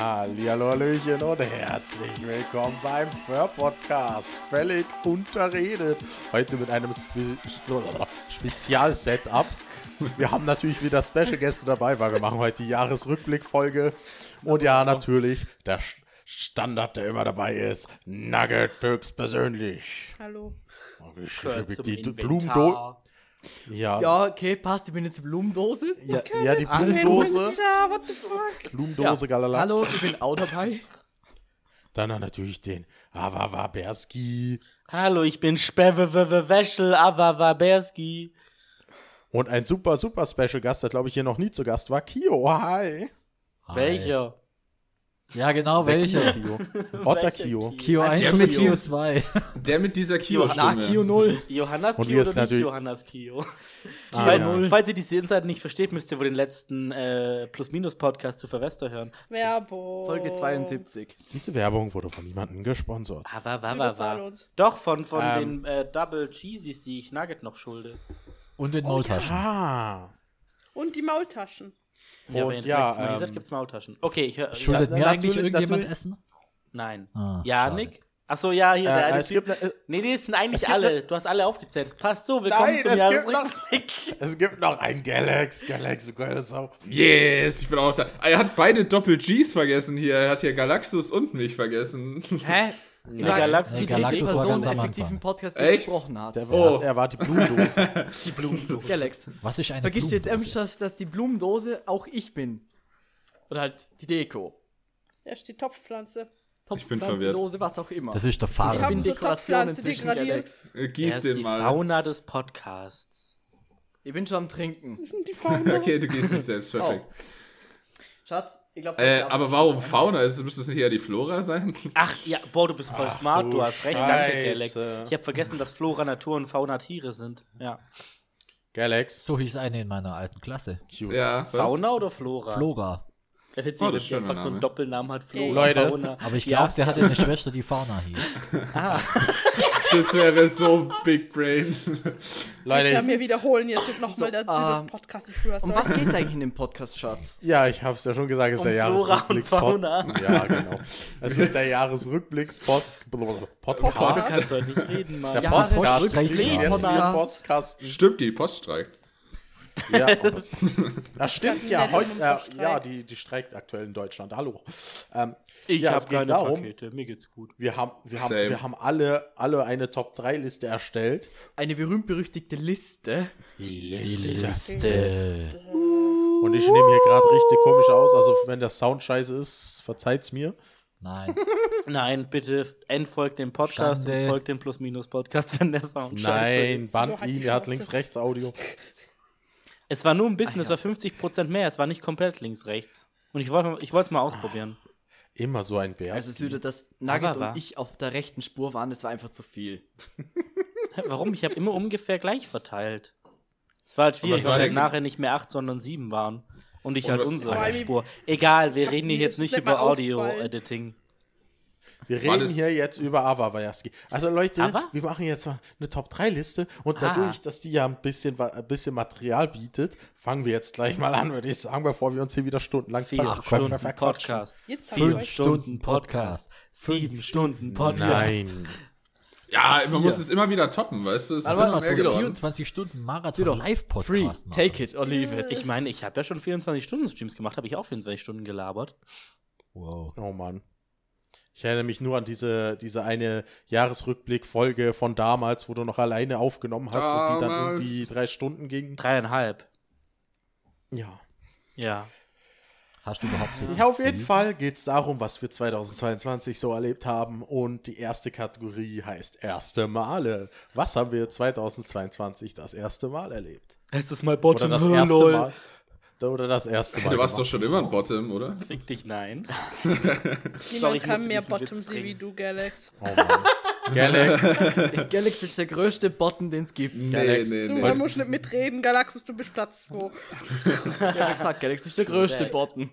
Hallihallo, Hallöchen und herzlich willkommen beim Fur-Podcast. Völlig unterredet. Heute mit einem Spe Spezial-Setup. Wir haben natürlich wieder Special-Gäste dabei, weil wir machen heute die Jahresrückblick-Folge. Und ja, natürlich, der Standard, der immer dabei ist, Nugget höchstpersönlich. Hallo. Die Blumendose. Ja. Ja, okay, passt. Ich bin jetzt Blumendose. Ja, ja, die Blumendose. what the fuck? Blumendose Galalax. Hallo, ich bin auch dabei. Dann natürlich den Avava Berski. Hallo, ich bin Speweweweschel Avawaberski. Und ein super, super Special Gast, der glaube ich hier noch nie zu Gast war. Kio, hi. Welcher? Ja, genau, Der welcher? Kio. Otter Kio. Kio Ein 1 Der und mit Kio dieses- 2. Der mit dieser Na, Kio-Stimme. Kio 0. Johannas Und Kio oder nicht natürlich- Johannas Kio? Ah, falls, ja. falls ihr diese Insight nicht versteht, müsst ihr wohl den letzten äh, Plus-Minus-Podcast zu Verwester hören. Werbung. Folge 72. Diese Werbung wurde von niemandem gesponsert. Aber, war, war, war. uns. Doch, von, von Ähm. den äh, Double Cheesies, die ich Nugget noch schulde. Und den Maultaschen. Ah. Und die Maultaschen. Ja, Und wenn ihr ja, Mal ähm, gesagt, gibt's Maultaschen. Okay, ich höre. Schuldet Ja, mir natürlich- eigentlich irgendjemand natürlich- Essen? Nein. Ah, ja. Nick? Achso, ja, hier, der Äh, eine es gibt, äh, Nee, nee, es sind eigentlich es gibt alle. Du hast alle aufgezählt. Es passt so. Willkommen Nein, zum es gibt noch- es gibt noch ein Galax. Galax, du geile Sau. Yes, ich bin auch da. Er hat beide Doppel-Gs vergessen hier. Er hat hier Galaxus und mich vergessen. Hä? In der Galaxie Nee, steht Galaxus die war Person ganz am effektiv im Podcast gesprochen hat. Der Oh. war, er war die Blutdose. Die Blumen. Galax. Was ist eine Vergisst du jetzt Blumendose? ernsthaft, dass die Blumendose auch ich bin? Oder halt die Deko. Da ist die Topfpflanze. Ich bin Topfpflanzendose, was auch immer. Das ist der Ich Fahrer. habe bin Dekoration Topfpflanze inzwischen degradiert. Galax. Äh, Er Gieß ist den die mal. Fauna des Podcasts. Ich bin schon am Trinken. Die Fauna. Okay, du gehst nicht selbst. Perfekt. Schatz, ich glaube, Äh, aber warum Fauna? Ist, müsste es nicht eher die Flora sein? Ach ja, boah, du bist voll Ach, smart, du du hast recht, danke. Galax. Ich habe vergessen, dass Flora Natur und Fauna Tiere sind. Ja. Galax. So hieß eine in meiner alten Klasse. Cute. Ja, was? Fauna oder Flora? Flora. Ja, witzig, Oh, sie einfach so einen Name. Doppelnamen hat, Flora, Leute. Fauna. Aber ich Ja. glaube, sie hatte eine Schwester, die Fauna hieß. Das wäre so Big Brain. Leute, Bitte mir wiederholen, jetzt sind nochmal der ähm, Podcast, ich schwör's Um was geht's eigentlich in dem Podcast, Schatz? Ja, ich hab's ja schon gesagt, es ist Um der Jahresrückblicks. Ja, genau. Es ist der Jahresrückblicks-Post Du Podcast. kannst heute nicht reden, Mann. Der Podcast Podcast. Stimmt, die Post streikt. Ja, das stimmt ja. Heute, äh, Poststreik. ja, die, die streikt aktuell in Deutschland. Hallo. Ähm, Ich Ja, habe keine darum- Pakete, mir geht's gut. wir haben, wir haben, Same. wir haben alle, alle eine Top-3-Liste erstellt. Eine berühmt-berüchtigte Liste. Liste. Und ich nehme hier gerade richtig komisch aus. Also, wenn der Sound scheiße ist, verzeiht's mir. Nein. Nein, bitte entfolgt dem Podcast Schande. und folgt dem Plus-Minus-Podcast, wenn der Sound scheiße Nein, ist. Band halt die ihn, er hat links-rechts-Audio. Es war nur ein bisschen, es war 50% mehr, es war nicht komplett links-rechts. Und ich wollte ich es mal ausprobieren. Immer so ein Bär. Also es wieder, dass Nugget und ich auf der rechten Spur waren, das war einfach zu viel. Warum? Ich habe immer ungefähr gleich verteilt. Es war halt schwierig, weil der- nachher nicht mehr acht, sondern sieben waren. Und ich Und halt unsere Spur. Egal, wir reden hier jetzt nicht das über. Audio-Editing. Wir War reden hier jetzt über Avawajaski. Also Leute, Ava? wir machen jetzt mal eine Top-3-Liste und Ah. dadurch, dass die ja ein bisschen, ein bisschen Material bietet, fangen wir jetzt gleich mal an, würde ich sagen, bevor wir uns hier wieder stundenlang Vier Zeit Stunden. Podcast. Jetzt Vier euch. Stunden Podcast. Sieben Stunden Podcast. Nein. Ja, man muss es immer wieder toppen, weißt du? Es ist Aber immer was mehr ist So doch- geworden. 24 Stunden Marathon Live-Podcast Free, machen. take it or leave it. Ich meine, ich habe ja schon 24-Stunden-Streams gemacht, habe ich auch 24 Stunden gelabert. Wow. Oh Mann. Ich erinnere mich nur an diese, diese eine Jahresrückblick-Folge von damals, wo du noch alleine aufgenommen hast und die dann Damals. irgendwie drei Stunden ging. Dreieinhalb. Ja. Ja. Hast du überhaupt so Ja, auf jeden? Fall geht es darum, was wir 2022 so erlebt haben. Und die erste Kategorie heißt erste Male. Was haben wir 2022 das erste Mal erlebt? Erstes Mal Oder Bottom. das erste Mal. Oder das erste Mal. Du warst doch gemacht. schon immer ein Bottom, oder? Fick dich, nein. Niemand ich kann mehr Bottom sehen wie du, Galax. Oh Mann. Galax. Galax ist der größte Button, den es gibt. Galax. nee, Du nee. musst nicht mitreden, Galaxus, du bist Platz 2. Ja, gesagt, Galax ist der größte Button.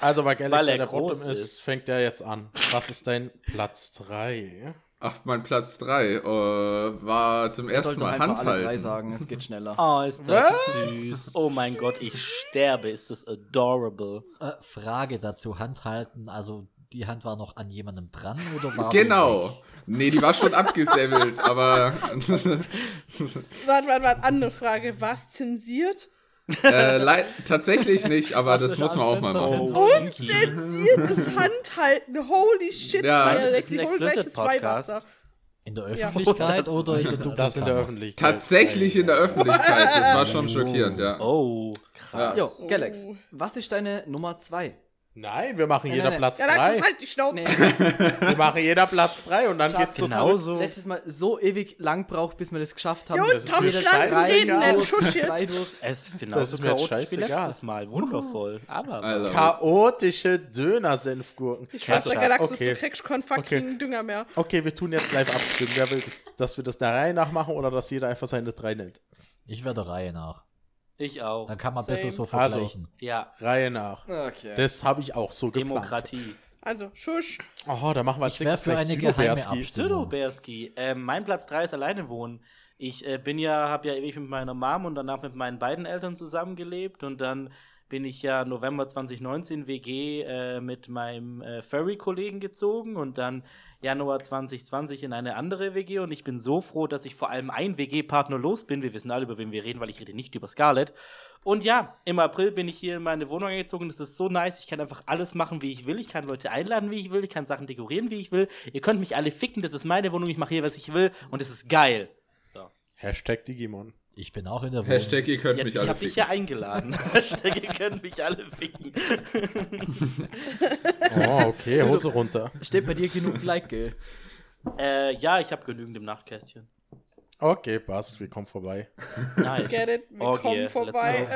Also, weil Galax Weil er der Bottom ist, ist. fängt er jetzt an. Was ist dein Platz 3? Ach, mein Platz 3 äh, war zum ersten sollten Mal einfach alle drei Handhalten. sagen, es geht schneller. Oh, ist das süß. Oh mein Gott, ich sterbe. Ist das adorable. Äh, Frage dazu, Handhalten, also die Hand war noch an jemandem dran oder war Genau. Nee, die war schon abgesäbelt, aber Warte, warte, warte, andere Frage. Was zensiert? Äh, leid, tatsächlich nicht, aber das muss man auch mal machen. Unzensiertes Handhalten. Holy shit. Ja, Alter, das ist ein explicit Podcast. In der Ja. Öffentlichkeit Das- oder in der Dunkelkammer? Das in der Öffentlichkeit. Tatsächlich in der Öffentlichkeit, das war schon schockierend, ja. Oh, krass. Jo, Galax, was ist deine Nummer 2? Nein, wir machen Nein, jeder nein, Platz Ja, Lax, 3. halt die Schnauze. Wir machen jeder Platz 3 und dann geht's so genau zurück. so. Letztes Mal so ewig lang braucht, bis wir das geschafft haben. Jungs, Tom drei reden, ey, Schuss jetzt. Es ist Das genauso ist mir chaotisch wie scheißegal. letztes Mal. Wundervoll. Aber Alter. Chaotische Döner-Senfgurken. Dir, Also, Galaxus, okay. du kriegst keinen fucking Dünger mehr. Okay, wir tun jetzt live abstimmen. Wer will, dass wir das der Reihe nach machen oder dass jeder einfach seine drei nennt? Ich werde der Reihe nach. Ich auch. Dann kann man Same. besser so Also. vergleichen. Ja, Reihe nach. Okay. Das habe ich auch so geplant. Demokratie. Also, Schusch. Oh, da machen wir als nächstes für gleich eine geheime Südoberski. Pseudo-Berski. Ähm, mein Platz 3 ist alleine wohnen. Ich äh, bin ja, habe ja ewig mit meiner Mom und danach mit meinen beiden Eltern zusammengelebt und dann bin ich ja November 2019 WG äh, mit meinem äh, Furry-Kollegen gezogen und dann Januar 2020 in eine andere WG und ich bin so froh, dass ich vor allem ein WG-Partner los bin. Wir wissen alle, über wen wir reden, weil ich rede nicht über Scarlett. Und ja, im April bin ich hier in meine Wohnung eingezogen. Das ist so nice. Ich kann einfach alles machen, wie ich will. Ich kann Leute einladen, wie ich will. Ich kann Sachen dekorieren, wie ich will. Ihr könnt mich alle ficken. Das ist meine Wohnung. Ich mache hier, was ich will. Und es ist geil. So. Hashtag Digimon. Ich bin auch in der Wohnung. Hashtag, ihr könnt Ja, mich ich alle habe dich ficken. ja eingeladen. Hashtag, ihr könnt mich alle ficken. Oh, okay, Hose runter. Steht bei dir genug Like, gell? äh, ja, ich habe genügend im Nachtkästchen. Okay, passt, wir kommen vorbei. Nice. Get it? Wir Orgie, kommen vorbei.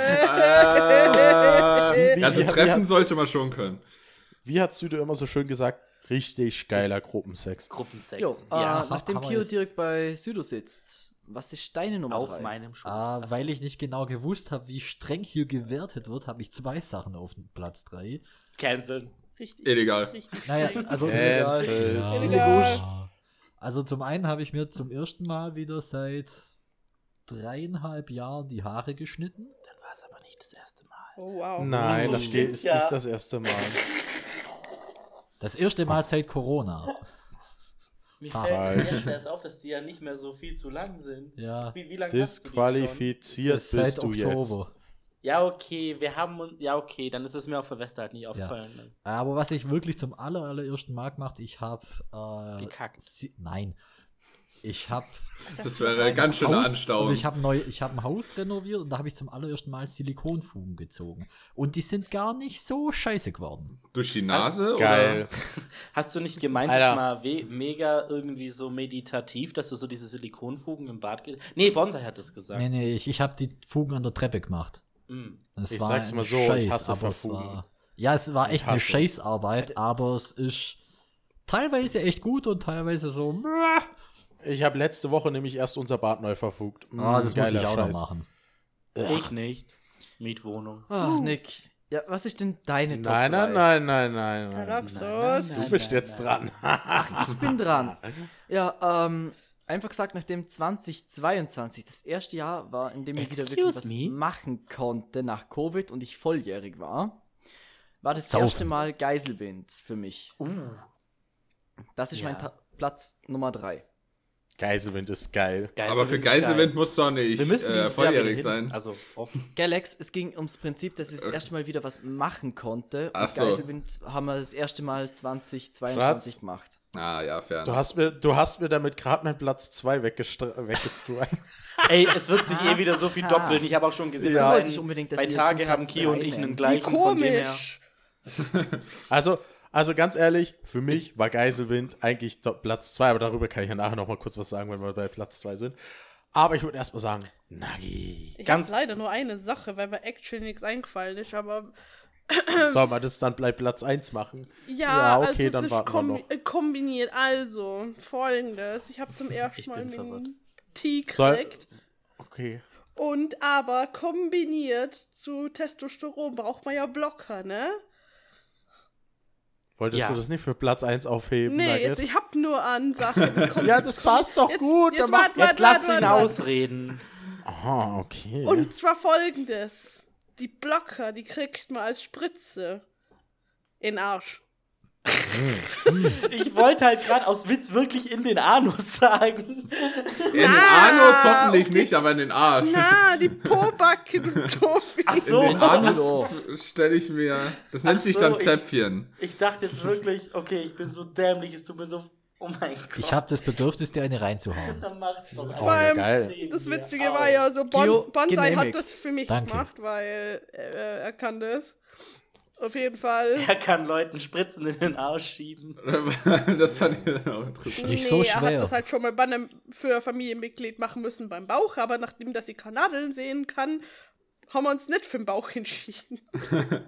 Äh, Also treffen sollte man schon können. Wie hat Süde immer so schön gesagt? Richtig geiler Gruppensex. Gruppensex. Jo, äh, ja, nachdem haben wir Kio direkt bei Südo sitzt, was ist deine Nummer auf drei? meinem Schoß. Ah, Also, weil ich nicht genau gewusst habe, wie streng hier gewertet wird, habe ich zwei Sachen auf dem Platz 3. Canceln. Richtig. Illegal. Richtig. Naja, also, Cancelled. Ja. Illegal. also zum einen habe ich mir zum ersten Mal wieder seit dreieinhalb Jahren die Haare geschnitten. Dann war es aber nicht das erste Mal. Oh, wow. Nein, So das steht, ist ja. nicht das erste Mal. Das erste Mal seit Corona. Mir Ah, fällt jetzt erst auf, dass die ja nicht mehr so viel zu lang sind. Ja, Wie, wie lange hast du? Disqualifiziert das seit bist du Oktober. jetzt. Ja, okay, wir haben uns. Ja, okay, dann ist es mir auf der Weste halt nie aufgefallen. Aber was ich wirklich zum aller, allerersten Mal gemacht, ich habe äh, Gekackt. sie- Nein. Ich habe Das wäre ganz schön eine Haus, Anstauung. also ich habe neu, ich habe ein Haus renoviert und da habe ich zum allerersten Mal Silikonfugen gezogen und die sind gar nicht so scheiße geworden. Durch die Nase? Geil. Hast du nicht gemeint, Alter. das mal we mega irgendwie so meditativ, dass du so diese Silikonfugen im Bad ge Nee, Bonsai hat das gesagt. Nee, nee, ich, ich habe die Fugen an der Treppe gemacht. Mm. Das Ich war sag's mal so, ich Scheiß, hasse aber es war, Ja, es war echt eine. Scheißarbeit, aber es ist teilweise echt gut und teilweise so. Ich habe letzte Woche nämlich erst unser Bad neu verfugt. Ah, Mm, das muss ich auch noch machen. Ich nicht. Mietwohnung. Ah, Nick. Ja, was ist denn deine Top Nein, nein, 3? nein, nein, nein, nein. Galaxus. Du bist jetzt dran. Ich bin dran. Ja, ähm, einfach gesagt, nachdem 2022 das erste Jahr war, in dem ich wieder wirklich Excuse was me? machen konnte nach Covid und ich volljährig war, war das Saufen. erste Mal Geiselwind für mich. Uh. Das ist Ja. mein Ta Platz Nummer 3. Geiselwind ist geil. Aber für Geiselwind geil. musst du auch nicht wir müssen äh, volljährig sein. Also offen. Galax, es ging ums Prinzip, dass ich das erste Mal wieder was machen konnte. Ach Und so. Geiselwind haben wir das erste Mal 2022 Schatz. gemacht. Ah, ja, fair. Du hast mir, du hast mir damit gerade meinen Platz 2 weggestrichen. Ey, es wird sich eh wieder so viel doppeln. Ich habe auch schon gesehen, Ja. bei, Wollte ich unbedingt, dass bei Tage haben Kio und ich einen. Wie gleichen von dem her. komisch. Also, also ganz ehrlich, für mich war Geiselwind eigentlich Platz 2, aber darüber kann ich ja nachher noch mal kurz was sagen, wenn wir bei Platz 2 sind. Aber ich würde erst mal sagen, Nagi. Ich Ganz- habe leider nur eine Sache, weil mir actually nichts eingefallen ist, aber Soll man das dann bei Platz 1 machen? ja, Ja, okay, also es dann ist warten wir kombi noch. äh, kombiniert. Also, folgendes. Ich habe zum ersten Mal einen Tee gekriegt. okay. Und aber kombiniert zu Testosteron braucht man ja Blocker, ne? Wolltest Ja. du das nicht für Platz 1 aufheben? Nee, Nugget? jetzt, ich habe nur an Sachen. Ja, das passt doch jetzt, gut. Jetzt warte, warte, Jetzt lass warte, ihn ausreden. Ah, okay. Und zwar folgendes. Die Blocker, die kriegt man als Spritze in den Arsch. Ich wollte halt gerade aus Witz wirklich in den Anus sagen. In den Ah, Anus hoffentlich die- nicht, aber in den Arsch. Na, die Pobacke, du Tofi. Ach In so, den oh, Anus stelle ich mir. Das nennt Ach sich dann ich- Zäpfchen. ich dachte jetzt wirklich, okay, ich bin so dämlich, es tut mir so. Oh mein Gott. Ich habe das Bedürfnis, dir eine reinzuhauen. Dann mach's doch einfach. Oh, ja, allem geil. Das Witzige war ja so, bon Bonsai hat das für mich Danke. gemacht, weil äh, er kann das. Auf jeden Fall. Er kann Leuten Spritzen in den Arsch schieben. das fand ich auch interessant. Nicht so er schwer. hat das halt schon mal bei einem, für ein Familienmitglied machen müssen beim Bauch, aber nachdem dass sie Kanadeln sehen kann, haben wir uns nicht für den Bauch entschieden.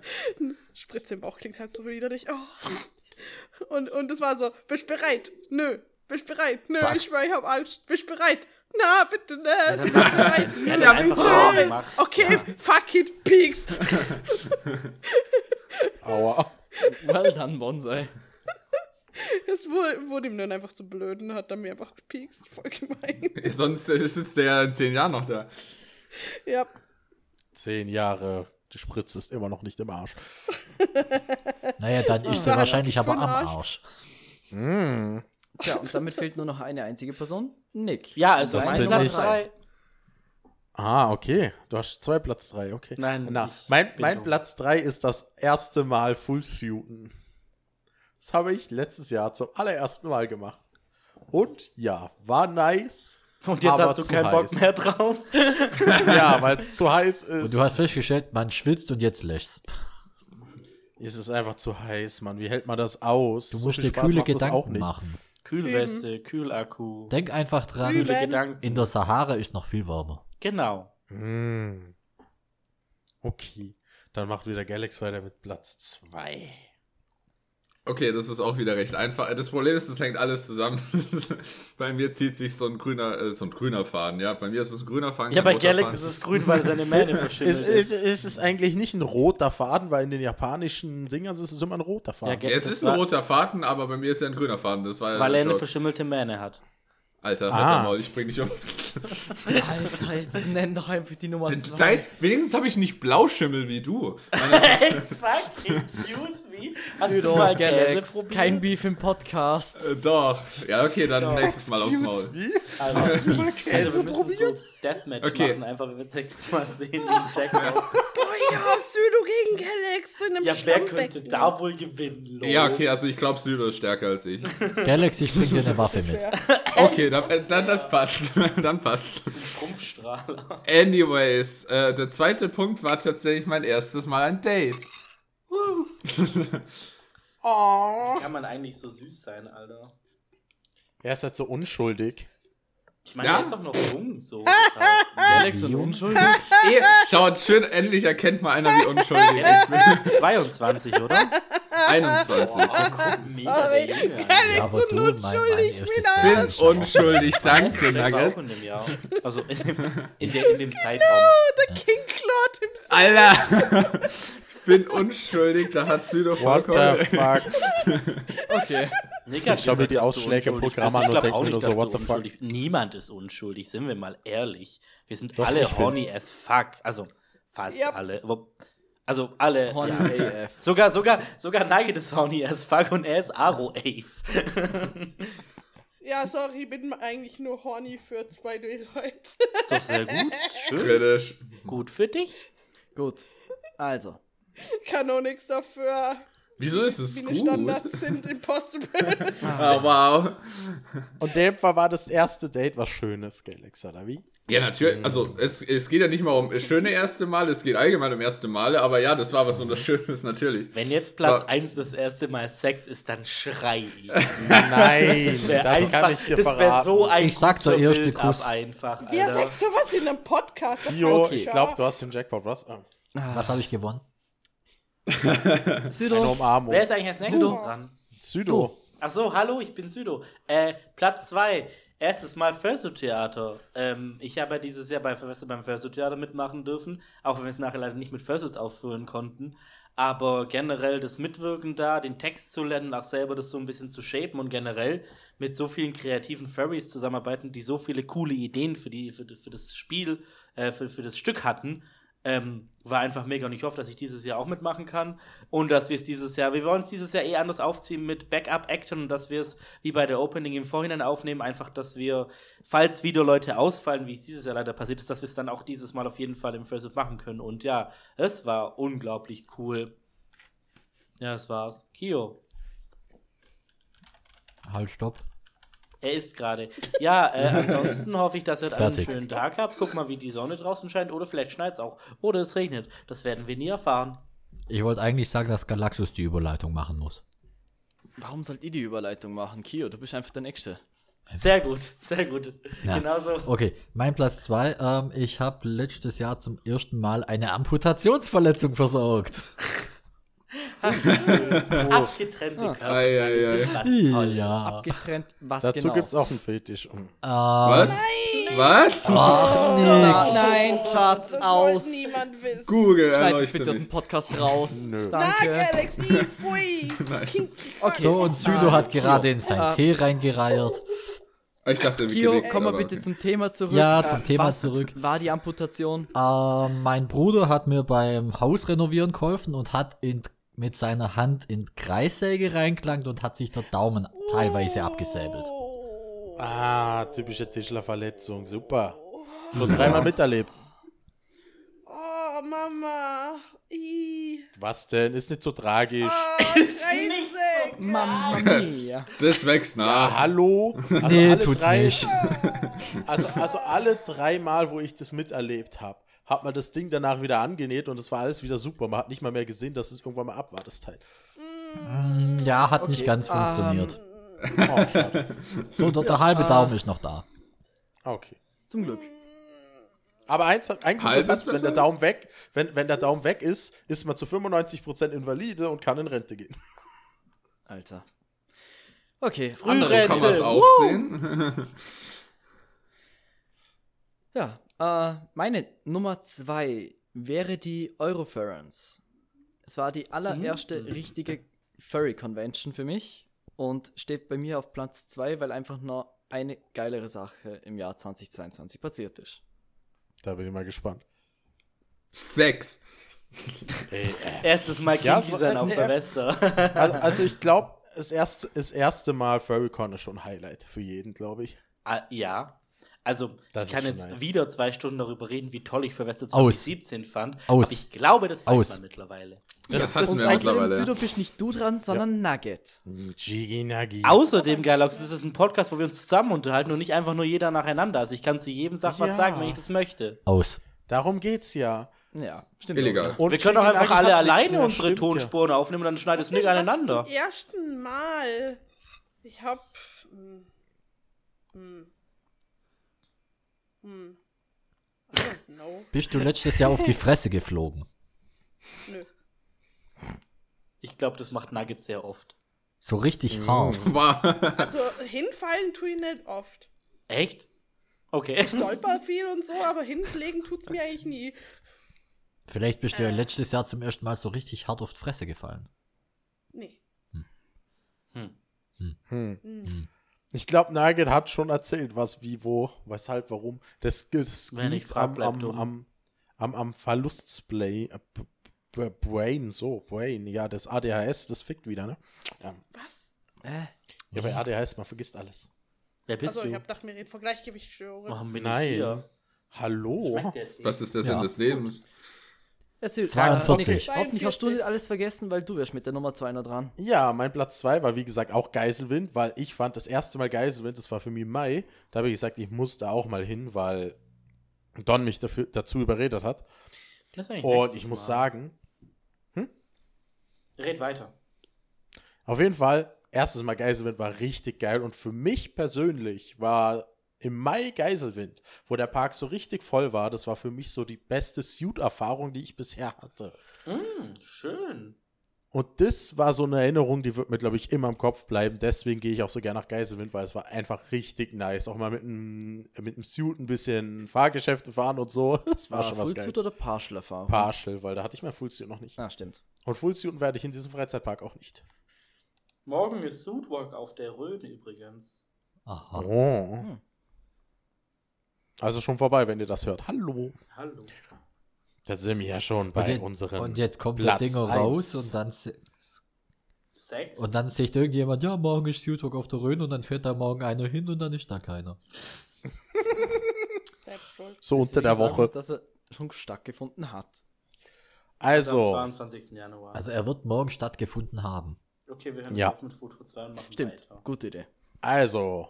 Spritze im Bauch klingt halt so widerlich. Oh. Und, und es war so, bist bereit? Nö. Bist bereit? Nö, Zack. ich schwör, ich hab Angst. Bist bereit? Na, bitte nicht. dann Bist mach- bereit? Er hat Ja, einfach so gemacht. Okay, fuck it, peaks. Aua. Well done, Bonsai. Es wurde, wurde ihm dann einfach zu blöd und hat dann mir einfach gepiekst. Voll gemein. Sonst äh, sitzt der ja in zehn Jahren noch da. ja. Zehn Jahre, die Spritze ist immer noch nicht im Arsch. Naja, dann ist er wahrscheinlich aber am Arsch. Arsch. Tja, und damit fehlt nur noch eine einzige Person. Nick. Ja, also Das bin ich. 3. Ah, okay. Du hast zwei Platz drei, okay. Nein, Na, ich mein, mein. Platz drei ist das erste Mal Full Suiten. Das habe ich letztes Jahr zum allerersten Mal gemacht. Und ja, war nice. Und jetzt aber hast du keinen Bock heiß. mehr drauf. Ja, weil es zu heiß ist. Und du hast festgestellt, man schwitzt und jetzt lächst. es ist einfach zu heiß, Mann. Wie hält man das aus? Du So musst viel dir Spaß kühle Gedanken machen. Kühlweste, Kühlakku. Denk einfach dran. Kühle Gedanken. in der Sahara ist noch viel wärmer. Genau. Mm. Okay. Dann macht wieder Galax weiter mit Platz zwei. Okay, das ist auch wieder recht einfach. Das Problem ist, das hängt alles zusammen. bei mir zieht sich so ein grüner, äh, so ein grüner Faden. Ja, bei mir ist es ein grüner Faden. Ja, bei Galax Faden. ist es grün, weil seine Mähne verschimmelt Es, ist. es, es ist eigentlich nicht ein roter Faden, weil in den japanischen Singern ist es immer ein roter Faden. Ja, Ja, es ist ein roter Faden, aber bei mir ist ja ein grüner Faden. Das war ja Weil er eine verschimmelte Mähne hat. Alter, Ah. halt mal, ich bring dich um. Alter, jetzt nenn doch einfach die Nummer zwei. Dein, wenigstens habe ich nicht Blauschimmel wie du. Fucking excuse me. Hast du Pseudo mal Galax, kein Beef im Podcast. Äh, doch. Ja, okay, dann nächstes Mal aufs Maul. Wie? Also, also wir Käse müssen probiert? so Deathmatch Okay. machen, einfach wenn wir das nächste Mal sehen, wie ein auf. Oh ja, Südo gegen Galax zu einem Ja, wer könnte da wohl gewinnen? Lo? Ja, okay, also ich glaube, Südo ist stärker als ich. Galax, ich bring dir eine Waffe mit. Okay, dann, äh, dann das passt. dann passt. Schrumpfstrahler. Anyways, äh, der zweite Punkt war tatsächlich mein erstes Mal ein Date. Oh. Kann man eigentlich so süß sein, Alter? Er ist halt so unschuldig. Ich meine, Ja. er ist doch noch jung, so. Galax und unschuldig. Eh, schaut, schön, endlich erkennt mal einer, wie unschuldig ich bin. Er ist 22, oder? 21. Mega der Junge. Galax Ja, und du, mein- mein unschuldig wieder. Bin unschuldig, danke, Nugget. Jahr. Also in der, in dem Zeitraum. Der King Claude im See. Alter! Ich bin unschuldig, da hat Südo What vollkommen. the fuck? Okay. Nick hat Ich schau mir die dass du Ausschläge im unschuldig Programm bist. an und glaub denk auch mir nicht, nur so, what the fuck? Niemand ist unschuldig, sind wir mal ehrlich. Wir sind Doch, alle ich bin's. horny as fuck. Also fast Yep. alle. Aber- Also alle. Horny ja. AF. Sogar, sogar, sogar Nugget ist horny as fuck und er ist Aro Ace. Ja, sorry, ich bin eigentlich nur horny für zwei Leute. Ist doch sehr gut. Schön. Kritisch. Gut für dich. Gut. Also. Kann auch nichts dafür. Wieso ist es Wie gut? die Standards sind impossible. Ah, wow. Und in dem Fall war das erste Date was Schönes, Galax, oder wie? Ja, natürlich. Also, es, es geht ja nicht mal um schöne erste Male, es geht allgemein um erste Male, aber ja, das war was Wunderschönes, natürlich. Wenn jetzt Platz Ja. 1 das erste Mal Sex ist, dann schrei ich. Nein, Wär das einfach, kann ich dir das wäre verraten. so ein Ich sag, der erste Build-up Kuss. einfach, Wer Alter. sagt sowas in einem Podcast? Jo, frag ich glaube, du hast den Jackpot, was? Ah, Was habe ich gewonnen? Eine Südo. Umarmung. Wer ist eigentlich als nächstes Südo. dran? Südo. Ach so, hallo, ich bin Südo. Äh, Platz 2. Erstes Mal Fursuit-Theater. Ähm, ich habe ja dieses Jahr bei Silvester beim Fursuit-Theater mitmachen dürfen, auch wenn wir es nachher leider nicht mit Fursuits aufführen konnten. Aber generell das Mitwirken da, den Text zu lernen, auch selber das so ein bisschen zu shapen und generell mit so vielen kreativen Furries zusammenarbeiten, die so viele coole Ideen für, die, für, für das Spiel, äh, für, für das Stück hatten, ähm, war einfach mega und ich hoffe, dass ich dieses Jahr auch mitmachen kann und dass wir es dieses Jahr, wir wollen es dieses Jahr eh anders aufziehen mit Backup-Action und dass wir es wie bei der Opening im Vorhinein aufnehmen, einfach, dass wir, falls wieder Leute ausfallen, wie es dieses Jahr leider passiert ist, dass wir es dann auch dieses Mal auf jeden Fall im First machen können und ja, es war unglaublich cool. Ja, das war's. Kio. Halt, stopp. Er ist gerade. Ja, äh, ansonsten hoffe ich, dass ihr einen schönen Tag habt. Guck mal, wie die Sonne draußen scheint. Oder vielleicht schneit es auch. Oder es regnet. Das werden wir nie erfahren. Ich wollte eigentlich sagen, dass Galaxus die Überleitung machen muss. Warum sollt ihr die Überleitung machen? Kio, du bist einfach der Nächste. Sehr gut, sehr gut. Ja. Genauso. Okay, mein Platz 2. Ähm, ich habe letztes Jahr zum ersten Mal eine Amputationsverletzung versorgt. Abgetrennte Körper. Ei, ei, ei. Ja. Abgetrennt, was Dazu genau? gibt's auch einen Fetisch. Um. Was? Was? Ach, nee. Na, nein, Schatz, Das aus. niemand wissen. Google, Schneid das erleuchte bitte aus dem Podcast raus. Nö. Na, Danke. Galaxy, pfui. Kinky Okay. So, und Südo hat gerade in sein Ah. Tee reingereiert. Ich dachte, Kio, wir aber bitte okay. zum Thema zurück. Ja, zum Thema was zurück. War die Amputation? Ähm, mein Bruder hat mir beim Haus renovieren geholfen und hat in, mit seiner Hand in Kreissäge reingelangt und hat sich der Daumen teilweise abgesäbelt. Oh. Ah, typische Tischlerverletzung. Super. Schon dreimal miterlebt. Oh, Mama. I. Was denn? Ist nicht so tragisch. Oh, Kreissäge. Mamma mia. Das wächst Ja, nach. hallo? Also nee, alle tut's drei, nicht. Also, also alle drei Mal, wo ich das miterlebt habe, hat man das Ding danach wieder angenäht und es war alles wieder super. Man hat nicht mal mehr gesehen, dass es irgendwann mal ab war, das Teil. Ja, hat nicht ganz ähm, funktioniert. Oh, schade. So, der, der halbe Daumen ist noch da. Okay. Zum Glück. Aber eins hat ein Halbes wenn der? Daumen weg, wenn, wenn der Daumen weg ist, ist man zu 95% invalide und kann in Rente gehen. Alter. Okay, Frührente. andere Kann man es auch sehen? Ja, äh, meine Nummer zwei wäre die Euroference. Es war die allererste richtige Furry Convention für mich und steht bei mir auf Platz zwei, weil einfach nur eine geilere Sache im Jahr 2022 passiert ist. Da bin ich mal gespannt. Sex. Ey, äh. Erstes Mal Ja, Kinky es war- sein auf nee, Silvester. Also, also ich glaube, das erste, das erste Mal Furrycon ist schon ein Highlight für jeden, glaube ich. ah, ja. Also, Das ich kann jetzt nice. wieder zwei Stunden darüber reden, wie toll ich Silvester Aus. 2017 fand. Aus. Aber ich glaube, das weiß Aus. man mittlerweile. Das, das wir ist mittlerweile. Südo bist nicht du dran, sondern Nugget. Gigi Nagi. Außerdem, Galax, das ist ein Podcast, wo wir uns zusammen unterhalten und nicht einfach nur jeder nacheinander. Also ich kann zu jedem Sach was Ja. sagen, wenn ich das möchte. Aus. Darum geht's ja. Ja, stimmt. Illegal. Und wir können auch einfach alle alleine unsere stimmt ja. Tonspuren aufnehmen und dann schneidest du nicht Was aneinander. zum ersten Mal. Ich hab. Hm. Hm. Hm. I don't know. Bist du letztes Jahr auf die Fresse geflogen? Nö. Ich glaube, das macht Nugget sehr oft. So richtig Mhm. hart. War- Also hinfallen tue ich nicht oft. Echt? Okay. Stolper viel und so, aber hinlegen tut's mir eigentlich nie. Vielleicht bist du ja Äh. letztes Jahr zum ersten Mal so richtig hart auf die Fresse gefallen. Nee. Hm. Hm. Ich glaube, Nugget hat schon erzählt, was, wie, wo, weshalb, warum. Das, das Wenn ich liegt frag, am, am, am, am, am Verlustsplay. äh, Brain, so, Brain. Ja, das ADHS, das fickt wieder, ne? Ja, Was? Äh, ja bei ADHS, man vergisst alles. Wer bist Also, du? ich hab gedacht, wir reden von Gleichgewichtsstörungen. Warum bin Nein. Hallo? Was ist der Sinn Ja. des Lebens? Erzähl, 42. Hoffentlich, hoffentlich hast du 42. nicht alles vergessen, weil du wärst mit der Nummer zwei noch dran. Ja, mein Platz 2 war wie gesagt auch Geiselwind, weil ich fand das erste Mal Geiselwind, das war für mich im Mai. Da habe ich gesagt, ich muss da auch mal hin, weil Don mich dafür, dazu überredet hat. Das ist eigentlich Und ich muss Mal. sagen, Red weiter. auf jeden Fall, erstes Mal Geiselwind war richtig geil und für mich persönlich war im Mai Geiselwind, wo der Park so richtig voll war, das war für mich so die beste Suit-Erfahrung, die ich bisher hatte. Hm, schön. Und das war so eine Erinnerung, die wird mir, glaube ich, immer im Kopf bleiben. Deswegen gehe ich auch so gerne nach Geiselwind, weil es war einfach richtig nice. Auch mal mit einem mit einem Suit ein bisschen Fahrgeschäfte fahren und so. Das war schon was Fullsuit Geiles. oder Partial Erfahrung? Partial, weil da hatte ich mein Fullsuit noch nicht. Ah, stimmt. Und Fullsuit werde ich in diesem Freizeitpark auch nicht. Morgen ist Suitwalk auf der Rhön übrigens. Aha. Oh. Hm. Also schon vorbei, wenn ihr das hört. Hallo. Hallo. Da sind wir ja schon Und bei jetzt, unseren. und jetzt kommt Platz der Dinger eins. raus und dann, se- Sex? und dann sagt irgendjemand, ja, morgen ist Suitwalk auf der Rhön und dann fährt da morgen einer hin und dann ist da keiner. So unter der sagen Woche. wir's, dass er schon stattgefunden hat. Also, Am 22. Januar. Also er wird morgen stattgefunden haben. okay, wir hören Ja. auf mit Foto 2 und machen Stimmt, weiter. gute Idee. also.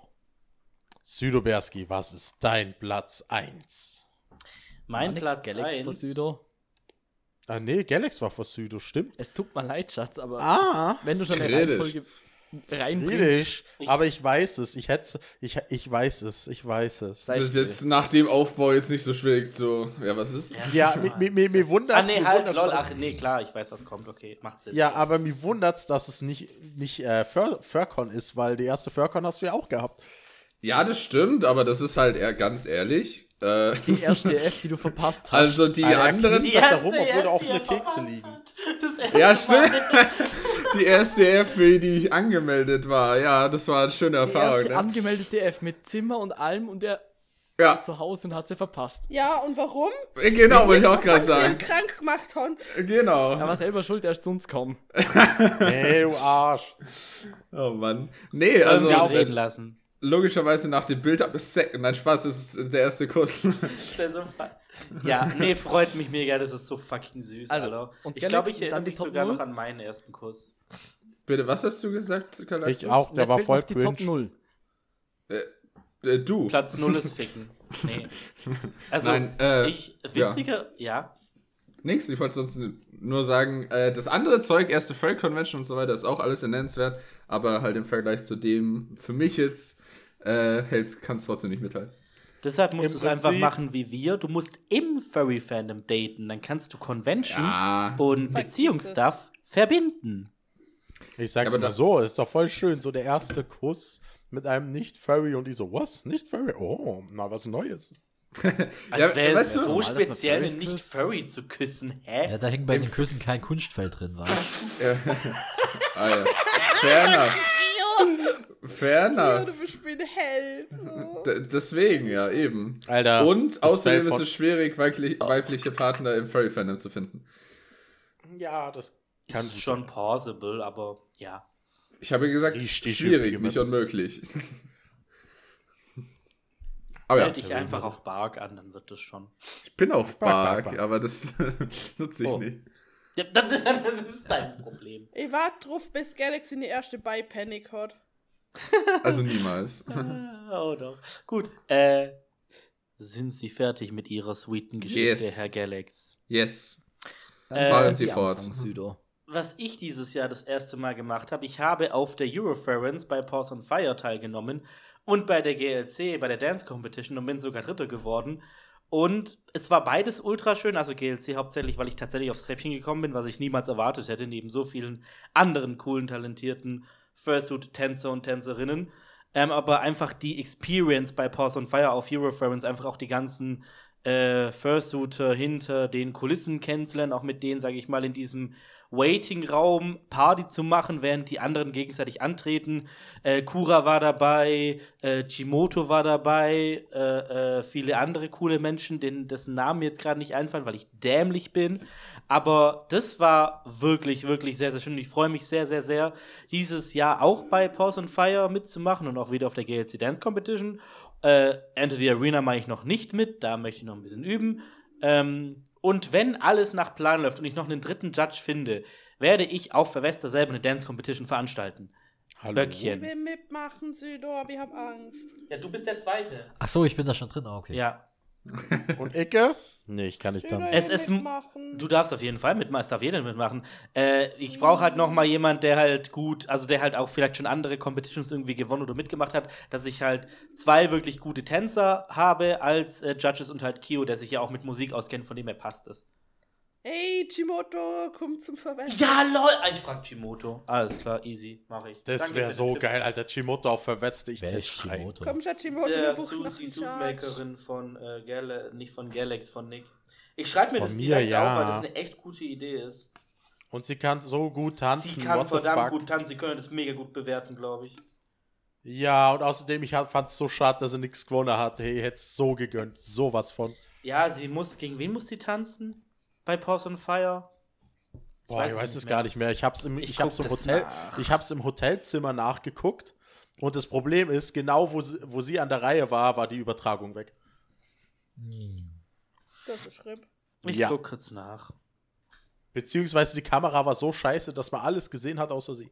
Südoberski, was ist dein Platz 1? Mein nicht Platz Galaxy 1. von Südo. Ah, nee, Galax war vor Südo, stimmt. Es tut mir leid, Schatz, aber Ah, wenn du schon eine kritisch. Reihenfolge reinbringst, Aber ich weiß es. Ich hätte ich, ich weiß es. Ich weiß es. sei Das ist jetzt nach dem Aufbau jetzt nicht so schwierig zu. Ja, was ist? Ja, mir, mir, mir, mir Ah, nee, halt, lol. Ach, nee, klar, ich weiß, was kommt. Okay, macht Sinn. Ja, aber mir wundert's, dass es nicht, nicht äh, Fur Furcon ist, weil die erste Furcon hast du ja auch gehabt. Ja, das stimmt, aber das ist halt eher ganz ehrlich. Äh, die erste F, die du verpasst hast. also die Alter, er anderen. knistert da rum, obwohl da offene Kekse liegen. Ja, stimmt. Die erste F, für die ich angemeldet war. Ja, das war eine schöne die Erfahrung. erste Ne? angemeldete F mit Zimmer und allem und der Ja, zu Hause und hat sie verpasst. Ja, und warum? genau, wollte ich auch gerade sagen. krank gemacht haben. Genau. Er war selber schuld, er ist zu uns gekommen. Nee, du Arsch. Oh Mann. Nee, Also, also wir auch reden lassen. Logischerweise nach dem Bild ab ist Sek Nein, Spaß, das ist der erste Kuss. Ja, nee, freut mich mega, das ist so fucking süß, Also, Alter. und ich glaube, ich erinnere dann die mich Top sogar null? noch an meinen ersten Kuss. Bitte, was hast du gesagt, Galaxis? Ich auch, der jetzt war voll noch die Top cringe. 0. Äh, du. Platz 0 ist ficken. Nee. Also, Nein, äh, ich, witziger, ja. Nix, ich wollte sonst nur sagen, äh, das andere Zeug, erste Freight Convention und so weiter, ist auch alles nennenswert, aber halt im Vergleich zu dem, für mich jetzt, äh, hält's, kannst trotzdem nicht mithalten. Deshalb musst Im du es einfach machen wie wir. Du musst im Furry-Fandom daten. Dann kannst du Convention Ja. und Beziehungsstuff verbinden. Ich sag's Aber mal so, ist doch voll schön, so der erste Kuss mit einem Nicht-Furry und die so, was? Nicht-Furry? Oh, mal was Neues. Als Ja, wäre weißt es du- so speziell, einen. Nicht-Furry zu küssen. Hä? Ja, da hängt bei den Küssen kein Kunstfeld drin, war. Ah ja. Fair enough. Fair Ja, enough. du bist wie ein Held. So. D deswegen, ja, eben. Alter. Und außerdem ist es schwierig, weiblich, weibliche Partner im Furry-Fandom zu finden. Ja, das kann ist schon plausible, aber ja. Ich habe gesagt, Richtig schwierig, nicht unmöglich. Aber ja, Meld dich einfach auf Bark an, dann wird das schon. ich bin auf Bark, Bark, Bark. aber das nutze ich Oh. nicht. Ja, das, das ist dein Problem. Ich warte drauf, bis Galaxy die erste Bei-Panic hat. Also niemals. Oh doch. Gut. Äh, sind Sie fertig mit Ihrer sweeten Geschichte, Yes. Herr Galax? Yes. Dann Äh, fahren können Sie fort. Südo. Was ich dieses Jahr das erste Mal gemacht habe, ich habe auf der Euroference bei Pause on Fire teilgenommen und bei der GLC, bei der Dance Competition und bin sogar Dritter geworden. Und es war beides ultra schön, also GLC hauptsächlich, weil ich tatsächlich aufs Treppchen gekommen bin, was ich niemals erwartet hätte, neben so vielen anderen coolen, talentierten Fursuit-Tänzer und Tänzerinnen. Ähm, aber einfach die Experience bei Pause on Fire auf Euroference, einfach auch die ganzen äh, Fursuiter hinter den Kulissen kennenzulernen, auch mit denen, sage ich mal, in diesem Waiting-Raum Party zu machen, während die anderen gegenseitig antreten. Äh, Kura war dabei, äh, Chimoto war dabei, äh, äh, viele andere coole Menschen, denen dessen Namen jetzt gerade nicht einfallen, weil ich dämlich bin. Aber das war wirklich, wirklich sehr, sehr schön. Ich freue mich sehr, sehr, sehr, dieses Jahr auch bei Pause on Fire mitzumachen und auch wieder auf der GLC Dance Competition. Äh, Enter the Arena mache ich noch nicht mit, da möchte ich noch ein bisschen üben. Ähm, und wenn alles nach Plan läuft und ich noch einen dritten Judge finde, werde ich auch für Wester selber eine Dance Competition veranstalten. Hallo. Ich Böckchen. will mitmachen, Südo, aber ich hab Angst. Ja, du bist der Zweite. Ach so, ich bin da schon drin, ah, okay. Ja. Und Icke? Nee, ich kann nicht tanzen. Es ist- mitmachen. Du darfst auf jeden Fall mitmachen, es darf jeder mitmachen. Äh, ich brauche halt noch mal jemand, der halt gut, also der halt auch vielleicht schon andere Competitions irgendwie gewonnen oder mitgemacht hat, dass ich halt zwei wirklich gute Tänzer habe als äh, Judges und halt Kio, der sich ja auch mit Musik auskennt, von dem er passt es. Ey, Chimoto, komm zum Verwenden. Ja, lol. Ah, Ich frag Chimoto. Alles klar, easy, mach ich. Das wäre so geil, Alter. Chimoto auf Verweste, ich Wer ist. Chimoto? Komm schon, Chimoto, wir Der Suit, noch die. Suitmakerin von äh, Gal nicht von Galax, von Nick. Ich schreibe mir Von das mir, direkt ja. auf, weil das eine echt gute Idee ist. Und sie kann so gut tanzen. Sie kann what verdammt fuck. gut tanzen, sie können das mega gut bewerten, glaube ich. Ja, und außerdem, ich fand es so schade, dass er nichts gewonnen hat. Hey, hätte es so gegönnt. Sowas von. Ja, sie muss, gegen wen muss sie tanzen? Bei Pause on Fire? Boah, weiß ich es weiß es gar nicht mehr. Ich hab's im, Ich ich hab's im Hotel, nach. ich hab's im Hotelzimmer nachgeguckt. Und das Problem ist, genau wo sie, wo sie an der Reihe war, war die Übertragung weg. Das ist schlimm. Ich Ja. guck kurz nach. Beziehungsweise die Kamera war so scheiße, dass man alles gesehen hat, außer sie.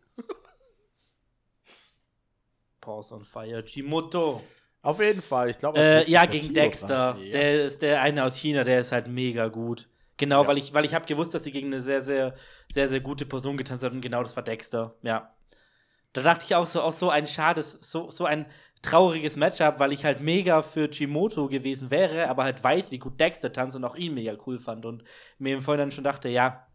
Pause on Fire, Chimoto. Auf jeden Fall. Ich glaube, Äh, ja, gegen Dexter. Der ist der eine aus China, der ist halt mega gut. Genau, Ja. weil ich, weil ich habe gewusst, dass sie gegen eine sehr, sehr, sehr, sehr gute Person getanzt hat und genau das war Dexter. Ja. Da dachte ich auch so, auch so ein schades, so, so ein trauriges Matchup, weil ich halt mega für Chimoto gewesen wäre, aber halt weiß, wie gut Dexter tanzt und auch ihn mega cool fand und mir im Vorhinein schon dachte, ja,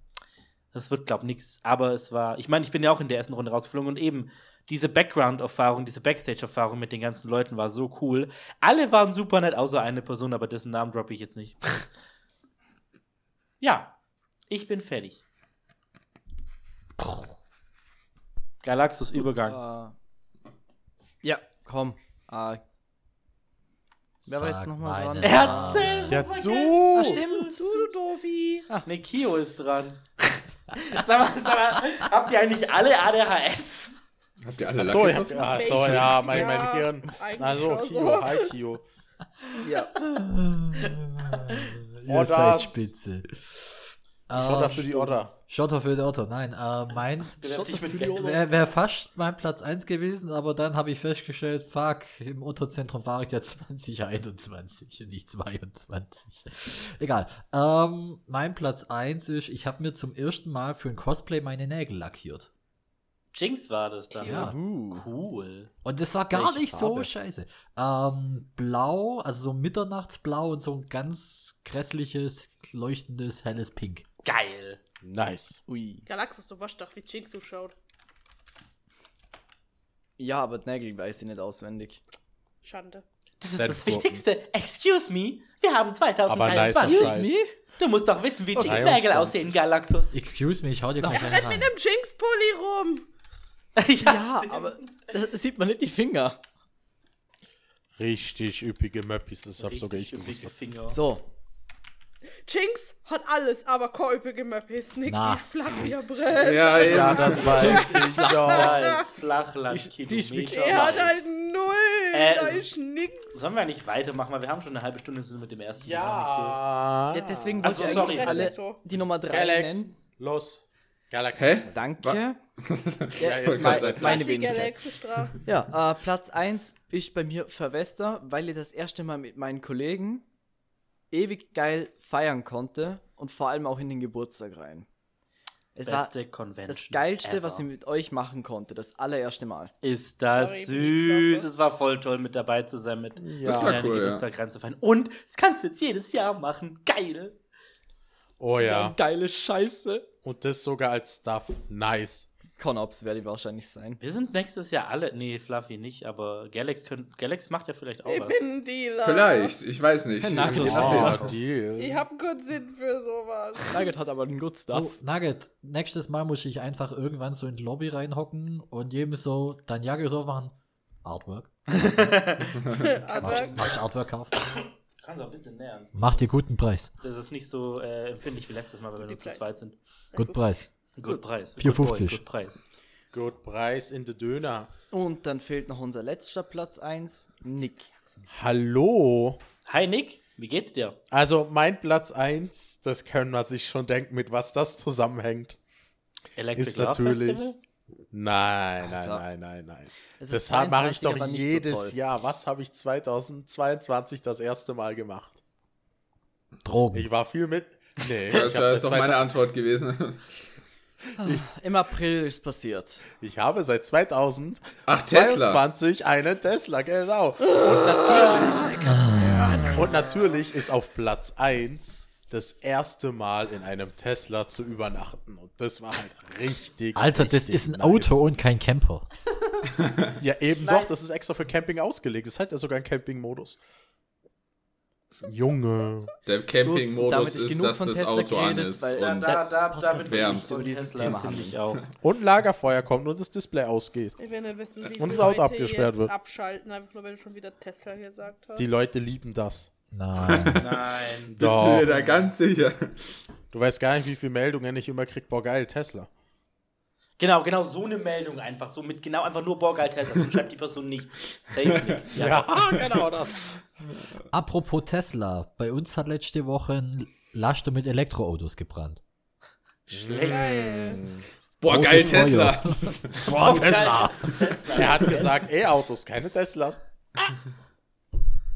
das wird, glaub nix. Aber es war, ich meine, ich bin ja auch in der ersten Runde rausgeflogen und eben diese Background-Erfahrung, diese Backstage-Erfahrung mit den ganzen Leuten war so cool. Alle waren super nett, außer eine Person, aber dessen Namen droppe ich jetzt nicht. ja, ich bin fertig. Galaxus Übergang. Äh, ja, komm. Äh, wer war jetzt nochmal dran? Erzähl! Ja, Ah, du! stimmt. Du, du Dovi. Ne, Kio ist dran. sag, mal, sag mal, habt ihr eigentlich alle ADHS? Habt ihr alle Achso, hab, ach so, ja, mein, mein Hirn. Also, Kio, so. hi, Kio. Ja. Ihr seid spitze. Schotter Ähm, für die Otter. Schotter für die Otter. Nein, äh, mein wäre wär fast mein Platz 1 gewesen, aber dann habe ich festgestellt, fuck, im Unterzentrum war ich ja 2021 und nicht 22. Egal. Ähm, mein Platz 1 ist, ich habe mir zum ersten Mal für ein Cosplay meine Nägel lackiert. Jinx war das dann. Ja. Uh. Cool. Und das war gar Welche nicht so Farbe? scheiße. Ähm, blau, also so Mitternachtsblau und so ein ganz grässliches, leuchtendes, helles Pink. Geil. Nice. Ui. Galaxus, du weißt doch, wie Jinx so schaut. Ja, aber die Nägel weiß ich nicht auswendig. Schande. Das ist das Wichtigste. Excuse me, wir haben Aber nicer 2023. Scheiß. Du musst doch wissen, wie Jinx 23. Nägel aussehen, Galaxus. Excuse me, ich hau dir gleich einen Mit rein. einem Jinx-Pulli rum. Ja, stimmt. aber da sieht man nicht die Finger. Richtig üppige Möppis, das hab sogar ich Richtig gewusst. Finger. So, Jinx hat alles, aber keine üppige Möppis. Nicht Na. die Flavia-Brille. Ja, ja. Ja, das weiß ich doch. Flachland wirklich- Er hat halt null. Äh, da ist nix. Sollen wir nicht weitermachen, weil wir haben schon eine halbe Stunde sind mit dem ersten. Ja. ja, deswegen wollte ich sorry. alle so. die Nummer 3 Galax, nennen. los. Galaxy. Hä? Danke. Ja, jetzt mein- meine Klassi Wenigkeit. Ja, äh, Platz 1 ist bei mir Verwester, weil ich das erste Mal mit meinen Kollegen ewig geil feiern konnte und vor allem auch in den Geburtstag rein. Es war Beste Convention. das Geilste, ever. was ich mit euch machen konnte, das allererste Mal. Ist das Sorry, süß. Es war voll toll, mit dabei zu sein, mit Das war cool, ja. Geburtstag reinzufallen. Und das kannst du jetzt jedes Jahr machen. Geil. Oh ja. Geile Scheiße. Und das sogar als Stuff. Nice. Conops werde ich wahrscheinlich sein. Wir sind nächstes Jahr alle. Nee, Fluffy nicht, aber Galax, könnt, Galax macht ja vielleicht auch Ich was. bin ein Dealer. Vielleicht, ich weiß nicht. So. nachdem. Oh, Deal. Ich hab einen guten Sinn für sowas. Nugget hat aber einen Good Stuff. Oh, Nugget, nächstes Mal muss ich einfach irgendwann so in die Lobby reinhocken und jedem so dein Jacke so machen. Artwork. Aber Mach, mach Artwork kaufen. Kannst du auch ein bisschen näher. Mach dir guten Preis. Das ist nicht so äh, empfindlich wie letztes Mal, weil wir nur zu zweit sind. Gut Preis. Gut Preis. 4,50. Good boy, Good Preis. Gut, Preis in der Döner. Und dann fehlt noch unser letzter Platz 1, Nick. Hallo. Hi Nick, wie geht's dir? Also mein Platz 1, das kann man sich schon denken, mit was das zusammenhängt. Electric Ist natürlich- Festival? Nein, nein, nein, nein, nein. Das mache ich 22, doch so jedes toll. Jahr. Was habe ich 2022 das erste Mal gemacht? Drogen. Ich war viel mit. Nee, Das wäre jetzt auch meine 2000 Antwort gewesen. Im April ist passiert. ich habe seit 2022 Ach, Tesla. einen Tesla, genau. Und natürlich, und natürlich ist auf Platz 1 das erste Mal in einem Tesla zu übernachten. Und das war halt richtig. Alter, das richtig ist ein nice. Auto und kein Camper. Ja, eben doch, das ist extra für Camping ausgelegt. Das hat ja sogar einen Camping-Modus. Junge. Der damit Camping-Modus ist dass von das Tesla Auto an ist. weil Da, Und da, da, damit wärmt. ich so dieses Tesla, Thema finde ich auch. Und Lagerfeuer kommt und das Display ausgeht. Ich will nicht wissen, wie Und das Auto Leute abgesperrt wird. abschalten, einfach nur weil du schon wieder Tesla gesagt hast. Die Leute lieben das. Nein. Nein. bist du Doch. dir da ganz sicher? Du weißt gar nicht, wie viele Meldungen ich immer krieg. Boah, geil, Tesla. Genau, genau so eine Meldung einfach. So mit genau einfach nur Borgal Tesla. Sonst schreibt die Person nicht. Safe nicht. Ja. genau das. Apropos Tesla, bei uns hat letzte Woche ein Laster mit Elektroautos gebrannt. Schlecht. Boah, Großes geil. Tesla. Boah, Tesla. Er hat gesagt, E-Autos, keine Teslas.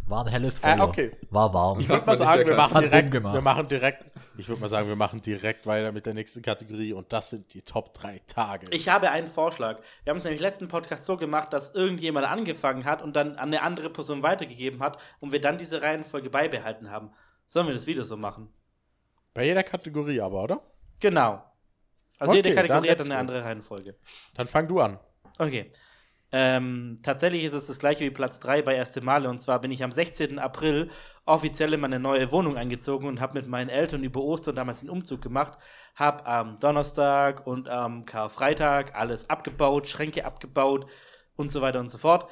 War ein helles Feuer. Äh, okay. War warm. Ich würde mal sagen, wir machen direkt, wir machen direkt, ich würde mal sagen, wir machen direkt weiter mit der nächsten Kategorie und das sind die Top 3 Tage. Ich habe einen Vorschlag. Wir haben es nämlich letzten Podcast so gemacht, dass irgendjemand angefangen hat und dann an eine andere Person weitergegeben hat und wir dann diese Reihenfolge beibehalten haben. Sollen wir das wieder so machen? Bei jeder Kategorie aber, oder? Genau. Also Okay, jede dann Kategorie hat let's eine andere Reihenfolge. Dann fang du an. Okay. Ähm, tatsächlich ist es das gleiche wie Platz 3 bei Erste Male. Und zwar bin ich am 16. April offiziell in meine neue Wohnung eingezogen und habe mit meinen Eltern über Ostern damals den Umzug gemacht. Habe am Donnerstag und am Karfreitag alles abgebaut, Schränke abgebaut und so weiter und so fort.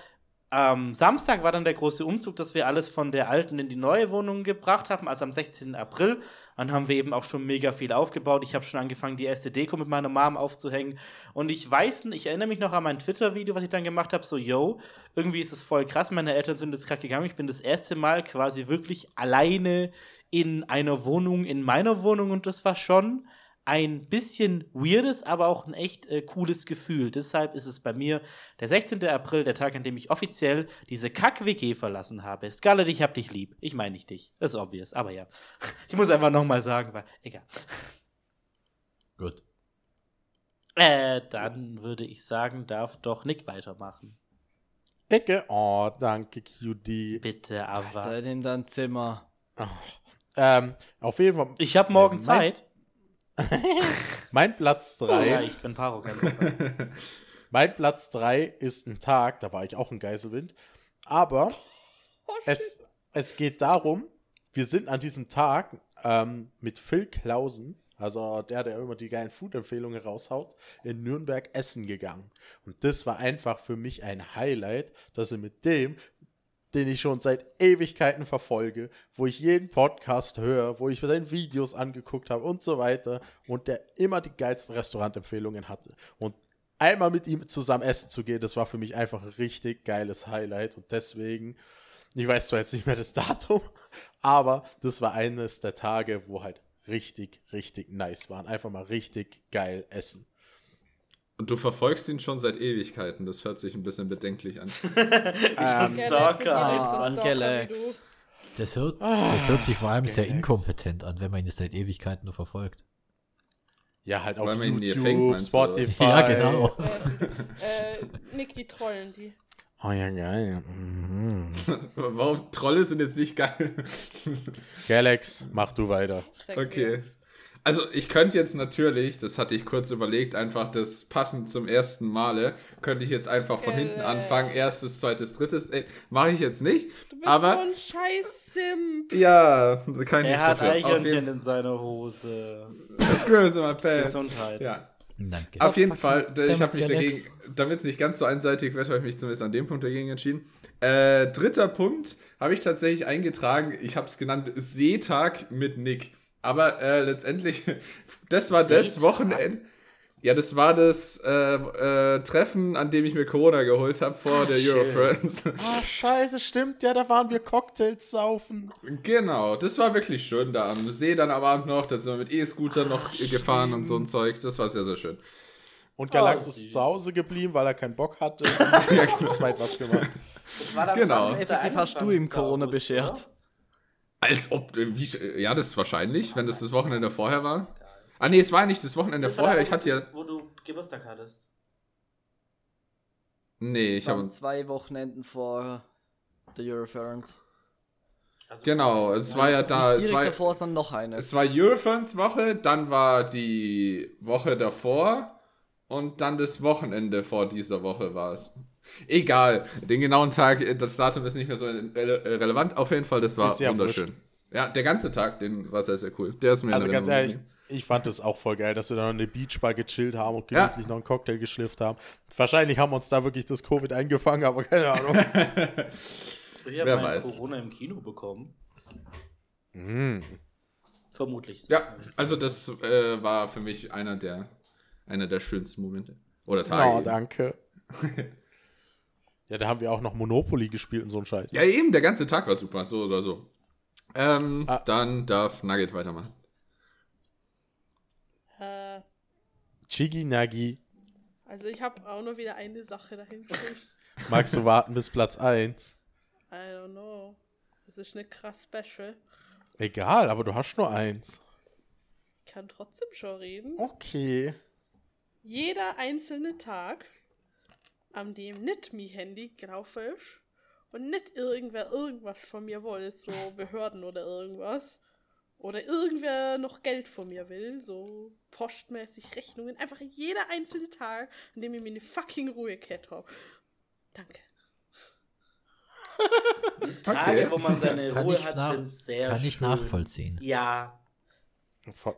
Am Samstag war dann der große Umzug, dass wir alles von der alten in die neue Wohnung gebracht haben, also am 16. April. Dann haben wir eben auch schon mega viel aufgebaut. Ich habe schon angefangen, die erste Deko mit meiner Mom aufzuhängen. Und ich weiß, nicht, ich erinnere mich noch an mein Twitter-Video, was ich dann gemacht habe, so, yo, irgendwie ist es voll krass, meine Eltern sind jetzt gerade gegangen. Ich bin das erste Mal quasi wirklich alleine in einer Wohnung, in meiner Wohnung und das war schon ein bisschen weirdes, aber auch ein echt äh, cooles Gefühl. Deshalb ist es bei mir der 16. April, der Tag, an dem ich offiziell diese Kack-WG verlassen habe. Scarlett, ich hab dich lieb. Ich meine nicht dich. Das ist obvious, aber ja. Ich muss einfach nochmal sagen, weil, egal. Gut. Äh, dann würde ich sagen, darf doch Nick weitermachen. Ecke. Oh, danke, QD. Bitte, aber. Da in dein Zimmer. Ähm, auf jeden Fall. Ich habe morgen Mein- Zeit. Mein Platz 3. Reicht, wenn Paro. Mein Platz 3 ist ein Tag, da war ich auch in Geiselwind. Aber es, es geht darum, wir sind an diesem Tag ähm, mit Phil Klausen, also der, der immer die geilen Food-Empfehlungen raushaut, in Nürnberg essen gegangen. Und das war einfach für mich ein Highlight, dass er mit dem, den ich schon seit Ewigkeiten verfolge, wo ich jeden Podcast höre, wo ich seine Videos angeguckt habe und so weiter und der immer die geilsten Restaurantempfehlungen hatte. Und einmal mit ihm zusammen essen zu gehen, das war für mich einfach ein richtig geiles Highlight und deswegen, ich weiß zwar jetzt nicht mehr das Datum, aber das war eines der Tage, wo halt richtig, richtig nice waren. Einfach mal richtig geil essen. Und du verfolgst ihn schon seit Ewigkeiten. Das hört sich ein bisschen bedenklich an. Ähm, Galax, Stalker. Galax. Das hört, das hört sich vor allem sehr Galax. inkompetent an, wenn man ihn seit Ewigkeiten nur verfolgt. ja, halt auf YouTube, fängt, meinst du? Spotify. Ja, genau. Äh, äh, Nick, die trollen die. Oh ja, geil. Mhm. Warum Trolle sind jetzt nicht geil? Galax, mach du weiter. Sag Okay. Also ich könnte jetzt natürlich, das hatte ich kurz überlegt, einfach das passend zum ersten Male, könnte ich jetzt einfach von hinten Geil. anfangen, erstes, zweites, drittes, ey, mache ich jetzt nicht, Du bist aber so ein scheiß Simp. ja, da kann ich Er nichts hat dafür. Auf Eichhörnchen jeden in seiner Hose. Squirrels in my pants. Gesundheit. Ja, Danke. auf jeden Fall, ich damit habe mich dagegen, damit es nicht ganz so einseitig wird, habe ich mich zumindest an dem Punkt dagegen entschieden. Äh, dritter Punkt habe ich tatsächlich eingetragen, ich habe es genannt Seetag mit Nick. Aber äh, letztendlich, das war das? Wochenende. Ja, das war das äh, äh, Treffen, an dem ich mir Corona geholt habe vor der shit. Eurofriends. Ah, scheiße, stimmt ja, da waren wir Cocktails saufen. genau, das war wirklich schön da am See dann am Abend noch. Da sind wir mit E-Scooter noch gefahren und so ein Zeug. Das war sehr, sehr schön. Und Galax Oh, ist zu Hause geblieben, weil er keinen Bock hatte. Und haben zu zweit was gemacht. Das war dann Genau. 20. Effektiv hast du ihm 21. Corona beschert. Als ob, äh, wie, ja, das ist wahrscheinlich, wenn das das Wochenende vorher war. Ah, nee, es war nicht das Wochenende Das vorher. Ich hatte ja. Wo du Geburtstag hattest. Nee, Ich ich habe. zwei Wochenenden vor der Euroference. Genau, es war ja da, es Direkt war, davor ist dann noch eine. es war Eurofans Woche, dann war die Woche davor und dann das Wochenende vor dieser Woche war es. Egal, den genauen Tag, das Datum ist nicht mehr so rele relevant. Auf jeden Fall, das war ja wunderschön. Ja, der ganze Tag, den war sehr, sehr cool. Der ist mir in Also ganz ehrlich, ich fand das auch voll geil, dass wir da noch eine Beachbar gechillt haben und gemütlich noch einen Cocktail geschlifft haben. Wahrscheinlich haben wir uns da wirklich das Covid eingefangen, aber keine Ahnung. Ich habe Wer mein weiß. Corona im Kino bekommen. mm. Vermutlich. Ja, also das äh, war für mich einer der, einer der schönsten Momente. Oder Tage. Oh, danke. ja, da haben wir auch noch Monopoly gespielt und so ein Scheiß. Ja, eben, der ganze Tag war super, so oder so. Ähm, Ah. Dann darf Nugget weitermachen. Äh, Chigi Nagi, also ich habe auch nur wieder eine Sache dahin stehen. magst du warten bis Platz 1? I don't know. Das ist nicht krass special. Egal, aber du hast nur eins. Ich kann trotzdem schon reden. Okay. Jeder einzelne Tag, an dem nicht mein Handy drauf ist und nicht irgendwer irgendwas von mir will, so Behörden oder irgendwas, oder irgendwer noch Geld von mir will, so postmäßig Rechnungen, einfach jeder einzelne Tag, an dem ich meine fucking Ruhe gehabt habe. Danke. Tage, wo man seine Kann Ruhe ich hat, nach- sind sehr Kann ich schön. nachvollziehen. Ja,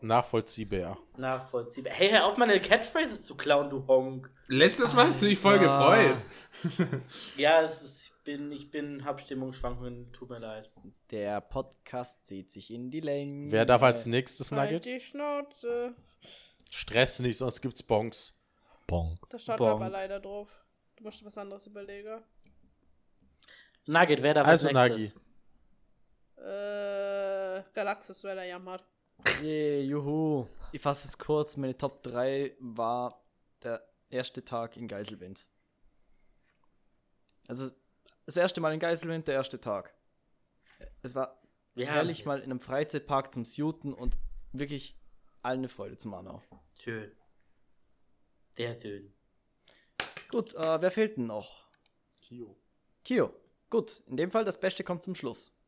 Nachvollziehbar. nachvollziehbar. Hey, hör auf, meine Catchphrases zu klauen, du Honk. Letztes Mal hast du dich voll gefreut. Ja, es ist, ich bin, ich bin, hab Stimmungsschwankungen, tut mir leid. Der Podcast zieht sich in die Länge. Wer darf als nächstes Halt Nugget? die Schnauze. Stress nicht, sonst gibt's Bonks. Bonk. Da steht Bonk. aber leider drauf. Du musst was anderes überlegen. Nugget, wer darf Also, als Nagi. nächstes? Äh, Galaxis Dueller jammert. Yeah, juhu. Ich fasse es kurz. Meine Top 3 war der erste Tag in Geiselwind. Also das erste Mal in Geiselwind, der erste Tag. Es war Wir herrlich es. mal in einem Freizeitpark zum Shooten und wirklich allen eine Freude zum Anau. Schön. Sehr schön. Gut, äh, wer fehlt denn noch? Kio. Kio. Gut, in dem Fall das Beste kommt zum Schluss.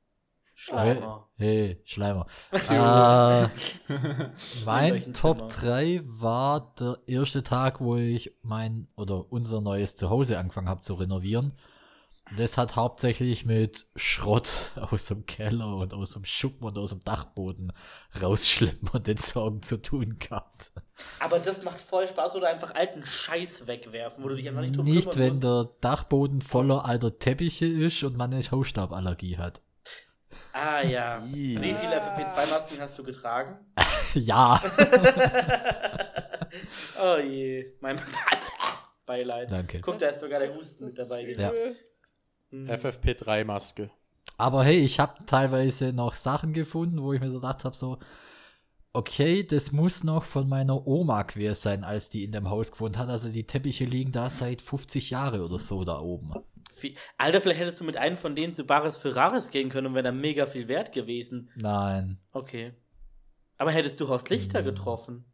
Schleimer. Hey, Schleimer. äh, mein Top Zimmer? 3 war der erste Tag, wo ich mein oder unser neues Zuhause angefangen habe zu renovieren. Das hat hauptsächlich mit Schrott aus dem Keller und aus dem Schuppen und aus dem Dachboden rausschleppen und entsorgen zu tun gehabt. Aber das macht voll Spaß, oder einfach alten Scheiß wegwerfen, wo du dich einfach nicht drum Nicht, wenn musst. der Dachboden voller alter Teppiche ist und man eine Hausstauballergie hat. Ah ja. Ih. Wie viele FFP2-Masken hast du getragen? ja, Oh je. Mein Beileid. danke. Guck, da ist sogar der Husten mit dabei. Ja. FFP3-Maske. Aber hey, ich habe teilweise noch Sachen gefunden, wo ich mir so gedacht habe, so, okay, das muss noch von meiner Oma quer sein, als die in dem Haus gewohnt hat. Also die Teppiche liegen da seit 50 Jahren oder so da oben. Wie- Alter, vielleicht hättest du mit einem von denen zu Bares Ferraris gehen können und wäre dann mega viel wert gewesen. Nein, Okay. Aber hättest du Horst Lichter Hm. getroffen?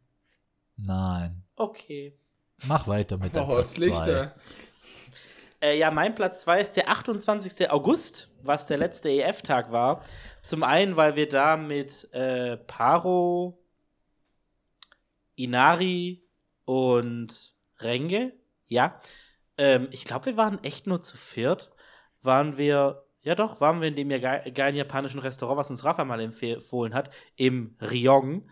nein. Okay. Mach weiter mit der Oh, Horst Lichter. Äh, ja, mein Platz 2 ist der 28. August, was der letzte EF-Tag war. Zum einen, weil wir da mit äh, Paro, Inari und Renge, ja, ähm, ich glaube, wir waren echt nur zu viert. Waren wir, ja doch, waren wir in dem ge geilen japanischen Restaurant, was uns Rafa mal empfohlen hat, im Ryong.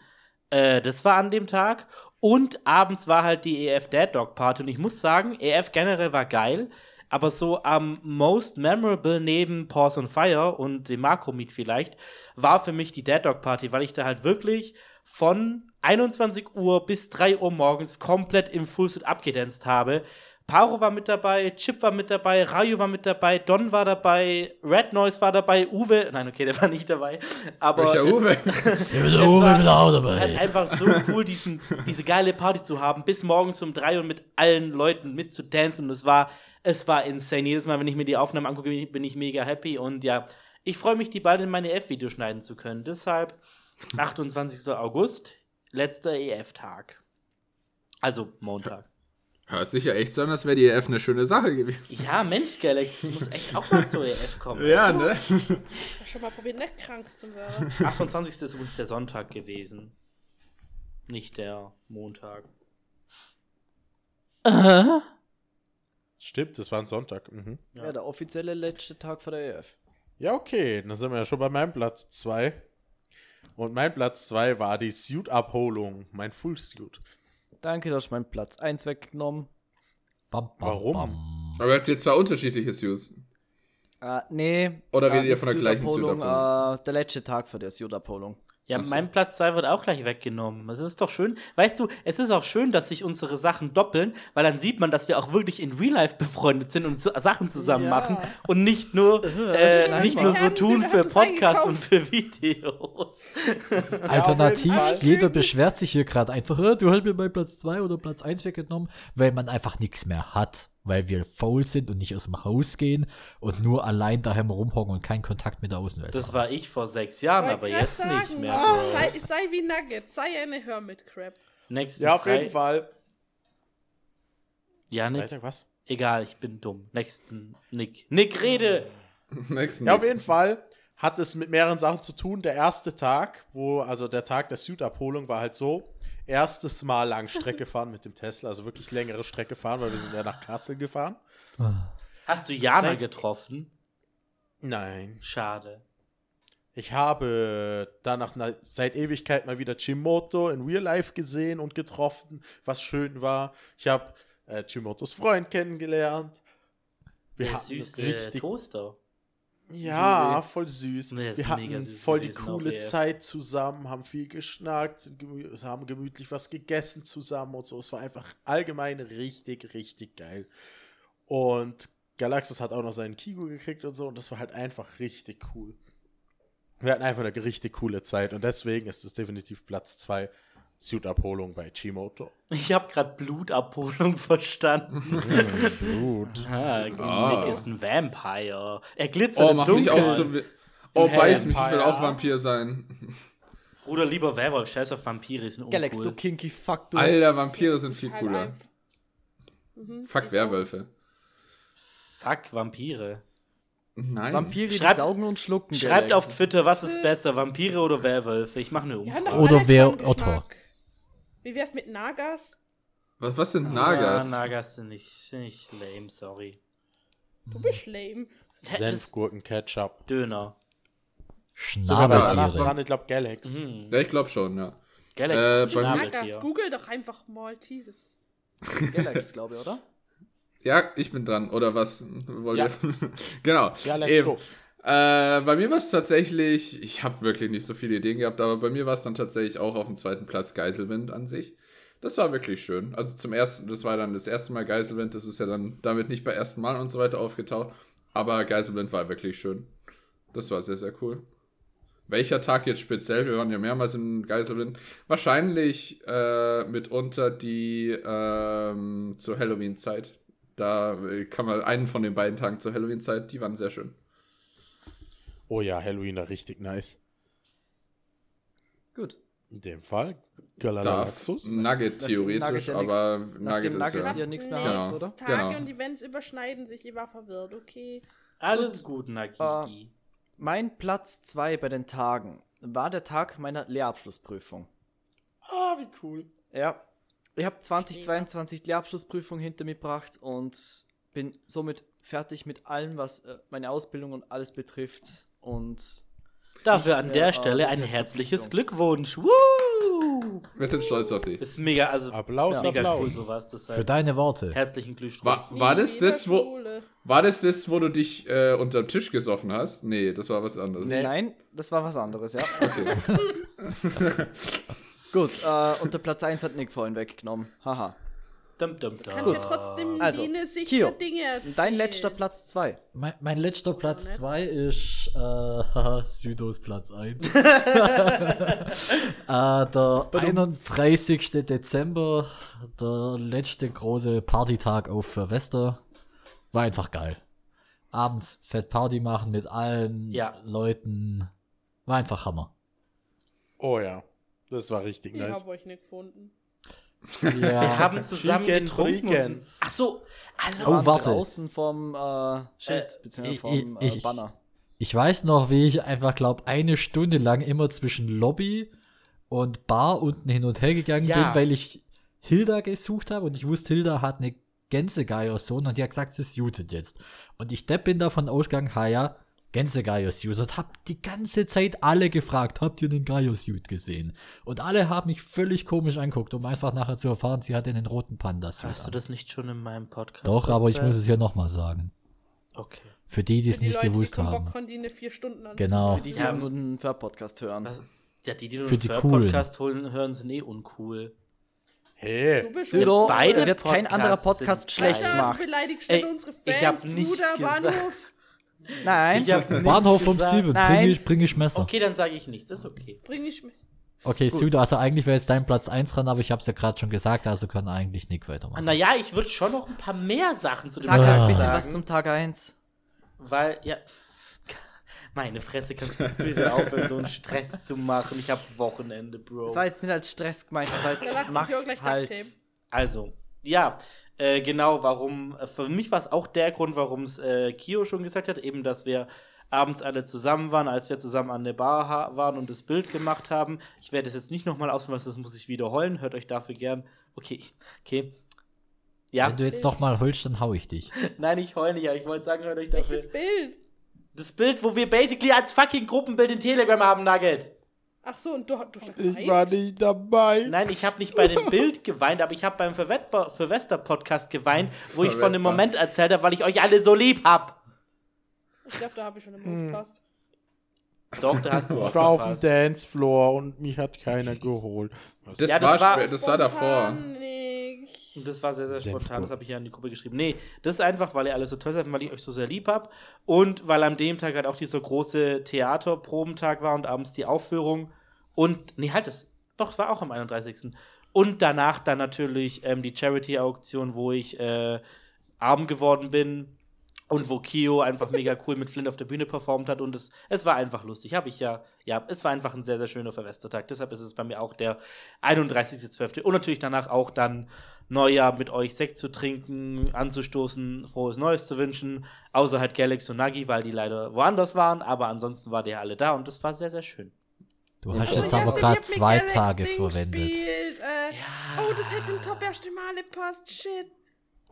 Äh, das war an dem Tag. Und abends war halt die EF Dead Dog Party. Und ich muss sagen, EF generell war geil. Aber so am most memorable neben Pause on Fire und dem Makro-Meet vielleicht, war für mich die Dead Dog Party, weil ich da halt wirklich von 21 Uhr bis 3 Uhr morgens komplett im Fullsuit abgedanzt habe. Paro war mit dabei, Chip war mit dabei, Rayu war mit dabei, Don war dabei, Red Noise war dabei, Uwe, nein, okay, der war nicht dabei. Aber Welcher Uwe? Der Uwe ist ist auch halt dabei. einfach so cool, diesen, diese geile Party zu haben, bis morgens um drei und mit allen Leuten mit zu tanzen. Und es war, es war insane. Jedes Mal, wenn ich mir die Aufnahmen angucke, bin ich- bin ich mega happy. Und ja, ich freue mich, die bald in meine F-Videos schneiden zu können. Deshalb 28. August, letzter EF-Tag. Also Montag. Hört sich ja echt so an, als wäre die EF eine schöne Sache gewesen. Ja, Mensch, Galaxy muss echt auch mal zur EF kommen. Ja, ne? Ich hab schon mal probiert, nicht krank zu werden. 28. ist übrigens der Sonntag gewesen. Nicht der Montag. Stimmt, das war ein Sonntag. Mhm. Ja. der offizielle letzte Tag vor der EF. Ja, okay, dann sind wir ja schon bei meinem Platz 2. Und mein Platz 2 war die Suit-Abholung, mein Full-Suit. Danke, du hast meinen Platz 1 weggenommen. Bam, bam, Warum? bam. Aber ihr habt jetzt zwei unterschiedliche Suits. Äh, nee. Oder äh, redet ihr von der gleichen Suit-Abholung? Äh, der letzte Tag vor der Suit-Abholung. Ja, so. mein Platz 2 wird auch gleich weggenommen. Es ist doch schön. Weißt du, es ist auch schön, dass sich unsere Sachen doppeln, weil dann sieht man, dass wir auch wirklich in Real Life befreundet sind und so Sachen zusammen Ja. machen und nicht nur, äh, nicht nur so tun für Podcast und für Videos. Alternativ, jeder beschwert sich hier gerade einfach, "Äh, du hast mir meinen Platz 2 oder Platz 1 weggenommen, weil man einfach nichts mehr hat, weil wir faul sind und nicht aus dem Haus gehen und nur allein daheim rumhocken und keinen Kontakt mit der Außenwelt Das haben. war ich vor sechs Jahren, Wollte aber grad jetzt nicht sagen, mehr. oh, Bro. sei, sei wie Nugget, sei eine Hermit-Crab. Nächsten Ja, auf Frei- jeden Fall. Ja, Nick. Freitag, was? Egal, ich bin dumm. Nächsten Nick. Nick, rede! Nächsten Ja, auf jeden Fall hat es mit mehreren Sachen zu tun. Der erste Tag, wo, also der Tag der Südabholung war halt so, erstes Mal Langstrecke fahren mit dem Tesla, also wirklich längere Strecke fahren, weil wir sind ja nach Kassel gefahren. Hast du Jana Seit- getroffen? Nein. Schade. Ich habe danach na- seit Ewigkeit mal wieder Chimoto in Real Life gesehen und getroffen, was schön war. Ich habe äh, Chimotos Freund kennengelernt. Wir Der süße richtig Toaster. Ja, voll süß. Nee, wir hatten süß voll die coole. Zeit zusammen, haben viel geschnackt, gemü haben gemütlich was gegessen zusammen und so. Es war einfach allgemein richtig, richtig geil. Und Galaxus hat auch noch seinen Kigo gekriegt und so und das war halt einfach richtig cool. Wir hatten einfach eine richtig coole Zeit und deswegen ist es definitiv Platz 2 Suit-Abholung bei Chimoto. Ich habe gerade Blutabholung verstanden. Gut. Ah, Ah. Nick ist ein Vampire. Er glitzert Oh, im mach mich Dunkeln. auch zum. Oh, beiß mich, ich will Vampire. auch Vampir sein. Bruder, lieber Werwolf, scheiß auf Vampire, die sind uncool. Galax, du kinky fuck, du. Alter, Vampire sind viel cooler. Mhm, Fuck Werwölfe. Fuck Vampire. Nein. Vampire, die Schreibt- saugen und schlucken. Schreibt Galax. auf Twitter, was ist besser, Vampire oder Werwölfe? Ich mache eine Umfrage. Oder wer Otto? Wie wär's mit Nagas? Was, was sind Nagas? Ja, Nagas sind nicht, sind nicht lame, sorry. Du bist lame. Senfgurken, Ketchup. Döner. Schnabeltiere. dran, ich glaube Galax. Mhm. Ja, ich glaube schon, ja. Galaxy Äh, ist Nagas, google doch einfach Malteses. Galax, glaube ich, oder? Ja, ich bin dran. Oder was wollt Ja. ihr? genau. Ja, let's Eben. go. Äh, bei mir war es tatsächlich, ich habe wirklich nicht so viele Ideen gehabt, aber bei mir war es dann tatsächlich auch auf dem zweiten Platz Geiselwind an sich. Das war wirklich schön. Also zum ersten, das war dann das erste Mal Geiselwind, das ist ja dann damit nicht bei ersten Mal und so weiter aufgetaucht. Aber Geiselwind war wirklich schön. Das war sehr, sehr cool. Welcher Tag jetzt speziell? Wir waren ja mehrmals in Geiselwind. Wahrscheinlich äh, mitunter die ähm, zur Halloween-Zeit. Da äh, kann man einen von den beiden Tagen zur Halloween-Zeit, die waren sehr schön. Oh ja, Halloween war richtig nice. Gut. In dem Fall Galalaxus. Nugget theoretisch, Nugget ja aber Nachdem Nugget ist Nuggets ja. hier nichts mehr Genau. hat, oder? Tage Genau. und Events überschneiden sich. Ich war verwirrt, okay. Alles gut, Nagigi. Mein Platz 2 bei den Tagen war der Tag meiner Lehrabschlussprüfung. Ah, wie cool. Ja. Ich habe 2022 die Lehrabschlussprüfung hinter mir gebracht und bin somit fertig mit allem, was äh, meine Ausbildung und alles betrifft. Und Dafür an der Stelle ein herzliches. Glückwunsch. Woo! Wir sind stolz auf dich. Ist mega, also Applaus, mega Applaus. cool sowas. Das Für deine Worte. herzlichen Glückwunsch. War, war das das, wo, war das das, wo du dich äh, unterm Tisch gesoffen hast? Nee, das war was anderes. nein, das war was anderes, ja. Okay. Gut, äh, und der Platz 1 hat Nick vorhin weggenommen. Haha. Dum, dum, dum. Kannst ja trotzdem Also, die Sicht Kio, der Dinge erzählen. Dein letzter Platz 2. Mein, mein letzter Platz nett. 2 ist äh, Südos Platz 1. äh, der 31. Dezember, der letzte große Partytag auf Silvester. War einfach geil. Abends fett Party machen mit allen Ja. Leuten. War einfach Hammer. Oh ja. Das war richtig Ich nice. habe euch nicht gefunden. Ja. Wir haben zusammen Chicken getrunken. Tricken. Und, ach so, alle. Oh, warte. Draußen vom äh, Schild, beziehungsweise ich- vom äh, ich- Banner. Ich weiß noch, wie ich einfach, glaube eine Stunde lang immer zwischen Lobby und Bar unten hin und her gegangen Ja. bin, weil ich Hilda gesucht habe und ich wusste, Hilda hat eine Gänsegeiersohn und die hat gesagt, sie suited jetzt. Und ich Depp bin davon ausgegangen, ha ja, Gänsegeiersuit und hab die ganze Zeit alle gefragt, habt ihr den Geiersuit gesehen? Und alle haben mich völlig komisch anguckt, um einfach nachher zu erfahren, sie hatte einen roten Panda-Suit Hast du das nicht schon in meinem Podcast? Doch, aber ich muss es ja nochmal sagen. Okay. Für die, die es Für die nicht Leute, gewusst die haben. Bock die eine vier Stunden an. Genau. Für die, die Ja. nur einen Ver-Podcast hören. Was? Ja, die, die nur Für einen die Podcast holen, hören, sind eh uncool. Du Hey, bist Südo, Beide wird kein Podcasts anderer sind Podcast schlecht gemacht. du Ey, schon unsere Fans. ich hab nicht Bruder, gesagt- Bahnhof. Nein. Ich hab nicht Bahnhof um sieben, Nein. bring ich, bring ich Messer. Okay, dann sage ich nichts. Ist okay. Bring ich mit. Okay, Südo, also eigentlich wäre jetzt dein Platz 1 dran, aber ich habe es ja gerade schon gesagt, also kann eigentlich Nick weitermachen. Naja, ich würde schon noch ein paar mehr Sachen zu dem Sag halt ein bisschen was zum Tag 1. Weil, ja. Meine Fresse, kannst du bitte aufhören, so einen Stress zu machen. Ich habe Wochenende, Bro. Das war jetzt nicht als Stress gemeint, das war jetzt mach auch gleich halt. Also, ja, äh, genau, warum, äh, für mich war es auch der Grund, warum es äh, Kio schon gesagt hat, eben, dass wir abends alle zusammen waren, als wir zusammen an der Bar waren und das Bild gemacht haben. Ich werde es jetzt nicht nochmal ausführen, das muss ich wiederholen, hört euch dafür gern. Okay, okay. Ja, Wenn du jetzt noch mal heulst, dann hau ich dich. nein, ich heule nicht, aber ich wollte sagen, hört euch dafür. Welches Bild? Das Bild, wo wir basically als fucking Gruppenbild in Telegram haben, Nugget. Ach so, und du, du hast ich war nicht dabei. Nein, ich habe nicht bei dem Bild geweint, aber ich habe beim Verwester-Podcast geweint, wo ich von dem. Moment erzählt habe, weil ich euch alle so lieb hab. Ich glaube, da habe ich schon im Hm. Podcast. Doch, da hast du Ich war auf dem. Dancefloor und mich hat keiner geholt. Was- Das, Ja, das war, war- das war davor. Nicht. Das war sehr, sehr Senfburg. spontan, das habe ich ja in die Gruppe geschrieben. Nee, das ist einfach, weil ihr alle so toll seid und weil ich euch so sehr lieb hab. Und weil an dem Tag halt auch dieser große Theaterprobentag war und abends die Aufführung. Und, nee, halt, das, doch, es war auch am 31. Und danach dann natürlich ähm, die Charity-Auktion, wo ich äh, arm geworden bin. Und wo Kio einfach mega cool mit Flint auf der Bühne performt hat. Und es, es war einfach lustig. Habe ich ja, ja, es war einfach ein sehr, sehr schöner Verwestertag. Deshalb ist es bei mir auch der 31.12. Und natürlich danach auch dann Neujahr mit euch Sekt zu trinken, anzustoßen, frohes Neues zu wünschen. Außer halt Galax und Nagi, weil die leider woanders waren. Aber ansonsten waren die alle da und das war sehr, sehr schön. Du hast Also, jetzt ja, aber gerade zwei Galaxy Tage Ding verwendet. Äh, Oh, das hätte ein top erste Male passt. Shit.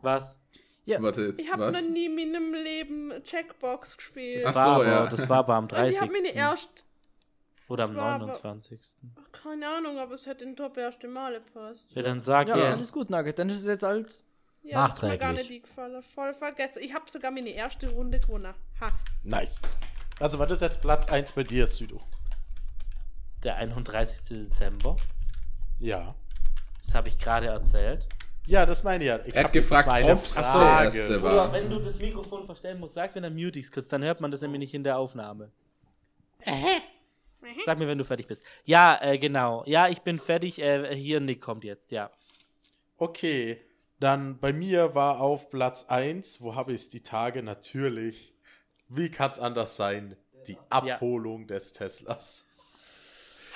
Was? Warte, jetzt, Ich habe was? noch nie in meinem Leben Checkbox gespielt. Ach war so, aber, ja. Das war aber am Und 30. ich habe meine erst. Oder am das war aber- 29. Keine Ahnung, aber es hätte ein top erste Male passt. Ja, dann sag Ja, jetzt. alles gut, Nugget. Dann ist es jetzt halt. Ja, das ist mir gar Nachträglich. nicht gefallen. Voll vergessen. Ich habe sogar meine erste Runde gewonnen. Ha. Nice. Also war das jetzt Platz 1 bei dir, Südo? Der 31. Dezember. Ja. Das habe ich gerade erzählt. Ja, das meine ich ja. Ich Er hat hab- gefragt, eine ob's der Frage. erste war. Oder wenn du das Mikrofon verstellen musst, sag's mir, dann mute kurz. Dann hört man das nämlich nicht in der Aufnahme. Sag mir, wenn du fertig bist. Ja, äh, genau. Ja, ich bin fertig. Äh, hier, Nick kommt jetzt, ja. Okay, dann bei mir war auf Platz 1, wo habe ich es die Tage natürlich, wie kann es anders sein, die Abholung des Teslas.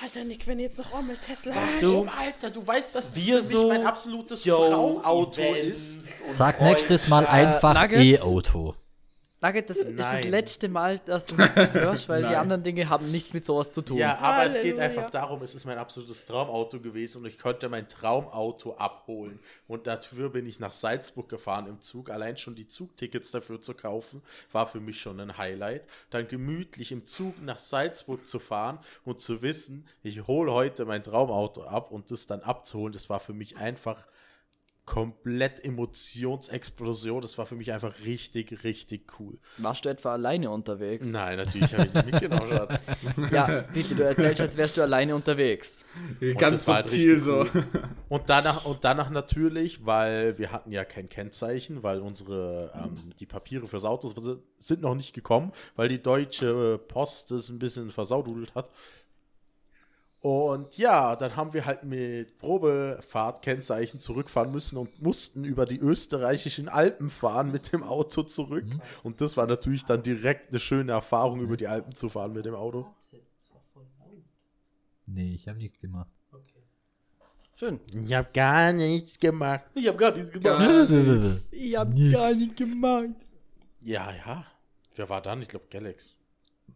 Alter, Nick, wenn jetzt noch einmal Tesla Weißt du, Oh, Alter, du weißt, dass Wir das für so mich mein absolutes Yo, Traumauto Events ist. Sag nächstes Mal Äh, einfach Nuggets? E-Auto. Nugget, das ist das Nein. letzte Mal, dass du es hörst, weil die Nein. anderen Dinge haben nichts mit sowas zu tun. Ja, aber es geht Halleluja. einfach darum, es ist mein absolutes Traumauto gewesen und ich konnte mein Traumauto abholen. Und dafür bin ich nach Salzburg gefahren im Zug. Allein schon die Zugtickets dafür zu kaufen, war für mich schon ein Highlight. Dann gemütlich im Zug nach Salzburg zu fahren und zu wissen, ich hole heute mein Traumauto ab und das dann abzuholen, das war für mich einfach komplett Emotionsexplosion. Das war für mich einfach richtig, richtig cool. Warst du etwa alleine unterwegs? Nein, natürlich habe ich nicht mitgenommen, Schatz. Ja, bitte, du erzählst, als wärst du alleine unterwegs. Ganz das war halt subtil richtig so. Und danach, und danach natürlich, weil wir hatten ja kein Kennzeichen, weil unsere, ähm, die Papiere fürs Auto sind noch nicht gekommen, weil die deutsche Post es ein bisschen versaududelt hat. Und ja, dann haben wir halt mit Probefahrt-Kennzeichen zurückfahren müssen und mussten über die österreichischen Alpen fahren mit dem Auto zurück. Und das war natürlich dann direkt eine schöne Erfahrung, über die Alpen zu fahren mit dem Auto. Nee, ich habe nichts gemacht. Schön. Ich hab gar nichts gemacht. Ich habe gar nichts gemacht. Ich hab Nix. gar nicht gemacht. Ja, ja. Wer war dann? Ich glaube Galax.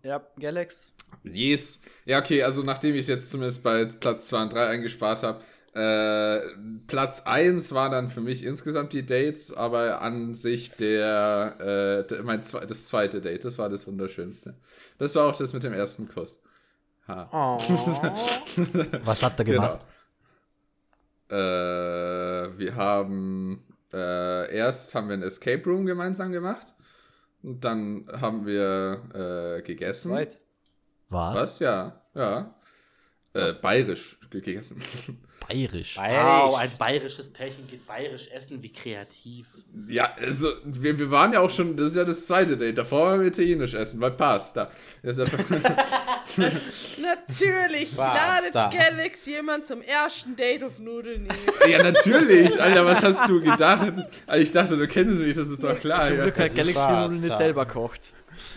Ja, Galax. Yes. Ja, okay, also nachdem ich jetzt zumindest bei Platz 2 und 3 eingespart habe, äh, Platz 1 war dann für mich insgesamt die Dates, aber an sich der, äh, der mein zwe das zweite Date, das war das Wunderschönste. Das war auch das mit dem ersten Kuss. Ha. Oh. Was habt ihr Genau. gemacht? Äh, wir haben äh, erst haben wir ein Escape Room gemeinsam gemacht. Dann haben wir äh, gegessen. Was? Was? Ja, ja. Äh, bayerisch gegessen. Bayerisch. Wow, ein bayerisches Pärchen geht bayerisch essen, wie kreativ. ja, also wir, wir waren ja auch schon, das ist ja das zweite Date. Davor waren wir italienisch essen, bei Pasta. Das ist einfach, Natürlich ladet Galax jemand zum ersten Date auf Nudeln ja, natürlich. Alter, was hast du gedacht? Also ich dachte, du kennst mich, das ist doch klar. Zum Ja, Glück hat Galax die. Nudeln nicht selber kocht.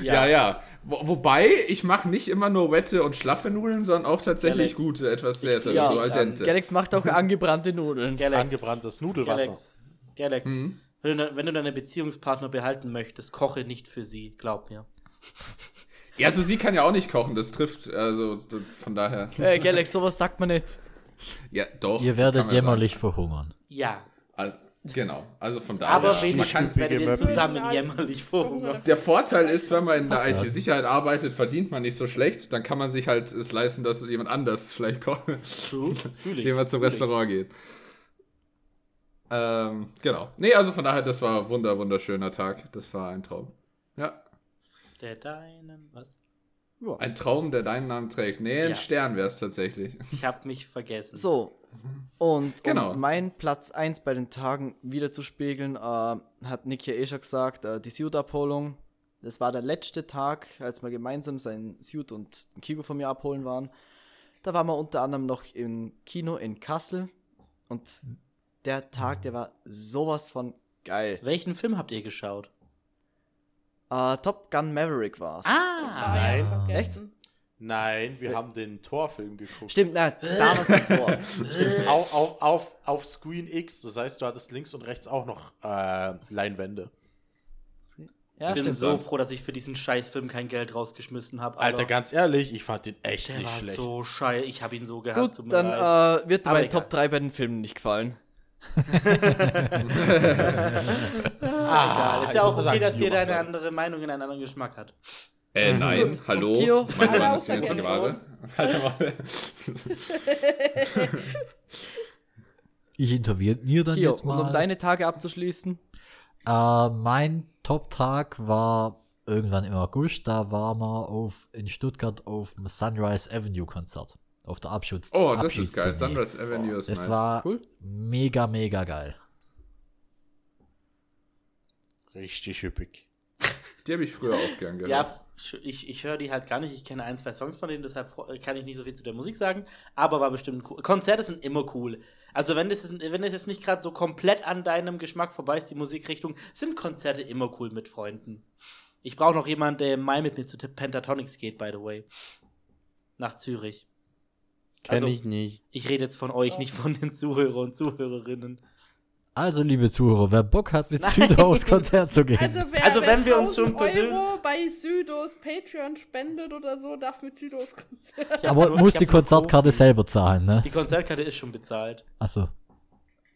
ja. ja. Wo, wobei, ich mache nicht immer nur wette und schlaffe Nudeln, sondern auch tatsächlich Galax. gute, etwas sehr, fiel so al dente. Galax macht auch angebrannte Nudeln. Galax, Angebranntes Nudelwasser. Galax, Galax. Mhm. Wenn, du, wenn du deine Beziehungspartner behalten möchtest, koche nicht für sie, glaub mir. Ja, also sie kann ja auch nicht kochen, das trifft, also von daher. Äh, Galax, sowas sagt man nicht. Ja, doch. Ihr werdet jämmerlich verhungern. Ja, sagen. Genau, also von daher. aber man kann, wenigstens werdet ihr zusammen jämmerlich verhungern. der Vorteil ist, wenn man in der IT-Sicherheit arbeitet, verdient man nicht so schlecht, dann kann man sich halt es leisten, dass jemand anders vielleicht kocht, True, fühle ich. dem man zum fühl ich. Restaurant geht. Ähm, genau. Nee, also von daher, das war ein wunder, wunderschöner Tag. Das war ein Traum. Ja. Der deinen, was? Ein Traum, der deinen Namen trägt. Nee, ein Ja. Stern wäre es tatsächlich. Ich hab mich vergessen. So. Und Genau. um mein Platz 1 bei den Tagen wieder zu spiegeln, äh, hat Nick ja eh schon gesagt, äh, die Suit-Abholung. Das war der letzte Tag, als wir gemeinsam sein Suit und den Kigo von mir abholen waren. Da waren wir unter anderem noch im Kino in Kassel. Und der Tag, der war sowas von geil. Welchen Film habt ihr geschaut? Äh, Top Gun Maverick war's. Ah, Nein. nein. Nein, wir haben den Torfilm geguckt. Stimmt, na, da war's ein Tor. Auf, auf, auf, auf Screen X. Das heißt, du hattest links und rechts auch noch äh, Leinwände. Ja, ich bin stimmt. so froh, dass ich für diesen Scheißfilm kein Geld rausgeschmissen habe. Alter, ganz ehrlich, ich fand den echt der nicht war schlecht. so scheiße. Ich habe ihn so gehasst. Gut, dann äh, wird Aber mein egal. Top 3 bei den Filmen nicht gefallen. ah, ist ja auch okay, sagen, dass jeder eine andere Meinung in einen anderen Geschmack hat. Äh, nein, hallo. Kio? Mein Mann ist einzige Gänse. Vase. Alter, mal. Ich interveniere dann Kio, jetzt und mal. um deine Tage abzuschließen, Äh, mein Top-Tag war irgendwann im August. Da waren wir auf, in Stuttgart auf dem Sunrise Avenue Konzert. Auf der Abschutz. Oh, das ist geil. Sunrise Avenue ist Das nice. war Cool. mega, mega geil. Richtig üppig. Die habe ich früher auch gern gehört. Ja, ich, ich höre die halt gar nicht. Ich kenne ein, zwei Songs von denen, deshalb kann ich nicht so viel zu der Musik sagen. Aber war bestimmt cool. Konzerte sind immer cool. Also, wenn das, wenn das jetzt nicht gerade so komplett an deinem Geschmack vorbei ist, die Musikrichtung, sind Konzerte immer cool mit Freunden. Ich brauche noch jemanden, der im Mai mit mir zu Pentatonics geht, by the way. Nach Zürich. Kenn Also- ich nicht. Ich rede jetzt von euch, nicht von den Zuhörern und Zuhörerinnen. Also, liebe Zuhörer, wer Bock hat, mit Südo aufs Konzert zu gehen. Also wer, Also wer wenn wir uns 1000 schon persönlich- Euro bei Südos Patreon spendet oder so, darf mit Südos Konzert. Ich hab aber nur- muss die Konzertkarte selber zahlen, ne? Die Konzertkarte ist schon bezahlt. Achso.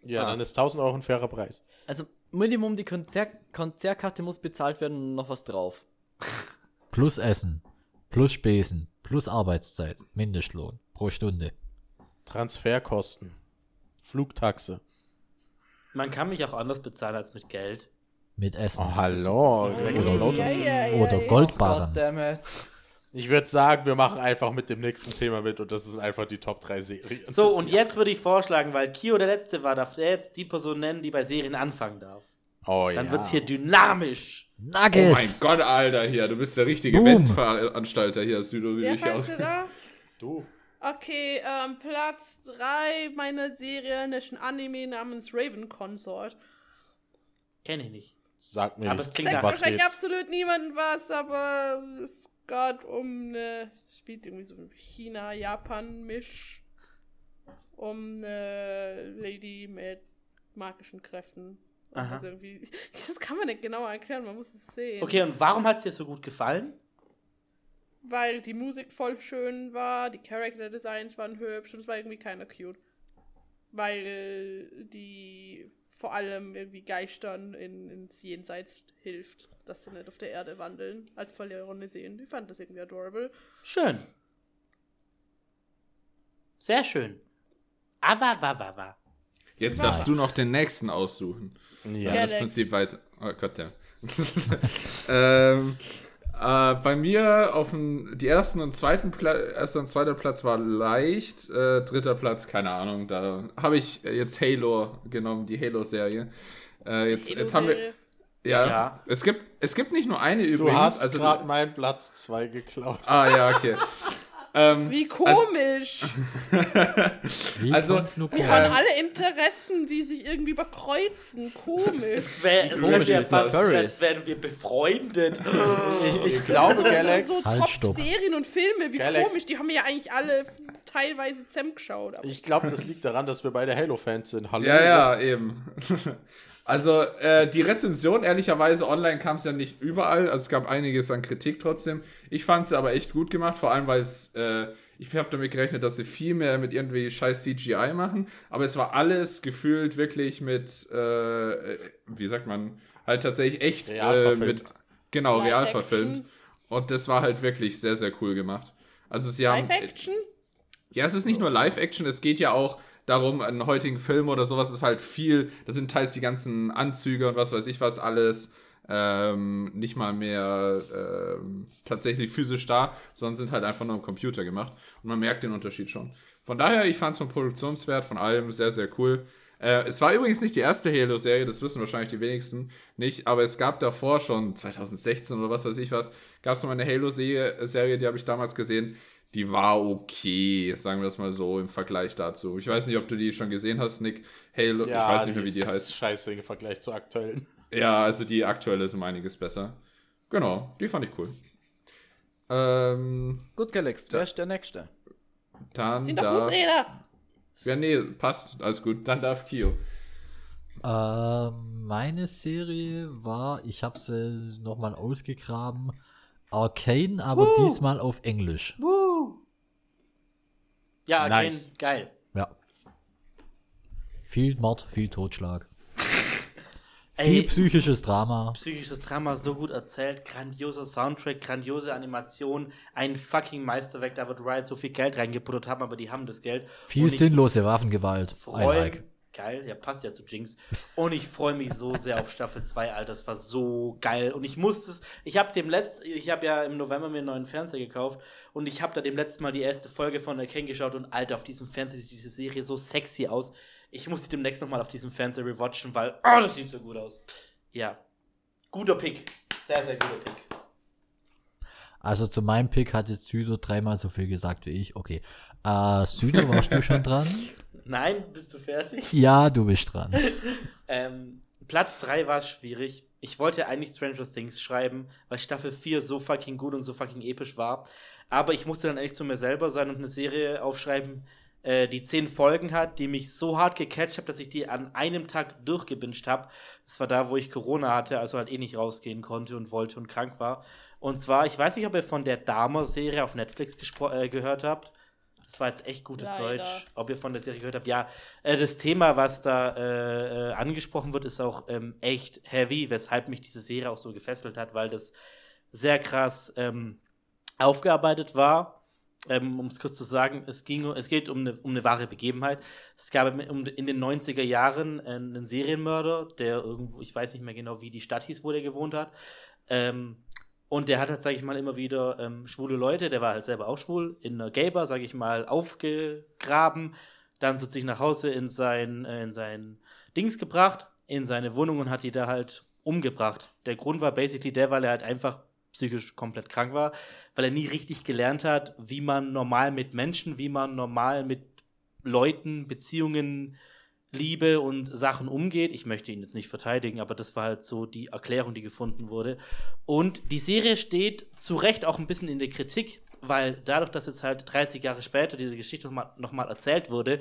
Ja, Ah. dann ist 1000 Euro ein fairer Preis. also Minimum die Konzer Konzertkarte muss bezahlt werden und noch was drauf. Plus Essen, plus Spesen, plus Arbeitszeit, Mindestlohn pro Stunde. Transferkosten. Flugtaxe. Man kann mich auch anders bezahlen als mit Geld. Mit Essen. Oh, hallo. leckere Autos. Ja, ja, ja, Oder ja. Goldbarren. Goddammit. Ich würde sagen, wir machen einfach mit dem nächsten Thema mit und das ist einfach die Top 3 Serien. So, und jetzt würde ich vorschlagen, weil Kio der Letzte war, darf der jetzt die Person nennen, die bei Serien anfangen darf. Oh Dann ja. wird's hier dynamisch. Oh Nuggets! mein Gott, Alter, hier, du bist der richtige Boom. Eventveranstalter hier, Südo, wie fängt aus. Du. Okay, ähm, Platz 3 meiner Serie ist ein Anime namens Raven Consort. Kenne ich nicht. Sag mir Aber nicht, es klingt Sagt wahrscheinlich geht's. absolut niemandem was, aber es geht um eine. Es spielt irgendwie so China-Japan-Misch. um eine Lady mit magischen Kräften. Aha. Also irgendwie, das kann man nicht genau erklären, man muss es sehen. Okay, und warum hat es dir so gut gefallen? Weil die Musik voll schön war, die Character Designs waren hübsch und es war irgendwie keiner cute. Weil die vor allem irgendwie Geistern in, ins Jenseits hilft, dass sie nicht auf der Erde wandeln, als verlorene Seelen. Ich fand das irgendwie adorable. Schön. Sehr schön. Aber, wa, wa, wa. Jetzt Was? darfst du noch den nächsten aussuchen. Ja. Dann das. Prinzip weiter. Oh Gott, ja. ähm, äh, bei mir auf dem, die ersten und zweiten Pla erster und zweiter Platz war leicht. Äh, dritter Platz, keine Ahnung. Da habe ich jetzt Halo genommen, die Halo-Serie. Äh, jetzt, jetzt haben wir. Ja, Ja. Es, gibt, es gibt nicht nur eine Du übrigens. hast also, gerade meinen Platz 2 geklaut. Ah, ja, okay. ähm, Wie komisch! Wie Also, nur Wir haben alle Interessen, die sich irgendwie überkreuzen. Komisch. Wär, es komisch ist fast, das? als wären wir befreundet. Ich, ich glaube, So, Galax. so Halt, stopp. Top-Serien und Filme, wie Galax. komisch. Die haben wir ja eigentlich alle teilweise zusammengeschaut. Aber Ich glaube, das liegt daran, dass wir beide Halo-Fans sind. Hallo. Ja, ja, eben. Also, äh, die Rezension, ehrlicherweise, online kam es ja nicht überall. Also, es gab einiges an Kritik trotzdem. Ich fand sie aber echt gut gemacht, vor allem, weil es, äh, ich habe damit gerechnet, dass sie viel mehr mit irgendwie scheiß CGI machen. Aber es war alles gefühlt wirklich mit, äh, wie sagt man, halt tatsächlich echt Real äh, verfilmt. mit, genau, real Live-Action. verfilmt. Und das war halt wirklich sehr, sehr cool gemacht. Also, sie haben. Live-Action? Ja, es ist nicht nur Live-Action, es geht ja auch darum, einen heutigen Film oder sowas ist halt viel, da sind teils die ganzen Anzüge und was weiß ich was alles, ähm, nicht mal mehr ähm, tatsächlich physisch da, sondern sind halt einfach nur im Computer gemacht. Und man merkt den Unterschied schon. Von daher, ich fand es vom Produktionswert, von allem sehr, sehr cool. Äh, es war übrigens nicht die erste Halo-Serie, das wissen wahrscheinlich die wenigsten nicht, aber es gab davor schon, 2016 oder was weiß ich was, gab es noch eine Halo-Serie, Serie, die habe ich damals gesehen. Die war okay, sagen wir es mal so, im Vergleich dazu. Ich weiß nicht, ob du die schon gesehen hast, Nick. Halo, Ja, ich weiß nicht mehr, wie die heißt. Scheiße im Vergleich zu aktuellen. Ja, also die aktuelle ist um einiges besser. Genau, die fand ich cool. Ähm, Gut, Galax, wer ist der Nächste? dann Sind doch darf... Fußräder! Ja, nee, passt, alles gut. Dann darf Kio. Ähm, meine Serie war, ich habe sie nochmal ausgegraben, Arcane, aber diesmal auf Englisch. Ja, okay, Nice. geil. Ja. Viel Mord, viel Totschlag. Viel Ey, psychisches Drama. psychisches Drama so gut erzählt, grandioser Soundtrack, grandiose Animation, ein fucking Meisterwerk, da wird Riot so viel Geld reingebuttert haben, aber die haben das Geld. Viel sinnlose Waffengewalt. I freu- like. Geil, ja, passt ja zu Jinx. Und ich freue mich so sehr auf Staffel 2, Alter. Das war so geil. Und ich musste es. Ich habe dem letzten. Ich habe ja im November mir einen neuen Fernseher gekauft. Und ich habe da dem letzten Mal die erste Folge von Arcane geschaut. Und Alter, auf diesem Fernseher sieht diese Serie so sexy aus. Ich muss die demnächst nochmal auf diesem Fernseher rewatchen, weil. Oh, das sieht so gut aus. Ja. Guter Pick. Sehr, sehr guter Pick. Also zu meinem Pick hat jetzt Südo dreimal so viel gesagt wie ich. Okay. Äh, Südo, warst du schon dran? Nein, bist du fertig? Ja, du bist dran. Ähm, Platz 3 war schwierig. Ich wollte eigentlich Stranger Things schreiben, weil Staffel 4 so fucking gut und so fucking episch war. Aber ich musste dann echt zu mir selber sein und eine Serie aufschreiben, äh, die 10 Folgen hat, die mich so hart gecatcht hat, dass ich die an einem Tag durchgebinscht habe. Das war da, wo ich Corona hatte, also halt eh nicht rausgehen konnte und wollte und krank war. Und zwar, ich weiß nicht, ob ihr von der Dahmer-Serie auf Netflix äh, gehört habt. Das war jetzt echt gutes Leider. Deutsch. Ob ihr von der Serie gehört habt? Ja, äh, das Thema, was da äh, äh, angesprochen wird, ist auch ähm, echt heavy, weshalb mich diese Serie auch so gefesselt hat, weil das sehr krass ähm, aufgearbeitet war. Ähm, um es kurz zu sagen, es, ging, es geht um eine, um eine wahre Begebenheit. Es gab in den 90er Jahren äh, einen Serienmörder, der irgendwo, ich weiß nicht mehr genau, wie die Stadt hieß, wo der gewohnt hat. Ähm, und der hat halt, sag ich mal, immer wieder ähm, schwule Leute, der war halt selber auch schwul, in einer Gay-Bar, sag ich mal, aufgegraben, dann zu sich nach Hause in sein, äh, in sein Dings gebracht, in seine Wohnung und hat die da halt umgebracht. Der Grund war basically der, weil er halt einfach psychisch komplett krank war, weil er nie richtig gelernt hat, wie man normal mit Menschen, wie man normal mit Leuten, Beziehungen, Liebe und Sachen umgeht. Ich möchte ihn jetzt nicht verteidigen, aber das war halt so die Erklärung, die gefunden wurde. Und die Serie steht zu Recht auch ein bisschen in der Kritik, weil dadurch, dass jetzt halt 30 Jahre später diese Geschichte nochmal noch mal erzählt wurde,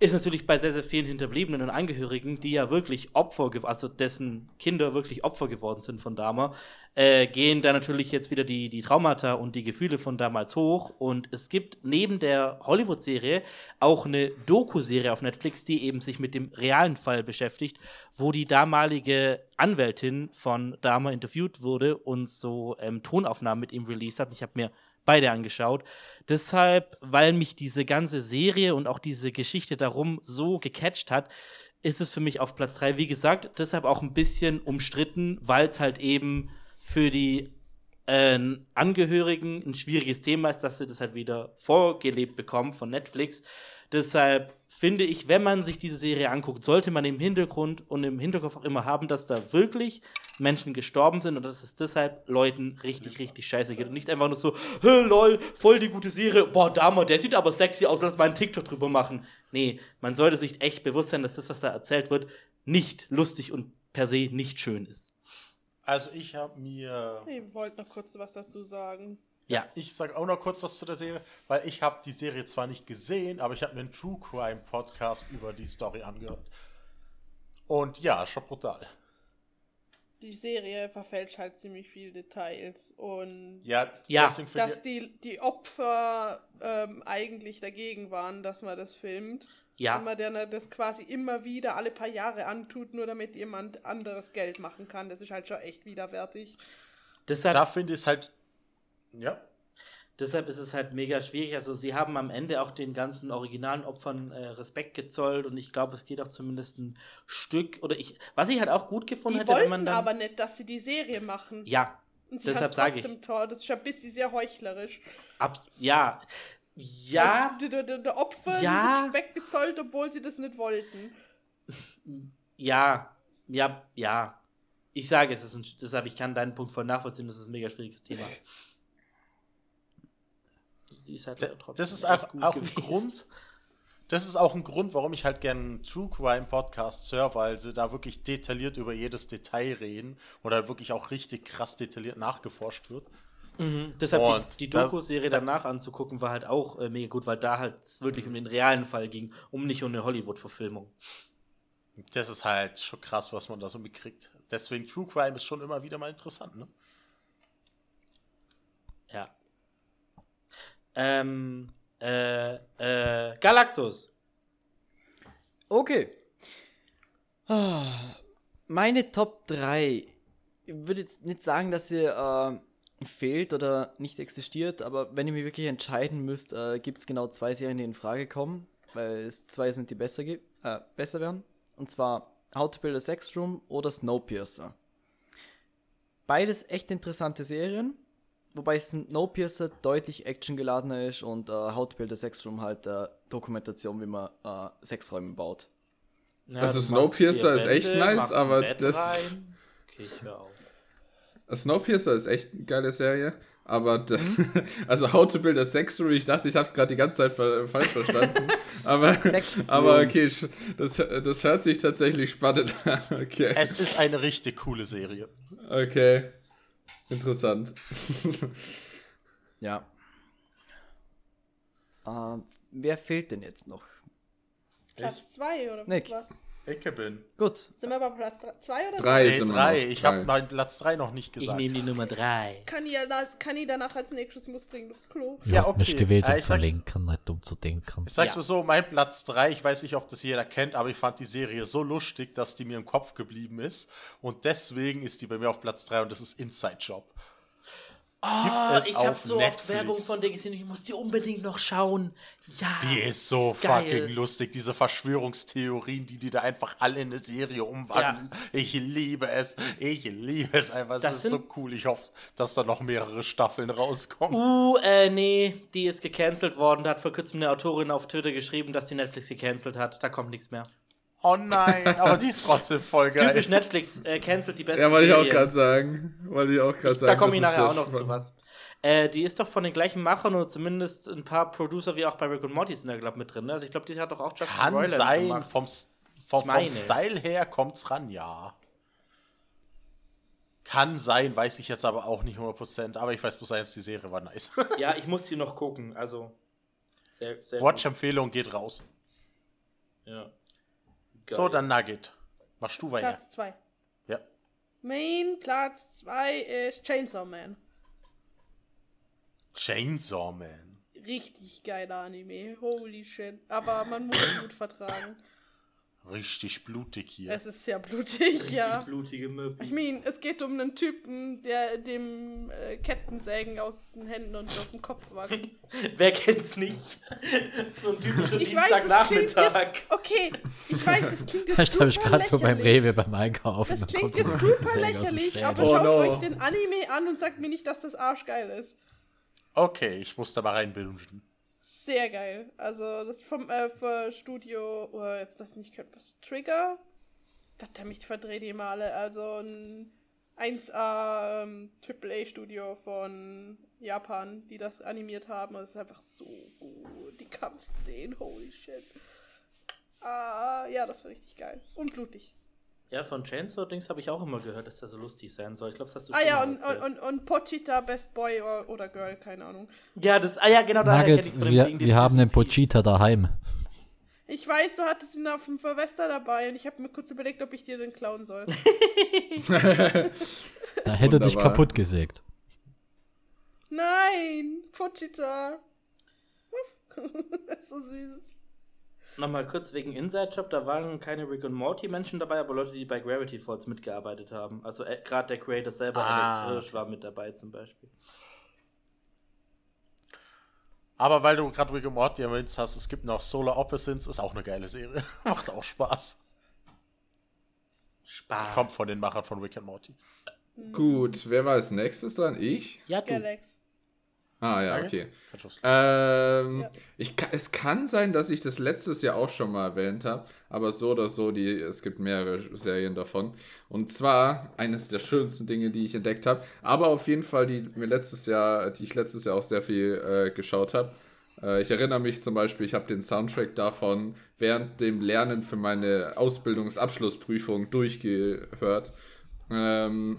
ist natürlich bei sehr, sehr vielen Hinterbliebenen und Angehörigen, die ja wirklich Opfer, also dessen Kinder wirklich Opfer geworden sind von damals, äh, gehen da natürlich jetzt wieder die, die Traumata und die Gefühle von damals hoch. Und es gibt neben der Hollywood-Serie auch eine Doku-Serie auf Netflix, die eben sich mit dem realen Fall beschäftigt, wo die damalige Anwältin von Dahmer interviewt wurde und so ähm, Tonaufnahmen mit ihm released hat. Ich habe mir beide angeschaut. Deshalb, weil mich diese ganze Serie und auch diese Geschichte darum so gecatcht hat, ist es für mich auf Platz 3. Wie gesagt, deshalb auch ein bisschen umstritten, weil es halt eben für die äh, Angehörigen ein schwieriges Thema ist, dass sie das halt wieder vorgelebt bekommen von Netflix. Deshalb finde ich, wenn man sich diese Serie anguckt, sollte man im Hintergrund und im Hinterkopf auch immer haben, dass da wirklich Menschen gestorben sind und dass es deshalb Leuten richtig, richtig scheiße geht. Und nicht einfach nur so, "Hä, lol, voll die gute Serie, boah, Dama, der sieht aber sexy aus, lass mal einen TikTok drüber machen. Nee, man sollte sich echt bewusst sein, dass das, was da erzählt wird, nicht lustig und per se nicht schön ist. Also ich habe mir. Ich wollte noch kurz was dazu sagen. Ja, Ich sage auch noch kurz was zu der Serie, weil ich habe die Serie zwar nicht gesehen, aber ich habe mir einen True Crime Podcast über die Story angehört. Und ja, schon brutal. Die Serie verfälscht halt ziemlich viele Details und Ja, Ja. dass die, die Opfer ähm, eigentlich dagegen waren, dass man das filmt. ja. Und man dann das quasi immer wieder alle paar Jahre antut, nur damit jemand anderes Geld machen kann. Das ist halt schon echt widerwärtig. Deshalb da finde ich es halt. Ja. Deshalb ist es halt mega schwierig. Also sie haben am Ende auch den ganzen originalen Opfern äh, Respekt gezollt und ich glaube, es geht auch zumindest ein Stück oder ich, was ich halt auch gut gefunden Die hätte, wenn man dann, aber nicht, dass sie die Serie machen. ja, Und sie deshalb sage ich, trotzdem toll. Das ist schon ein bisschen sehr heuchlerisch. ab, ja, ja, Die, die, die, die Opfer Ja. Respekt gezollt, obwohl sie das nicht wollten. ja, ja, ja. Ich sage, es ist ein, deshalb ich kann deinen Punkt voll nachvollziehen. Das ist ein mega schwieriges Thema. Die ist halt Da- trotzdem Das ist auch, auch ein. Grund. Das ist auch ein Grund, warum ich halt gerne True Crime Podcast höre, weil sie da wirklich detailliert über jedes Detail reden oder wirklich auch richtig krass detailliert nachgeforscht wird. Mhm. Deshalb die, die Doku-Serie da- danach anzugucken, war halt auch äh, mega gut, weil da halt es wirklich um den realen Fall ging, um nicht um eine Hollywood-Verfilmung. Das ist halt schon krass, was man da so mitkriegt. Deswegen True Crime ist schon immer wieder mal interessant, ne? Ja. Ähm, äh, äh, Galaxus. Okay. Ah, Meine Top 3. Ich würde jetzt nicht sagen, dass sie äh, fehlt oder nicht existiert, aber wenn ihr mich wirklich entscheiden müsst, äh, gibt es genau zwei Serien, die in Frage kommen, weil es zwei sind, die besser, äh, besser wären. Und zwar How to Build a Sex Room oder Snowpiercer. Beides echt interessante Serien, wobei Snowpiercer deutlich actiongeladener ist und äh, How to Build a Sex Room halt äh, Dokumentation, wie man äh, Sexräume baut. Ja, Also Snowpiercer ist echt Wände, nice, aber das-. Okay, ich hör auf. Snowpiercer ist echt eine geile Serie, aber Mhm. also How to Build a Sex Story, ich dachte, ich habe es gerade die ganze Zeit falsch verstanden. aber, aber Room. okay, das, das hört sich tatsächlich spannend an. Okay. Es ist eine richtig coole Serie. Okay. Interessant. Ja. Ähm, wer fehlt denn jetzt noch? Platz 2 oder Nick. was? Ich bin. Gut. Sind wir bei Platz 2 oder Drei Nee, sind wir drei. noch. Ich Drei. habe meinen Platz 3 noch nicht Ich gesagt. nehme die Nummer 3. Kann ich, kann ich danach als nächstes, ich muss dringend aufs Klo. Ja, Ja, okay. Nicht gewählt, Äh, um ich zu lenken, nicht um zu denken. Ich sag's Ja. mal so, mein Platz 3, ich weiß nicht, ob das jeder kennt, aber ich fand die Serie so lustig, dass die mir im Kopf geblieben ist. Und deswegen ist die bei mir auf Platz 3 und das ist Inside Job. Oh, es ich habe so oft Netflix. Werbung von der gesehen, ich muss die unbedingt noch schauen. Ja. Die ist so ist geil. fucking lustig, diese Verschwörungstheorien, die die da einfach alle in eine Serie umwandeln. Ich liebe es, ich liebe es einfach. Es Das ist sind- so cool. Ich hoffe, dass da noch mehrere Staffeln rauskommen. Uh, äh, nee, die ist gecancelt worden. Da hat vor kurzem eine Autorin auf Twitter geschrieben, dass die Netflix gecancelt hat. Da kommt nichts mehr. Oh nein, aber die ist trotzdem voll geil. Typisch Netflix äh, cancelt die besten Ja, wollte ich auch gerade sagen. Wollte ich auch gerade sagen. Da komme ich nachher auch noch zu spannend. was. Äh, die ist doch von den gleichen Machern oder zumindest ein paar Producer wie auch bei Rick und Morty sind da, glaube ich, mit drin. ne? Also ich glaube, die hat doch auch Justin Kann Roiland sein, gemacht. vom, vom, vom Style her kommt's ran, ja. Kann sein, weiß ich jetzt aber auch nicht 100%, aber ich weiß bloß eins, die Serie war nice. Ja, ich muss die noch gucken. Also, sehr, sehr gut. Watch-Empfehlung geht raus. Ja. So, Geil. dann Nugget. Machst du weiter? Platz 2. Ja. Mein Platz 2 ist Chainsaw Man. Chainsaw Man. Richtig geiler Anime. Holy shit. Aber man muss Blut vertragen. Richtig blutig hier. Es ist sehr blutig, ja. Blutige Möbel. Ich meine, es geht um einen Typen, der dem äh, Kettensägen aus den Händen und aus dem Kopf wachsen. Wer kennt's nicht? so ein typischer Ich weiß, es klingt jetzt. Dienstagnachmittag. Okay, ich weiß, es klingt jetzt Vielleicht super habe ich gerade so beim. Rewe beim Einkaufen. Das klingt jetzt super lächerlich, aber Oh schaut no. euch den Anime an und sagt mir nicht, dass das arschgeil ist. Okay, ich muss da mal reinbilden. Sehr geil. Also, das vom äh, Studio, oder jetzt das nicht was? Trigger? Verdammt, ich verdrehe die Male. Also ein 1A ähm, AAA-Studio von Japan, die das animiert haben. Es ist einfach so gut. Die Kampfszenen, holy shit. Ah, ja, das war richtig geil. Und blutig. Ja, von Chainsaw Dings habe ich auch immer gehört, dass der so lustig sein soll. Ich glaube, das hast du Ah schon ja, mal und, und, erzählt. und, und Pochita, Best Boy oder, oder Girl, keine Ahnung. Ja, das, ah ja, genau, daher kenn ich's Nugget, von dem wir, dem wir haben einen Philosophie. Pochita daheim. Ich weiß, du hattest ihn auf dem Silvester dabei und ich habe mir kurz überlegt, ob ich dir den klauen soll. Da hätte er dich kaputt gesägt. Nein, Pochita. Das ist so süß. Nochmal kurz wegen Inside Job, da waren keine Rick und Morty Menschen dabei, aber Leute, die bei Gravity Falls mitgearbeitet haben. Also äh, gerade der Creator selber, Ah, Alex Hirsch, okay. war mit dabei zum Beispiel. Aber weil du gerade Rick and Morty erwähnt hast, es gibt noch Solar Opposites, ist auch eine geile Serie. Macht auch Spaß. Spaß. Kommt von den Machern von Rick and Morty. Gut, wer war als nächstes dran? Ich? Ja, du. Galax. Ah ja, okay. Ähm, Ja. ich, es kann sein, dass ich das letztes Jahr auch schon mal erwähnt habe, aber so oder so, die, es gibt mehrere Serien davon. Und zwar eines der schönsten Dinge, die ich entdeckt habe, aber auf jeden Fall, die mir letztes Jahr, die ich letztes Jahr auch sehr viel äh, geschaut habe. Äh, ich erinnere mich zum Beispiel, ich habe den Soundtrack davon während dem Lernen für meine Ausbildungsabschlussprüfung durchgehört. Ähm,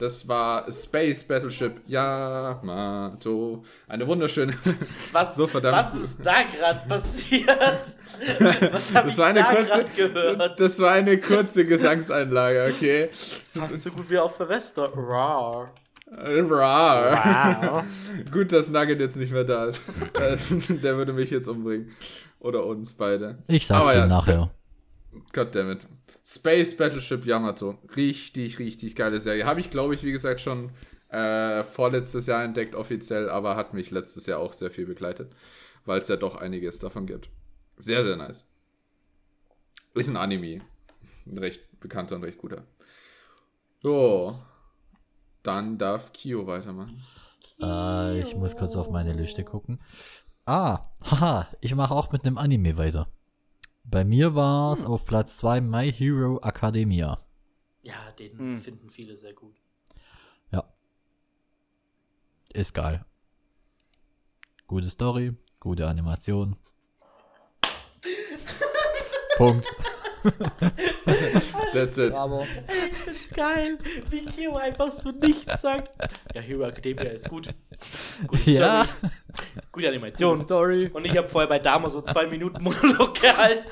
das war Space Battleship Yamato. Eine wunderschöne. Was, So verdammt was ist da gerade passiert? was habe ich Das war, eine da kurze, gehört? das war eine kurze Gesangseinlage, okay? Fast so gut wie auf Silvester. Rar. Rar. Gut, dass Nugget jetzt nicht mehr da ist. Der würde mich jetzt umbringen. Oder uns beide. Ich sag's Aber ihm ja, nachher. Goddammit. Space Battleship Yamato. Richtig, richtig geile Serie. Habe ich, glaube ich, wie gesagt, schon äh, vorletztes Jahr entdeckt offiziell, aber hat mich letztes Jahr auch sehr viel begleitet, weil es ja doch einiges davon gibt. Sehr, sehr nice. Ist ein Anime. Ein recht bekannter und recht guter. So. Dann darf Kyo weitermachen. Äh, ich muss kurz auf meine Liste gucken. Ah, haha, ich mache auch mit einem Anime weiter. Bei mir war es auf Platz 2 My Hero Academia. Ja, den Hm. finden viele sehr gut. Ja. Ist geil. Gute Story, gute Animation. Punkt. That's it. Aber Geil, wie Kyo einfach so nichts sagt. Ja, Hero Academia ist gut. Gute Story, Ja. gute Animation. Story. Und ich habe vorher bei Dama so zwei Minuten Monolog gehalten.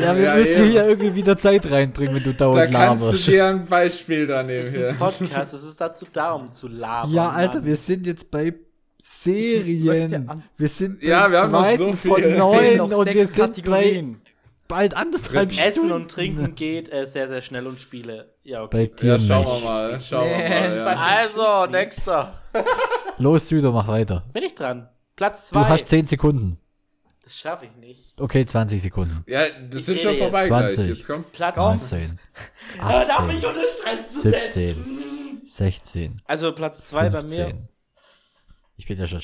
Ja, wir Ja, müssen eben. hier irgendwie wieder Zeit reinbringen, wenn du Da dauernd kannst laberst. du dir ein Beispiel da Das nehmen ist hier. ein Podcast, es ist dazu da, um zu labern. Ja, Alter, Mann. wir sind jetzt bei Serien. Wir sind Ja, wir haben noch zweiten so viel. von neun noch und wir sechs sind bei Kategorien. Bald anderthalb Essen Stunden. und Trinken geht äh, sehr, sehr schnell und Spiele. Ja, Bei okay. dir Ja, schauen wir nicht. mal. Schauen wir Nee, mal. es Ja. Also, nächster. Los, Süder, mach weiter. Bin ich dran? Platz Du zwei. hast 10 Sekunden. das schaffe ich nicht. Okay, 20 Sekunden. ja, das Ich sind schon jetzt. vorbei gleich. 20. Jetzt kommt. Platz 19, Hör auf, mich 18, unter Stress zu setzen. 17, 16, Also Platz zwei bei mir. 15. Ich bin ja schon.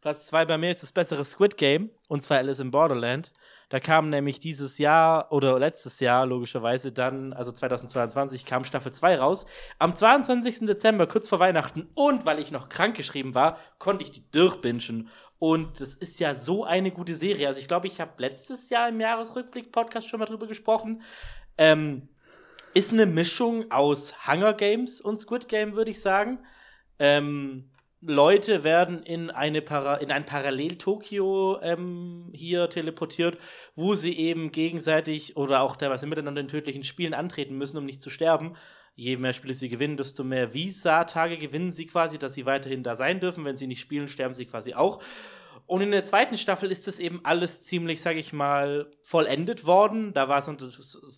Platz 2 bei mir ist das bessere Squid Game, und zwar Alice in Borderland. Da kam nämlich dieses Jahr oder letztes Jahr logischerweise dann, also 2022, kam Staffel 2 raus. Am 22. Dezember, kurz vor Weihnachten, und weil ich noch krank geschrieben war, konnte ich die durchbingen. Und das ist ja so eine gute Serie. Also ich glaube, ich habe letztes Jahr im Jahresrückblick-Podcast schon mal drüber gesprochen. Ähm, ist eine Mischung aus Hunger Games und Squid Game, würde ich sagen. Ähm, Leute werden in, eine Para in ein Parallel-Tokio ähm, hier teleportiert, wo sie eben gegenseitig oder auch teilweise miteinander in tödlichen Spielen antreten müssen, um nicht zu sterben. Je mehr Spiele sie gewinnen, desto mehr Visa-Tage gewinnen sie quasi, dass sie weiterhin da sein dürfen. Wenn sie nicht spielen, sterben sie quasi auch. Und in der zweiten Staffel ist das eben alles ziemlich, sag ich mal, vollendet worden. Da war so,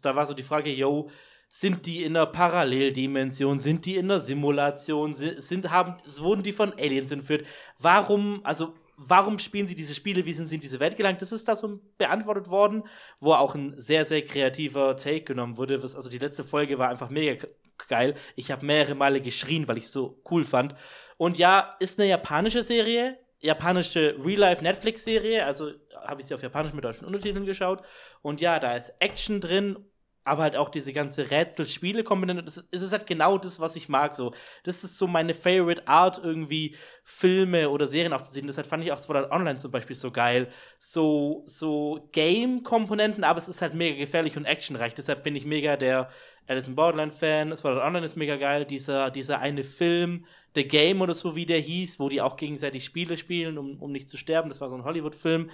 da war so die Frage, yo, sind die in einer Paralleldimension? Sind die in einer Simulation? Sind, haben, wurden die von Aliens entführt? Warum, also, warum spielen sie diese Spiele? Wie sind sie in diese Welt gelangt? Das ist da so beantwortet worden, wo auch ein sehr, sehr kreativer Take genommen wurde. Also, die letzte Folge war einfach mega geil. Ich habe mehrere Male geschrien, weil ich es so cool fand. Und ja, ist eine japanische Serie, japanische Real-Life-Netflix-Serie, also habe ich sie auf Japanisch mit deutschen Untertiteln geschaut. Und ja, da ist Action drin aber halt auch diese ganze Rätsel-Spiele-Komponente, das ist halt genau das, was ich mag. So. Das ist so meine Favorite Art, irgendwie Filme oder Serien aufzusehen. Deshalb fand ich auch Sword Art Online zum Beispiel so geil. So, so Game-Komponenten, aber es ist halt mega gefährlich und actionreich. Deshalb bin ich mega der Alice in Borderland-Fan. Sword Art Online ist mega geil. Dieser, dieser eine Film, The Game oder so, wie der hieß, wo die auch gegenseitig Spiele spielen, um, um nicht zu sterben. Das war so ein Hollywood-Film.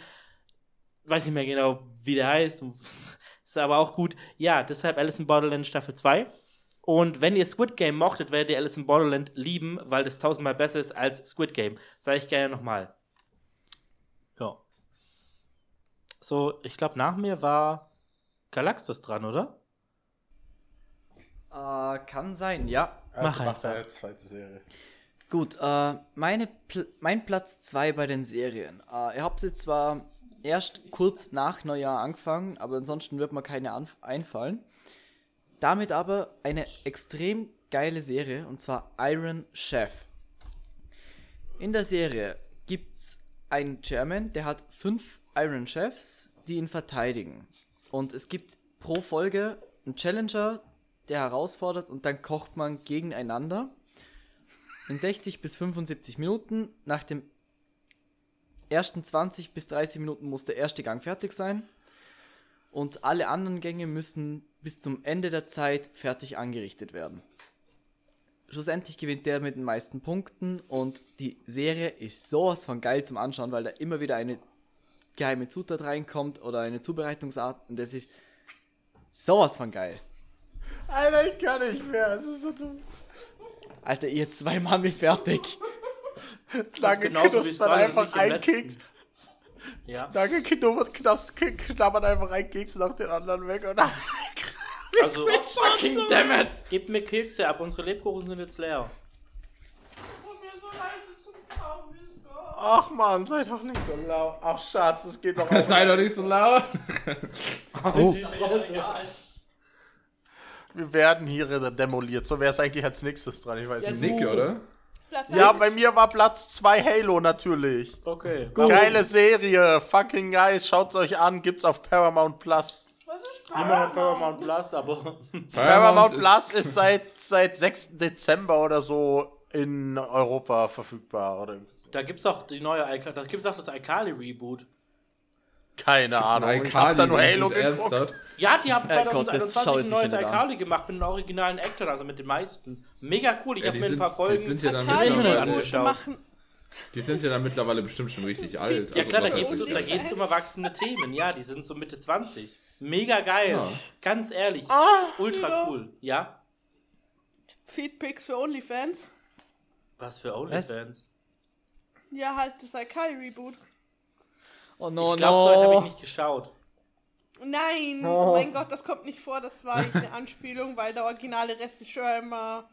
Weiß nicht mehr genau, wie der heißt. Ist aber auch gut. Ja, deshalb Alice in Borderland Staffel 2. Und wenn ihr Squid Game mochtet, werdet ihr Alice in Borderland lieben, weil das tausendmal besser ist als Squid Game. Sag ich gerne nochmal. Ja. So, ich glaube, nach mir war Galaxus dran, oder? Äh, kann sein, ja. Also Mach einfach. Deine zweite Serie. Gut, äh, meine Pl mein Platz 2 bei den Serien. Äh, ihr habt sie zwar erst kurz nach Neujahr angefangen, aber ansonsten wird mir keine einfallen. Damit aber eine extrem geile Serie und zwar Iron Chef. In der Serie gibt es einen Chairman, der hat fünf Iron Chefs, die ihn verteidigen. Und es gibt pro Folge einen Challenger, der herausfordert und dann kocht man gegeneinander. In 60 bis 75 Minuten nach dem ersten 20 bis 30 Minuten muss der erste Gang fertig sein. Und alle anderen Gänge müssen bis zum Ende der Zeit fertig angerichtet werden. Schlussendlich gewinnt der mit den meisten Punkten und die Serie ist sowas von geil zum Anschauen, weil da immer wieder eine geheime Zutat reinkommt oder eine Zubereitungsart und das ist sowas von geil. Alter, ich kann nicht mehr, es ist so dumm. Alter, ihr zwei Mann wie fertig. Lange knuspert einfach ein Keks. Ja. Lange knabbert einfach ein Keks nach den anderen weg und dann. Also, fucking dammit! Gib mir Kekse ab, unsere Lebkuchen sind jetzt leer. Ach man, sei doch nicht so laut. Ach Schatz, es geht doch auch. sei doch nicht so laut. oh. Wir werden hier demoliert. So wäre es eigentlich als nächstes dran. Ich weiß ja, nicht. Nick, oder? Platz Ja, bei mir war Platz 2 Halo natürlich. Okay. Gut. Geile Serie, fucking nice. Schaut's euch an, gibt's auf Paramount Plus. Was ist Paramount? Paramount Plus, aber. Paramount Plus ist seit, seit 6. Dezember oder so in Europa verfügbar. Oder da gibt's auch die neue, da gibt's auch das Alkali Reboot. Keine Ahnung. Ich hab da nur Halo geguckt. Ja, die haben 2021 ein neues Alkali gemacht mit den originalen Actors, also mit den meisten. Mega cool. Ich ja, habe mir ein paar Folgen sind ja dann Internet angeschaut. Die sind ja dann mittlerweile bestimmt schon richtig alt. Ja also, klar, da geht es um erwachsene Themen. Ja, die sind so Mitte 20. Mega geil. Ja. Ganz ehrlich. Ah, Ultra cool. Ja? Feedpicks für OnlyFans. Was für OnlyFans? Ja, halt das Alkali Reboot. Oh no, ich glaube, no. so habe ich nicht geschaut. Nein, oh. mein Gott, das kommt nicht vor. Das war eine Anspielung, weil der originale Regisseur immer.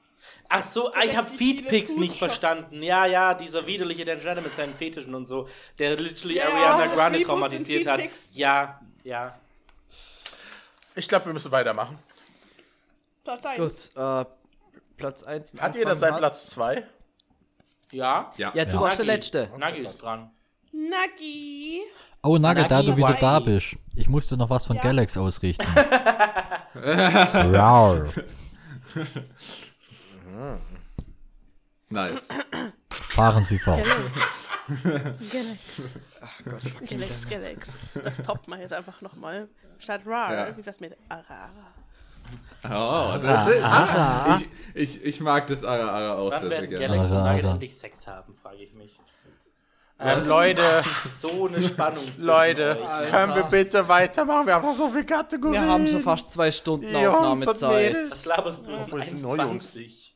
Ach so, ich habe Feedpics nicht verstanden. Ja, ja, dieser widerliche Dan Schneider mit seinen Fetischen und so, der literally ja, Ariana Grande traumatisiert hat. Ja, ja. Ich glaube, wir müssen weitermachen. Platz 1. Gut, äh, Platz 1. Hat jeder seinen Platz 2? Ja. Ja, ja du ja. warst der Letzte. Nagi ist dran. Nagi. Oh, Nugget, da du wieder da bist. Ich musste noch was von ja. Galax ausrichten. nice. Fahren Sie fort. Galax. Ach Gott, Galax, Galax. Das toppt man jetzt einfach nochmal. Statt Rar, ja. wie was mit Arara. Oh, das, das, ach, ich, ich, ich mag das Ara Ara auch Wann sehr, sehr werden gerne. Galaxy und Alter. endlich Sex haben, frage ich mich. Ähm, Leute, So eine Spannung. Leute, euch. können wir bitte weitermachen? Wir haben noch so viele Kategorien. Wir haben schon fast zwei Stunden Jungs Aufnahmezeit. Was laberst du? Sind sind nur Jungs. 1,20.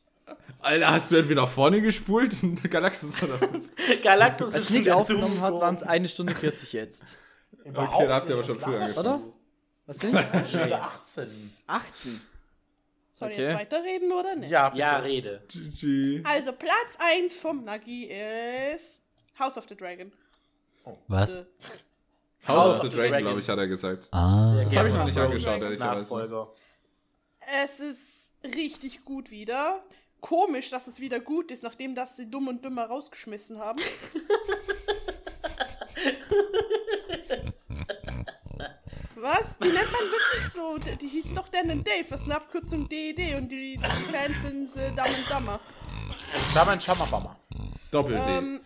Alter, hast du entweder nach vorne gespult, Galaxis oder was? Galactus Als ist Nick wieder aufgenommen hat, waren es eine Stunde 40 jetzt. Okay, da habt ihr aber schon früher angefangen. Oder? Was sind's? Stunde 18. 18. Soll ich Okay. jetzt weiterreden oder nicht? Ja, bitte. Ja, rede. GG. Also Platz 1 vom Nagi ist House of the Dragon. Was? Äh, House of the Dragon, glaube ich, hat er gesagt. Ah. Das habe ich noch nicht of angeschaut, ehrlicherweise. Nachfolger. Es ist richtig gut wieder. Komisch, dass es wieder gut ist, nachdem das sie dumm und dümmer rausgeschmissen haben. Was? Die nennt man wirklich so. Die, die hieß doch Dan and Dave. Das ist eine Abkürzung DED und die, die Fans sind äh, Dumb and Dumber. Da mein Schammerbammer. Doppel-D. Ähm,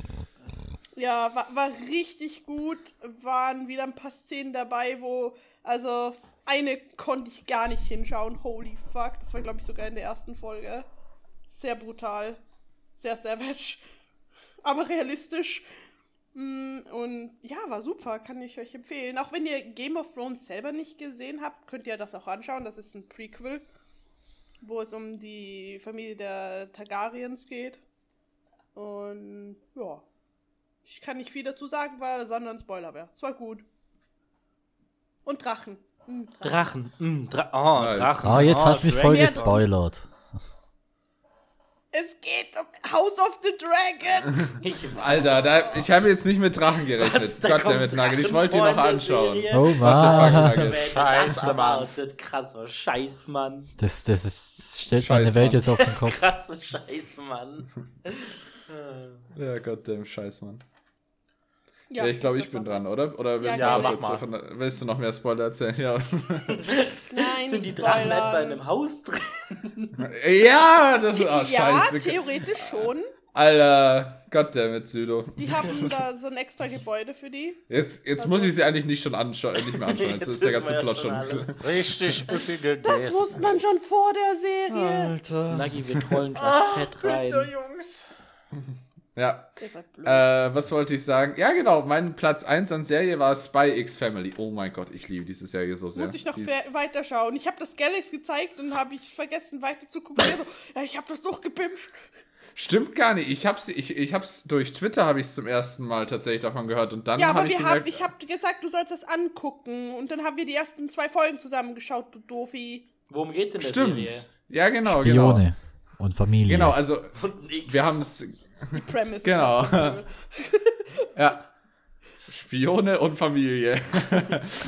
ja, war, war richtig gut. Waren wieder ein paar Szenen dabei, wo, also, eine konnte ich gar nicht hinschauen. Holy fuck. Das war, glaube ich, sogar in der ersten Folge. Sehr brutal. Sehr savage. Aber realistisch. Mm, Und ja, war super. Kann ich euch empfehlen. Auch wenn ihr Game of Thrones selber nicht gesehen habt, könnt ihr das auch anschauen. Das ist ein Prequel, wo es um die Familie der Targaryens geht. Und ja. Ich kann nicht viel dazu sagen, weil sondern Spoiler wäre. Es war gut. Und Drachen. Hm, Drachen. Drachen. Mm, Dra oh, Nice. Drachen. Ah, jetzt oh, hast du mich voll gespoilert. Es geht um House of the Dragon. Ich Alter, da, ich habe jetzt nicht mit Drachen gerechnet. Was? Da Goddammit, kommt Nugget, ich wollte ihn noch der anschauen. Serie? Oh What the fuck, Mann. Scheiße, das Mann. erwartet. Krasser Scheiß, Mann. Das, das ist, stellt Scheiß, meine Welt Mann. jetzt auf den Kopf. Krasser Scheiß, Mann. Ja, Goddamn, scheiß, Mann. Ja, Ja, ich glaube, ich bin dran, oder? Oder willst, Ja, du, mal. jetzt von, willst du noch mehr Spoiler erzählen? Ja, Nein, Sind die nicht Drachen etwa in einem Haus drin? ja das ist. Oh, Ja, scheiße. theoretisch schon. Alter, Goddammit, Südo. Die haben da so ein extra Gebäude für die. Jetzt, jetzt Also- muss ich sie eigentlich nicht schon anschauen, nicht mehr anschauen. Jetzt, Jetzt ist der ganze ja Plot schon. Richtig üppige Das Gäste. wusste man schon vor der Serie. Alter. Nagi, wir trollen gerade fett rein. Bitte, Jungs. Ja. Blöd. Äh, was wollte ich sagen? Ja, genau. Mein Platz 1 an Serie war Spy X Family. Oh mein Gott, ich liebe diese Serie so sehr. Muss ich noch weiterschauen. Ich habe das Galax gezeigt und habe ich vergessen weiter zu gucken. Also, ja, ich habe das durchgepimpt. Stimmt gar nicht. Ich hab's, ich, ich hab's durch Twitter habe ich zum ersten Mal tatsächlich davon gehört und dann Ja, habe aber ich wir haben, gemerkt, ich habe gesagt, du sollst das angucken. Und dann haben wir die ersten zwei Folgen zusammen geschaut, du Doofi. Worum geht's in der stimmt. Serie? Ja, genau, genau. Spione und Familie. Genau, also wir haben es Die Premise. Genau. Ist ja Spione und Familie.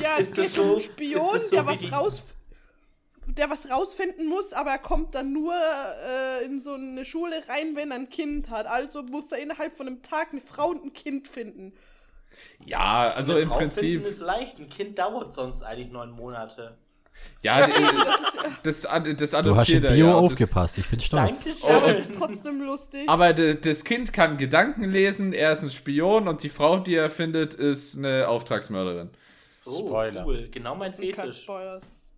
ja, es Ist das geht so- um einen Spion, so der was raus der was rausfinden muss, aber er kommt dann nur äh, in so eine Schule rein, wenn er ein Kind hat. Also muss er innerhalb von einem Tag eine Frau und ein Kind finden. Ja, also Eine im Frau Prinzip. Finden ist leicht. Ein Kind dauert sonst eigentlich neun Monate. Ja, die- das, ad- das du hast adoptiert er Bio ja. Das, aufgepasst, ich bin stolz. Ja, aber es ist trotzdem lustig. aber das Kind kann Gedanken lesen, er ist ein Spion und die Frau, die er findet, ist eine Auftragsmörderin. oh, Spoiler. cool. Genau mein Das Fetisch. Spoilers.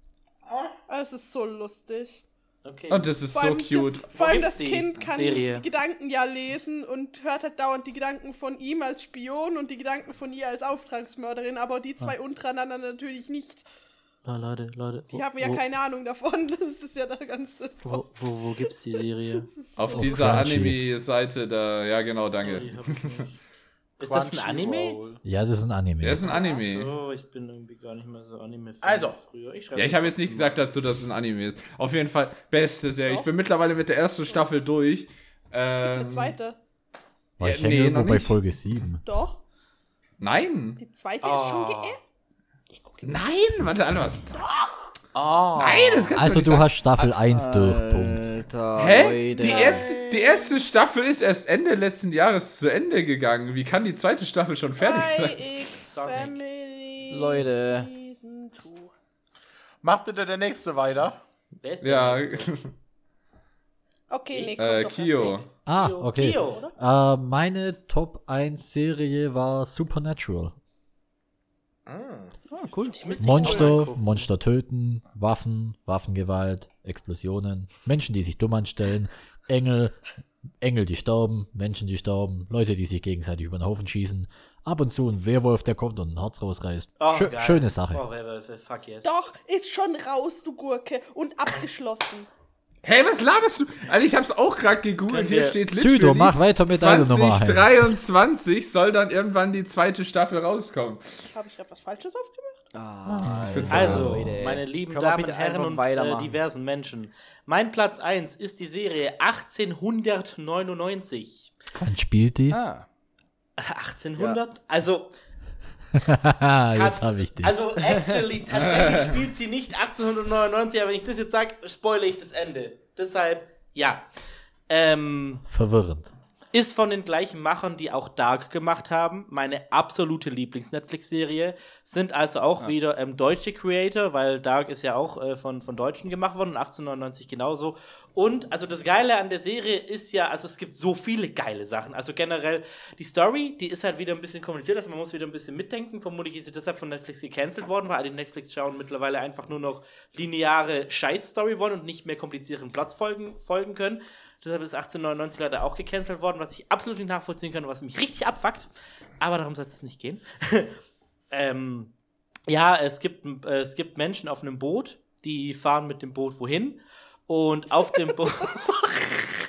Es ist so lustig. Okay. Und das ist Vor so cute. Das, vor allem das die Kind kann Serie? die Gedanken ja lesen und hört halt dauernd die Gedanken von ihm als Spion und die Gedanken von ihr als Auftragsmörderin, aber die zwei untereinander natürlich nicht. Oh, Leute, Leute. Die haben ja keine Ahnung davon. Das ist ja das Ganze. Wo, wo, wo gibt's die Serie? Das Auf dieser. Anime-Seite da, ja genau, danke. Nicht. Ist das ein Anime? Ja, das ist ein Anime. Er ist ein Anime. Oh, ich bin irgendwie gar nicht mehr so anime Also. früher. Ich schreibe Ja, ich habe jetzt nicht gesagt dazu, dass es ein Anime ist. Auf jeden Fall, beste Serie. Ich bin mittlerweile mit der ersten Staffel durch. Eine Ähm, zweite. Aber ich Ja, nee, irgendwo noch bei nicht. Folge 7. Doch. Nein. Die zweite Ah. ist schon geändert. Nein, warte, Alter, was? Ah. Nein, das kannst du Also nicht du sagen. hast Staffel 1 durch, Punkt. Alter, Hä? Die erste, die erste Staffel ist erst Ende letzten Jahres zu Ende gegangen. Wie kann die zweite Staffel schon fertig sein? Leute. Season 2. Macht bitte der nächste weiter. Der Ja, Nächste? Okay, nee, äh, Kio. Nick. Ah, okay. Kio. Äh, meine Top 1 Serie war Supernatural. Ah, cool. Monster. Monster töten, Waffen, Waffengewalt, Explosionen, Menschen, die sich dumm anstellen, Engel, Engel, die sterben, Menschen, die sterben, Leute, die sich gegenseitig über den Haufen schießen, ab und zu ein Werwolf, der kommt und ein Herz rausreißt. Oh, Schö geil. schöne Sache. Oh, Werwölfe, fuck yes. Doch, ist schon raus, du Gurke. Und abgeschlossen. Hey, was laberst du? Also ich hab's auch gerade gegoogelt. Hier steht Südo, mach weiter mit deiner Nummer eins. 2023 soll dann irgendwann die zweite Staffel rauskommen. Habe ich gerade was Falsches aufgemacht? Ah, bin Also, meine lieben wir Damen, Herren und äh, diversen Menschen. Mein Platz 1 ist die Serie 1899. Wann spielt die? Ah, 1800? Also, Jetzt habe ich dich. also actually, tatsächlich spielt sie nicht 1899, aber wenn ich das jetzt sage, spoile ich das Ende. Deshalb, ja. Ähm, Verwirrend. Ist von den gleichen Machern, die auch Dark gemacht haben. Meine absolute Lieblings-Netflix-Serie. Sind also auch wieder ähm, deutsche Creator, weil Dark ist ja auch äh, von, von Deutschen gemacht worden, 1899 genauso. Und also das Geile an der Serie ist ja, also es gibt so viele geile Sachen. Also generell die Story, die ist halt wieder ein bisschen kompliziert, also man muss wieder ein bisschen mitdenken. Vermutlich ist sie deshalb von Netflix gecancelt worden, weil alle die Netflix schauen mittlerweile einfach nur noch lineare Scheiß-Story wollen und nicht mehr komplizierten Platz folgen, folgen können. Deshalb ist 1899 leider auch gecancelt worden, was ich absolut nicht nachvollziehen kann und was mich richtig abfuckt. Aber darum soll es nicht gehen. ähm, ja, es gibt, äh, es gibt Menschen auf einem Boot, die fahren mit dem Boot wohin. Und auf dem Boot.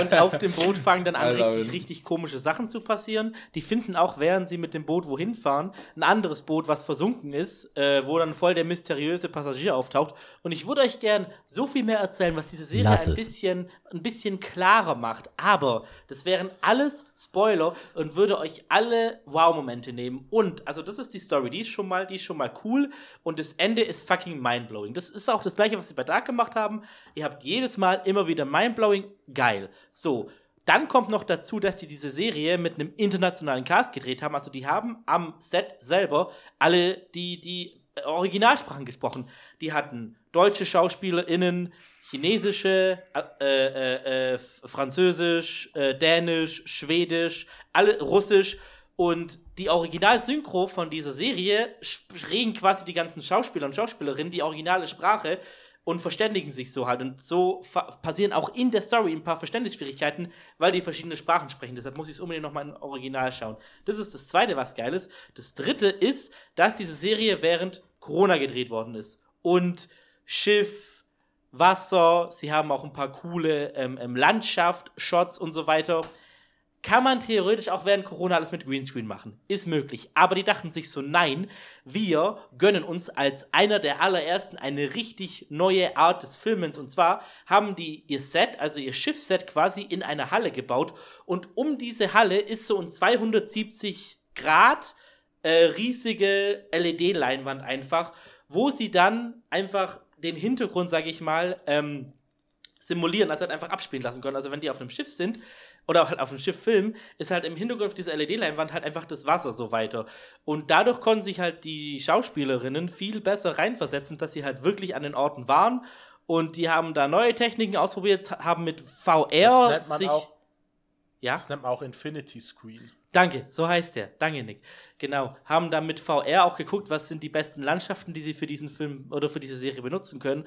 und auf dem Boot fangen dann an, richtig, richtig komische Sachen zu passieren. Die finden auch, während sie mit dem Boot wohin fahren, ein anderes Boot, was versunken ist, äh, wo dann voll der mysteriöse Passagier auftaucht. Und ich würde euch gern so viel mehr erzählen, was diese Serie Lass ein es. bisschen, ein bisschen klarer macht. Aber das wären alles Spoiler und würde euch alle Wow-Momente nehmen. Und, also das ist die Story, die ist schon mal, die ist schon mal cool. Und das Ende ist fucking mindblowing. Das ist auch das gleiche, was sie bei Dark gemacht haben. Ihr habt jedes Mal immer wieder mindblowing. Geil. So. Dann kommt noch dazu, dass sie diese Serie mit einem internationalen Cast gedreht haben. Also die haben am Set selber alle die, die äh, Originalsprachen gesprochen. Die hatten deutsche SchauspielerInnen, chinesische, äh, äh, äh, Französisch, äh, Dänisch, Schwedisch, alle Russisch. Und die Originalsynchro von dieser Serie reden quasi die ganzen Schauspieler und Schauspielerinnen die originale Sprache und verständigen sich so halt. Und so passieren auch in der Story ein paar Verständnisschwierigkeiten, weil die verschiedene Sprachen sprechen. Deshalb muss ich es unbedingt nochmal im Original schauen. Das ist das Zweite, was geil ist. Das Dritte ist, dass diese Serie während Corona gedreht worden ist. Und Schiff, Wasser, sie haben auch ein paar coole ähm, ähm, Landschaft-Shots und so weiter. Kann man theoretisch auch während Corona alles mit Greenscreen machen. Ist möglich. Aber die dachten sich so, nein, wir gönnen uns als einer der allerersten eine richtig neue Art des Filmens. Und zwar haben die ihr Set, also ihr Schiffsset quasi in eine Halle gebaut. Und um diese Halle ist so ein 270 Grad äh, riesige LED-Leinwand einfach, wo sie dann einfach den Hintergrund, sage ich mal, ähm, simulieren, also halt einfach abspielen lassen können. Also wenn die auf einem Schiff sind oder auch halt auf einem Schiff filmen, ist halt im Hintergrund auf dieser LED-Leinwand halt einfach das Wasser so weiter. Und dadurch konnten sich halt die Schauspielerinnen viel besser reinversetzen, dass sie halt wirklich an den Orten waren. Und die haben da neue Techniken ausprobiert, haben mit VR Das nennt man sich. auch, ja? das nennt man auch Infinity Screen. Danke, so heißt der. Danke, Nick. Genau. Haben dann mit VR auch geguckt, was sind die besten Landschaften, die sie für diesen Film oder für diese Serie benutzen können.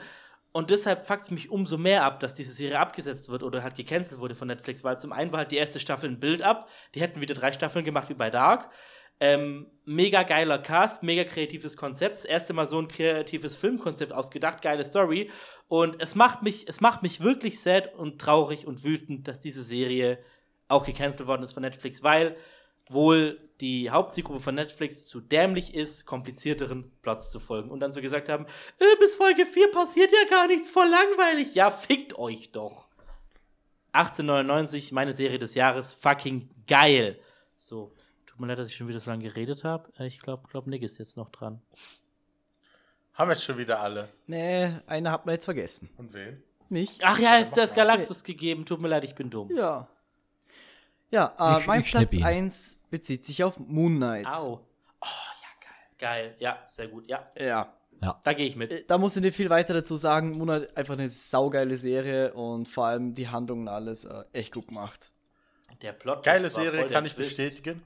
Und deshalb fuckt es mich umso mehr ab, dass diese Serie abgesetzt wird oder halt gecancelt wurde von Netflix, weil zum einen war halt die erste Staffel ein Bild ab. Die hätten wieder drei Staffeln gemacht wie bei Dark. Ähm, mega geiler Cast, mega kreatives Konzept. Das erste Mal so ein kreatives Filmkonzept ausgedacht, geile Story. Und es macht mich, es macht mich wirklich sad und traurig und wütend, dass diese Serie auch gecancelt worden ist von Netflix, weil wohl die Hauptzielgruppe von Netflix zu dämlich ist, komplizierteren Plots zu folgen. Und dann so gesagt haben, äh, bis Folge 4 passiert ja gar nichts, voll langweilig. Ja, fickt euch doch. 1899, meine Serie des Jahres, fucking geil. So, tut mir leid, dass ich schon wieder so lange geredet habe. Ich glaube, glaub, Nick ist jetzt noch dran. Haben jetzt schon wieder alle. nee, einer hat man jetzt vergessen. Und wen? Mich? Ach ja, ist das Galaxus gegeben. Tut mir leid, ich bin dumm. Ja. Ja, äh, Ich- mein Platz ihn. 1 bezieht sich auf Moon Knight. Au. Oh, ja, geil. Geil, ja, sehr gut. Ja, Ja. da gehe ich mit. Äh, Da muss ich nicht viel weiter dazu sagen. Moon Knight einfach eine saugeile Serie und vor allem die Handlung und alles äh, echt gut gemacht. Der Plot. Geile Serie, kann ich Twist. bestätigen.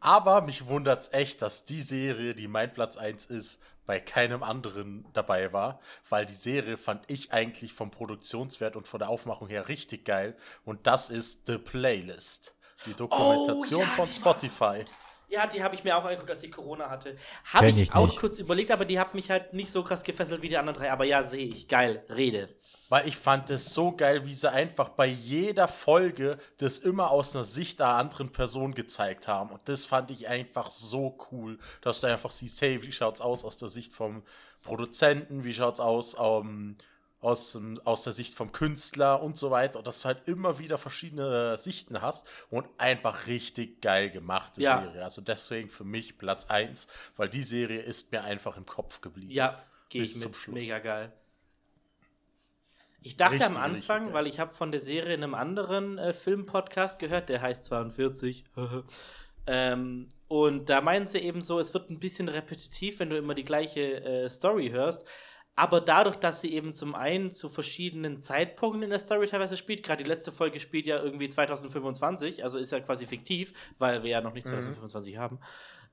Aber mich wundert es echt, dass die Serie, die mein Platz 1 ist, bei keinem anderen dabei war, weil die Serie fand ich eigentlich vom Produktionswert und von der Aufmachung her richtig geil. Und das ist The Playlist. Die Dokumentation Oh, ja, von Spotify. Ja, die habe ich mir auch angeguckt, als ich Corona hatte. Habe ich, ich auch nicht. kurz überlegt, aber die hat mich halt nicht so krass gefesselt wie die anderen drei. Aber ja, sehe ich. Geil. Rede. Weil ich fand es so geil, wie sie einfach bei jeder Folge das immer aus einer Sicht einer anderen Person gezeigt haben. Und das fand ich einfach so cool, dass du einfach siehst, hey, wie schaut's aus aus der Sicht vom Produzenten, wie schaut's aus ähm, aus, ähm, aus der Sicht vom Künstler und so weiter. Dass du halt immer wieder verschiedene Sichten hast und einfach richtig geil gemachte Ja. Serie. Also deswegen für mich Platz 1, weil die Serie ist mir einfach im Kopf geblieben. Ja, gehe ich zum mit. Schluss. Mega geil. Ich dachte Richtig, am Anfang, weil ich habe von der Serie in einem anderen äh, Filmpodcast gehört, der heißt 42. ähm, und da meinen sie eben so, es wird ein bisschen repetitiv, wenn du immer die gleiche äh, Story hörst. Aber dadurch, dass sie eben zum einen zu verschiedenen Zeitpunkten in der Story teilweise spielt, gerade die letzte Folge spielt ja irgendwie 2025, also ist ja quasi fiktiv, weil wir ja noch nicht 2025 haben.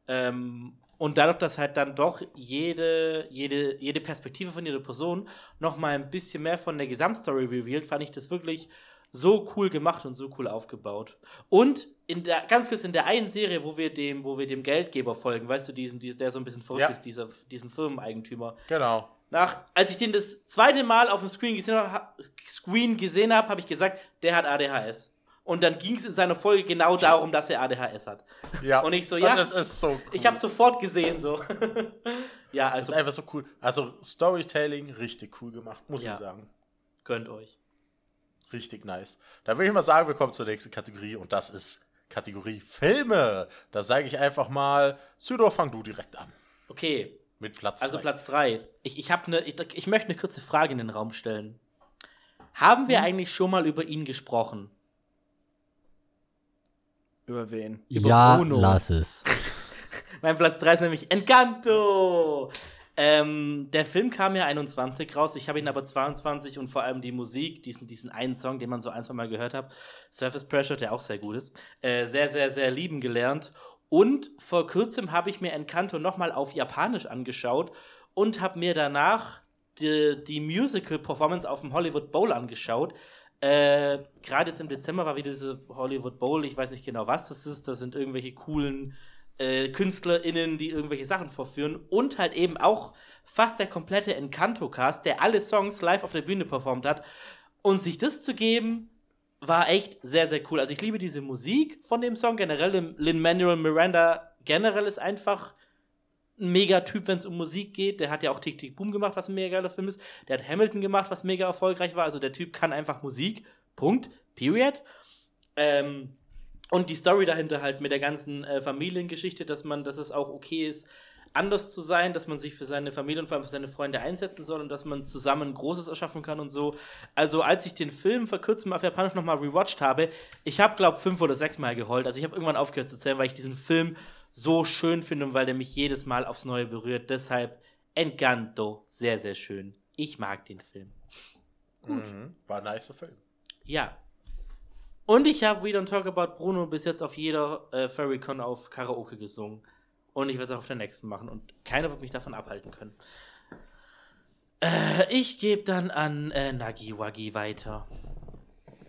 Ähm, und dadurch, dass halt dann doch jede, jede, jede Perspektive von jeder Person noch mal ein bisschen mehr von der Gesamtstory revealed, fand ich das wirklich so cool gemacht und so cool aufgebaut. Und in der, ganz kurz in der einen Serie, wo wir dem, wo wir dem Geldgeber folgen, weißt du, diesen, diesen der so ein bisschen verrückt Ja. ist, dieser, diesen Firmeneigentümer. Genau. Nach, als ich den das zweite Mal auf dem Screen gesehen habe, Screen gesehen habe, habe ich gesagt, der hat ADHS. Und dann ging es in seiner Folge genau darum, dass er ADHS hat. Ja. Und ich so, ja, Das ist so cool. Ich habe sofort gesehen, so. ja, Das ist also einfach so cool. Also Storytelling richtig cool gemacht, muss Ja. ich sagen. gönnt euch. Richtig nice. Da würde ich mal sagen, wir kommen zur nächsten Kategorie und das ist Kategorie Filme. Da sage ich einfach mal, Südo, fang du direkt an. Okay, Mit Platz also drei. Platz 3. Ich, ich, hab ne, ich, ich möchte eine kurze Frage in den Raum stellen. Haben wir eigentlich schon mal über ihn gesprochen? Über wen? Über Ja, Bruno. lass es. Mein Platz 3 ist nämlich Encanto. Ähm, der Film kam ja 21 raus, ich habe ihn aber 22 und vor allem die Musik, diesen, diesen einen Song, den man so ein, zwei Mal gehört hat, Surface Pressure, der auch sehr gut ist, äh, sehr, sehr, sehr lieben gelernt. Und vor kurzem habe ich mir Encanto nochmal auf Japanisch angeschaut und habe mir danach die, die Musical-Performance auf dem Hollywood Bowl angeschaut. Äh, Gerade jetzt im Dezember war wieder diese Hollywood Bowl, ich weiß nicht genau, was das ist. Das sind irgendwelche coolen äh, KünstlerInnen, die irgendwelche Sachen vorführen. Und halt eben auch fast der komplette Encanto-Cast, der alle Songs live auf der Bühne performt hat. Und sich das zu geben, war echt sehr, sehr cool. Also ich liebe diese Musik von dem Song generell. Lin-Manuel Miranda generell ist einfach ein mega Typ, wenn es um Musik geht. Der hat ja auch Tick Tick Boom gemacht, was ein mega geiler Film ist. Der hat Hamilton gemacht, was mega erfolgreich war. Also der Typ kann einfach Musik. Punkt. Period. Ähm, und die Story dahinter halt mit der ganzen äh, Familiengeschichte, dass man, dass es auch okay ist, anders zu sein, dass man sich für seine Familie und vor allem für seine Freunde einsetzen soll und dass man zusammen Großes erschaffen kann und so. Also als ich den Film vor kurzem auf Japanisch nochmal rewatcht habe, ich habe glaube fünf oder sechs Mal geheult. Also ich habe irgendwann aufgehört zu zählen, weil ich diesen Film so schön finde und weil der mich jedes Mal aufs Neue berührt. Deshalb Encanto, sehr, sehr schön. Ich mag den Film. Gut. Mhm. War ein nicer Film. Ja. Und ich habe We Don't Talk About Bruno bis jetzt auf jeder äh, Furrycon auf Karaoke gesungen. Und ich werde es auch auf der nächsten machen. Und keiner wird mich davon abhalten können. Äh, ich gebe dann an äh, Nagi Wagi weiter.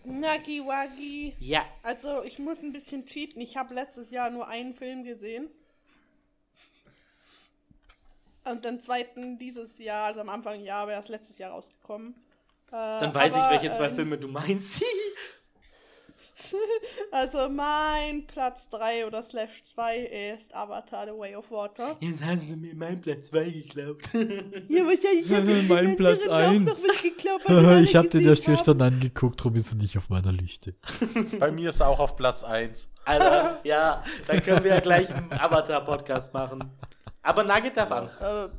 Nagi Wagi. Ja. Also, ich muss ein bisschen cheaten. Ich habe letztes Jahr nur einen Film gesehen. Und den zweiten dieses Jahr, also am Anfang Jahr, wäre es letztes Jahr rausgekommen. Äh, Dann weiß aber, ich, welche zwei ähm, Filme du meinst. Also mein Platz 3 oder Slash 2 ist Avatar The Way of Water. Jetzt hast du mir meinen Platz 2 geklaut. Ja, wahrscheinlich habe ich Mein den Platz anderen auch eins. noch was geklaut. weil wir alle ich habe den haben. gestern angeguckt, darum ist er nicht auf meiner Liste. Bei mir ist er auch auf Platz 1. Alter, ja, dann können wir ja gleich einen Avatar-Podcast machen. Aber Nugget darf anfangen. Äh,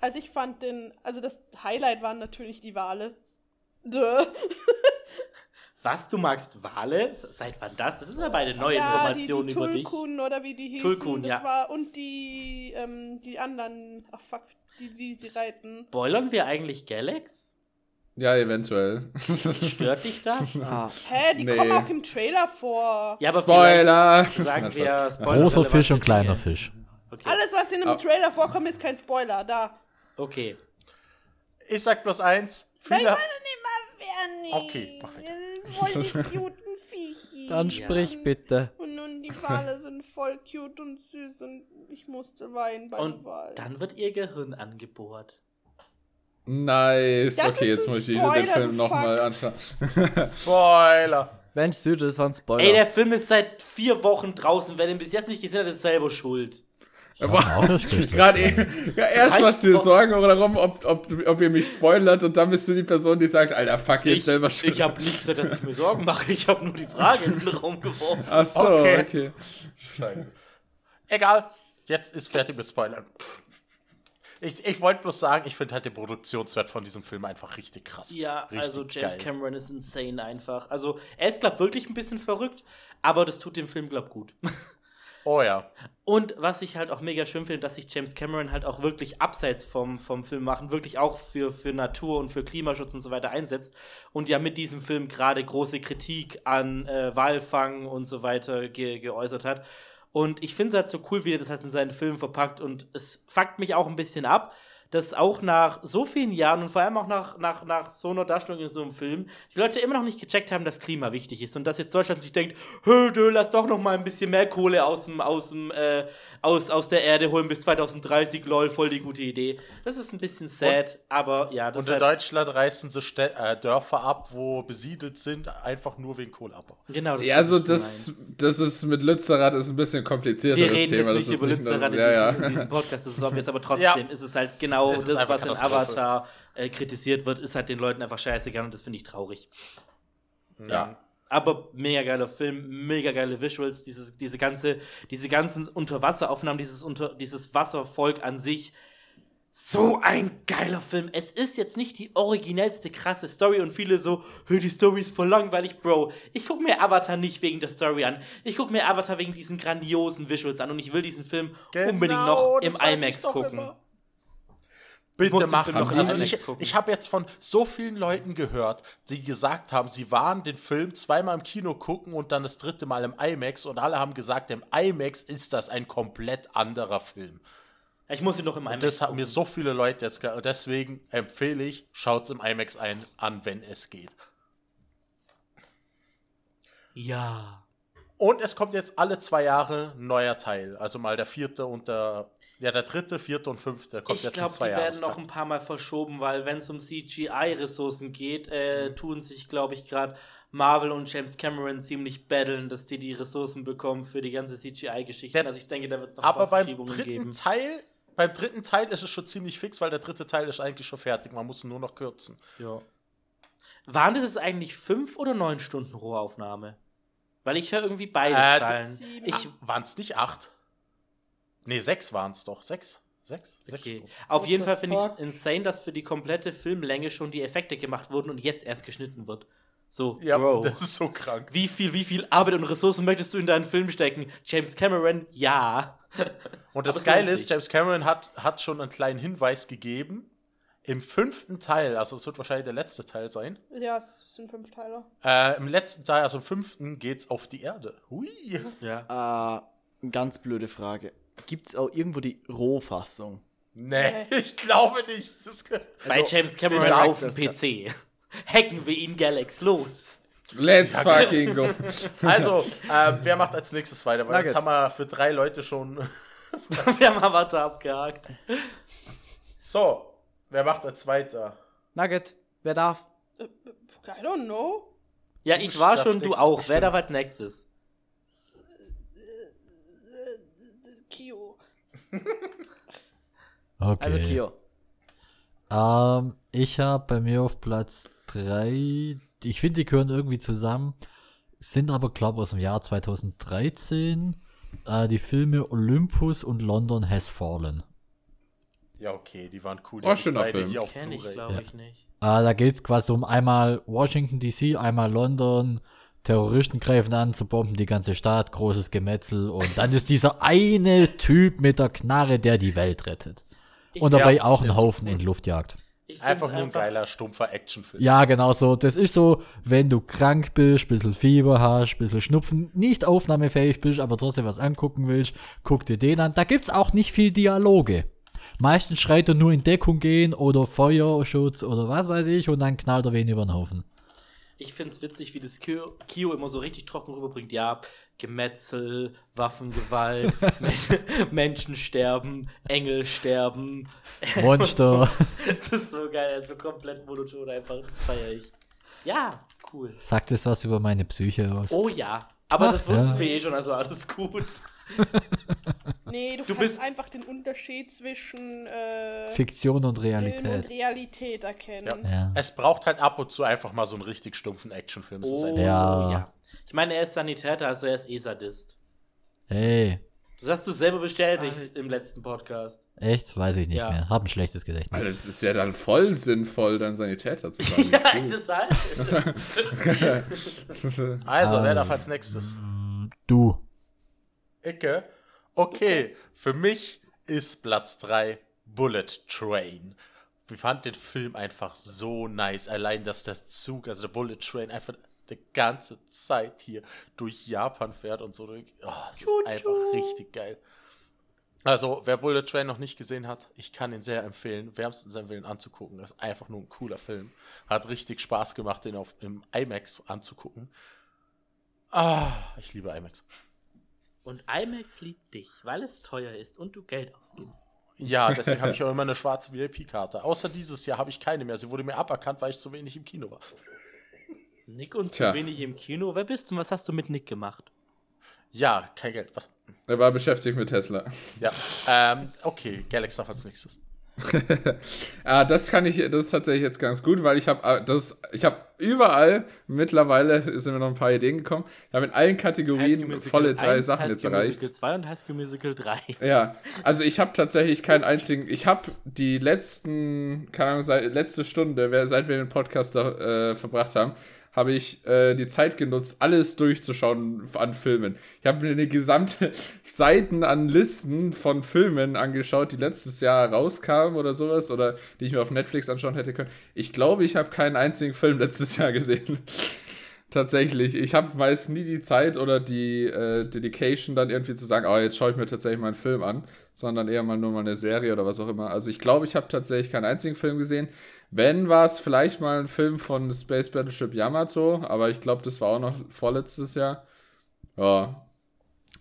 also ich fand den, also das Highlight waren natürlich die Wale. Duh. Was, du magst Wale? Seit wann das? Das ist aber eine neue ja, Information die, die über dich. Tulkun oder wie die hießen. Tulkun, ja. war und die ähm, die anderen, ach fuck, die die sie reiten. Spoilern wir eigentlich Galax? Ja, eventuell. Stört dich das? Ah, Hä, die Nee. kommen auch im Trailer vor. Ja, aber Spoiler! Sagen wir Großer Fisch und kleiner. Fisch. Okay. Alles, was in einem Ah. Trailer vorkommt, ist kein Spoiler. Da. okay. Ich sag bloß eins. Nein, Viele, meine nicht Okay, mach weiter. Voll die cuten Viechi. dann sprich bitte. Und nun die Wale sind voll cute und süß und ich musste weinen beim Und Wal. dann wird ihr Gehirn angebohrt. Nice. Das okay, ist jetzt muss ich den Film nochmal anschauen. Spoiler. Mensch, Süd, das war ein Spoiler. Ey, der Film ist seit vier Wochen draußen. Wer den bis jetzt nicht gesehen hat, ist selber schuld. Aber. Gerade eben, ja, erst machst du dir. Sorgen darum, ob, ob, ob ihr mich spoilert und dann bist du die Person, die sagt, Alter, fuck, jetzt Ich, selber schuld. ich habe nicht gesagt, dass ich mir Sorgen mache. Ich habe nur die Frage in den Raum geworfen. Ach so, Okay. okay. Scheiße. Egal, jetzt ist fertig mit Spoilern. Ich, ich wollte bloß sagen, ich finde halt den Produktionswert von diesem Film einfach richtig krass. Ja, richtig also James geil. Cameron ist insane einfach. Also er ist, glaub wirklich ein bisschen verrückt, aber das tut dem Film, glaub gut. Oh ja. Und was ich halt auch mega schön finde, dass sich James Cameron halt auch wirklich abseits vom, vom Film machen, wirklich auch für, für Natur und für Klimaschutz und so weiter einsetzt. Und ja mit diesem Film gerade große Kritik an äh, Walfang und so weiter ge geäußert hat. Und ich finde es halt so cool, wie er das halt in seinen Film verpackt. Und es fuckt mich auch ein bisschen ab, dass auch nach so vielen Jahren und vor allem auch nach, nach, nach so einer Darstellung in so einem Film, die Leute immer noch nicht gecheckt haben, dass Klima wichtig ist und dass jetzt Deutschland sich denkt, hö, du, lass doch noch mal ein bisschen mehr Kohle aus dem, aus dem, äh, aus, aus der Erde holen bis 2030, lol, voll die gute Idee. Das ist ein bisschen sad, aber ja, das Und in Deutschland reißen sie Stä äh, Dörfer ab, wo besiedelt sind, einfach nur wegen Kohleabbau. genau, das Ja, ist, also das, das ist mit Lützerath ist ein bisschen komplizierter, Wir das reden Thema. jetzt das nicht ist über nicht nur- Lützerath in, ja, ja. diesem, in diesem Podcast, das ist obvious, aber trotzdem Ja. ist es halt genau Ist das, einfach was in. Avatar äh, kritisiert wird, ist halt den Leuten einfach scheißegal und das finde ich traurig. Ja. Aber mega geiler Film, mega geile Visuals, dieses, diese ganze, diese ganzen Unterwasseraufnahmen, dieses, unter, dieses Wasservolk an sich. So ein geiler Film. Es ist jetzt nicht die originellste krasse Story und viele so, "Hö, die Story ist voll langweilig, Bro. Ich gucke mir Avatar nicht wegen der Story an. Ich gucke mir Avatar wegen diesen grandiosen Visuals an und ich will diesen Film unbedingt noch im Genau, das IMAX gucken. immer. Bitte mach doch. noch Also ich ich habe jetzt von so vielen Leuten gehört, die gesagt haben, sie waren den Film zweimal im Kino gucken und dann das dritte Mal im IMAX und alle haben gesagt, im IMAX ist das ein komplett anderer Film. Ich muss ihn noch im IMAX Das haben mir so viele Leute jetzt ge- Deswegen empfehle ich, schaut es im IMAX ein, an, wenn es geht. Ja. Und es kommt jetzt alle zwei Jahre ein neuer Teil. Also mal der vierte und der. Ja, der dritte, vierte und fünfte kommt Ich jetzt in glaube, die zwei werden Jahren. noch ein paar Mal verschoben, weil wenn es um CGI-Ressourcen geht, äh, Mhm. tun sich, glaube ich, gerade Marvel und James Cameron ziemlich battlen, dass die die Ressourcen bekommen für die ganze CGI-Geschichte. Also ich denke, da wird es noch Aber ein paar beim Verschiebungen dritten geben. Teil, beim dritten Teil ist es schon ziemlich fix, weil der dritte Teil ist eigentlich schon fertig. Man muss ihn nur noch kürzen. Ja. Waren das jetzt eigentlich fünf oder neun Stunden Rohaufnahme? Weil ich höre irgendwie beide Äh, Zahlen. Ich, Waren es nicht acht? Nee, sechs waren es doch. Sechs? Sechs? Sechs okay. Stunden. Auf jeden Fall finde ich es insane, dass für die komplette Filmlänge schon die Effekte gemacht wurden und jetzt erst geschnitten wird. So, Ja, Bro. das ist so krank. Wie viel, wie viel Arbeit und Ressourcen möchtest du in deinen Film stecken? James Cameron, ja. Und das Geile ist. James Cameron hat, hat schon einen kleinen Hinweis gegeben. Im fünften Teil, also es wird wahrscheinlich der letzte Teil sein, Ja, es sind fünf Teile. äh, im letzten Teil, also im fünften, geht's auf die Erde. Hui. Ja. Äh, ganz blöde Frage. Gibt es auch irgendwo die Rohfassung? Nee, ich glaube nicht. Das, Bei Also, James Cameron auf dem PC. Hacken wir ihn Galax los. Let's fucking go. also, äh, wer macht als nächstes weiter? Weil jetzt haben wir für drei Leute schon. wir haben Avatar abgehakt. So, wer macht als weiter? Nugget, wer darf? Äh, I don't know. Ja, ich war schon, du auch. Wer bestimmen. darf als nächstes? Kio. Okay. Also Kio. Ähm, ich habe bei mir auf Platz 3, ich finde, die gehören irgendwie zusammen, sind aber, glaube ich, aus dem Jahr 2013, äh, die Filme Olympus und London Has Fallen. Ja, okay, die waren cool. Ich schöner Film. Hier auf Kenn ich, glaube Ja. ich nicht. Äh, da geht es quasi um einmal Washington DC, einmal London, Terroristen greifen an, zu bomben die ganze Stadt, großes Gemetzel und dann ist dieser eine Typ mit der Knarre, der die Welt rettet. Ich, Und dabei auch einen Haufen cool. in die Luft jagt. Einfach nur ein geiler, stumpfer Actionfilm. Ja, genau so. Das ist so, wenn du krank bist, bisschen Fieber hast, bisschen Schnupfen, nicht aufnahmefähig bist, aber trotzdem was angucken willst, guck dir den an. Da gibt's auch nicht viel Dialoge. Meistens schreit er nur in Deckung gehen oder Feuerschutz oder was weiß ich und dann knallt er wen über den Haufen. Ich find's witzig, wie das Kio, Kio immer so richtig trocken rüberbringt. Ja, Gemetzel, Waffengewalt, Men Menschen sterben, Engel sterben. Monster. Das ist so geil, so komplett monoton einfach. Das feiere ich. Ja, cool. Sagt es was über meine Psyche aus? Oh ja. Aber Ach, das wussten ja. wir eh schon, also alles gut. Nee, du, Du kannst bist- einfach den Unterschied zwischen äh, Fiktion und Film und Realität. Realität erkennen. Ja. Es braucht halt ab und zu einfach mal so einen richtig stumpfen Actionfilm. Oh, einfach Ja. so, ja. Ich meine, er ist Sanitäter, also er ist eh Sadist. Hey, Das hast du selber bestätigt im letzten Podcast. echt? Weiß ich nicht Ja. mehr. Hab ein schlechtes Gedächtnis. Also das ist ja dann voll sinnvoll, dann Sanitäter zu sein. ja, Cool. deshalb. Also, wer darf als nächstes? Du. Icke. Okay, für mich ist Platz 3 Bullet Train. Ich fand den Film einfach so nice. Allein, dass der Zug, also der Bullet Train, einfach die ganze Zeit hier durch Japan fährt und so. durch- Oh, es ist einfach richtig geil. Also, wer Bullet Train noch nicht gesehen hat, ich kann ihn sehr empfehlen, wärmstens empfehlen anzugucken. Das ist einfach nur ein cooler Film. Hat richtig Spaß gemacht, den auf, im IMAX anzugucken. Ah, ich liebe IMAX. Und IMAX liebt dich, weil es teuer ist und du Geld ausgibst. Ja, deswegen habe ich auch immer eine schwarze VIP-Karte. Außer dieses Jahr habe ich keine mehr. Sie wurde mir aberkannt, weil ich zu wenig im Kino war. Nick und Tja. zu wenig im Kino. Wer bist du und was hast du mit Nick gemacht? Ja, kein Geld. Was? Er war beschäftigt mit Tesla. Ja. Ähm, okay, Galax darf als nächstes. Ah, das kann ich, das ist tatsächlich jetzt ganz gut, weil ich habe das, ich habe überall mittlerweile sind mir noch ein paar Ideen gekommen. Ich habe in allen Kategorien volle drei 1, Sachen High jetzt erreicht. Musical 2 und High School Musical 3. Ja, also ich habe tatsächlich keinen einzigen. Ich habe die letzten, keine Ahnung, seit, letzte Stunde, seit wir den Podcast da, äh, verbracht haben, habe ich äh, die Zeit genutzt, alles durchzuschauen an Filmen. Ich habe mir eine gesamte Seiten an Listen von Filmen angeschaut, die letztes Jahr rauskamen oder sowas, oder die ich mir auf Netflix anschauen hätte können. Ich glaube, ich habe keinen einzigen Film letztes Jahr gesehen. Tatsächlich. Ich habe meist nie die Zeit oder die äh, Dedication dann irgendwie zu sagen, oh, jetzt schaue ich mir tatsächlich mal einen Film an, sondern eher mal nur mal eine Serie oder was auch immer. Also ich glaube, ich habe tatsächlich keinen einzigen Film gesehen. Wenn, war es vielleicht mal ein Film von Space Battleship Yamato, aber ich glaube, das war auch noch vorletztes Jahr. Ja.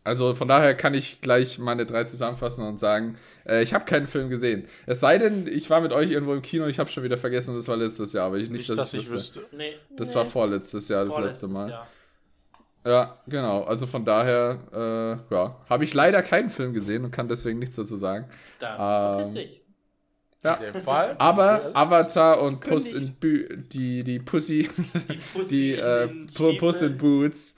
Also von daher kann ich gleich meine drei zusammenfassen und sagen, äh, ich habe keinen Film gesehen. Es sei denn, ich war mit euch irgendwo im Kino, ich habe schon wieder vergessen, das war letztes Jahr, aber ich, nicht, Nicht, dass ich wüsste. wüsste. Nee, Das war vorletztes Jahr, das vorletztes letzte Mal. Jahr. Ja, genau. Also von daher, äh, ja, habe ich leider keinen Film gesehen und kann deswegen nichts dazu sagen. Dann Ähm, verpiss dich. In dem Fall. Aber Avatar und Puss in Bü die, die Pussy, Die Pussy die äh, Puss in. Boots,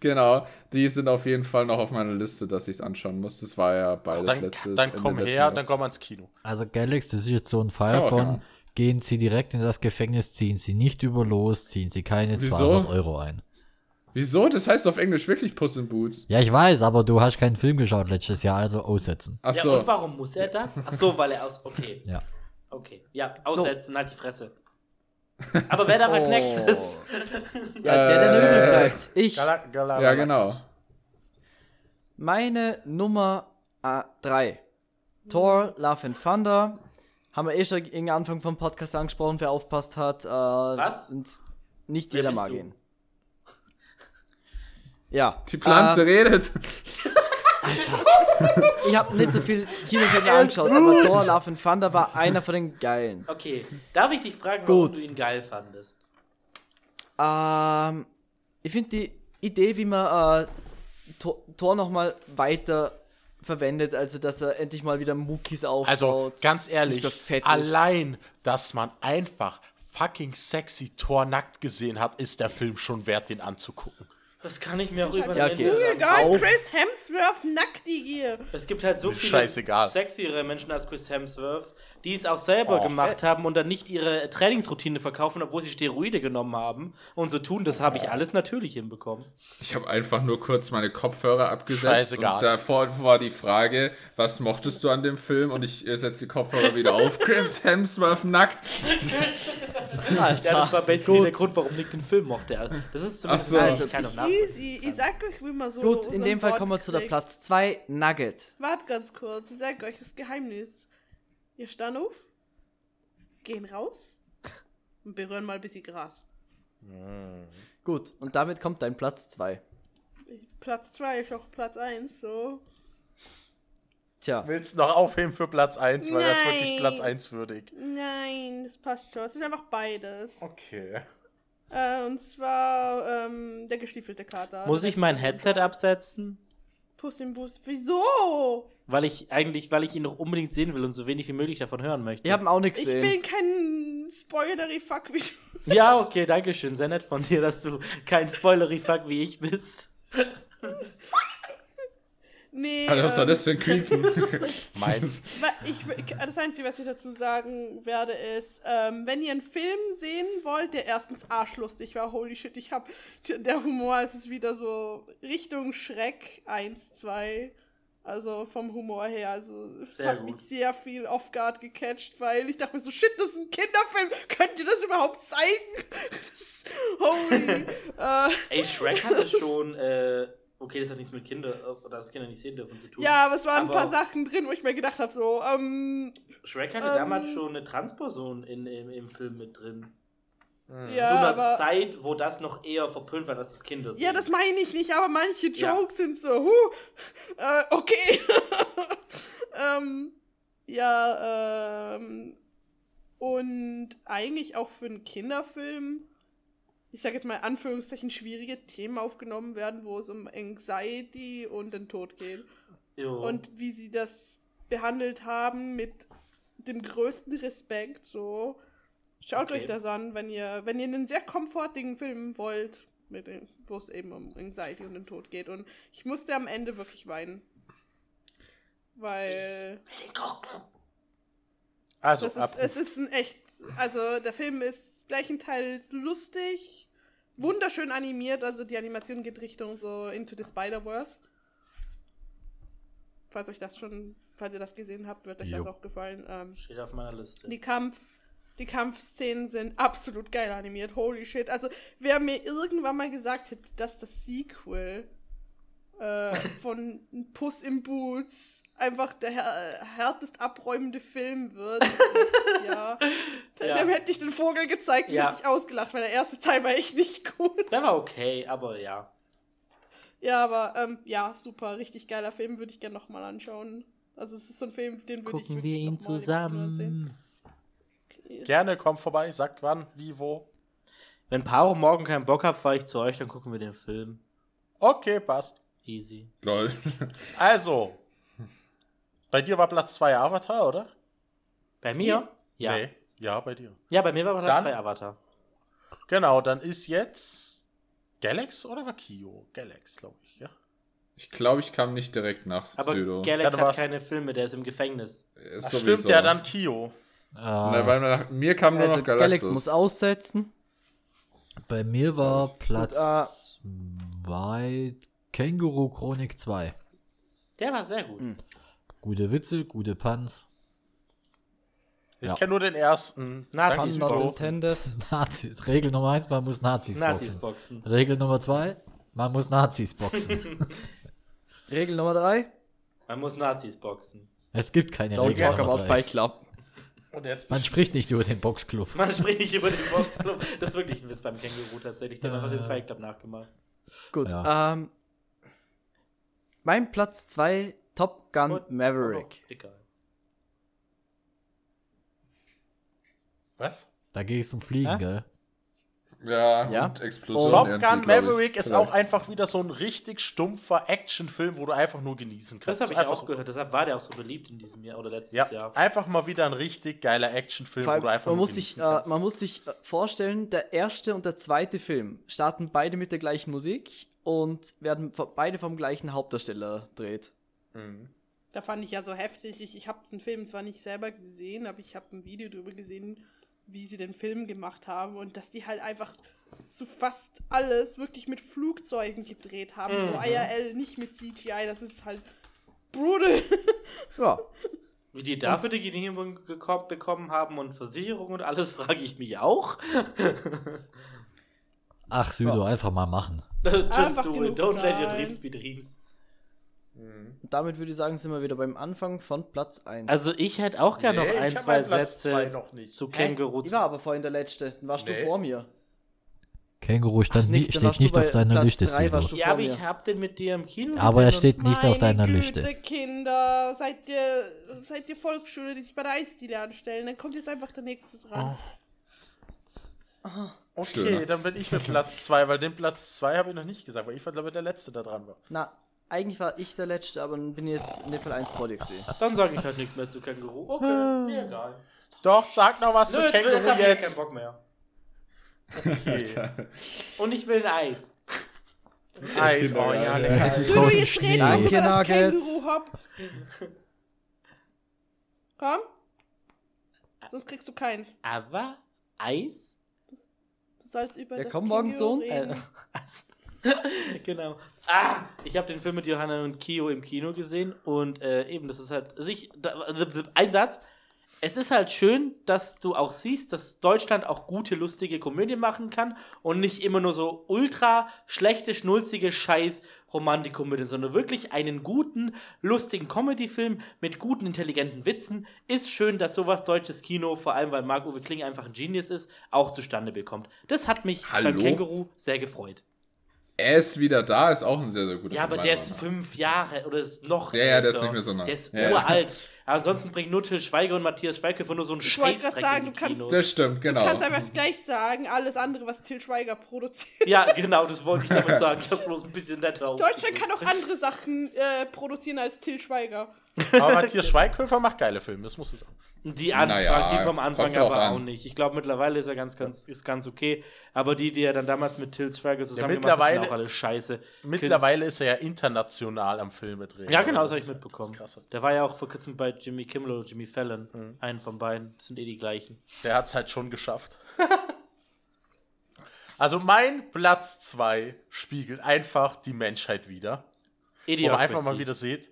genau, die sind auf jeden Fall noch auf meiner Liste, dass ich es anschauen muss. Das war ja beides Dann, letztes dann komm her, dann komm ans Kino. Also Galax, das ist jetzt so ein Fall man, von, man. gehen Sie direkt in das Gefängnis, ziehen Sie nicht über los, ziehen Sie keine Wieso? 200 Euro ein. Wieso? Das heißt auf Englisch wirklich Puss in Boots. Ja, ich weiß, aber du hast keinen Film geschaut letztes Jahr, also aussetzen. Ach Ja, so. und warum muss er das? Ach so, weil er aus. Okay. Ja. Okay. Ja, So. aussetzen, halt die Fresse. Aber wer darf als nächstes? Ja, der, der Äh, übrig bleibt. Ich. Gala, Gala, ja, genau. Meine Nummer 3. Thor, Love and Thunder. Haben wir eh schon gegen Anfang vom Podcast angesprochen, wer aufpasst hat. Äh, Was? Und nicht Wer jeder mag du? Ja. Die Pflanze Äh, redet. ich habe nicht so viel Kinofilme angeschaut, aber Thor, Love and Thunder war einer von den geilen. Okay. Darf ich dich fragen, warum Gut. du ihn geil fandest? Ähm, ich finde die Idee, wie man äh, Tor, Tor nochmal weiter verwendet, also dass er endlich mal wieder Muckis aufbaut. Also, ganz ehrlich, allein, dass man einfach fucking sexy Thor nackt gesehen hat, ist der Film schon wert, den anzugucken. Das kann ich mir auch Ja, über okay. Google. Chris Hemsworth nackt die hier. Es gibt halt so viele scheißegal. sexiere Menschen als Chris Hemsworth, die es auch selber Oh. gemacht haben und dann nicht ihre Trainingsroutine verkaufen, obwohl sie Steroide genommen haben und so tun. Das habe ich alles natürlich hinbekommen. Ich habe einfach nur kurz meine Kopfhörer abgesetzt Scheißegal. und davor war die Frage, was mochtest du an dem Film? Und ich äh, setze die Kopfhörer wieder auf. Chris Hemsworth nackt. Ja, das war basically Gut. der Grund, warum Nick den Film mochte. Das ist zumindest Ach so. also, nachvollziehen. Easy. Ich sag euch, wie man so. Gut, so in dem Fall Wort kommen wir zu der kriegt. Platz 2, Nugget. Wart ganz kurz, ich sag euch das Geheimnis. Ihr stehen auf, gehen raus und berühren mal ein bisschen Gras. Gut, und damit kommt dein Platz 2. Platz 2 ist auch Platz 1, so. Tja, Willst du noch aufheben für Platz 1, weil das ist wirklich Nein. Platz 1 würdig. Nein, das passt schon. Es ist einfach beides. Okay. Äh, und zwar ähm, der gestiefelte Kater. Muss ich mein. Headset absetzen? Puss im Bus. Wieso? Weil ich eigentlich, weil ich ihn noch unbedingt sehen will und so wenig wie möglich davon hören möchte. wir haben auch nichts Ich gesehen. bin kein spoilery Fuck wie du. Ja, okay, danke schön. Sehr nett von dir, dass du kein Spoilery-Fuck wie ich bist. Nee. Alter, was war ähm, das für ein Creepen? Meins. Ich, das Einzige, was ich dazu sagen werde, ist, ähm, wenn ihr einen Film sehen wollt, der erstens arschlustig war, holy shit, ich hab, der Humor ist es wieder so Richtung Schreck 1, 2, also vom Humor her, also es Sehr hat gut. mich sehr viel off-guard gecatcht, weil ich dachte mir so, shit, das ist ein Kinderfilm, könnt ihr das überhaupt zeigen? Das, holy, äh, Ey, Shrek hatte schon, äh, okay, das hat nichts mit Kinder, äh, dass Kinder nicht sehen dürfen zu tun. ja, aber es waren ein Aber- paar Sachen drin, wo ich mir gedacht habe, so, ähm, Shrek hatte Ähm. damals schon eine Transperson in, im, im Film mit drin. ja, Zu einer aber... Zeit, wo das noch eher verpönt war, dass das Kinder sehen. Ja, das meine ich nicht, aber manche Ja. Jokes sind so, huh, äh, okay. ähm, ja, ähm, und eigentlich auch für einen Kinderfilm, ich sage jetzt mal in Anführungszeichen, schwierige Themen aufgenommen werden, wo es um Anxiety und den Tod geht. Jo. Und wie sie das behandelt haben mit dem größten Respekt, so. Schaut Okay. euch das an, wenn ihr, wenn ihr einen sehr komfortigen Film wollt, mit dem, wo es eben um Anxiety und den Tod geht. Und ich musste am Ende wirklich weinen. Weil Also, das ist, ab, es ist ein echt, also der Film ist gleichenteils lustig, wunderschön animiert, also die Animation geht Richtung so Into the Spider-Verse. Falls euch das schon, falls ihr das gesehen habt, wird euch Jo. das auch gefallen. Ähm, Steht auf meiner Liste. die Kampf, die Kampfszenen sind absolut geil animiert. Holy shit. Also, wer mir irgendwann mal gesagt hätte, dass das Sequel äh, von Puss im Boots einfach der här härtest abräumende Film wird, Ja. dem hätte ich den Vogel gezeigt und Ja. hätte ich ausgelacht, weil der erste Teil war echt nicht gut. Der war okay, aber ja. Ja, aber ähm, ja, super, richtig geiler Film, würde ich gerne nochmal anschauen. Also es ist so ein Film, den würde ich Gucken wirklich wir ihn noch mal im Kino sehen. zusammen. gerne, komm vorbei, sag wann, wie, wo. Wenn Paro morgen keinen Bock hat, fahre ich zu euch, dann gucken wir den Film. Okay, passt. Easy. Lol. Also, bei dir war Platz 2 Avatar, oder? Bei mir? Ja. Nee. Ja, bei dir. Ja, bei mir war Platz Dann- 2 Avatar. Genau, dann ist jetzt Galax oder war Kyo? Galax, glaube ich, ja. Ich glaube, ich kam nicht direkt nach Aber Pseudo. Galax Dann hat war's- keine Filme, der ist im Gefängnis. Ist Ach, sowieso. stimmt, ja, dann Kyo. Na, Äh, weil nach mir kam nur Also noch Galax Galaxus. muss aussetzen. bei mir war Platz äh, 2 Känguru Chronik 2. Der war sehr gut. Hm. Gute Witze, gute Puns. Ich Ja. kenne nur den ersten. Nazis Danke, Pun not Kyo. intended. Nazi, Regel Nummer 1, man muss Nazis, Nazis boxen. boxen. Regel Nummer 2, man muss Nazis boxen. Regel Nummer 3. Man muss Nazis boxen. es gibt keine Don't Regel talk about. Fight Club. Und jetzt Man spricht nicht über den Boxclub. Man spricht nicht über den Boxclub. Das ist wirklich ein Witz beim Känguru tatsächlich. Die haben einfach den Fight Club nachgemacht. Gut. Ja. Ähm, mein Platz 2 Top Gun Und- Maverick. Oh, egal. Was? Da geht es um Fliegen, Hä? gell? Ja, Ja. und Explosion. Top Gun ich. Maverick ist Vielleicht. auch einfach wieder so ein richtig stumpfer Actionfilm, wo du einfach nur genießen kannst. Das habe ich einfach auch so- gehört. Deshalb war der auch so beliebt in diesem Jahr oder letztes Ja, Jahr. einfach mal wieder ein richtig geiler Actionfilm, wo du einfach man, nur muss sich, genießen äh, kannst. man muss sich äh, vorstellen, der erste und der zweite Film starten beide mit der gleichen Musik und werden beide vom gleichen Hauptdarsteller dreht. Mhm. Da fand ich ja so heftig. Ich, ich habe den Film zwar nicht selber gesehen, aber ich habe ein Video darüber gesehen, wie sie den Film gemacht haben und dass die halt einfach so fast alles wirklich mit Flugzeugen gedreht haben. So IRL, nicht mit CGI. Das ist halt brutal. Ja, Wie die dafür die Genehmigung bekommen haben und Versicherung und alles, frage ich mich auch. Ach, Südo, einfach mal machen. Just do it. Don't let your dreams be dreams. und damit würde ich sagen, sind wir wieder beim Anfang von Platz 1. Also ich hätte auch gerne Nee, noch ich ein, hab zwei Platz Sätze zwei noch nicht. zu Hä? Känguru. Ich war aber vorhin der Letzte. Dann warst Nee. du vor mir. Känguru stand nie, dann steht nicht auf deiner Platz Liste, drei warst Südo. du Ja, aber mir. ich habe den mit dir im Kino Aber er steht nicht auf deiner Güte, Liste. Kinder, seid ihr, seid ihr Volksschule, die sich bei der Eisdiele anstellen? Dann kommt jetzt einfach der nächste dran. Okay, Stöhner. dann bin ich mit Platz 2, weil den Platz 2 habe ich noch nicht gesagt, weil ich war, glaube ich, der Letzte, der dran war. Na, eigentlich war ich der Letzte, aber dann bin ich jetzt in dem Fall 1 vor dir gesehen. dann sage ich halt nichts mehr zu Känguru. Okay, mir egal. Doch, sag noch was Nö, zu jetzt, jetzt Känguru hab ich ja keinen jetzt. Bock mehr. Okay. Und ich will ein Eis. Eis, oh ja, lecker. Du, jetzt reden wir über das Nuggets. Känguru-Hop. Komm. Sonst kriegst du keins. Aber Eis? Du sollst über Ja, das komm morgen zu uns. reden. genau. Ah, ich habe den Film mit Johanna und Kio im Kino gesehen und äh, eben, das ist halt, ich, da, ein Satz. Es ist halt schön, dass du auch siehst, dass Deutschland auch gute, lustige Komödien machen kann und nicht immer nur so ultra schlechte, schnulzige Scheiß Romantikkomödien, sondern wirklich einen guten, lustigen Comedy-Film mit guten, intelligenten Witzen. Ist schön, dass sowas deutsches Kino, vor allem weil Marc-Uwe Kling einfach ein Genius ist, auch zustande bekommt. Das hat mich Hallo? beim Känguru sehr gefreut. Er ist wieder da, ist auch ein sehr, sehr guter Ja, aber Film, der meiner ist fünf Jahre oder ist noch. Ja, ja, der ist nicht mehr so nah. Der ist ja. uralt. Aber ansonsten bringen nur Till Schweiger und Matthias Schweighöfer nur so einen Ich wollte Scheißdreck grad sagen, in die du kannst-. Das stimmt, genau. Du kannst einfach gleich sagen, alles andere, was Till Schweiger produziert. Ja, genau, das wollte ich damit sagen. Ich habe bloß ein bisschen netter Deutschland kann auch andere Sachen äh, produzieren als Till Schweiger. Aber Matthias Schweighöfer macht geile Filme, das muss ich sagen. Die Anfang, Naja, die vom Anfang aber an. auch nicht. Ich glaube, mittlerweile ist er ganz, ganz, ist ganz okay. Aber die, die er dann damals mit Till Schweiger zusammen gemacht hat, sind mittlerweile- auch alle scheiße. Mittlerweile ist er ja international am Filme drehen. Ja, genau, das habe ich mitbekommen. Der war ja auch vor kurzem bei Jimmy Kimmel oder Jimmy Fallon. Einen von beiden. Das sind eh die gleichen. Der hat es halt schon geschafft. also mein Platz 2 spiegelt einfach die Menschheit wieder. Wo man Idiocracy. einfach mal wieder sieht,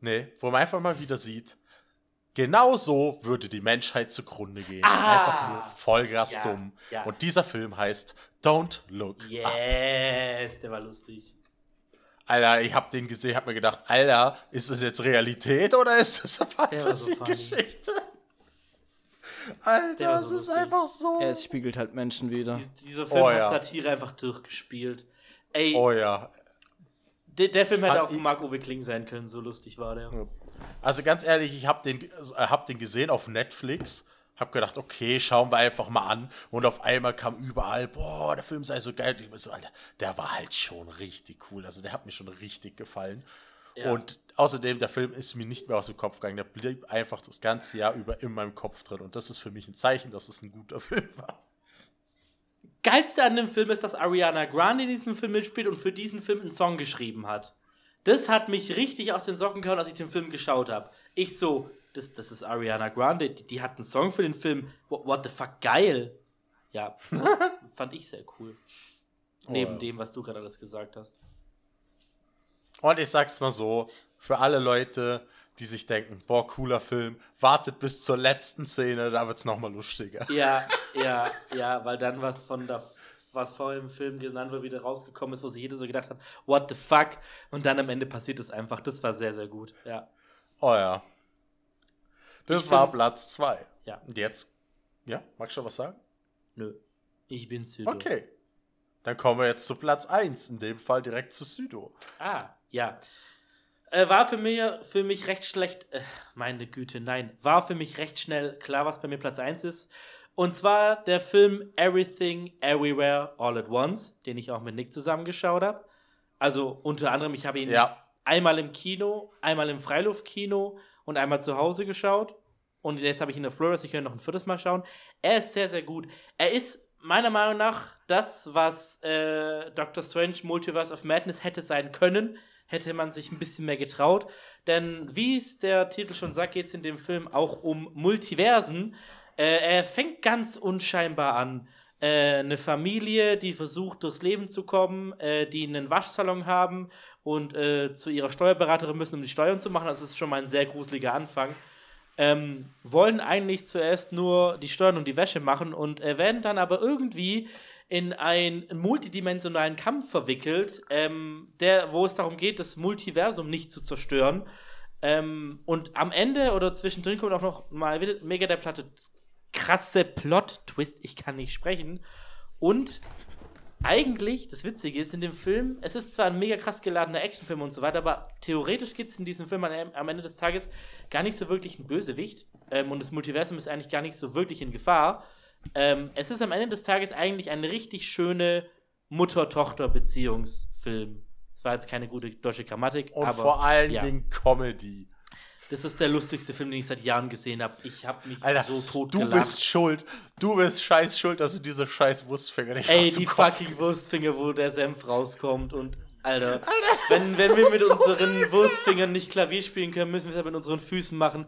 nee, wo man einfach mal wieder sieht, genau so würde die Menschheit zugrunde gehen. Einfach nur Vollgas Ja, dumm. ja. Und dieser Film heißt Don't Look. Yes, der war lustig. Alter, ich hab den gesehen, hab mir gedacht, Alter, ist das jetzt Realität oder ist das eine war Alter, es so ist einfach so. Es spiegelt halt Menschen wieder. Dies- Dieser Film Oh, hat ja. Satire einfach durchgespielt. Ey, Oh ja. Der, der Film hätte auch von ich- Marc-Uwe Kling sein können, so lustig war der. Also ganz ehrlich, ich habe den, äh, hab den gesehen auf Netflix, hab gedacht, okay, schauen wir einfach mal an. Und auf einmal kam überall, boah, der Film sei so geil. Und ich mir so, Alter, der war halt schon richtig cool. Also der hat mir schon richtig gefallen. Ja. Und außerdem, der Film ist mir nicht mehr aus dem Kopf gegangen. Der blieb einfach das ganze Jahr über in meinem Kopf drin. Und das ist für mich ein Zeichen, dass es ein guter Film war. Geilste an dem Film ist, dass Ariana Grande in diesem Film mitspielt und für diesen Film einen Song geschrieben hat. Das hat mich richtig aus den Socken gehauen, als ich den Film geschaut habe. Ich so, das, das ist Ariana Grande, die, die hat einen Song für den Film. What, what the fuck, geil. Ja, das fand ich sehr cool. Neben ja. dem, was du gerade alles gesagt hast. Und ich sag's mal so, für alle Leute, die sich denken, boah, cooler Film, wartet bis zur letzten Szene, da wird's nochmal lustiger. Ja, ja, ja, weil dann was von der was vorher im Film genannt wird, wieder rausgekommen ist, wo sich jeder so gedacht hat, what the fuck? Und dann am Ende passiert es einfach. Das war sehr, sehr gut. Ja. Oh ja. Das Ich war Platz 2. Ja. Und jetzt? Ja, magst du was sagen? Nö. Ich bin Südo. Okay. Dann kommen wir jetzt zu Platz 1, in dem Fall direkt zu Südo. Ah, ja. Äh, war für mich, für mich recht schlecht, äh, meine Güte, nein, war für mich recht schnell klar, was bei mir Platz 1 ist. Und zwar der Film Everything, Everywhere, All at Once, den ich auch mit Nick zusammengeschaut habe. Also unter anderem, ich habe ihn Ja. einmal im Kino, einmal im Freiluftkino und einmal zu Hause geschaut. Und jetzt habe ich ihn auf Flores, ich kann ihn noch ein viertes Mal schauen. Er ist sehr, sehr gut. Er ist meiner Meinung nach das, was äh, Doctor Strange Multiverse of Madness hätte sein können, hätte man sich ein bisschen mehr getraut. Denn wie es der Titel schon sagt, geht es in dem Film auch um Multiversen. Äh, er fängt ganz unscheinbar an. Äh, eine Familie, die versucht, durchs Leben zu kommen, äh, die einen Waschsalon haben und äh, zu ihrer Steuerberaterin müssen, um die Steuern zu machen. Das ist schon mal ein sehr gruseliger Anfang ähm, wollen eigentlich zuerst nur die Steuern und die Wäsche machen und äh, werden dann aber irgendwie in einen multidimensionalen Kampf verwickelt, ähm, der, wo es darum geht, das Multiversum nicht zu zerstören. Ähm, und am Ende oder zwischendrin kommt auch noch mal wieder mega der Platte krasse Plot-Twist, ich kann nicht sprechen. Und eigentlich, das Witzige ist, in dem Film, es ist zwar ein mega krass geladener Actionfilm und so weiter, aber theoretisch gibt es in diesem Film am, Ende des Tages gar nicht so wirklich einen Bösewicht. Ähm, und das Multiversum ist eigentlich gar nicht so wirklich in Gefahr. Ähm, es ist am Ende des Tages eigentlich eine richtig schöne Mutter-Tochter-Beziehungsfilm. Das war jetzt keine gute deutsche Grammatik, Und aber vor allen ja. Dingen Comedy. das ist der lustigste Film, den ich seit Jahren gesehen habe. Ich habe mich Alter, so tot du gelacht. bist schuld. Du bist scheiß schuld, dass du diese scheiß Wurstfinger nicht Ey, die fucking Wurstfinger, wo der Senf rauskommt und Alter, wenn, wenn wir mit unseren Wurstfingern nicht Klavier spielen können, müssen wir es halt mit unseren Füßen machen.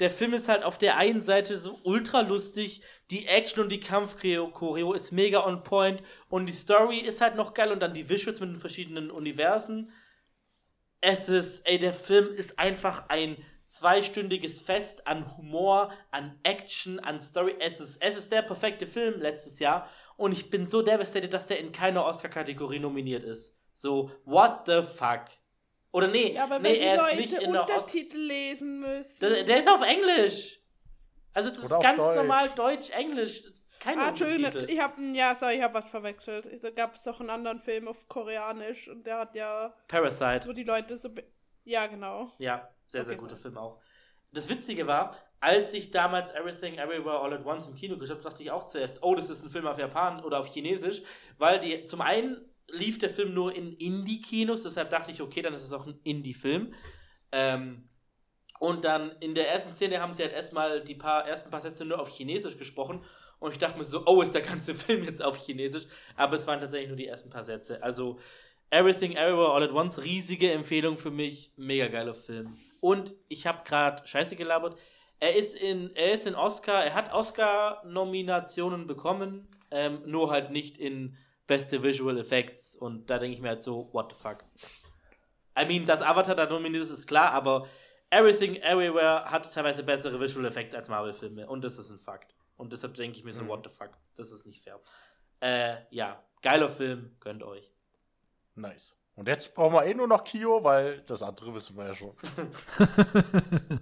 Der Film ist halt auf der einen Seite so ultra lustig, die Action und die Kampfchoreo ist mega on point und die Story ist halt noch geil und dann die Visuals mit den verschiedenen Universen. Es ist, ey, der Film ist einfach ein zweistündiges Fest an Humor, an Action, an Story. Es ist, es ist der perfekte Film letztes Jahr und ich bin so devastated, dass der in keiner Oscar-Kategorie nominiert ist. So, what the fuck? Oder nee, Ja, aber nee, wenn er ist die nicht Leute in der. Untertitel lesen müssen. Der, der ist auf Englisch. Also das Oder ist ganz Deutsch. normal Deutsch-Englisch. Das ist keine Ah, Untertitel. ich hab, ja, sorry, ich hab was verwechselt. Da gab es doch einen anderen Film auf Koreanisch und der hat ja, Parasite. wo die Leute so. Ja, genau. Ja, sehr, sehr Okay, guter sorry. Film auch. Das Witzige war, als ich damals Everything Everywhere All at Once im Kino geschaut habe, dachte ich auch zuerst, oh, das ist ein Film auf Japan oder auf Chinesisch, weil die zum einen lief der Film nur in Indie-Kinos, deshalb dachte ich, okay, dann ist es auch ein Indie-Film. Ähm, und dann in der ersten Szene haben sie halt erstmal die paar, ersten paar Sätze nur auf Chinesisch gesprochen. Und ich dachte mir so, oh, ist der ganze Film jetzt auf Chinesisch? Aber es waren tatsächlich nur die ersten paar Sätze. Also Everything Everywhere All at Once, riesige Empfehlung für mich. Mega geiler Film. Und ich habe gerade Scheiße gelabert. Er ist in, er ist in Oscar, er hat Oscar-Nominationen bekommen, ähm, nur halt nicht in beste Visual Effects. Und da denke ich mir halt so, what the fuck. I mean, dass Avatar da nominiert ist, ist klar, aber Everything Everywhere hat teilweise bessere Visual Effects als Marvel-Filme. Und das ist ein Fakt. Und deshalb denke ich mir so, what the fuck. Das ist nicht fair. Äh, ja, geiler Film, gönnt euch. Nice. Und jetzt brauchen wir eh nur noch Kio, weil das andere wissen wir ja schon.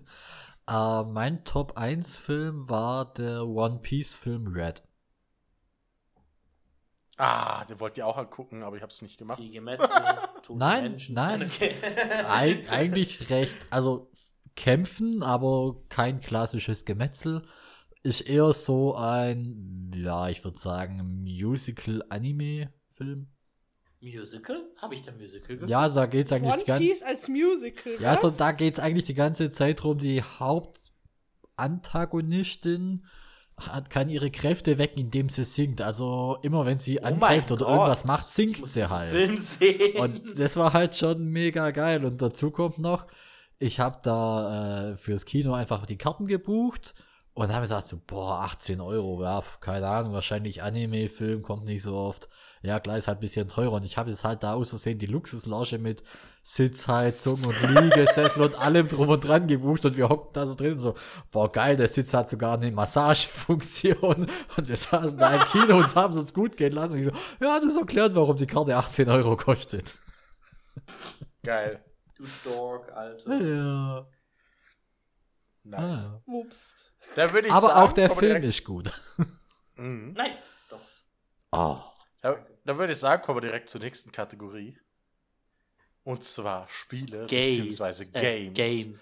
Äh, mein Top 1 Film war der One Piece Film Red. Ah, den wollt ihr auch angucken, aber ich hab's nicht gemacht. Viel Gemetzel, tote Nein, Menschen. nein. Okay. Eig eigentlich recht, also kämpfen, aber kein klassisches Gemetzel. Ist eher so ein, ja, ich würde sagen, Musical-Anime-Film. Musical? Habe ich da Musical geguckt? Ja, da geht's eigentlich One die ganze Piece als Musical. Ja, so was? da geht's eigentlich die ganze Zeit drum, die Hauptantagonistin hat, kann ihre Kräfte wecken, indem sie singt. Also immer wenn sie Oh angreift oder Gott. irgendwas macht, singt sie halt. Film sehen. Und das war halt schon mega geil. Und dazu kommt noch, ich habe da äh, fürs Kino einfach die Karten gebucht und habe gedacht, so, boah, 18 Euro, ja, keine Ahnung, wahrscheinlich Anime-Film kommt nicht so oft. Ja, klar, ist halt ein bisschen teurer. Und ich habe jetzt halt da aus Versehen die Luxuslounge mit Sitzheizung und Liegesessel und allem drum und dran gebucht und wir hockten da so drin so, boah, geil, der Sitz hat sogar eine Massagefunktion und wir saßen da im Kino und haben es uns gut gehen lassen. Und ich so, ja, das erklärt, warum die Karte 18 Euro kostet. Geil. du Dork, Alter. Ja. Nice. Ah. Ups. Da würde ich Aber sagen, auch der Film direkt, ist gut. Mhm. Nein, doch. Oh. Da, da würde ich sagen, kommen wir direkt zur nächsten Kategorie. Und zwar Spiele beziehungsweise Äh, Games. Games.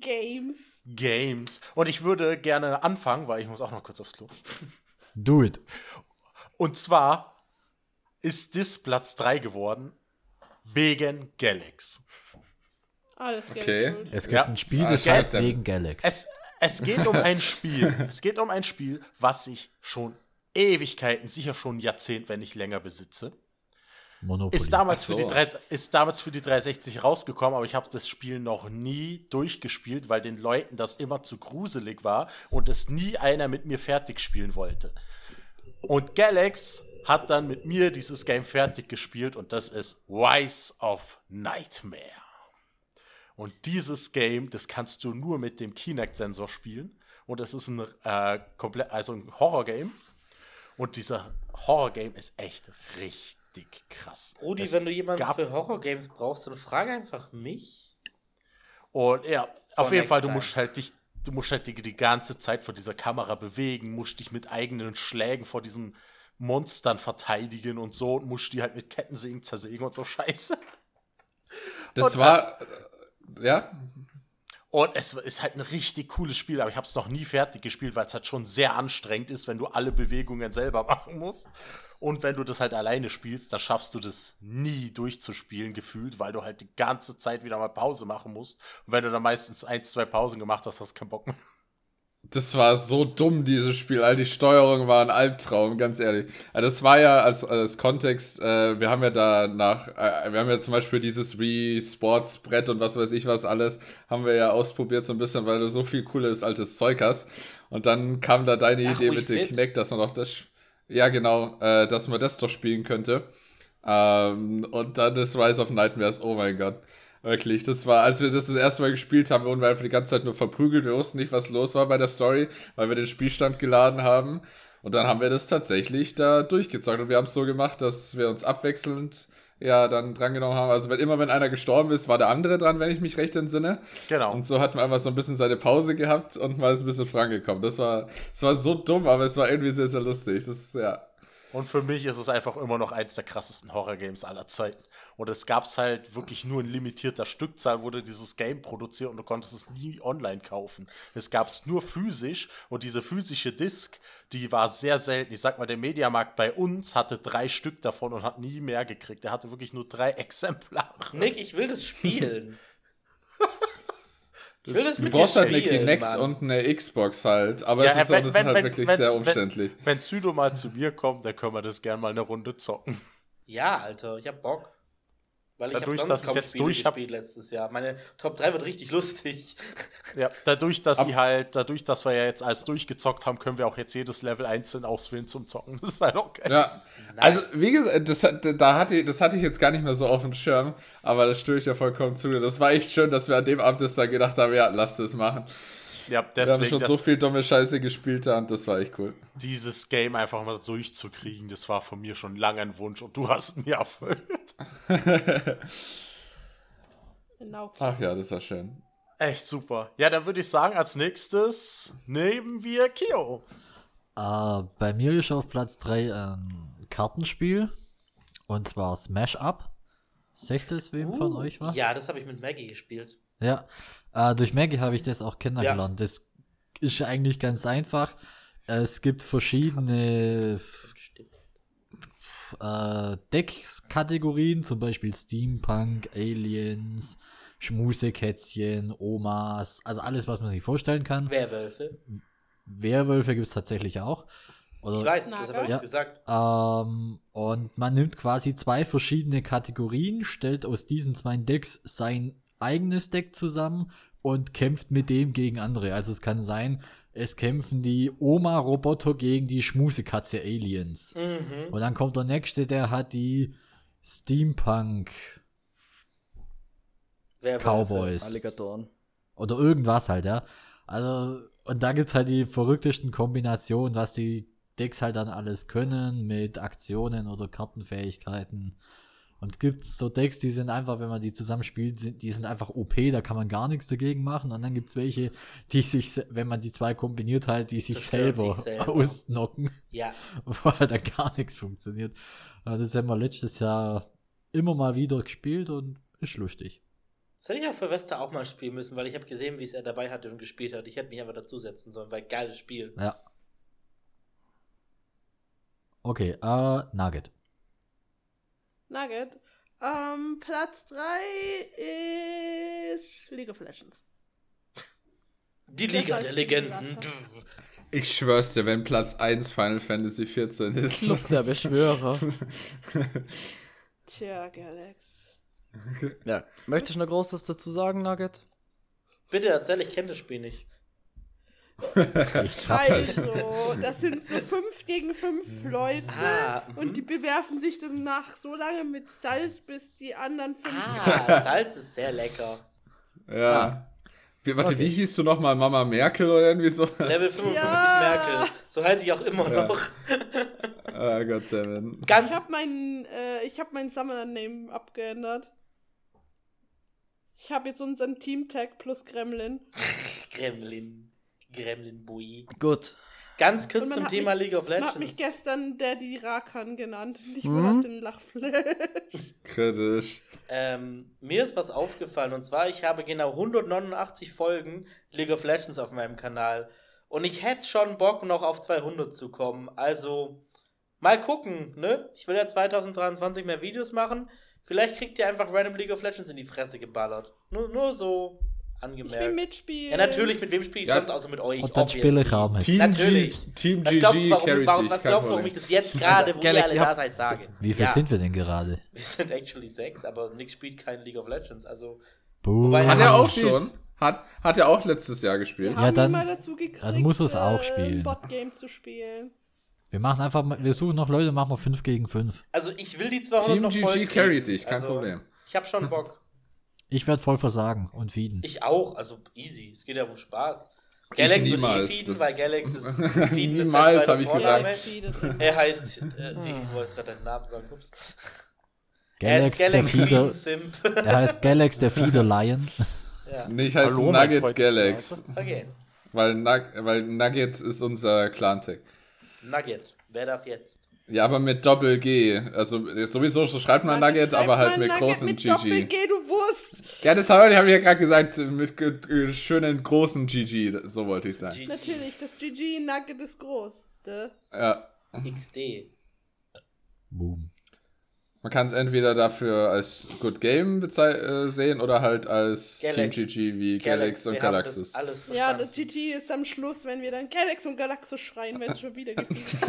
Games. Games. Und ich würde gerne anfangen, weil ich muss auch noch kurz aufs Klo. Do it. Und zwar ist das Platz 3 geworden wegen Galax. Alles Okay. Es gibt Ja. ein Spiel, Ah, das geil. heißt wegen Galax. Es, es geht um ein Spiel. Es geht um ein Spiel, was ich schon Ewigkeiten, sicher schon ein Jahrzehnt, wenn nicht länger besitze. Monopoly. Ist damals, Ach für die so. 3, ist damals für die 360 rausgekommen, aber ich habe das Spiel noch nie durchgespielt, weil den Leuten das immer zu gruselig war und es nie einer mit mir fertig spielen wollte. Und Galax hat dann mit mir dieses Game fertig gespielt und das ist Rise of Nightmare. Und dieses Game, das kannst du nur mit dem Kinect-Sensor spielen. Und es ist ein äh, komplett, also ein Horror-Game. Und dieser Horror-Game ist echt richtig krass. Rudi, Es wenn du jemanden gab- für Horrorgames brauchst, dann frage einfach mich. Und ja, auf jeden Fall, du musst halt dich, du musst halt die, die ganze Zeit vor dieser Kamera bewegen, musst dich mit eigenen Schlägen vor diesen Monstern verteidigen und so und musst die halt mit Kettensägen zersägen und so Scheiße. Das Und, war. äh, Ja? Und es ist halt ein richtig cooles Spiel, aber ich habe es noch nie fertig gespielt, weil es halt schon sehr anstrengend ist, wenn du alle Bewegungen selber machen musst. Und wenn du das halt alleine spielst, dann schaffst du das nie durchzuspielen, gefühlt, weil du halt die ganze Zeit wieder mal Pause machen musst. Und wenn du dann meistens ein, zwei Pausen gemacht hast, hast du keinen Bock mehr. Das war so dumm, dieses Spiel. All die Steuerung war ein Albtraum, ganz ehrlich. Also das war ja als, als Kontext, äh, wir haben ja da nach, äh, wir haben ja zum Beispiel dieses Wii Sports Brett und was weiß ich was alles, haben wir ja ausprobiert so ein bisschen, weil du so viel cooles altes Zeug hast. Und dann kam da deine Ach, Idee mit dem? Kinect, dass man doch das, ja genau, äh, dass man das doch spielen könnte. Ähm, und dann ist Rise of Nightmares, oh mein Gott. Wirklich, das war, als wir das das erste Mal gespielt haben, wurden wir einfach die ganze Zeit nur verprügelt. Wir wussten nicht, was los war bei der Story, weil wir den Spielstand geladen haben. Und dann haben wir das tatsächlich da durchgezockt. Und wir haben es so gemacht, dass wir uns abwechselnd ja dann drangenommen haben. Also wenn immer wenn einer gestorben ist, war der andere dran, wenn ich mich recht entsinne. Genau. Und so hat man einfach so ein bisschen seine Pause gehabt und mal ist ein bisschen vorangekommen. Das war, das war so dumm, aber es war irgendwie sehr, sehr lustig. Das ist, ja. Und für mich ist es einfach immer noch eins der krassesten Horror-Games aller Zeiten. Und es gab es halt wirklich nur in limitierter Stückzahl, wurde dieses Game produziert und du konntest es nie online kaufen. Es gab es nur physisch und diese physische Disc, die war sehr selten. Ich sag mal, der Mediamarkt bei uns hatte drei Stück davon und hat nie mehr gekriegt. Der hatte wirklich nur drei Exemplare. Nick, ich will das spielen. ich will das Du mit brauchst dir halt eine Kinect Mann. und eine Xbox halt. Aber Ja, es ist, so, wenn- das wenn- ist halt wenn- wirklich sehr wenn- umständlich. Wenn Südo mal zu mir kommt, dann können wir das gerne mal eine Runde zocken. Ja, Alter, ich hab Bock. Weil ich Dadurch, hab dass kaum jetzt Spiele durch letztes Jahr. Meine Top 3 wird richtig lustig. Ja, dadurch, dass sie halt, dadurch, dass wir ja jetzt alles durchgezockt haben, können wir auch jetzt jedes Level einzeln auswählen zum Zocken. Das ist halt okay. Ja. Also, wie gesagt, das, hat- da hatte, ich- das hatte ich jetzt gar nicht mehr so auf dem Schirm, aber das störe ich dir vollkommen zu. Das war echt schön, dass wir an dem Abend das da gedacht haben, ja, lass das machen. Ja, Wir haben deswegen schon das, so viel dumme Scheiße gespielt da und das war echt cool. dieses Game einfach mal durchzukriegen, das war von mir schon lange ein Wunsch und du hast mir erfüllt. Genau. Ach ja, das war schön. Echt super. Ja, dann würde ich sagen, als nächstes nehmen wir Kio. Äh, bei mir ist auf Platz 3 ein Kartenspiel. Und zwar Smash Up. Sagt es wem von euch was? Ja, das habe ich mit Maggie gespielt. Ja. Äh, durch Maggie habe ich das auch kennengelernt. Das ist eigentlich ganz einfach. Es gibt verschiedene äh, Deckkategorien, zum Beispiel Steampunk, Aliens, Schmusekätzchen, Omas, also alles, was man sich vorstellen kann. Werwölfe. Werwölfe gibt es tatsächlich auch. Oder, Ich weiß, das habe ich Ja. gesagt. Ähm, und man nimmt quasi zwei verschiedene Kategorien, stellt aus diesen zwei Decks sein eigenes Deck zusammen und kämpft mit dem gegen andere. Also es kann sein, es kämpfen die Oma-Roboter gegen die Schmusekatze Aliens. Mhm. Und dann kommt der nächste, der hat die Steampunk Werwölfe. Cowboys. Alligatoren. Oder irgendwas halt, ja. Also, und da gibt's halt die verrücktesten Kombinationen, was die Decks halt dann alles können mit Aktionen oder Kartenfähigkeiten. Und es gibt so Decks, die sind einfach, wenn man die zusammenspielt, sind, die sind einfach OP, da kann man gar nichts dagegen machen. Und dann gibt's welche, die sich, wenn man die zwei kombiniert halt, die sich selber, sich selber. ausnocken, Ja. wo halt dann gar nichts funktioniert. Also das haben wir letztes Jahr immer mal wieder gespielt und ist lustig. Das hätte ich auch für Wester auch mal spielen müssen, weil ich habe gesehen, wie es er dabei hatte und gespielt hat. Ich hätte mich einfach dazusetzen sollen, weil geiles Spiel. Ja. Okay, äh, Nugget. Nugget. Ähm, Platz 3 ist League of Legends. Die Das Liga der Legenden. Ich schwör's dir, wenn Platz 1 Final Fantasy 14 ist. Club der Beschwörer. Tja, Galax. ja. Möchtest du noch groß was dazu sagen, Nugget? Bitte erzähl, ich kenne das Spiel nicht. Also, das sind so fünf gegen fünf Leute Ah, mhm. und die bewerfen sich danach so lange mit Salz, bis die anderen fünf. Ah, Salz ist sehr lecker. Ja. Wie, warte, Okay. wie hieß du nochmal? Mama Merkel oder irgendwie sowas? Level 55 Ja. Merkel. So heiße ich auch immer Ja. noch. Ah, Goddammit. Ganz Ich habe meinen, äh, ich habe meinen Summoner-Name abgeändert. Ich habe jetzt unseren Team-Tag plus Gremlin. Gremlin. Gremlin Bui. Gut. Ganz kurz zum hat Thema mich- League of Man hat mich Legends. gestern Daddy Rakan genannt. Und ich Mhm. den Lachflash. Kritisch. Ähm, mir ist was aufgefallen und zwar, ich habe genau 189 Folgen League of Legends auf meinem Kanal. Und ich hätte schon Bock, noch auf 200 zu kommen. Also, mal gucken, ne? Ich will ja 2023 mehr Videos machen. Vielleicht kriegt ihr einfach random League of Legends in die Fresse geballert. Nur, nur so Ich will angemerkt. mitspielen. Ja, natürlich, mit wem spiele ich Ja. sonst außer mit euch? Und dann spiele ich auch mit. Team Natürlich. G, Team Was GG glaubst du, warum, warum, dich, was glaubst du, warum ich das jetzt gerade, wo Galaxy, ihr alle da seid, sage? Wie viel ja, sind wir denn gerade? Wir sind actually sechs, aber Nick spielt kein League of Legends. Also, Boom. Wobei- Hat er auch gespielt. schon? Hat, hat er auch letztes Jahr gespielt? Wir Ja, haben dann- mal dazu gekriegt, dann muss er's auch äh, spielen. ein Botgame zu spielen. Wir machen einfach, mal- wir suchen noch Leute, machen wir 5 gegen 5. also ich will die 200 Team noch voll GG kriegen. carried dich, kein also, Problem. Ich habe schon Bock. Ich werde voll versagen und feeden. Ich auch, also easy. Es geht ja um Spaß. Galax wird eh niemals, feeden, weil Galax ist feeden ist Niemals, sein hab ich zweiter gesagt. Vorname. Er heißt, äh, ich wollte gerade deinen Namen sagen, ups. Galax, er der Feeder, Simp. er heißt Galax, der Feeder Lion. ja. Nee, ich heiße Hallo, Nugget Galax. Okay. Weil, Nug weil Nugget ist unser Clan-Tag. Nugget. Wer darf jetzt? Ja, aber mit Doppel-G. Also sowieso so schreibt man Nugget, schreibt aber halt man mit Nugget großem mit GG. Doppel-G, du Wurst. Ja, das habe ich ja gerade gesagt, mit schönen großen GG, so wollte ich sagen. GG. Natürlich, das GG Nugget ist groß. Duh. Ja, XD. Boom. Man kann es entweder dafür als Good Game äh, sehen oder halt als Galax. Team GG wie Galax und wir haben Galaxus. Ja, GG ist am Schluss, wenn wir dann Galax und Galaxus schreien, wenn es schon wieder gefliegt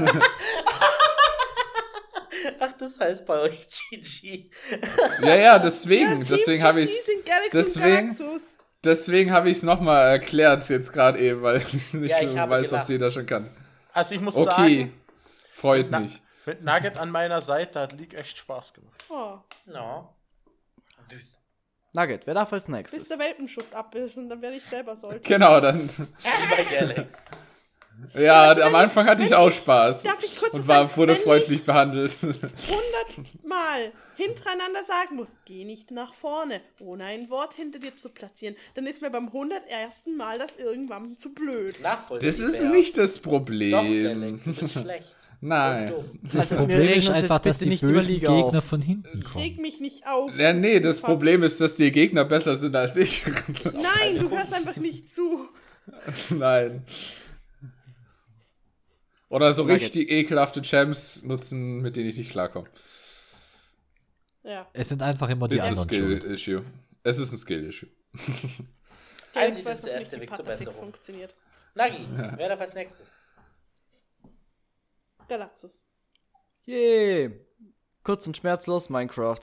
Ach, das heißt bei euch GG. Ja, ja, deswegen, Ja, deswegen habe GG ich sind Galax deswegen- und Galaxus. deswegen habe ich es nochmal erklärt jetzt gerade eben, weil ich nicht Ja, ich weiß, ob gelacht. sie das schon kann. Also ich muss Okay, sagen, freut na, mich. Mit Nugget an meiner Seite hat League echt Spaß gemacht. Oh, No. Nugget, wer darf als bis nächstes? der Welpenschutz ab ist und dann werde ich selber sollte. Genau, dann. Bei Galax. Ja, Also, am Anfang ich- hatte ich wenn auch ich- Spaß. Darf ich kurz und war, sagen? wurde Wenn freundlich ich- behandelt. 100 Mal hintereinander sagen muss, geh nicht nach vorne, ohne ein Wort hinter dir zu platzieren, dann ist mir beim 101. Mal das irgendwann zu blöd. Das ist nicht das Doch, Problem. Galax, du bist schlecht. Nein. Dumm. Das wir Problem ist einfach, dass die nicht über bösen Gegner auf. von hinten Reg kommen. mich nicht auf. Ja, nee, das Problem ist, dass die Gegner besser sind als ich. Nein, du hörst einfach nicht zu. Nein. Oder so richtig ekelhafte Champs nutzen, mit denen ich nicht klarkomme. Ja. Es sind einfach immer die It's a anderen schuld. Skill-Issue. Es ist ein Skill-Issue. Weiß ist der erste Weg zur Besserung. funktioniert. Nagi, wer darf als nächstes? Galaxus. Yay! Kurz und schmerzlos, Minecraft.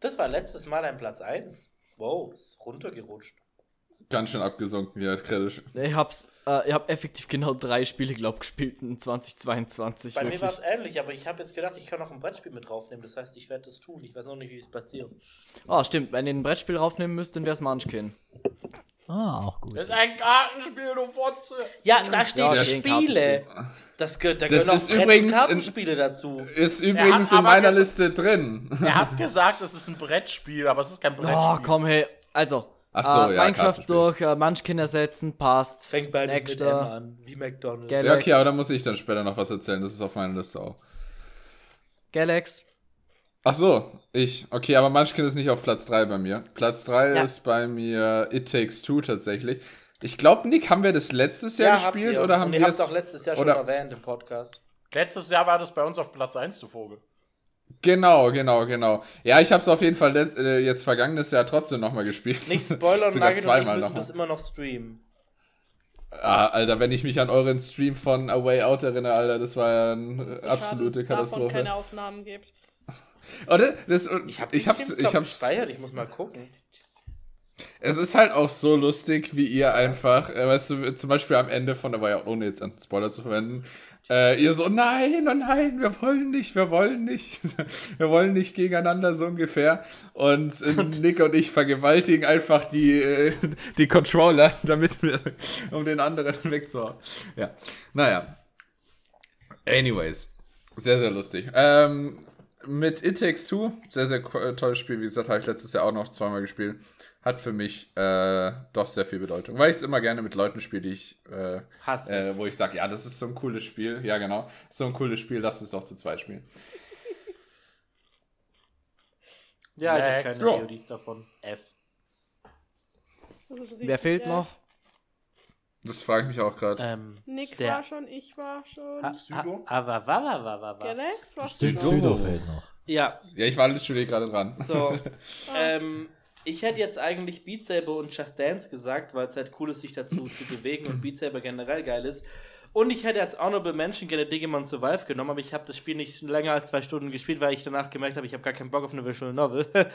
Das war letztes Mal ein Platz 1. Wow, ist runtergerutscht. Ganz schön abgesunken, ja, kritisch. Ich hab's, äh, ich hab effektiv genau drei Spiele, glaub gespielt in 2022. Bei mir wirklich. war es ähnlich, aber ich habe jetzt gedacht, ich kann noch ein Brettspiel mit draufnehmen. Das heißt, ich werde das tun. Ich weiß noch nicht, wie ich es platziere. Ah, stimmt. Wenn ihr ein Brettspiel raufnehmen müsst, dann wär's Munchkin. Ah, auch gut. Das ist ein Kartenspiel, du Fotze. Ja, da steht Ja, Spiele. Das gehört, da Das gehören ist auch übrigens in- Kartenspiele dazu. Ist übrigens in meiner Liste drin. Er hat gesagt, es ist ein Brettspiel, aber es ist kein Brettspiel. Oh, komm, hey. Also, Ach so, äh, ja, Minecraft durch äh, Munchkin ersetzen, passt. Fängt beides mit Nächster. M an, wie McDonald's. Galax. Ja, okay, aber da muss ich dann später noch was erzählen. Das ist auf meiner Liste auch. Galax. Ach so, ich. Okay, aber Munchkin ist nicht auf Platz 3 bei mir. Platz 3 Ja. ist bei mir It Takes Two tatsächlich. Ich glaube, Nick, haben wir das letztes Jahr habt gespielt ihr. oder haben wir es auch letztes Jahr schon oder- erwähnt im Podcast. Letztes Jahr war das bei uns auf Platz 1, du Vogel. Genau, genau, genau. Ja, ich habe es auf jeden Fall äh, jetzt vergangenes Jahr trotzdem nochmal gespielt. Nicht spoilern, Sogar Nugget und ich zweimal müssen immer noch streamen. Ah, Alter, wenn ich mich an euren Stream von A Way Out erinnere, Alter, das war ja eine so absolute schade, dass es davon Katastrophe. keine Aufnahmen gibt. Oder? Das, und Ich, hab ich hab's, ich hab's, gespeichert, ich muss mal gucken. Es ist halt auch so lustig, wie ihr einfach, äh, weißt du, zum Beispiel am Ende von, aber ja, ohne jetzt einen Spoiler zu verwenden, äh, ihr so, nein, oh nein, wir wollen nicht, wir wollen nicht, wir wollen nicht gegeneinander, so ungefähr. Und äh, Nick und ich vergewaltigen einfach die, äh, die Controller, damit wir, um den anderen wegzuhauen. Ja, naja. Anyways, sehr, sehr lustig. Ähm, mit It Takes Two, sehr, sehr äh, tolles Spiel. Wie gesagt, habe ich letztes Jahr auch noch zweimal gespielt. Hat für mich äh, doch sehr viel Bedeutung. Weil ich es immer gerne mit Leuten spiele, die ich, äh, Hasse. äh, wo ich sage, ja, das ist so ein cooles Spiel. Ja, genau. So ein cooles Spiel, lass es doch zu zweit spielen. Ja, ich habe keine Ja. VODs davon. F. Wer fehlt noch? Das frage ich mich auch gerade. Ähm, Nick Der- war schon, ich war schon. Südo? aber, wa, wa, wa, wa, wa. Galax, warst du Süd schon? Südo fehlt noch. Ja, Ja, ich war literally gerade dran. so. ähm, ich hätte jetzt eigentlich Beat Saber und Just Dance gesagt, weil es halt cool ist, sich dazu zu bewegen und Beat Saber generell geil ist. Und ich hätte als Honorable Mention gerne Digimon Survive genommen, aber ich habe das Spiel nicht länger als zwei Stunden gespielt, weil ich danach gemerkt habe, ich habe gar keinen Bock auf eine Visual Novel.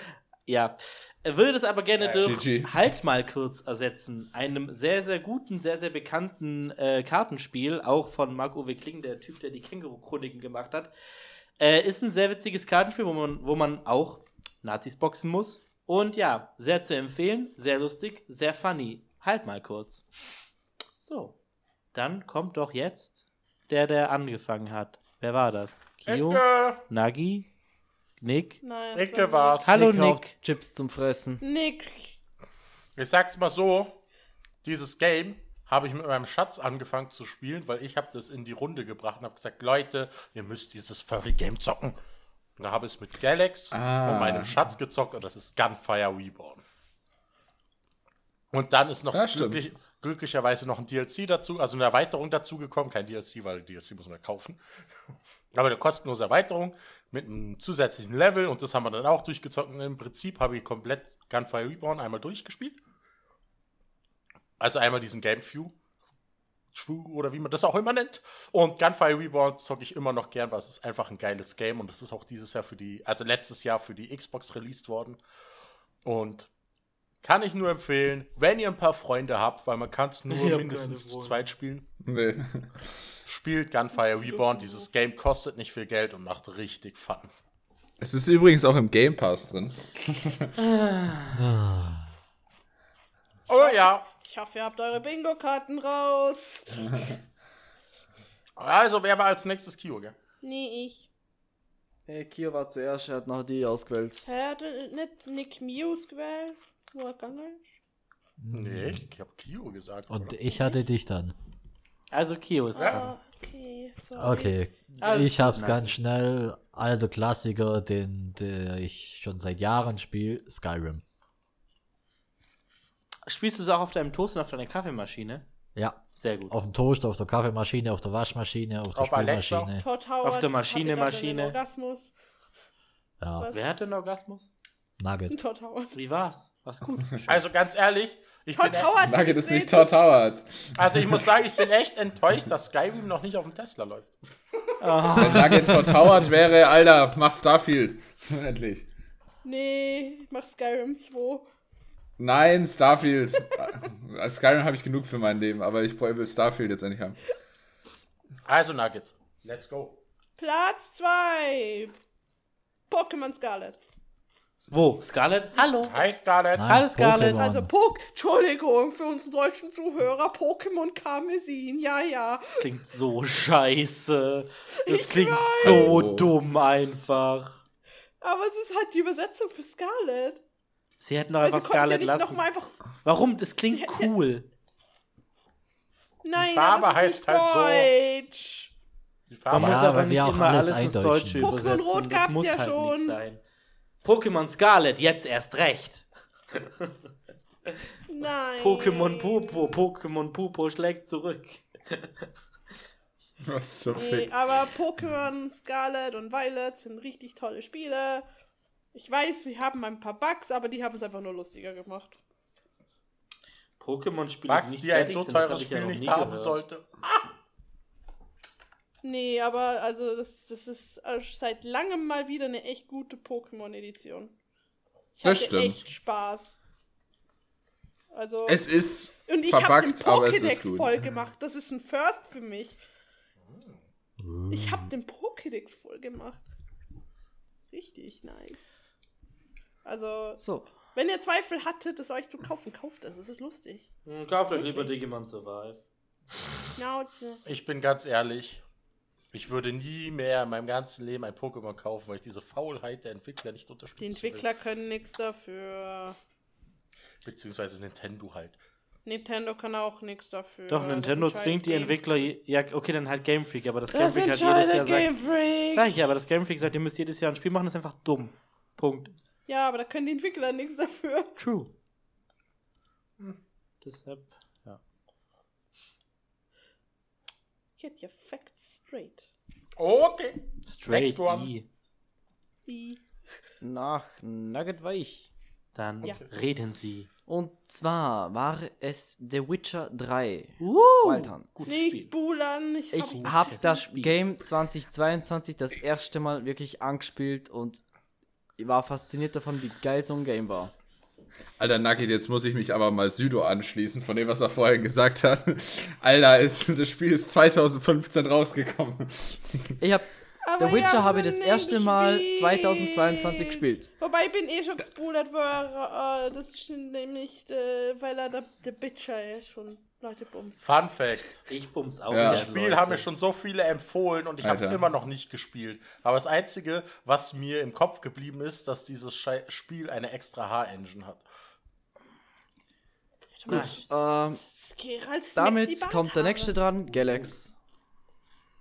ja. Er würde das aber gerne Ja, durch GG. Halt mal kurz ersetzen. Einem sehr, sehr guten, sehr, sehr bekannten äh, Kartenspiel, auch von Marc-Uwe Kling, der Typ, der die Känguru-Chroniken gemacht hat. Äh, ist ein sehr witziges Kartenspiel, wo man, wo man auch Nazis boxen muss. Und ja, sehr zu empfehlen, sehr lustig, sehr funny. Halt mal kurz. So, dann kommt doch jetzt der, der angefangen hat. Wer war das? Kio? Ecke. Nagi? Nick? Nein, Ecke war war's. Hallo Nick Nick. Chips zum Fressen. Nick. Ich sag's mal so, dieses Game habe ich mit meinem Schatz angefangen zu spielen, weil ich habe das in die Runde gebracht und habe gesagt, Leute, ihr müsst dieses Furry-Game zocken. Und da habe ich es mit Galax Ah. und meinem Schatz gezockt und das ist Gunfire Reborn. Und dann ist noch Ja, stimmt. Glücklich, glücklicherweise noch ein DLC dazu, also eine Erweiterung dazu gekommen. Kein DLC, weil DLC muss man kaufen. Aber eine kostenlose Erweiterung mit einem zusätzlichen Level und das haben wir dann auch durchgezockt. Und im Prinzip habe ich komplett Gunfire Reborn einmal durchgespielt. Also einmal diesen Game View. True oder wie man das auch immer nennt. Und Gunfire Reborn zocke ich immer noch gern, weil es ist einfach ein geiles Game und das ist auch dieses Jahr für die, also letztes Jahr für die Xbox released worden. Und kann ich nur empfehlen, wenn ihr ein paar Freunde habt, weil man kann es nur Ich mindestens zu zweit spielen, Nee. spielt Gunfire Reborn. Dieses Game kostet nicht viel Geld und macht richtig Fun. Es ist übrigens auch im Game Pass drin. Oh ja. Ich hoffe, ihr habt eure Bingo-Karten raus. Also, wer war als nächstes Kio, gell? Nee, ich. Hey, Kio war zuerst, er hat noch die ausgewählt. Hä, hat er nicht Nick Muse gewählt? Nee, ich habe Kio gesagt. Und oder? ich hatte dich dann. Also Kio ist dran. Ah, okay. Sorry. Okay. Alles ich hab's Nagi. ganz schnell. Alter Klassiker, den der ich schon seit Jahren spiele. Skyrim. Spielst du es auch auf deinem Toast und auf deiner Kaffeemaschine? Ja. Sehr gut. Auf dem Toast, auf der Kaffeemaschine, auf der Waschmaschine, auf der Auf Alexa. Spülmaschine. Todd Howard Auf der Maschine, Maschine. Orgasmus. Ja. Was? Wer hatte einen Orgasmus? Nugget. Todd Howard. Wie war's? War's gut? Also ganz ehrlich, ich bin, Todd Howard. Nugget ist nicht. Todd Howard. also ich muss sagen, ich bin echt enttäuscht, dass Skyrim noch nicht auf dem Tesla läuft. Wenn Nugget Todd Howard wäre, Alter, mach Starfield. Endlich. Nee, ich mach Skyrim 2. Nein, Starfield. Als Skyrim habe ich genug für mein Leben, aber ich will Starfield jetzt endlich haben. Also Nugget, let's go. Platz 2. Pokémon Scarlet. Wo? Scarlett? Hallo. Hi Scarlett. Nein, Hallo, Scarlett. Pokémon. Also Pok Entschuldigung für unsere deutschen Zuhörer, Pokémon Karmesin, ja, ja. Klingt so scheiße. Das Ich klingt weiß. so dumm einfach. Aber es ist halt die Übersetzung für Scarlet. Sie hätten doch einfach ja Scarlett nicht lassen. einfach. Warum? Das klingt cool. Nein, Farbe das ist heißt nicht halt so. Deutsch. Die Man Farbe muss Ja, heißt- aber weil nicht wir auch immer alles alles ins. Deutsche Pokémon übersetzen. Rot das gab's muss ja halt schon. Pokémon Scarlet, jetzt erst recht. Nein. Pokémon Pupo, Pokémon Pupo schlägt zurück. Was zum Nee, Fick. aber Pokémon Scarlet und Violet sind richtig tolle Spiele. Ich weiß, sie haben ein paar Bugs, aber die haben es einfach nur lustiger gemacht. Pokémon-Spiele, die ein so teures ja Spiel nicht haben gehört. sollte. Nee, aber also das, das ist äh, seit langem mal wieder eine echt gute Pokémon-Edition. Ich Das hatte stimmt. echt Spaß. Also Es ist und ich habe den verbuggt, aber es ist Pokédex gut. voll gemacht. Das ist ein First für mich. Ich habe den Pokédex voll gemacht. Richtig nice. Also, So, wenn ihr Zweifel hattet, es euch zu kaufen, kauft es. Es ist lustig. Hm, Kauft euch lieber? Digimon Survive. Schnauze. Ich bin ganz ehrlich, ich würde nie mehr in meinem ganzen Leben ein Pokémon kaufen, weil ich diese Faulheit der Entwickler nicht unterstütze. Die Entwickler können nichts dafür. Beziehungsweise Nintendo halt. Nintendo kann auch nichts dafür. Doch, Nintendo zwingt die Game Entwickler, ja, okay, dann halt Game Freak, aber das, Das Game Freak hat jedes Jahr entscheidet Game sagt, Freak. sag ich ja, aber das Game Freak sagt, ihr müsst jedes Jahr ein Spiel machen, ist einfach dumm. Punkt. Ja, aber da können die Entwickler nichts dafür. True. Deshalb, ja. Get your facts straight. Okay. Straight Next one. E. I. nach Nugget Weich. Dann Ja. reden sie. Und zwar war es The Witcher 3. Uh, Wild Hunt. gutes Nicht Spiel. spoilern. Ich, Ich hab, habe gutes das Spiel. Game 2022 das erste Mal wirklich angespielt und ich war fasziniert davon, wie geil so ein Game war. Alter Nugget, jetzt muss ich mich aber mal Südo anschließen, von dem, was er vorhin gesagt hat. Alter, ist, das Spiel ist 2015 rausgekommen. Ich habe The Witcher habe ich das erste Mal gespielt. 2022 gespielt. Wobei ich bin eh schon gespoilert war. Äh, das ist nämlich, äh, weil er der, der Bitcher ja schon Leute bumst. Fun Fact. Ich bums auch. Ja. Das Spiel Leute. haben mir schon so viele empfohlen und ich habe es immer noch nicht gespielt. Aber das Einzige, was mir im Kopf geblieben ist, dass dieses Schei Spiel eine extra H-Engine hat. Nice. Ähm, damit kommt der nächste dran, Galax.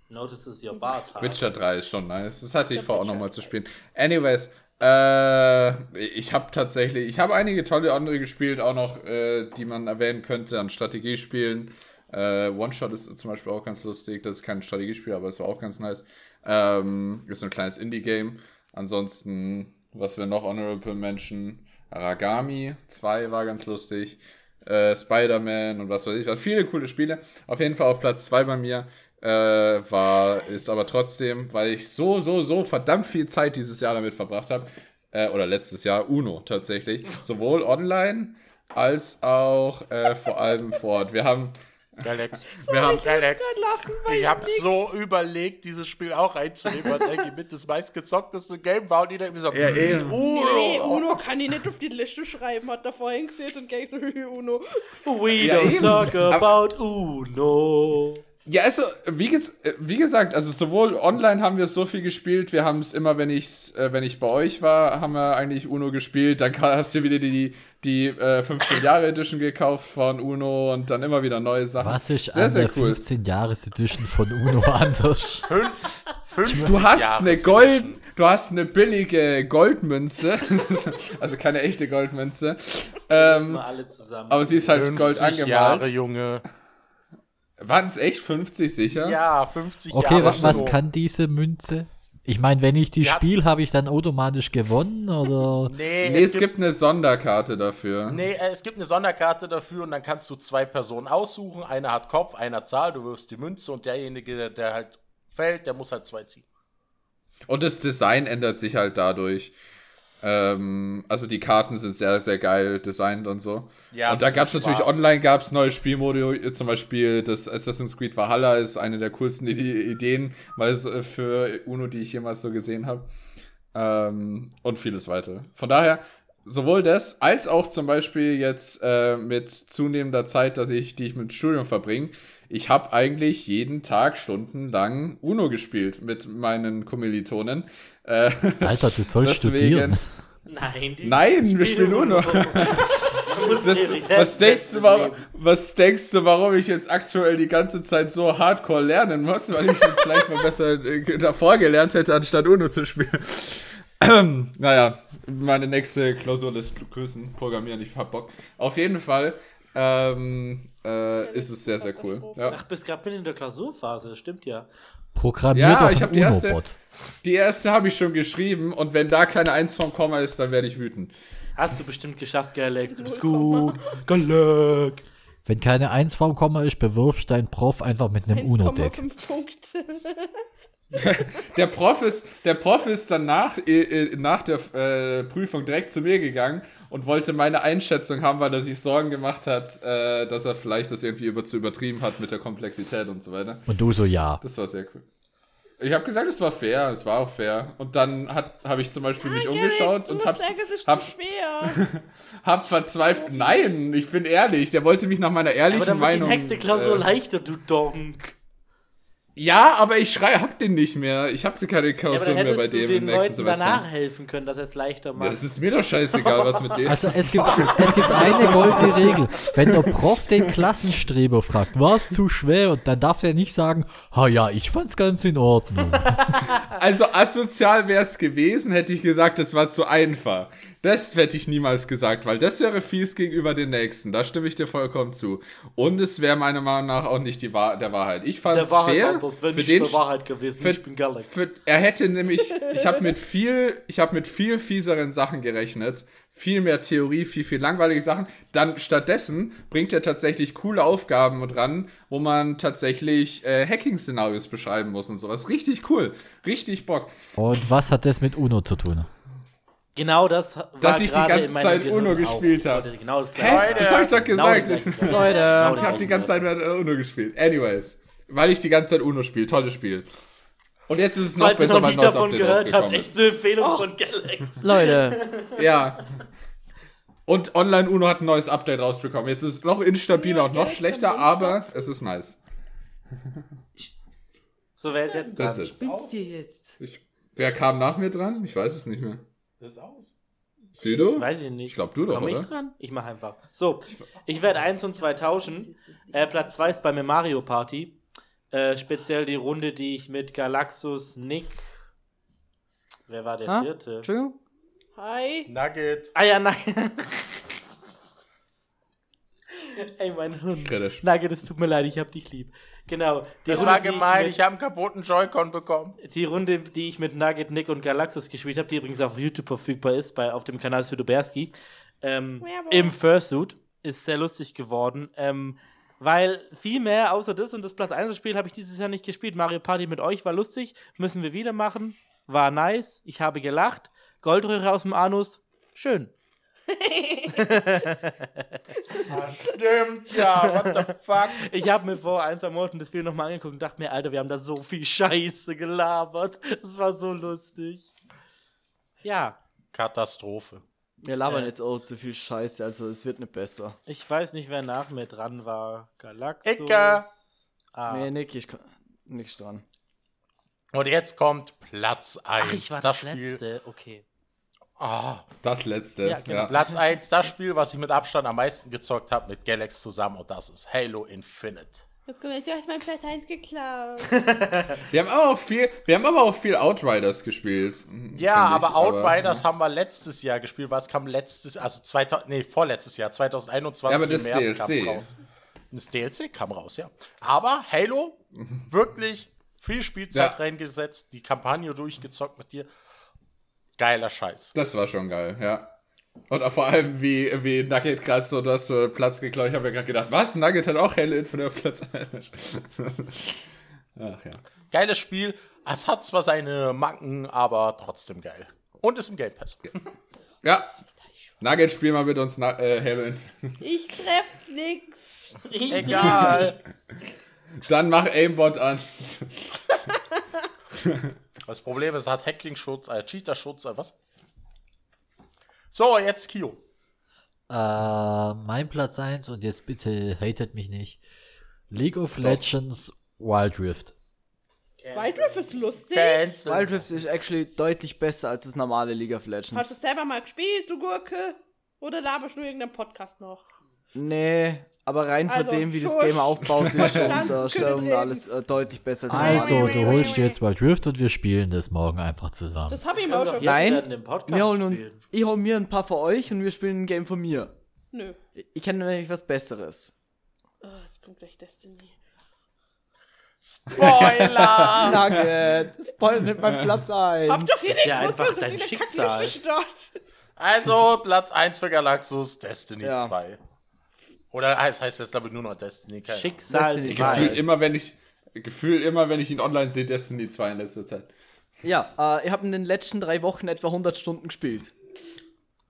Notices your Bart. Witcher 3 ist schon nice. Das hatte ich vor, auch nochmal zu spielen. Anyways, äh, ich habe tatsächlich, ich habe einige tolle andere gespielt, auch noch, äh, die man erwähnen könnte an Strategiespielen. Äh, One-Shot ist zum Beispiel auch ganz lustig. Das ist kein Strategiespiel, aber es war auch ganz nice. Ähm, ist ein kleines Indie-Game. Ansonsten, was wir noch Honorable Mention, Aragami 2 war ganz lustig. Äh, Spider-Man und was weiß ich, waren viele coole Spiele. Auf jeden Fall auf Platz 2 bei mir. Äh, war, ist aber trotzdem, weil ich so, so, so verdammt viel Zeit dieses Jahr damit verbracht habe, äh, oder letztes Jahr, Uno tatsächlich, sowohl online als auch äh, vor allem vor Ort. Wir haben, Galax. wir haben, Galax. Ich lachen, Ich habe so überlegt, dieses Spiel auch reinzunehmen, weil es eigentlich mit das meistgezockteste Game war und jeder irgendwie so, Ja, eh. Uno. Nee, Uno kann ich nicht auf die Liste schreiben, hat er vorhin gesehen und gleich so, Uno. We Ja, don't eben. talk about Uno. Ja, also, wie, ges äh, wie gesagt, also sowohl online haben wir so viel gespielt, wir haben es immer, wenn ich, äh, wenn ich bei euch war, haben wir eigentlich Uno gespielt, dann hast du wieder die, die äh, 15 Jahre Edition gekauft von Uno und dann immer wieder neue Sachen. Was ist sehr, an sehr der cool. 15 Jahres Edition von Uno anders? Fün 50 Du hast Jahre eine sind Gold, du hast eine billige Goldmünze, also keine echte Goldmünze, ähm, Mal alle zusammen. aber sie ist halt 50 Gold Jahre, angemalt. Junge. Waren es echt 50 sicher? Ja, 50 Okay, Jahre. was, was kann diese Münze? Ich meine, wenn ich die Ja. spiele, habe ich dann automatisch gewonnen oder? Nee, Nee, es gibt eine Sonderkarte dafür. Nee, äh, es gibt eine Sonderkarte dafür und dann kannst du zwei Personen aussuchen. Einer hat Kopf, einer Zahl, du wirfst die Münze und derjenige, der, der halt fällt, der muss halt zwei ziehen. Und das Design ändert sich halt dadurch. Ähm, also die Karten sind sehr, sehr geil designt und so. Ja, und da gab es natürlich online gab's neue Spielmodi, zum Beispiel das Assassin's Creed Valhalla ist eine der coolsten Ideen, weil es äh, für Uno, die ich jemals so gesehen habe. Ähm, und vieles weitere. Von daher, sowohl das als auch zum Beispiel jetzt äh, mit zunehmender Zeit, dass ich, die ich mit dem Studium verbringe, ich habe eigentlich jeden Tag stundenlang Uno gespielt mit meinen Kommilitonen. Äh, Alter, du sollst studieren. Nein, die Nein, wir spielen Uno. Das, was, denkst du, warum, was denkst du, warum ich jetzt aktuell die ganze Zeit so hardcore lernen muss? Weil ich vielleicht mal besser äh, davor gelernt hätte, anstatt Uno zu spielen. naja, meine nächste Klausur lässt grüßen. Programmieren, ich hab Bock. Auf jeden Fall ähm, äh, ist es sehr, sehr cool. Ja. Ach, bist gerade mit in der Klausurphase, stimmt ja. Programmier Ja, doch ich ein hab die erste-. Die erste habe ich schon geschrieben und wenn da keine Eins vom Komma ist, dann werde ich wütend. Hast du bestimmt geschafft, Galax. Du bist gut. Galax. Wenn keine 1 vorm Komma ist, bewirfst dein Prof einfach mit einem Uno-Deck. 1,5 Punkte. Der Prof ist, der Prof ist dann nach, äh, äh, nach der äh, Prüfung direkt zu mir gegangen und wollte meine Einschätzung haben, weil er sich Sorgen gemacht hat, äh, dass er vielleicht das irgendwie über, zu übertrieben hat mit der Komplexität und so weiter. Und du so, ja. Das war sehr cool. Ich habe gesagt, es war fair, es war auch fair. Und dann habe ich zum Beispiel mich Galax, umgeschaut du und musst hab, sagen, es ist hab, zu schwer. hab verzweifelt. Nein, ich bin ehrlich. Der wollte mich nach meiner ehrlichen Aber dann wird die Meinung. nächste Klausur äh, leichter, du Donk. Ja, aber ich schrei, hab den nicht mehr. Ich habe keine Ja, Klausur dann mehr bei dem im den nächsten Leuten Semester. danach helfen können, dass er es leichter Ja, macht. das ist mir doch scheißegal, was mit dem. Also es gibt, es gibt eine goldene Regel. Wenn der Prof den Klassenstreber fragt, war es zu schwer? Und dann darf er nicht sagen, ha ja, ich fand's ganz in Ordnung. Also asozial wäre es gewesen, hätte ich gesagt, es war zu einfach. Das hätte ich niemals gesagt, weil das wäre fies gegenüber den Nächsten. Da stimme ich dir vollkommen zu. Und es wäre meiner Meinung nach auch nicht die Wahr der Wahrheit. Ich fand es der Wahrheit fair. anders, wenn für nicht den der Wahrheit gewesen. für, ich bin Galax. für, er hätte nämlich, ich habe mit viel, ich habe mit viel fieseren Sachen gerechnet, viel mehr Theorie, viel viel langweilige Sachen. Dann stattdessen bringt er tatsächlich coole Aufgaben dran, wo man tatsächlich äh, Hacking-Szenarios beschreiben muss und sowas. Richtig cool, richtig Bock. Und was hat das mit Uno zu tun? Genau das war Dass ich die ganze Zeit Gehirn Uno gespielt Ich hab. wollte Genau das Hä? Das habe ich doch Genau gesagt. das ich gleiche. Leute, Genau ich habe die ganze. Zeit Uno gespielt. Anyways, weil ich die ganze Zeit Uno spiele. Tolles Spiel. Und jetzt ist es noch Falls besser, noch weil neues davon Update gehört habt, rausgekommen echt ist. eine Empfehlung von Galax. Leute, Ja. Und Online Uno hat ein neues Update rausbekommen. Jetzt ist es noch instabiler und noch schlechter, aber es ist nice. So, wer ist jetzt dran? spitzt ihr jetzt? Ich, wer kam nach mir dran? Ich weiß es nicht mehr. Das ist aus. Südo? Weiß ich nicht. Ich glaub, du doch, Komm ich oder? dran? Ich mach einfach. So, ich werde 1 und 2 tauschen. Äh, Platz 2 ist bei mir Mario Party. Äh, speziell die Runde, die ich mit Galaxus, Nick. Wer war der Ha? vierte? Entschuldigung? Hi. Nugget. Ah ja, nein. Ey, mein Hund. Kritisch. Nugget, es tut mir leid, ich hab dich lieb. Genau. Die Das Runde, war die ich gemein, mit- ich habe einen kaputten Joy-Con bekommen. Die Runde, die ich mit Nugget, Nick und Galaxus gespielt habe, die übrigens auf YouTube verfügbar ist, bei, auf dem Kanal Südoberski, ähm, im Fursuit, ist sehr lustig geworden. Ähm, weil viel mehr außer das und das Platz 1 Spiel habe ich dieses Jahr nicht gespielt. Mario Party mit euch war lustig, müssen wir wieder machen. War nice, ich habe gelacht. Goldröhre aus dem Anus, schön. Stimmt, ja, what the fuck. Ich habe mir vor ein, zwei Monaten das Video nochmal angeguckt und dachte mir, Alter, wir haben da so viel Scheiße gelabert. Das war so lustig. Ja, Katastrophe. Wir labern Äh. jetzt auch zu viel Scheiße, also es wird nicht besser. Ich weiß nicht, wer nach mir dran war. Galaxus. Ecke. Ah. Nee, Nick, ich kann nichts dran. Und jetzt kommt Platz 1. Ach, ich war das das, Spiel. letzte. Okay. Ah, Das letzte. Ja, genau. Platz 1, das Spiel, was ich mit Abstand am meisten gezockt habe mit Galax zusammen und das ist Halo Infinite. Jetzt kommt, du hast mein Platz 1 geklaut. Wir haben aber auch viel, wir haben aber auch viel Outriders gespielt. hm, Ja, find ich, aber Outriders haben wir letztes Jahr gespielt, was kam letztes, also 2000, nee, vorletztes Jahr, 2021 Ja, aber im das März DLC. kam's raus. Das DLC kam raus, ja. Aber Halo, wirklich viel Spielzeit Ja. reingesetzt, die Kampagne durchgezockt mit dir. Geiler Scheiß. Das war schon geil, ja. Und auch vor allem, wie, wie Nugget gerade so, du hast so Platz geklaut. Ich habe mir gerade gedacht, was? Nugget hat auch Halo Infinite Platz 1. Ach ja. Geiles Spiel. Es hat zwar seine Macken, aber trotzdem geil. Und ist im Game Pass. Ja. Nugget, spiel mal mit uns Na äh, Halo Infinite. Ich treff nix. Egal. Dann mach Aimbot an. Das Problem ist, es hat Hacking-Schutz, äh, Cheater-Schutz, äh, was? So, jetzt Kio. Äh, mein Platz 1 und jetzt bitte hatet mich nicht. League of Legends Wild Rift. Wild Rift ist lustig. Cancel. Wild Rift ist actually deutlich besser als das normale League of Hast du es Legends. selber mal gespielt, du Gurke? Oder laberst du nur irgendeinen Podcast noch? Nee, aber rein von Also, dem, wie das Schuss. Game aufgebaut ist und können Steuerung alles äh, deutlich besser als das Also, du holst dir jetzt Wild Rift und wir spielen das morgen einfach zusammen. Das habe ich mir auch schon Nein, werden den Podcast Wir holen spielen. ich hol mir ein paar von euch und wir spielen ein Game von mir. Nö. Ich kenne nämlich was Besseres. Oh, jetzt kommt gleich Destiny. Spoiler! Nugget, spoil nicht mein Platz ein. Hab doch hier ist ja nicht einfach dein Schicksal. Also, Platz 1 für Galaxus, Destiny Ja. 2. Oder es heißt jetzt, glaube ich, nur noch Destiny. keine. Schicksal Destiny zwei. Gefühl Nice. immer, wenn ich Gefühl immer, wenn ich ihn online sehe, Destiny 2 in letzter Zeit. Ja, äh, ich habe in den letzten drei Wochen etwa 100 Stunden gespielt.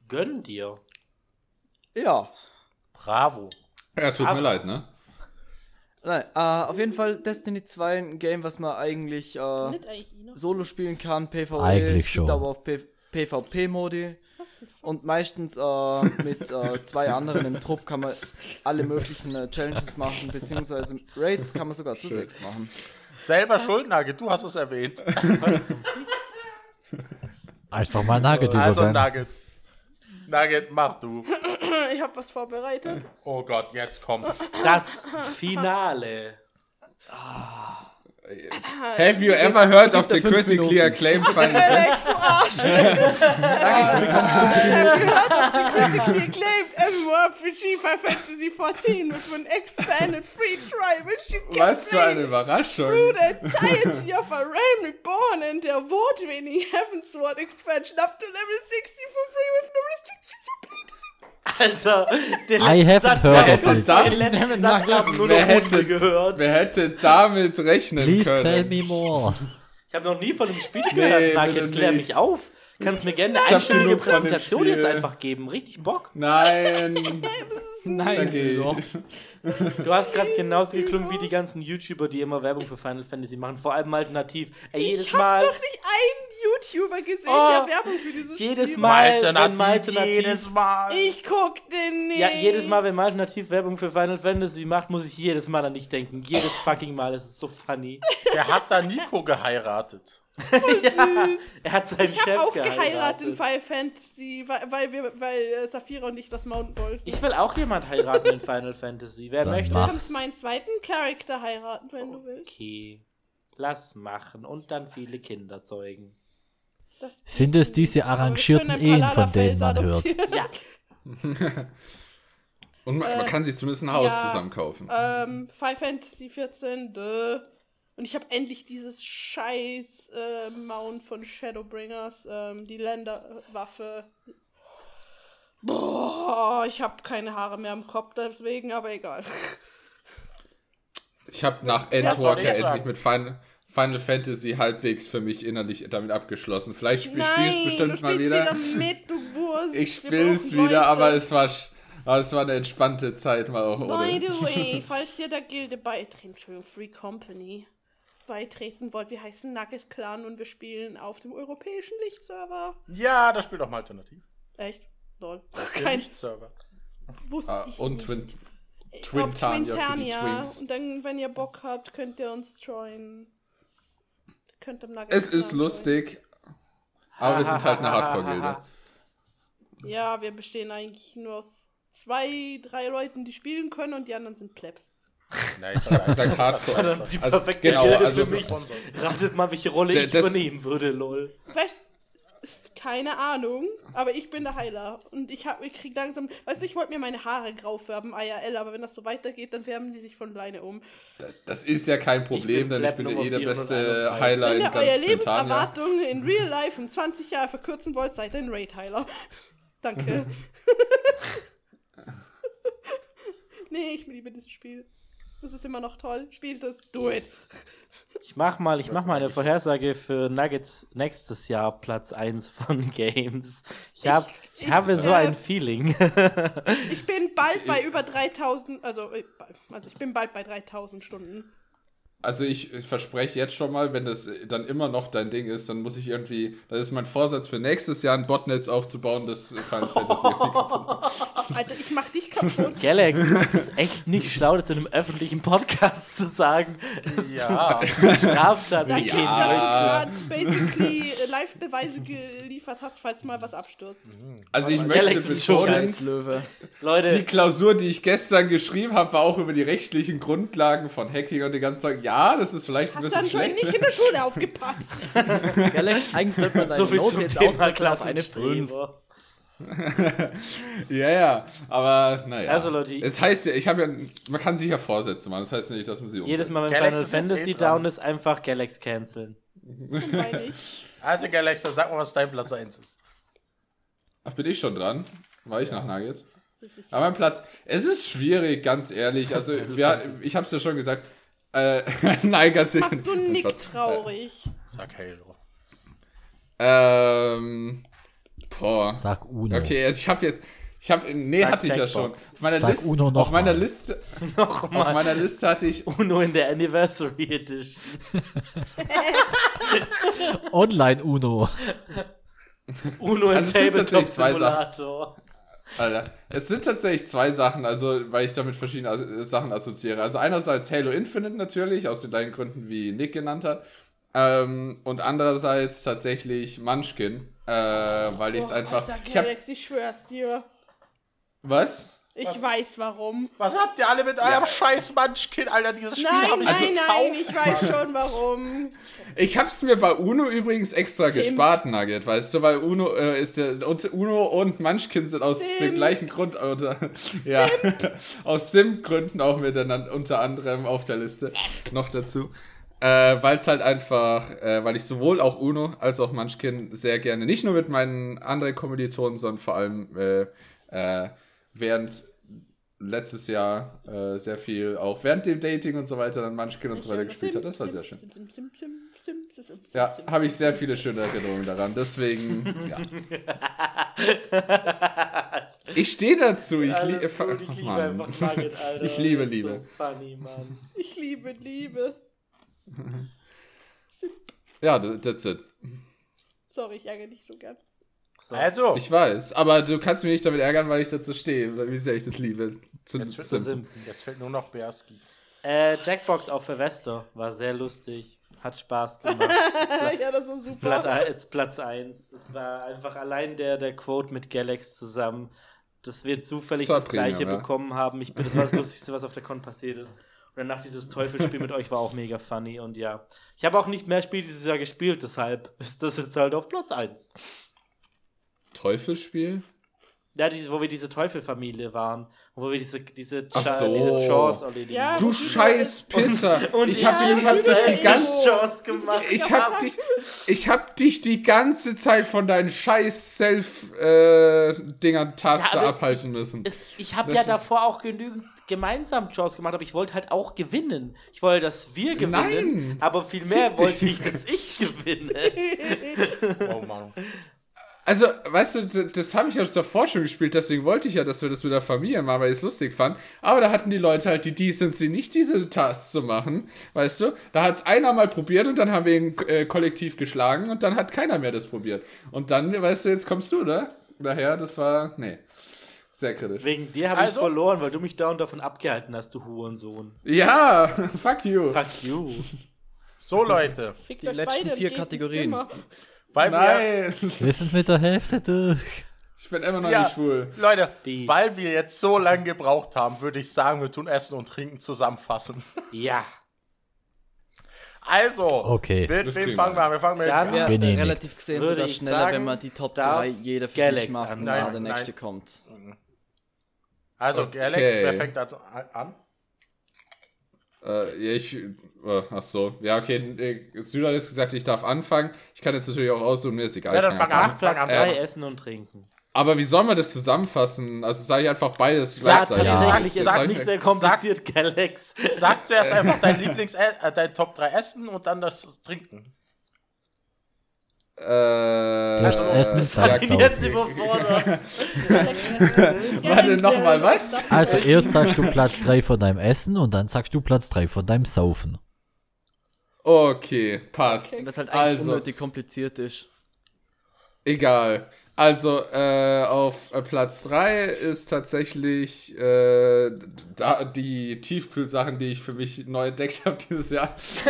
Gönn dir. Ja. Bravo. Ja, tut Aber- mir leid, ne? Nein, äh, auf jeden Fall Destiny 2 ein Game, was man eigentlich äh, eigentlich solo spielen kann, PvE, Eigentlich schon. aber auf P PvP-Modi. Und meistens äh, mit äh, zwei anderen im Trupp kann man alle möglichen äh, Challenges machen, beziehungsweise Raids kann man sogar zu sechs machen. Selber schuld, Nugget, du hast es erwähnt. Einfach mal Nugget Also, übergangen. Nugget. Nugget, mach du. Ich habe was vorbereitet. Oh Gott, jetzt kommt's. Das Finale. Have you ever heard of the critically acclaimed Final Fantasy? Alex, du Arsch! Have you heard of the critically acclaimed MMORPG Final Fantasy XIV with an expanded free trial which you can Was für eine Überraschung. through the entirety of a Realm Reborn and the award-winning Heavensward expansion up to level 60 for free with no restrictions or playtime. Alter, den I letzten haven't Satz, of hätte it. den letzten Satz haben nur noch Wer hätte, gehört. wer hätte damit rechnen Please können? tell me more. Ich habe noch nie von dem Spiel Nee, gehört. Nugget, bitte klär mich auf. Kannst mir gerne eine einstündige Präsentation jetzt einfach geben. Richtig Bock. Nein. Nein, Okay. Silo. Du hast gerade genauso geklungen wie die ganzen YouTuber, die immer Werbung für Final Fantasy machen. Vor allem alternativ. Ey, jedes Ich Mal. habe noch nicht einen YouTuber gesehen, Oh. der Werbung für dieses Jedes Spiel Mal, macht. wenn Alternativ, jedes Mal. Ich guck den nicht. Ja, jedes Mal, wenn Malte nativ Werbung für Final Fantasy macht, muss ich jedes Mal an dich denken. Jedes fucking Mal. Das ist so funny. Der hat da Nico geheiratet. Süß. Er hat seinen Ich Chef habe auch geheiratet. geheiratet in Final Fantasy, weil, weil, wir, weil äh, Saphira und ich das mounten wollten. Ich will auch jemand heiraten in Final Fantasy. Wer Dann möchte? mach. Du kannst meinen zweiten Charakter heiraten, wenn du willst. Okay. Lass machen und dann viele Kinder zeugen. Das Sind es diese arrangierten Ehen, von denen man hört? Ja. Und man, man Äh, kann sich zumindest ein Haus ja. zusammen kaufen. Ähm, Final Fantasy 14, duh. Und ich habe endlich dieses scheiß äh, Mount von Shadowbringers, ähm, die Länderwaffe. Boah, ich habe keine Haare mehr im Kopf deswegen, aber egal. Ich habe nach Endwalker ich endlich mit Final, Final Fantasy halbwegs für mich innerlich damit abgeschlossen. Vielleicht spiel, spielst Nein, du du bestimmt mal spielst wieder. wieder mit, du Wurst. Ich spiel's wieder, Leute. aber es war, aber es war eine entspannte Zeit mal auch By the way, falls ihr der Gilde beitreten, Entschuldigung, Free Company, beitreten wollt, wir heißen Nugget Clan und wir spielen auf dem europäischen Lichtserver. Ja, das spielt auch mal alternativ. Echt? Lol. Kein, Lichtserver. wusste Ah, ich und nicht. Twin, auf Twintania für die Twintania. Twins. Und dann, wenn ihr Bock habt, könnt ihr uns joinen. Könnt im Nugget Es ist Clan lustig, aber wir sind halt eine Hardcore-Gilde. joinen. Ja, wir bestehen eigentlich nur aus zwei, drei Leuten, die spielen können und die anderen sind Plebs. Nein, ich sag, Sag Hardcore. Die Also, perfekte genau, Gilde also- für mich. Ratet mal, welche Rolle ich das- übernehmen würde, lol. Weißt keine Ahnung, aber ich bin der Heiler und ich hab, ich krieg langsam, weißt du, ich wollte mir meine Haare grau färben, IRL, aber wenn das so weitergeht, dann färben die sich von alleine um. Das, das ist ja kein Problem, bin denn ich bin ja Nummer eh der beste 431. Heiler Wenn in ihr ganz eure Twintania. Lebenserwartung in Real Life um 20 Jahre verkürzen wollt, seid ihr ein Raid-Heiler. Danke. nee, ich liebe dieses Spiel. Das ist immer noch toll. Spielt es. Do it. Ich mach mal, ich mach mal eine Vorhersage für Nuggets nächstes Jahr Platz 1 von Games. Ich, hab, ich, ich- habe so äh, ein Feeling. Ich bin bald bei über 3000, also, also ich bin bald bei 3000 Stunden. Also ich, ich verspreche jetzt schon mal, wenn das dann immer noch dein Ding ist, dann muss ich irgendwie, das ist mein Vorsatz für nächstes Jahr ein Botnetz aufzubauen, das Final Fantasy. Alter, ich mach dich kaputt. Galax, es ist echt nicht schlau, das in einem öffentlichen Podcast zu sagen. Ja. Danke, Straftat begehen Ja. dass du gerade basically äh, Live-Beweise geliefert hast, falls mal was abstürzt. Also ich Galax möchte betonen. Löwe. die Leute, Klausur, die ich gestern geschrieben habe, war auch über die rechtlichen Grundlagen von Hacking und den ganzen Tag. Ja, das ist vielleicht ein Hast du bisschen anscheinend schlecht. nicht in der Schule aufgepasst. Galax, eigentlich sollte man deine so viel Note jetzt auswechseln auf eine 5. Klassenstreber. Ja, ja, aber naja. Also, Leute, es heißt ja, ich habe ja, man kann sich ja Vorsätze machen, das heißt ja nicht, dass man sie umsetzt. Jedes Mal, wenn Galax Final Fantasy eh down ist, einfach Galax canceln. Meine ich. Also, Galaxter, sag mal, was dein Platz 1 ist. Ach, bin ich schon dran? War ich nach Nuggets? Aber mein Platz, es ist schwierig, ganz ehrlich. Also, wir, ich habe es ja schon gesagt. Äh, nein, ganz ehrlich. Machst du Nick traurig? Sag Halo. Ähm, boah. Sag Uno. Okay, also ich habe jetzt, ich habe, nee, Sag hatte ich ja schon. Jackbox. Auf meiner, Sag Liste, Uno noch auf meiner mal. Liste, auf Nochmal. meiner Liste hatte ich, Uno in der Anniversary Edition. Online Uno. Uno im Also Tabletop Simulator. Alter, es sind tatsächlich zwei Sachen, also weil ich damit verschiedene As Sachen assoziiere. Also einerseits Halo Infinite natürlich, aus den gleichen Gründen, wie Nick genannt hat. Ähm, und andererseits tatsächlich Munchkin, äh, weil ich es Oh, einfach. Alter, Ich hab, Galax, ich schwör's dir. was? Ich Was? weiß warum. Was habt ihr alle mit eurem scheiß Munchkin, Alter? Dieses Spiel Nein, habe ich nein, nein, ich weiß schon warum. Ich hab's mir bei Uno übrigens extra Simp. gespart, Nugget, weißt du, weil Uno äh, ist der und Uno und Munchkin sind aus Simp. dem gleichen Grund oder ja aus Sim-Gründen auch miteinander unter anderem auf der Liste noch dazu. Äh, weil es halt einfach, äh, weil ich sowohl auch Uno als auch Munchkin sehr gerne, nicht nur mit meinen anderen Kommilitonen, sondern vor allem äh, äh, während letztes Jahr äh, sehr viel, auch während dem Dating und so weiter, dann Munchkin und so weiter gespielt hat. Das war sehr schön. Ja, habe ich sehr viele schöne Erinnerungen daran. Deswegen, ja. Ich stehe dazu. Ich, li Alles gut, ich liebe Mann. einfach Nugget, Alter. Ich liebe Liebe. So funny, Mann. Ich liebe Liebe. Ja, th- that's it. Sorry, ich ärgere dich so gern. So. Also, Ich weiß, aber du kannst mich nicht damit ärgern, weil ich dazu stehe, weil wie sehr ich das liebe. Zu, jetzt, wird zu- Sim. jetzt fehlt nur noch Berski. Äh, Jackbox auf Silvester war sehr lustig. Hat Spaß gemacht. ja, das ist Platz, super. jetzt Platz 1. Es war einfach allein der, der Quote mit Galax zusammen, dass wir zufällig Das war das, gleiche ja. bekommen haben. Ich bin, das war das Lustigste, was auf der Con passiert ist. Und danach dieses Teufelsspiel mit euch war auch mega funny. Und ja, ich habe auch nicht mehr Spiele dieses Jahr gespielt, deshalb ist das jetzt halt auf Platz 1. Teufelsspiel? Ja, diese, wo wir diese Teufelfamilie waren. Wo wir diese, diese, Ach so. diese Chores erledigen. Ja, Du scheiß Pisser! Und ich ich hab Ja, jedenfalls das durch ist die ja ganze. Chores gemacht. Ich hab dich, ich hab dich die ganze Zeit von deinen scheiß Self-Dinger-Taste Ja, aber abhalten müssen. Es, ich habe ja davor auch genügend gemeinsam Chores gemacht, aber ich wollte halt auch gewinnen. Ich wollte, dass wir gewinnen, Nein. aber vielmehr wollte dich. ich, dass ich gewinne. Oh Mann. Also, weißt du, das habe ich ja davor schon gespielt, deswegen wollte ich ja, dass wir das mit der Familie machen, weil ich es lustig fand. Aber da hatten die Leute halt die Decency, nicht diese Tasks zu machen, weißt du? Da hat es einer mal probiert und dann haben wir ihn äh, kollektiv geschlagen und dann hat keiner mehr das probiert. Und dann, weißt du, jetzt kommst du, ne? Daher, das war, nee, sehr kritisch. Wegen dir habe ich Also- verloren, weil du mich dauernd davon abgehalten hast, du Hurensohn. Ja, fuck you. Fuck you. So, Leute. Fickt Die letzten beide und vier Kategorien. Weil wir, Nein, Wir sind mit der Hälfte durch. ich bin immer noch Ja. nicht schwul. Leute, Die- weil wir jetzt so lange gebraucht haben, würde ich sagen, wir tun Essen und Trinken zusammenfassen. Ja. Also, Okay. mit Das wem fangen wir wir an? Wir fangen mit Essen Ja, an. Relativ gesehen Würde sogar schneller, sagen, wenn man die Top darf 3 jeder für Galax sich macht und anfangen. dann der Nein, nächste nein. kommt. Also, Okay. Galax, wer fängt als- an? Äh, ja, ich. Äh, ach so. Ja, okay. äh, Süd hat jetzt gesagt, ich darf anfangen. Ich kann jetzt natürlich auch aussuchen, mir ist egal. Ja, dann fang an. Fang 3 an. Essen und Trinken. Aber wie soll man das zusammenfassen? Also sage ich einfach beides Ja, gleichzeitig. tatsächlich Ja. ist Sag- es nicht sehr kompliziert, Galax. Sag zuerst einfach dein Lieblings äh, dein Top 3 Essen und dann das Trinken. Äh, essen, äh, sag ja, ich bin so. jetzt überfordert. Warte, noch mal, was? Also erst sagst du Platz 3 von deinem Essen und dann sagst du Platz 3 von deinem Saufen. Okay, passt. Okay. Was halt eigentlich Also, unnötig kompliziert ist. egal. Also, äh, auf äh, Platz 3 ist tatsächlich äh, da, die Tiefkühlsachen, die ich für mich neu entdeckt habe dieses Jahr.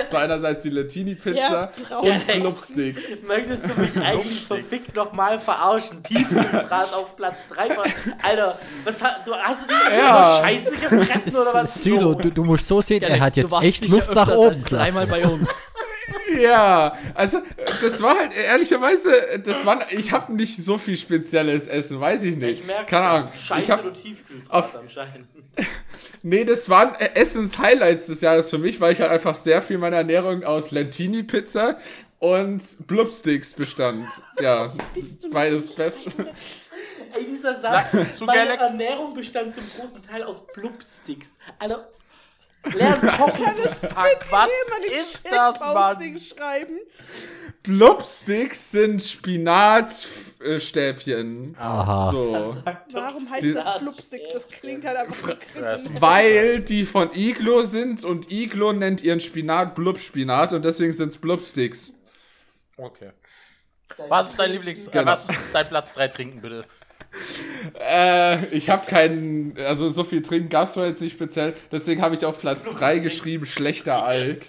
War einerseits die Latini-Pizza Ja, und Clubsticks. Möchtest du mich eigentlich verfickt nochmal verarschen? Tiefkühlfraß auf Platz 3. Alter, was du, hast du diese Ja. Scheiße gefressen oder was? Silo, du, du musst so sehen, er Galax, hat jetzt echt Luft nach oben als dreimal gelassen. bei uns. Ja, also das war halt ehrlicherweise, das war, ich habe nicht so viel spezielles Essen, weiß ich nicht. Ich merke Keine Ahnung. Scheiße Ich hab, Tiefkühlfraß auf- anscheinend. nee, das waren äh, Essens-Highlights des Jahres für mich, weil ich halt einfach sehr viel meiner Ernährung aus Lentini-Pizza und Blubsticks bestand. Ja, beides nicht best. Ey, dieser Satz, zu meine Ernährung bestand zum großen Teil aus Blubsticks. Alter, lern kochen. Fuck, was ist das, Mann? Schreiben. Blubsticks sind Spinatstäbchen. Aha. So. Warum heißt Die- das Blubsticks? Das klingt halt einfach. Weil die von Iglo sind und Iglo nennt ihren Spinat Blubspinat und deswegen sind es Blubsticks. Okay. Was ist dein Lieblings... Äh, Genau. was ist dein Platz 3 Trinken, bitte? Äh, ich habe keinen, also so viel trinken gab es zwar jetzt nicht speziell, deswegen habe ich auf Platz 3 geschrieben, schlechter Alk.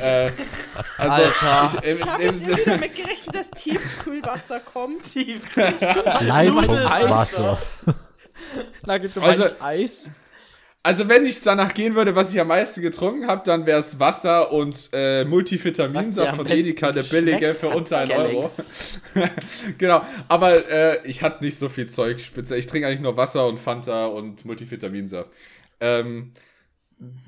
Äh, also, Alter. Ich, im, Ich habe jetzt Sinne- damit gerechnet, dass Tiefkühlwasser kommt. Leitungswasser. Na, Also- also, Eis? Also wenn ich es danach gehen würde, was ich am meisten getrunken habe, dann wäre es Wasser und äh, Multivitaminsaft am von Edeka, der billige, für unter 1 Euro. Genau, aber äh, ich hatte nicht so viel Zeug speziell. Ich trinke eigentlich nur Wasser und Fanta und Multivitaminsaft. Ähm,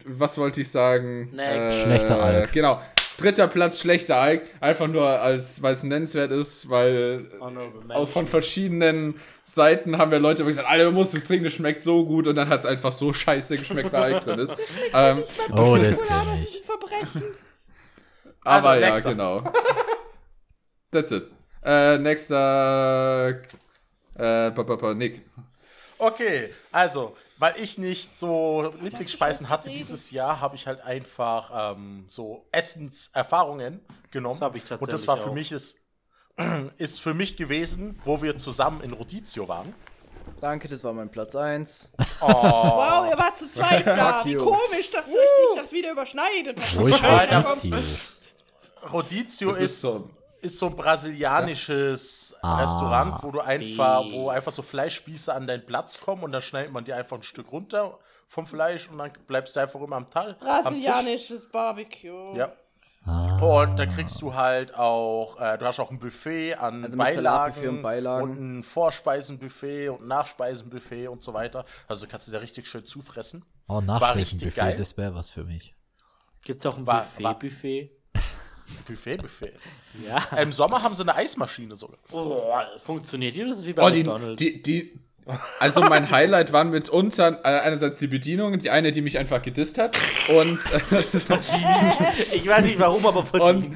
was wollte ich sagen? Next. Schlechter Alk. Genau. Dritter Platz, schlechter Alk. Einfach nur, als weil es nennenswert ist, weil Honorable auch von verschiedenen Seiten haben wir Leute gesagt, Alter, du musst es trinken, das schmeckt so gut und dann hat es einfach so scheiße geschmeckt, weil Alk drin ist. ähm, Oh, das ist ein Verbrechen? aber Also, ja, nächster. genau. That's it. Äh, nächster äh, pa, pa, pa, Nick. Okay, also, weil ich nicht so Lieblingsspeisen hatte dieses Jahr, habe ich halt einfach ähm, so Essenserfahrungen genommen. Das hab ich Und das tatsächlich war für auch. mich ist, ist für mich gewesen, wo wir zusammen in Rodizio waren. Danke, das war mein Platz 1. Wow, ihr wart zu zweit da. Wie komisch, dass sich das wieder überschneidet. Alter. Rodizio? Rodizio ist, ist so. ist so ein brasilianisches Ah. Restaurant, wo du einfach, Die- wo einfach so Fleischspieße an deinen Platz kommen und dann schneidet man dir einfach ein Stück runter vom Fleisch und dann bleibst du einfach immer am Tal. am Tisch. Brasilianisches Barbecue. Ja. Und da kriegst du halt auch, äh, du hast auch ein Buffet an Also Beilagen, und Beilagen. und ein Vorspeisenbuffet und Nachspeisenbuffet und so weiter. Also kannst du da richtig schön zufressen. Oh, richtig Nachspeisenbuffet, geil. das wäre was für mich. Gibt's auch ein War- Buffet, war- Buffet? Buffet, Buffet. Ja. Im Sommer haben sie eine Eismaschine sogar. Oh, funktioniert die? Das ist wie bei Oh, die, McDonalds. die, die, also mein Highlight waren mitunter äh, einerseits die Bedienung, die eine, die mich einfach gedisst hat und, ich weiß nicht warum, aber von und,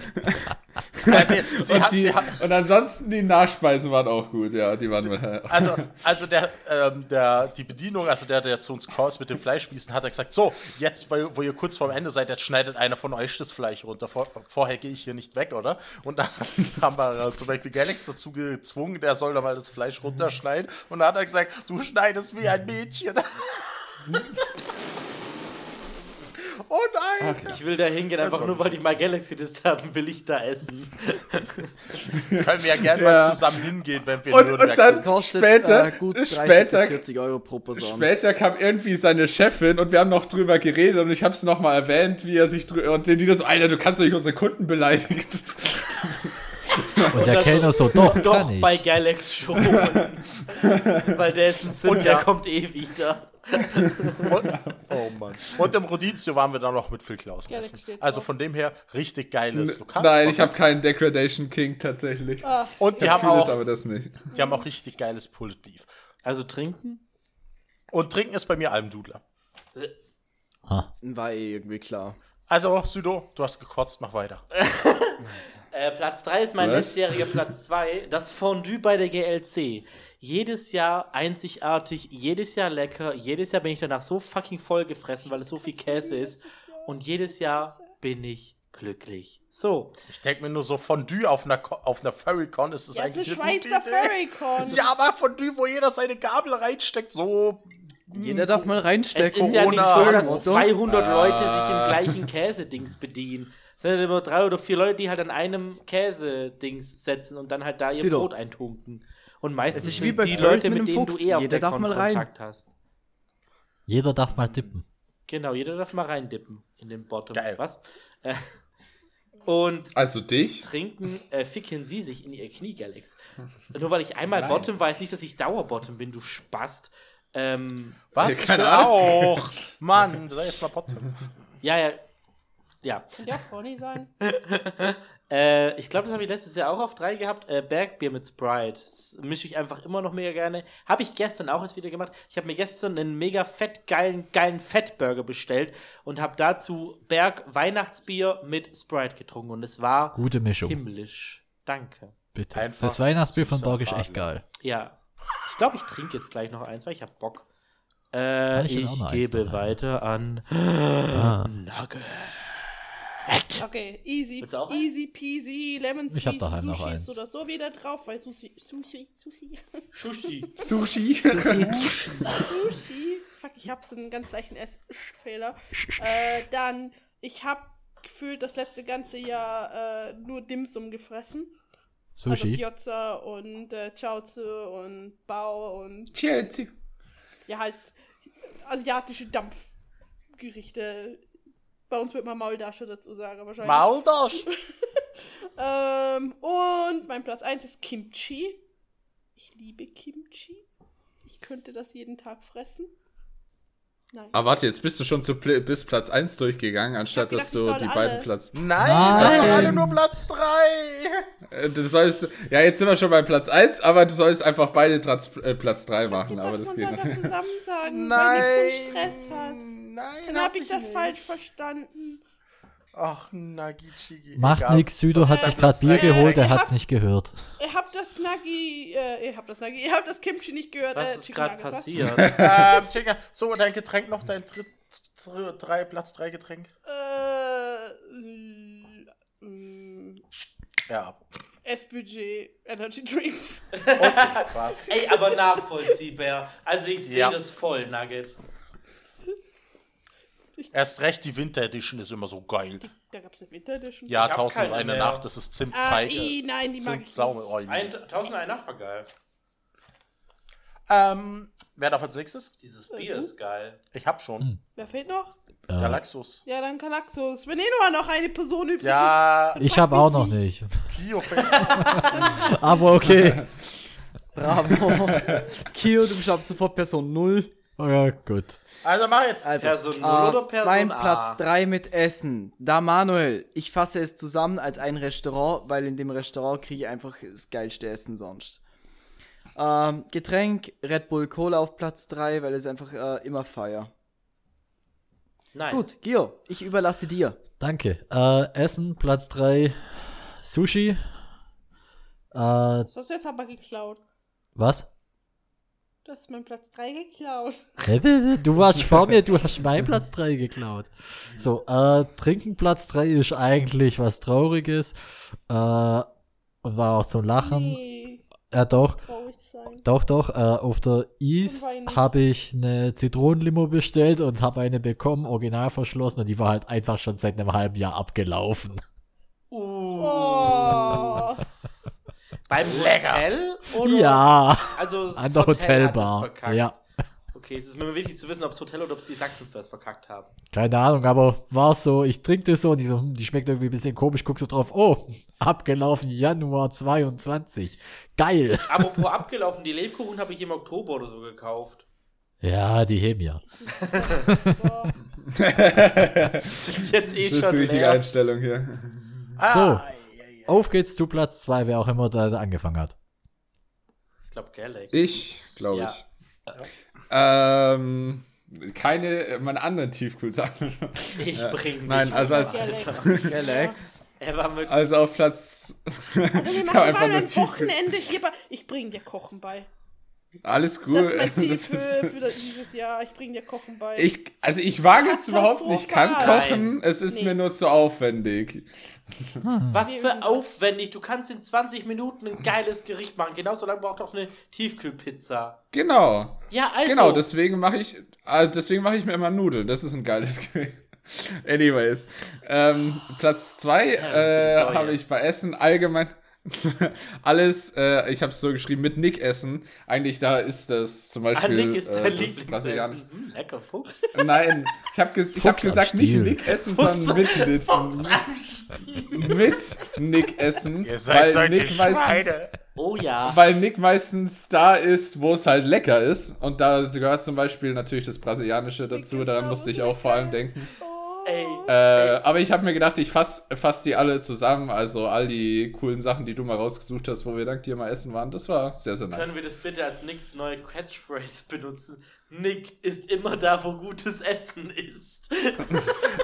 Sie, sie und, die, sie hat, und ansonsten die Nachspeisen waren auch gut, ja, die waren also, also der, ähm, der, die Bedienung, also der, der zu uns kam mit den Fleischspießen, hat er gesagt, so, jetzt, weil, wo ihr kurz vorm Ende seid, jetzt schneidet einer von euch das Fleisch runter. Vor, vorher gehe ich hier nicht weg, oder? Und dann haben wir äh, zum Beispiel Galax dazu gezwungen, der soll da mal das Fleisch runterschneiden. Und dann hat er gesagt, du schneidest wie ein Mädchen. Oh nein! Ich will da hingehen, einfach nur weil die mal Galaxy gedisst haben, will ich da essen. Können wir ja gerne Ja. mal zusammen hingehen, wenn wir Und- in und dann- sind. Kostet Später- äh, gut 30 später- bis 40 Euro pro Person. Später kam irgendwie seine Chefin und wir haben noch drüber geredet und ich habe es nochmal erwähnt, wie er sich drüber. Und die das so, Alter, du kannst doch nicht unsere Kunden beleidigen. Und der Kellner so, doch, Doch, kann ich. bei Galax schon. weil der ist ein Sim, Und der ja. kommt eh wieder. Und, oh Mann. Und im Rodizio waren wir dann noch mit Phil Klaus Ja, Also von dem her richtig geiles Lokal. Nein, ich habe keinen Degradation King tatsächlich. Und die haben, vieles, auch, aber das nicht. die haben auch richtig geiles Pulled Beef. Also trinken? Und trinken ist bei mir Almdudler. War eh irgendwie klar. Also, Südo, du hast gekotzt, mach weiter. Äh, Platz 3 ist mein letztjähriger Platz 2. Das Fondue bei der GLC. Jedes Jahr einzigartig, jedes Jahr lecker. Jedes Jahr bin ich danach so fucking voll gefressen, weil es so viel Käse ist. Und jedes Jahr bin ich glücklich. So. Ich denke mir nur so, Fondue auf einer, Ko- auf einer Furrycon ist das Ja, ist eine eigentlich Schweizer. Furrycon. Ja, aber Fondue, wo jeder seine Gabel reinsteckt, so. Jeder darf mal Es reinstecken. ist ja nicht so, dass Motto. 200 Leute sich im gleichen Käsedings bedienen. Es sind halt immer drei oder vier Leute, die halt an einem Käsedings setzen und dann halt da ihr. Brot eintunken. Und meistens Es ist wie bei die Furries Leute, mit mit dem denen Fuchs. du eh auf Jeder der darf Con mal rein. Kontakt hast. Jeder darf mal tippen. Genau, jeder darf mal reindippen in den Bottom. Geil. Was? Äh, und Also dich? trinken, äh, ficken sie sich in ihr Knie, Galax. Nur weil ich einmal Bottom weiß, nicht, dass ich Dauerbottom bin, du Spast. Ähm, Was? Ich keine auch. Mann, sei jetzt mal Bottom. ja, ja. Ja. Kann ja auch Conny sein. Äh, ich glaube, das habe ich letztes Jahr auch auf drei gehabt. Äh, Bergbier mit Sprite. Das mische ich einfach immer noch mega gerne. Habe ich gestern auch erst wieder gemacht. Ich habe mir gestern einen mega fett geilen, geilen Fettburger bestellt und habe dazu Berg Weihnachtsbier mit Sprite getrunken. Und es war Gute Mischung. himmlisch. Danke. Bitte. Einfach das Weihnachtsbier von Borg ist echt geil. Ja. Ich glaube, ich trinke jetzt gleich noch eins, weil ich habe Bock. Äh, ich ich gebe weiter an Ah. Nugget. Okay, easy, easy peasy, lemon Ich hab daheim noch Sushi eins. ist oder so wieder drauf, weil Sushi, Sushi, Sushi, Sushi. Sushi. Sushi. Fuck, ich hab's einen ganz leichten Essfehler. äh, dann, ich hab gefühlt das letzte ganze Jahr äh, nur Dimsum gefressen. Also Sushi. Gyoza und äh, Chaozi und Bao und Chelsea. ja halt asiatische Dampfgerichte. Bei uns wird man Maultasche dazu sagen, wahrscheinlich. Maldasch! Ähm, und mein Platz 1 ist Kimchi. Ich liebe Kimchi. Ich könnte das jeden Tag fressen. Nein. Aber warte, jetzt bist du schon zu Pl bis Platz 1 durchgegangen, anstatt hab dass gedacht, du die soll beiden alle. Platz. Nein, das sind Nein. alle nur Platz 3! Äh, Du sollst, ja, jetzt sind wir schon bei Platz 1, aber du sollst einfach beide Platz, äh, Platz 3 machen, gedacht, aber das man geht soll das nicht. zusammen sagen, Nein! weil ich so Stress hat. Nein! Dann habe ich das falsch verstanden. Ach, Nagichigi. Macht Egal. nix, Südo hat sich gerade Platz Bier geholt, er ich hat's hab- nicht gehört. Ihr habt das Nagi, äh, ihr habt das Nagi, ihr habt das Kimchi nicht gehört. Was äh, ist gerade passiert? Ähm, Chica, so, dein Getränk noch, dein dritt, dr- drei, Platz 3 Getränk. Äh, Ja. S-Budget Energy Drinks. Was? Ey, aber nachvollziehbar. Also ich sehe Ja. das voll, Nugget. Erst recht, die Winter Edition ist immer so geil. Da gab es eine Winter Edition. Ja, Ich hab tausend und keine eine mehr. Nacht, das ist Ah, Zimtfeige. i, nein, die mag ich nicht. Ein, tausend eine Nacht war geil. Ähm, wer darf als nächstes? Dieses Bier ist geil. Ich hab schon. Wer fehlt noch? Äh, Galaxus. Ja, dann Galaxus. Wenn eh nur noch eine Person übrig Ja, ich habe auch noch nicht. Kio fängt Aber okay. Bravo. Kio, du bist ab sofort Person 0. Oh ja, gut. Also mach jetzt. Also, Person null äh, oder Person mein A? Platz 3 mit Essen. Da Manuel, ich fasse es zusammen als ein Restaurant, weil in dem Restaurant kriege ich einfach das geilste Essen sonst. Ähm, Getränk, Red Bull Cola auf Platz 3, weil es einfach äh, immer feier. Nice. Gut, Gio, ich überlasse dir. Danke. Äh, Essen, Platz 3. Sushi. Äh, Das hast du jetzt aber geklaut. was? Du hast meinen Platz 3 geklaut. Du warst vor mir, du hast meinen Platz 3 geklaut. So, äh, Trinken Platz 3 ist eigentlich was Trauriges. Äh, und war auch zum Lachen. Nee, Ja, doch. Doch, doch. Äh, auf der East habe ich eine Zitronenlimo bestellt und habe eine bekommen, original verschlossen. Und die war halt einfach schon seit einem halben Jahr abgelaufen. Oh. Beim Hotel? Oder? Ja, Also das an der Hotel hat Hotelbar. es verkackt. Ja. Okay, es ist mir wichtig zu wissen, ob das Hotel oder ob es die Sachsenfest verkackt haben. keine Ahnung, aber war so. Ich trinke das so und die, so, hm, die schmeckt irgendwie ein bisschen komisch. Guck so drauf. Oh, abgelaufen Januar 22. Geil. Apropos abgelaufen, die Lebkuchen habe ich im Oktober oder so gekauft. Ja, die heben ja. Sind jetzt eh Das ist schon die richtige leer. Einstellung hier. Ah, Auf geht's zu Platz 2, wer auch immer da angefangen hat. Ich glaube Galax. Ich, glaube Ja. ich. Ähm, keine, meine anderen Tiefkühlsachen. Ich bring Nein, dich also als, Galax. Galax. Er war mit also auf Platz. Wir Ich machen mal einfach nur ein. Wochenende hier bei. Ich bring dir Kochen bei. Alles gut. Das ist mein Ziel Das für, für das- dieses Jahr. Ich bring dir Kochen bei. Ich, also ich wage es überhaupt nicht. Ich kann kochen, es ist Nee. mir nur zu aufwendig. Was für aufwendig. Du kannst in 20 Minuten ein geiles Gericht machen. Genauso lange braucht auch eine Tiefkühlpizza. Genau. Ja, also. Genau, deswegen mache ich, also deswegen mache ich mir immer Nudeln. Das ist ein geiles Gericht. Anyways, ähm, Platz zwei äh, Sorry. habe ich bei Essen allgemein alles. Äh, ich habe es so geschrieben mit Nick Essen. Eigentlich da ist das zum Ah, Beispiel Nick ist äh, dein brasilianische. Lieblingsessen. Hm, lecker Fuchs. Nein, ich habe ges hab Fuchs gesagt nicht Stiel. Nick Essen, sondern mit Nick, mit Nick Essen, Ihr seid weil solche Nick meistens Schweine. Oh ja. weil Nick meistens da ist, wo es halt lecker ist. Und da gehört zum Beispiel natürlich das Brasilianische dazu. Daran da, musste ich auch vor allem denken. Oh. Ey. Äh, aber ich habe mir gedacht, ich fass, fass die alle zusammen. Also all die coolen Sachen, die du mal rausgesucht hast, wo wir dank dir mal essen waren. Das war sehr, sehr nice. Können wir das bitte als Nicks neue Catchphrase benutzen? Nick ist immer da, wo gutes Essen ist.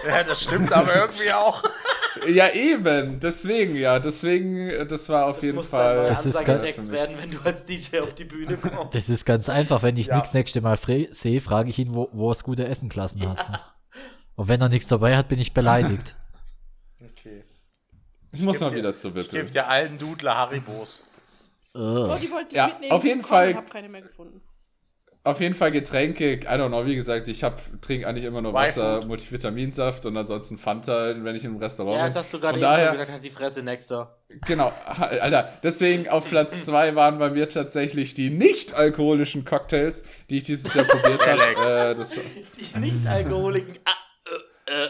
Ja, das stimmt aber irgendwie auch. Ja, eben. Deswegen, ja. Deswegen, das war auf Das jeden Fall. Das ist geil. werden, wenn du als DJ auf die Bühne kommst. Das ist ganz einfach. Wenn ich Ja. nichts nächste Mal sehe, frage ich ihn, wo, wo er das gute Essen gelassen hat. Und wenn er nichts dabei hat, bin ich beleidigt. Okay. Ich muss geb mal dir- wieder zu Ich gebe Wippel. dir allen Dudler Haribos. Oh, Ugh. die wollte ich Ja, mitnehmen. auf jeden Fall- Kochen, hab keine mehr gefunden. Auf jeden Fall Getränke. I don't know, wie gesagt, ich hab, trinke eigentlich immer nur Wasser. Multivitaminsaft und ansonsten Fanta, wenn ich im Restaurant Ja, bin. das hast du gerade eben daher, schon gesagt, hat die Fresse Nexter. Genau, Alter, deswegen auf Platz zwei waren bei mir tatsächlich die nicht-alkoholischen Cocktails, die ich dieses Jahr probiert habe. Äh, Die Nicht-Alkoholiken. Äh.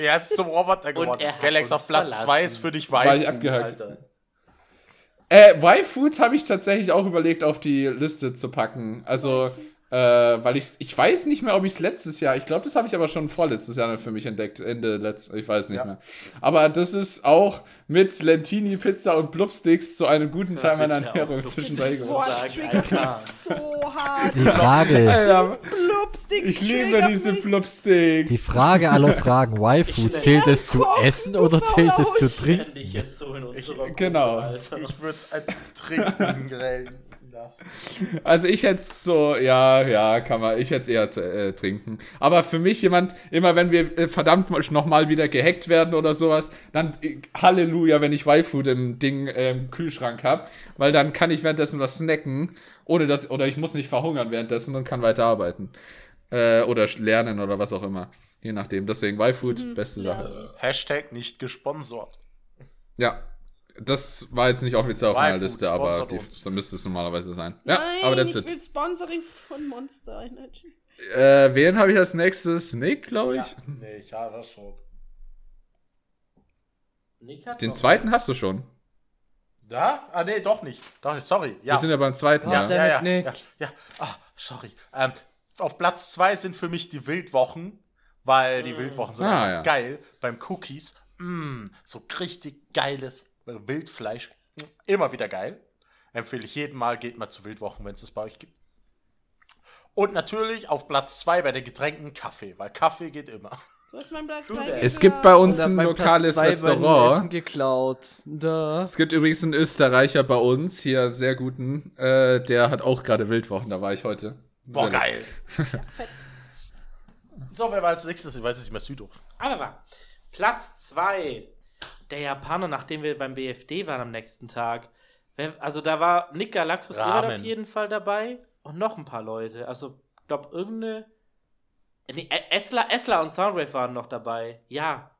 Er ist zum Roboter geworden. Galax auf Platz verlassen. 2 ist für dich War weit. ich abgehakt. Äh, Y-Food habe ich tatsächlich auch überlegt, auf die Liste zu packen. Also, äh, weil ich, ich weiß nicht mehr, ob ich es letztes Jahr, ich glaube, das habe ich aber schon vorletztes Jahr für mich entdeckt, Ende letztes, ich weiß nicht Ja. mehr. Aber das ist auch mit Lentini, Pizza und Blubsticks zu einem guten Teil meiner Ernährung zwischendurch geworden. So hart. Die Frage, Alter, Blubsticks ich liebe diese Blubsticks. die Frage aller Fragen, Y-Food, zählt es zu essen oder zählt es zu trinken? Nenn dich jetzt so in unserer genau. Ich würde es als Trinken grellen lassen. Also ich hätte es so, ja, ja, kann man, ich hätte es eher zu, äh, trinken. Aber für mich jemand, immer wenn wir äh, verdammt nochmal wieder gehackt werden oder sowas, dann äh, Halleluja, wenn ich Y-Food im Ding äh, im Kühlschrank habe, weil dann kann ich währenddessen was snacken, ohne dass, oder ich muss nicht verhungern währenddessen und kann weiterarbeiten. Äh, oder lernen oder was auch immer. Je nachdem. Deswegen Y-Food, beste Sache. Hashtag nicht gesponsert. Ja. Das war jetzt nicht offiziell auf meiner Liste, aber die, so müsste es normalerweise sein. Ja, Nein, aber that's ich it. will Sponsoring von Monster Energy. Äh, wen habe ich als nächstes? Nick, glaube ich. Nee, ich habe das schon. Nick hat Den zweiten hast du schon. Da? Ah, nee, doch nicht. Doch, sorry. Ja. Wir sind ja beim zweiten, ja, ja. ja, ja, ja, ja. Ah, sorry. Ähm, auf Platz 2 sind für mich die Wildwochen, weil die Wildwochen sind Ah, einfach ja. geil. Beim Cookies, mh, so richtig geiles Wildfleisch. Immer wieder geil. Empfehle ich jedem Mal, geht mal zu Wildwochen, wenn es es bei euch gibt. Und natürlich auf Platz 2 bei den Getränken Kaffee, weil Kaffee geht immer. Hast meinen Platz. Es gibt bei uns ein lokales Restaurant. geklaut. Da. Es gibt übrigens einen Österreicher bei uns, hier sehr guten, äh, der hat auch gerade Wildwochen, da war ich heute. Boah, Sehr geil. so, wer war als nächstes? Ich weiß es nicht mehr, Südo. Aber Platz 2. Der Japaner, nachdem wir beim BFD waren am nächsten Tag. Also da war Nick Galaxus Ramen. auf jeden Fall dabei und noch ein paar Leute. Also, ich glaube, irgendeine. Nee, Esla, Esla und Soundwave waren noch dabei. Ja.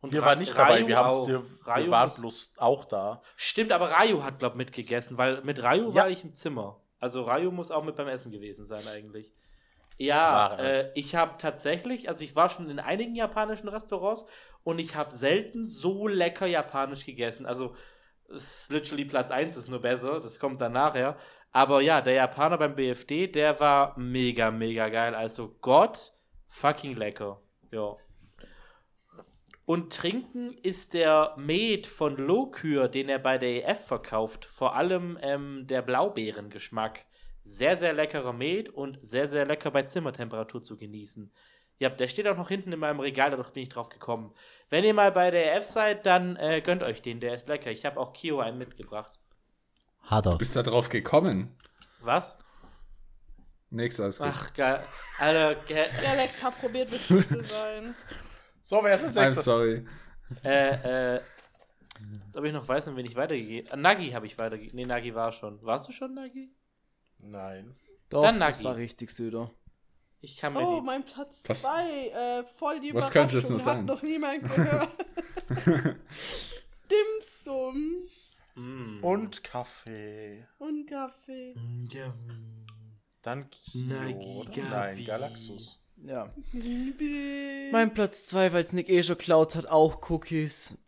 Und Wir Ra- waren nicht dabei, wir, auch. dir, Rayu wir waren bloß auch da. Stimmt, aber Rayu hat, glaube ich, mitgegessen, weil mit Rayu Ja. war ich im Zimmer. Also Rayu muss auch mit beim Essen gewesen sein eigentlich. Ja, äh, ich habe tatsächlich, also ich war schon in einigen japanischen Restaurants und ich habe selten so lecker japanisch gegessen. Also ist literally Platz 1 ist nur besser, das kommt dann nachher. Aber ja, der Japaner beim BFD, der war mega, mega geil. Also Gott, fucking lecker. Ja. Und trinken ist der Met von Lokür, den er bei der EF verkauft. Vor allem ähm, der Blaubeerengeschmack. Sehr, sehr leckerer Met und sehr, sehr lecker bei Zimmertemperatur zu genießen. Ja, der steht auch noch hinten in meinem Regal, dadurch bin ich drauf gekommen. Wenn ihr mal bei der EF seid, dann äh, gönnt euch den, der ist lecker. Ich habe auch Kio einen mitgebracht. Hat er. Du bist da drauf gekommen. Was? Nix, alles gut. Ach, geil. Alter, ge Alex hat probiert, witzig zu sein. So, wer ist als I'm nächstes? sorry. äh, äh, jetzt ob ich noch weiß, an wen ich weitergegeben äh, Nagi habe ich weitergegeben. Nee, Nagi war schon. Warst du schon, Nagi? Nein. Doch, Dann das Nagi. war richtig Süder. Ich kann mir Oh, die. mein Platz Was- 2. Äh, voll die Was Überraschung. könnte es nur Hat sein? noch niemand gehört. Dimsum Mm. Und Kaffee. und Kaffee. Ja. Dann Kio. Nein, Galaxus. Ja. Liebe. Mein Platz 2, weil es Nick eh schon geklaut hat, auch Cookies.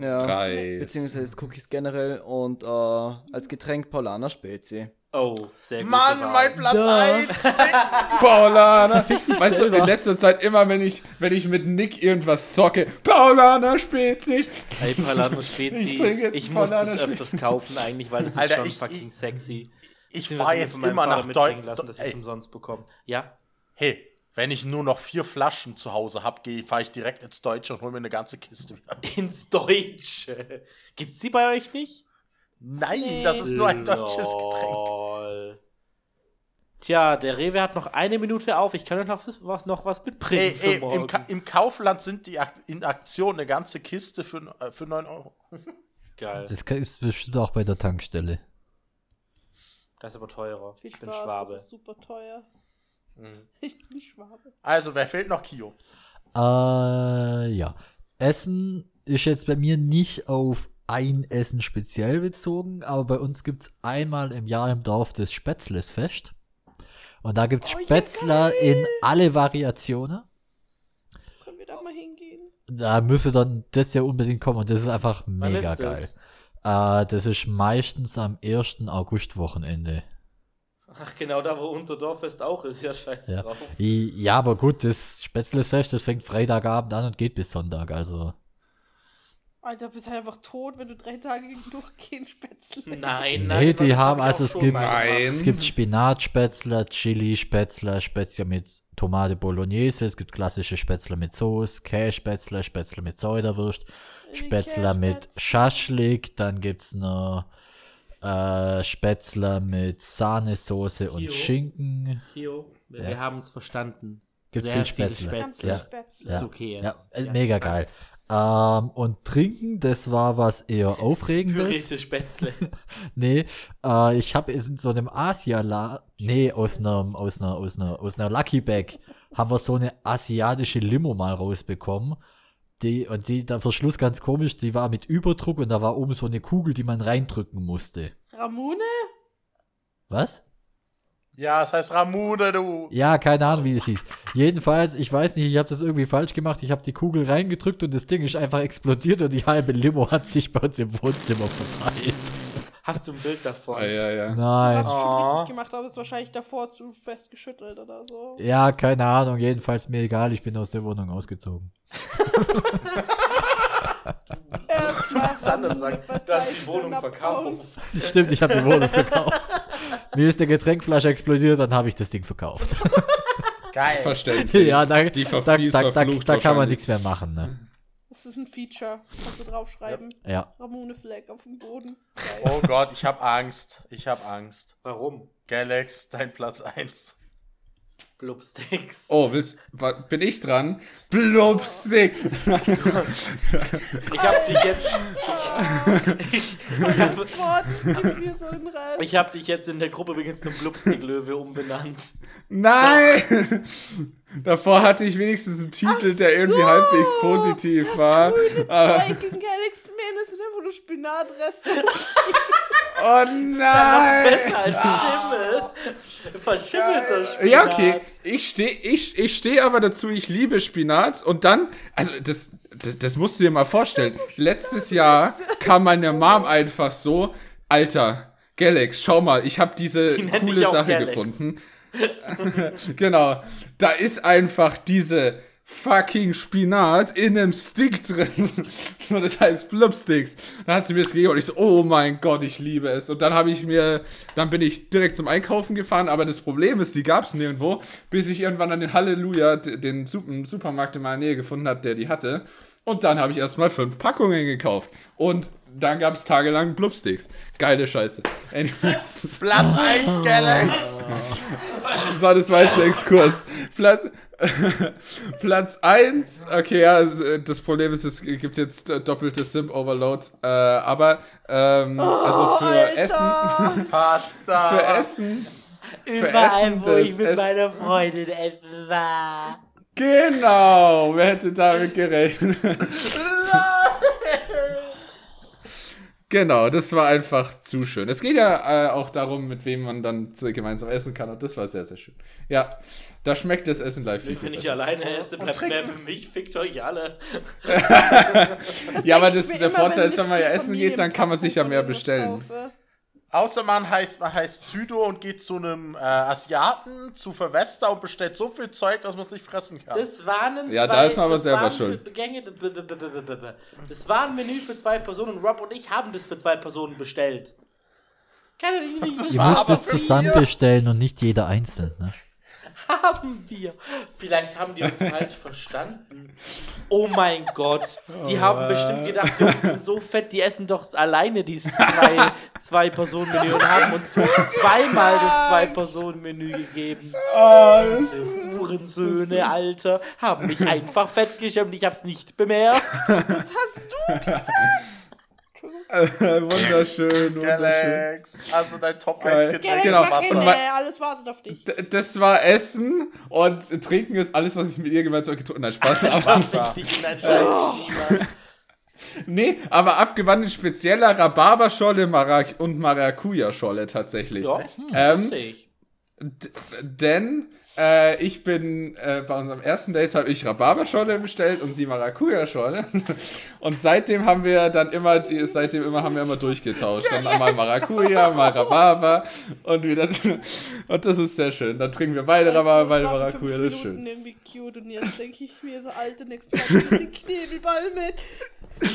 Ja. Drei. Beziehungsweise Cookies generell und äh, als Getränk Paulaner Spezi. Oh, sehr gut. Mann, mein Platz Da. 1! Paulaner. Weißt du, selber. in letzter Zeit immer, wenn ich, wenn ich mit Nick irgendwas zocke, Paulaner Spezi. Ey, Palano Spezi. Ich trinke jetzt Ich muss das öfters kaufen eigentlich, weil das ist Alter, schon ich- fucking ich- sexy. Ich mir jetzt immer Vater nach lassen, dass ich es Deutschland. umsonst bekomme. Ja? Hey, wenn ich nur noch vier Flaschen zu Hause habe, fahre ich direkt ins Deutsche und hole mir eine ganze Kiste wieder. Ins Deutsche. Gibt's die bei euch nicht? Nein, Nee. das ist nur ein deutsches Getränk. Lol. Tja, der Rewe hat noch eine Minute auf. Ich kann euch noch was, noch was mitbringen Ey, für ey, morgen. im, Ka Im Kaufland sind die Ak in Aktion eine ganze Kiste für, äh, für 9 Euro. Geil. Das ist bestimmt auch bei der Tankstelle. Das ist aber teurer. Viel ich bin Schwabe. das ist super teuer. Ich bin Schwabe. Also, wer fehlt noch Kio? Äh, ja. Essen ist jetzt bei mir nicht auf ein Essen speziell bezogen, aber bei uns gibt es einmal im Jahr im Dorf das Spätzlesfest. Und da gibt es Oh, ja, Spätzler in alle Variationen. Können wir da mal hingehen? Da müsste dann das ja unbedingt kommen und das ist einfach mega ist geil. das? Äh, das ist meistens am 1. August-Wochenende. Ach, genau da, wo unser Dorffest auch ist. Ja, scheiß Ja. drauf. Ja, aber gut, das Spätzlesfest, das fängt Freitagabend an und geht bis Sonntag, also. Alter, bist halt einfach tot, wenn du drei Tage durchgehen Spätzle. Nein, Nee, nein. die das hab haben- also es gibt-. Es gibt Spinatspätzler, Chili-Spätzler, Spätzle mit Tomate Bolognese, es gibt klassische Spätzler mit Soße, Kässpätzler, Spätzler mit Säuderwurst, Spätzler mit Kässpätzle. Schaschlik, dann gibt's noch äh, Spätzler mit Sahnesoße und. Schinken. Kio, wir, Ja. haben es verstanden. Gibt Sehr viel viele Spätzle. Ganz Spätzle. Ja. Spätzle. Ist okay Ja, jetzt. äh, mega geil. Ähm, und trinken, das war was eher Aufregendes. Pürierte Spätzle. Nee, äh, ich habe in so einem Asia nee, aus einem aus einer aus einer aus einer Lucky Bag haben wir so eine asiatische Limo mal rausbekommen. Die und die der Verschluss ganz komisch, die war mit Überdruck und da war oben so eine Kugel, die man reindrücken musste. Ramune? Was? Ja, es heißt Ramune, du. Ja, keine Ahnung, wie das hieß. Jedenfalls, ich weiß nicht, ich habe das irgendwie falsch gemacht. Ich habe die Kugel reingedrückt und das Ding ist einfach explodiert und die halbe Limo hat sich bei uns im Wohnzimmer verteilt. Hast du ein Bild davon? Ah, ja, ja. Du Nein. hast es schon richtig gemacht, aber es ist wahrscheinlich davor zu fest geschüttelt oder so. Ja, keine Ahnung. Jedenfalls mir egal. Ich bin aus der Wohnung ausgezogen. Erstmal Sander sagt, du hast die Wohnung verkauft. Stimmt, ich habe die Wohnung verkauft. Mir ist der Getränkflasche explodiert, dann habe ich das Ding verkauft. Geil. Verständlich. ja, da, Die da, da, da, da kann man nichts mehr machen. Ne? Das ist ein Feature. Kannst du draufschreiben. Ja. Ramune Flag auf dem Boden. Geil. Oh Gott, ich hab Angst. Ich hab Angst. Warum? Galax, dein Platz 1. Blubsticks. Oh, willst, bin ich dran? Blubstick. Ich hab dich jetzt. Einen Reiz. Ich hab dich jetzt in der Gruppe übrigens zum Blubstick-Löwe umbenannt. Nein! Davor hatte ich wenigstens einen Titel, der irgendwie halbwegs positiv das war. grüne Aber- Zeug in Galaxy Man, das sind einfach nur Spinatreste. Oh nein! Halt Schimmel. Verschimmelter Spinat. Ja, okay. Ich stehe ich, ich steh aber dazu, ich liebe Spinat. Und dann, also das, das, das musst du dir mal vorstellen. Letztes Jahr kam meine Mom einfach so, Alter, Galax, schau mal, ich habe diese Die coole Sache Galax. gefunden. genau. Da ist einfach diese fucking Spinat in einem Stick drin. Und das heißt Blubsticks. Dann hat sie mir das gegeben und ich so, oh mein Gott, ich liebe es. Und dann habe ich mir, dann bin ich direkt zum Einkaufen gefahren, aber das Problem ist, die gab es nirgendwo, bis ich irgendwann an den Halleluja, den Sup- Supermarkt in meiner Nähe gefunden habe, der die hatte. Und dann habe ich erstmal fünf Packungen gekauft. Und dann gab es tagelang Blubsticks. Geile Scheiße. Anyways. Platz 1, Galax. So, das war jetzt der Exkurs. Platz, Platz 1, okay, ja, das Problem ist, es gibt jetzt doppelte Sim-Overload, äh, aber ähm, also für Alter. Essen, Pasta. für Essen, Überall, Essen wo ich mit meiner Freundin essen war. Genau, wer hätte damit gerechnet? Genau, das war einfach zu schön. Es geht ja äh, auch darum, mit wem man dann gemeinsam essen kann und das war sehr, sehr schön. Ja, da schmeckt das Essen gleich viel, Wenn ich besser. alleine esse, bleibt mehr für mich. Fickt euch alle. Ja, aber das, der immer, Vorteil ist, wenn man ja essen geht, dann kann man sich ja mehr bestellen. kaufe. Außer man heißt, man heißt Südo und geht zu einem äh, Asiaten, zu Verwester und bestellt so viel Zeug, dass man es nicht fressen kann. Das waren Ja, zwei, da ist man aber das selber waren schuld. Das war ein Menü für zwei Personen und Rob und ich haben das für zwei Personen bestellt. Kann nicht, nicht Ihr müsst es zusammen bestellen und nicht jeder einzeln. Ne? Haben wir. Vielleicht haben die uns falsch verstanden. Oh mein Gott. Die haben bestimmt gedacht, wir sind so fett, die essen doch alleine dieses zwei, zwei Personen Menü und haben uns zweimal das zwei Personen Menü gegeben. Diese Hurensöhne, Alter, haben mich einfach fett geschämt. Ich hab's nicht bemerkt. Was hast du gesagt? Wunderschön, wunderschön. Galax, also dein Top Geil. 1 Getränk Genau. ist Sag. Und ey, alles wartet auf dich. Das war Essen und Trinken ist alles, was ich mit ihr gemeinsam getrunken habe. Spaß. Aber, richtig anscheinend. nee, aber abgewandelt spezieller Rhabarberscholle Marac und Maracuja-Scholle tatsächlich. Ja, Ähm. D- denn äh, ich bin äh, bei unserem ersten Date habe ich Rhabarberscholle bestellt und sie Maracuja-Scholle. Und seitdem haben wir dann immer, die, seitdem immer haben wir immer durchgetauscht. Dann mal Maracuja, mal Rhabarber und wieder. Und das ist sehr schön. Dann trinken wir beide Rhabarber, beide Maracuja, das ist schön. irgendwie cute und jetzt denke ich mir so alte nächsten Mal den Knebelball mit.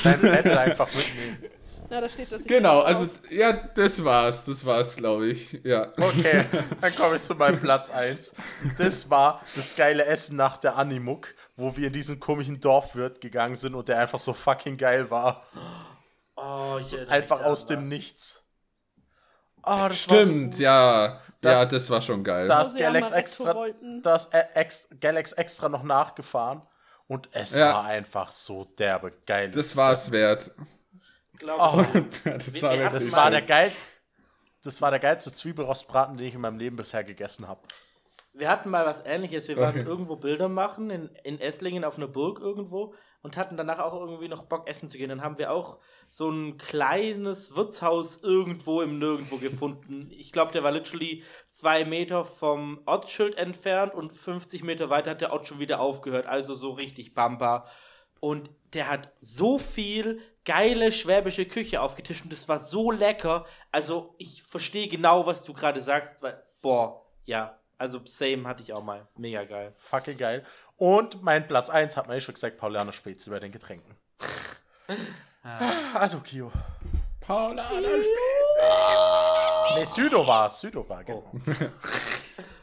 Dein Level einfach mitnehmen. Na, da steht das. Genau, also ja, das war's. Das war's, glaube ich. Ja. Okay, dann komme ich zu meinem Platz 1. Das war das geile Essen nach der Animuk, wo wir in diesen komischen Dorfwirt gegangen sind und der einfach so fucking geil war. Oh, ich Einfach aus dem was. Nichts. Oh, das Stimmt, war so ja. Das- ja, das war schon geil. Da ist ja Galax extra, Retro wollten. da ist äh, ex, Galax extra noch nachgefahren und es Ja. war einfach so derbe geil. das war's wert. Glaub ich. Das Wir- war wir Das der geil, das war der geilste Zwiebelrostbraten, den ich in meinem Leben bisher gegessen habe. Wir hatten mal was ähnliches. Wir waren Okay. irgendwo Bilder machen in, in Esslingen auf einer Burg irgendwo und hatten danach auch irgendwie noch Bock essen zu gehen. Dann haben wir auch so ein kleines Wirtshaus irgendwo im Nirgendwo gefunden. Ich glaube, der war literally zwei Meter vom Ortsschild entfernt und 50 Meter weiter hat der Ort schon wieder aufgehört. Also so richtig Pampa. Und der hat so viel geile schwäbische Küche aufgetischt und das war so lecker. Also ich verstehe genau, was du gerade sagst, weil, boah, ja, also same hatte ich auch mal. Mega geil. Fucking geil. Und mein Platz 1 hat man ja schon gesagt, Paulaner Spezi bei den Getränken. Also Kio. Paula, Nee, Südo war. Südo war, genau.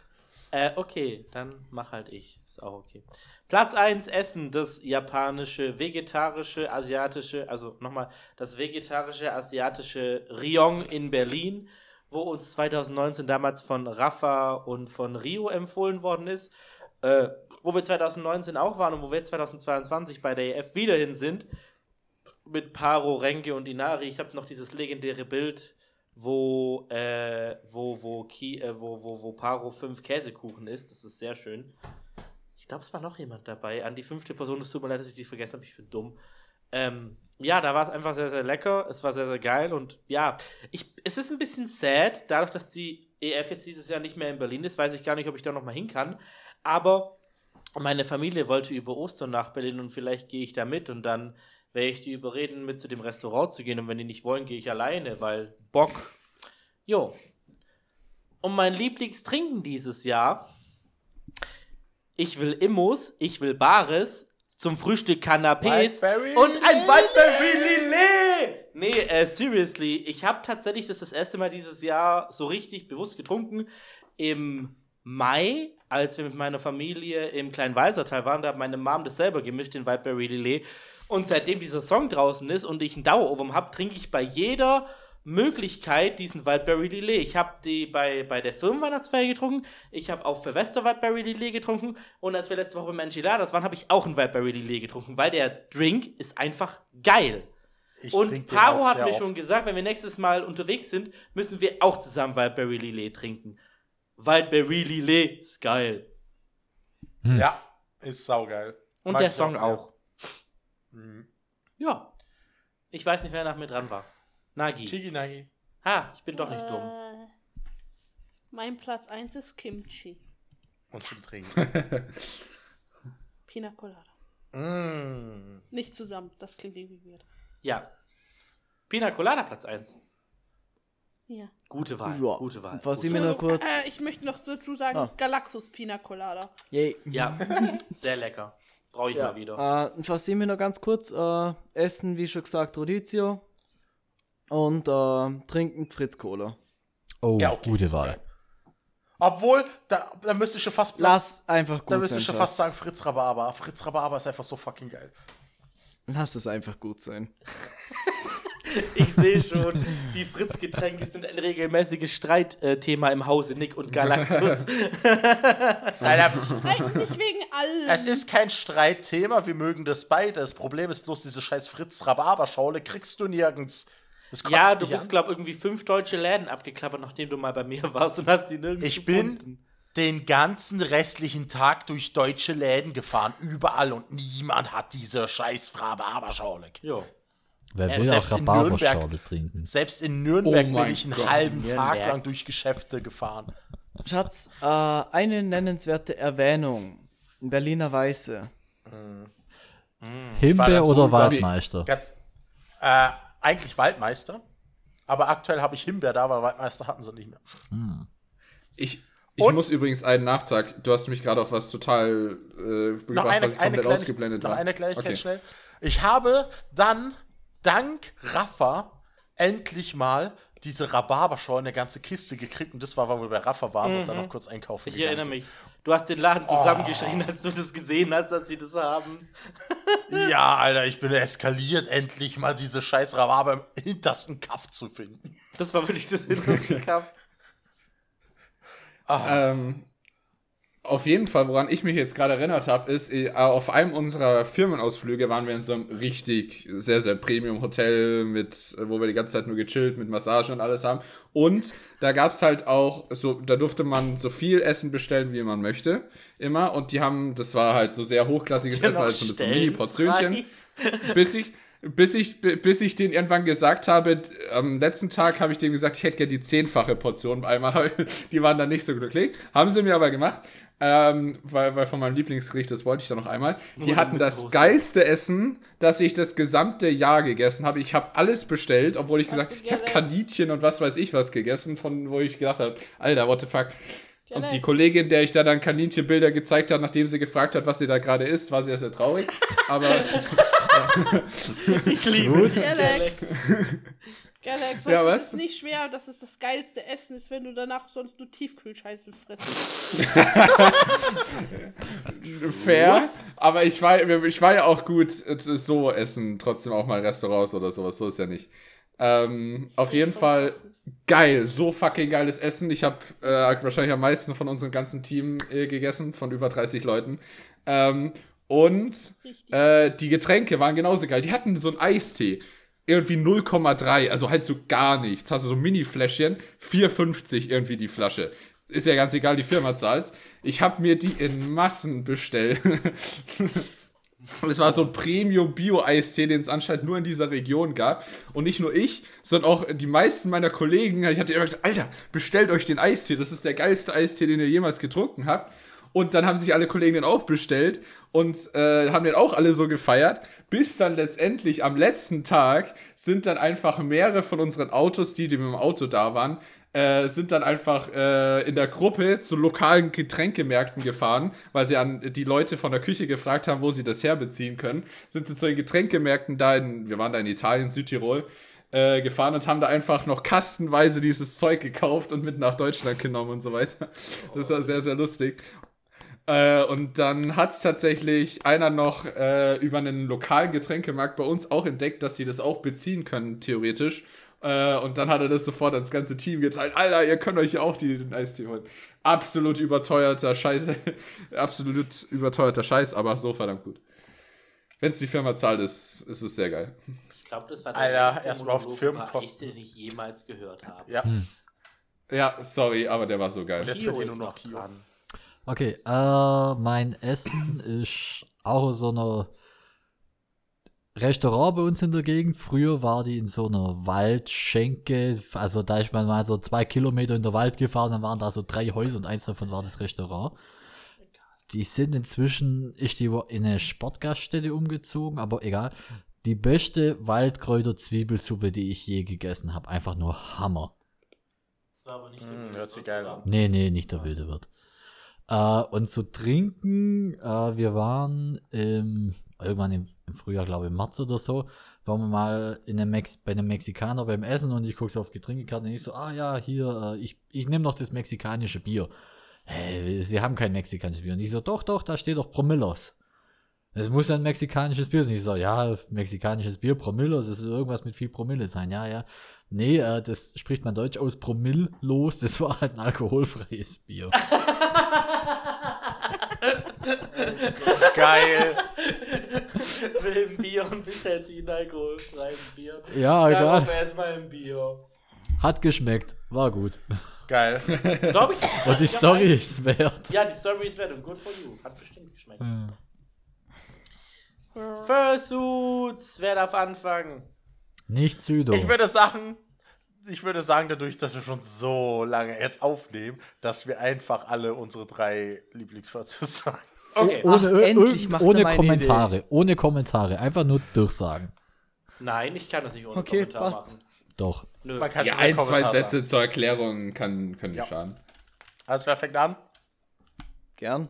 Äh, okay, dann mach halt ich. Ist auch okay. Platz 1 Essen, das japanische, vegetarische, asiatische, also nochmal, das vegetarische, asiatische Rion in Berlin, wo uns 2019 damals von Rafa und von Rio empfohlen worden ist, äh, wo wir 2019 auch waren und wo wir jetzt 2022 bei der EF wieder hin sind, mit Paro, Renke und Inari. Ich habe noch dieses legendäre Bild, wo, äh, wo, wo, Ki, äh, wo, wo, wo Paro fünf Käsekuchen isst. Das ist sehr schön. Ich glaube, es war noch jemand dabei. An die fünfte Person, es tut mir leid, dass ich die vergessen habe. Ich bin dumm. Ähm, ja, da war es einfach sehr, sehr lecker. Es war sehr, sehr geil. Und ja, ich, es ist ein bisschen sad, dadurch, dass die EF jetzt dieses Jahr nicht mehr in Berlin ist, weiß ich gar nicht, ob ich da noch mal hin kann. Aber meine Familie wollte über Ostern nach Berlin und vielleicht gehe ich da mit und dann werde ich die überreden, mit zu dem Restaurant zu gehen. Und wenn die nicht wollen, gehe ich alleine, weil Bock. Jo. Und mein Lieblingstrinken dieses Jahr. Ich will Immos, ich will Bares, zum Frühstück Canapés und ein Wildberry Lillet. Nee, äh, seriously, ich habe tatsächlich das das erste Mal dieses Jahr so richtig bewusst getrunken. Im Mai, als wir mit meiner Familie im kleinen Weisertal waren, da hat meine Mom das selber gemischt, den Wildberry Lillet. Und seitdem dieser Song draußen ist und ich einen Dauerohrwurm habe, trinke ich bei jeder Möglichkeit diesen Wildberry Lillet. Ich habe die bei, bei der Firmenweihnachtsfeier getrunken, ich habe auch für Wester Wildberry Lillet getrunken und als wir letzte Woche beim Enchiladas waren, habe ich auch einen Wildberry Lillet getrunken, weil der Drink ist einfach geil. Ich und Paro hat mir oft. schon gesagt, wenn wir nächstes Mal unterwegs sind, müssen wir auch zusammen Wildberry Lillet trinken. Wildberry Lillet ist geil. Ja, ist saugeil. Und Mag der Song auch. Mhm. Ja. Ich weiß nicht, wer nach mir dran war. Nagi. Chigi Nagi. Ha, ich bin doch nicht dumm. Äh, mein Platz 1 ist Kimchi. Und zum Trinken. Pina Colada. mm. Nicht zusammen, das klingt irgendwie weird. Ja. Pina Colada Platz 1. Ja. Gute Wahl. Ja, Gute Wahl. was Gute ich mir noch kurz. Äh, ich möchte noch dazu sagen, Ah. Galaxus Pina Colada. Yay. Ja, sehr lecker. Brauche ich Ja, mal wieder. äh, was sehen wir noch ganz kurz? Äh, Essen, wie schon gesagt, Rodizio. Und äh, trinken Fritz Cola. Oh, Ja, okay, gute ist Wahl. okay. Obwohl, da, da müsste ich schon fast Lass einfach gut da müsste sein. ich schon fast sagen, Fritz Rhabarber. Fritz Rhabarber ist einfach so fucking geil. Lass es einfach gut sein. Ich sehe schon, die Fritz-Getränke sind ein regelmäßiges Streitthema im Hause Nick und Galaxus. Alter, Streiten sich wegen allem. es ist kein Streitthema, wir mögen das beide. Das Problem ist bloß, diese scheiß Fritz Rhabarber-Schorle kriegst du nirgends. Ja, du bist, glaube irgendwie fünf deutsche Läden abgeklappert, nachdem du mal bei mir warst und hast die nirgends Ich bin gefunden. den ganzen restlichen Tag durch deutsche Läden gefahren, überall und niemand hat diese scheiß Rhabarber-Schorle. Jo. Wer will auch selbst in Rhabarberschorle Nürnberg- trinken? Selbst in Nürnberg Oh bin ich einen Gott. halben Tag Nürnberg. lang durch Geschäfte gefahren. Schatz, äh, eine nennenswerte Erwähnung. Berliner Weiße. war Himbeer oder Waldmeister? Ganz, äh, eigentlich Waldmeister, aber aktuell habe ich Himbeer da, weil Waldmeister hatten sie nicht mehr. Ich, ich Und- muss übrigens einen Nachtrag. Du hast mich gerade auf was total äh, Noch gebracht, eine, was ich komplett ausgeblendet noch war. eine Kleinigkeit Okay. schnell. Ich habe dann dank Rafa endlich mal diese Rhabarberschorle eine ganze Kiste gekriegt und das war, weil wir bei Rafa waren und dann noch kurz einkaufen Ich erinnere sind. mich. Du hast den Laden zusammengeschrien, als du das gesehen hast, dass sie das haben. Ja, Alter, ich bin eskaliert, endlich mal diese scheiß Rhabarber im hintersten Kaff zu finden. Das war wirklich das hinterste Kaff. Ähm, auf jeden Fall, woran ich mich jetzt gerade erinnert habe, ist, äh, auf einem unserer Firmenausflüge waren wir in so einem richtig sehr, sehr Premium-Hotel, mit, wo wir die ganze Zeit nur gechillt, mit Massage und alles haben. Und da gab es halt auch, so, da durfte man so viel Essen bestellen, wie man möchte, immer. Und die haben, das war halt so sehr hochklassiges Ja, Essen, also so Stellen Mini-Portionchen. frei. Bis ich, bis ich, den irgendwann gesagt habe, am letzten Tag habe ich dem gesagt, ich hätte gerne die zehnfache Portion einmal. Die waren dann nicht so glücklich. Haben sie mir aber gemacht. Ähm, weil, weil von meinem Lieblingsgericht, das wollte ich dann noch einmal. Die hatten das Soße. geilste Essen, das ich das gesamte Jahr gegessen habe. Ich habe alles bestellt, obwohl ich gesagt du ich habe? Kaninchen und was weiß ich was gegessen, von wo ich gedacht habe, Alter, what the fuck. Und die. Kollegin, der ich da dann Kaninchenbilder gezeigt habe, nachdem sie gefragt hat, was sie da gerade isst, war sehr, sehr traurig. Aber Ich liebe dich, Galax. Galax. Ja, was was? ist nicht schwer, dass es das geilste Essen ist, wenn du danach sonst nur Tiefkühlscheiße frisst. fair. Aber ich war, ich war ja auch gut äh, so essen, trotzdem auch mal Restaurants oder sowas. So ist ja nicht. Ähm, auf jeden Fall geil, so fucking geiles Essen. Ich habe äh, wahrscheinlich am meisten von unserem ganzen Team äh, gegessen, von über 30 Leuten. Ähm, und äh, die Getränke waren genauso geil. Die hatten so einen Eistee. Irgendwie 0,3, also halt so gar nichts. Hast du so ein Mini-Fläschchen, 4,50 irgendwie die Flasche. Ist ja ganz egal, die Firma zahlt. Ich habe mir die in Massen bestellt. Es war so ein Premium-Bio-Eistee, den es anscheinend nur in dieser Region gab. Und nicht nur ich, sondern auch die meisten meiner Kollegen. Ich hatte immer gesagt, Alter, bestellt euch den Eistee. Das ist der geilste Eistee, den ihr jemals getrunken habt. Und dann haben sich alle Kollegen den auch bestellt und äh, haben den auch alle so gefeiert, bis dann letztendlich am letzten Tag sind dann einfach mehrere von unseren Autos, die, die mit dem Auto da waren, äh, sind dann einfach äh, in der Gruppe zu lokalen Getränkemärkten gefahren, weil sie an die Leute von der Küche gefragt haben, wo sie das herbeziehen können. Sind sie zu den Getränkemärkten da in, wir waren da in Italien, Südtirol, äh, gefahren und haben da einfach noch kastenweise dieses Zeug gekauft und mit nach Deutschland genommen und so weiter. Das war sehr, sehr lustig. Äh, und dann hat es tatsächlich einer noch äh, über einen lokalen Getränkemarkt bei uns auch entdeckt, dass sie das auch beziehen können, theoretisch. Äh, und dann hat er das sofort ans ganze Team geteilt. Alter, ihr könnt euch ja auch die, den Eistee holen. Absolut überteuerter Scheiß. Absolut überteuerter Scheiß, aber so verdammt gut. Wenn es die Firma zahlt, ist, ist es sehr geil. Ich glaube, das war Alter, erste erst mal auf Firmenkosten. den ich jemals gehört habe. Ja. Ja, sorry, aber der war so geil. Kio ist nur noch Kio. dran. Okay, äh, mein Essen ist auch so einer Restaurant bei uns in der Gegend. Früher war die in so einer Waldschenke. Also da ist man mal so zwei Kilometer in der Wald gefahren, dann waren da so drei Häuser und eins davon war das Restaurant. Die sind inzwischen, ist die in eine Sportgaststätte umgezogen, aber egal. Die beste Waldkräuter-Zwiebelsuppe, die ich je gegessen habe. Einfach nur Hammer. Das war aber nicht Hm, hört sich geil an. Nee, nee, nicht der wilde Wirt. Äh, und zu trinken, äh, wir waren im, irgendwann im, im Frühjahr, glaube ich, im März oder so, waren wir mal in einem Mex bei einem Mexikaner beim Essen und ich gucke so auf Getränkekarte und ich so, ah ja, hier, äh, ich, ich nehme noch das mexikanische Bier. Hey, sie haben kein mexikanisches Bier. Und ich so, doch, doch, da steht doch Promillos. Es muss ein mexikanisches Bier sein. Ich so, ja, mexikanisches Bier, Promillos, das ist irgendwas mit viel Promille sein. Ja, ja. Nee, äh, das spricht man deutsch aus, promilllos. Das war halt ein alkoholfreies Bier. Geil. will ein Bier und bestellt sich ein alkoholfreies Bier. Ja, egal. erstmal ein Bier. Hat geschmeckt. War gut. Geil. Glaub ich. Und die Story ein- ist wert. Ja, die Story ist wert und good for you. Hat bestimmt geschmeckt. Fursuits, wer darf anfangen? Nicht Südo. Ich würde sagen, ich würde sagen, dadurch, dass wir schon so lange jetzt aufnehmen, dass wir einfach alle unsere drei Lieblingsfahrzeuge sagen. Okay. ohne Ach, endlich macht ohne meine Kommentare. Ohne Kommentare. Einfach nur durchsagen. Nein, ich kann das nicht ohne Okay, Kommentar passt. machen. Doch. Nö. Man kann Ja, ein, zwei Sätze sagen. zur Erklärung kann, können Ja. nicht schaden. Also, wer fängt an? Gern.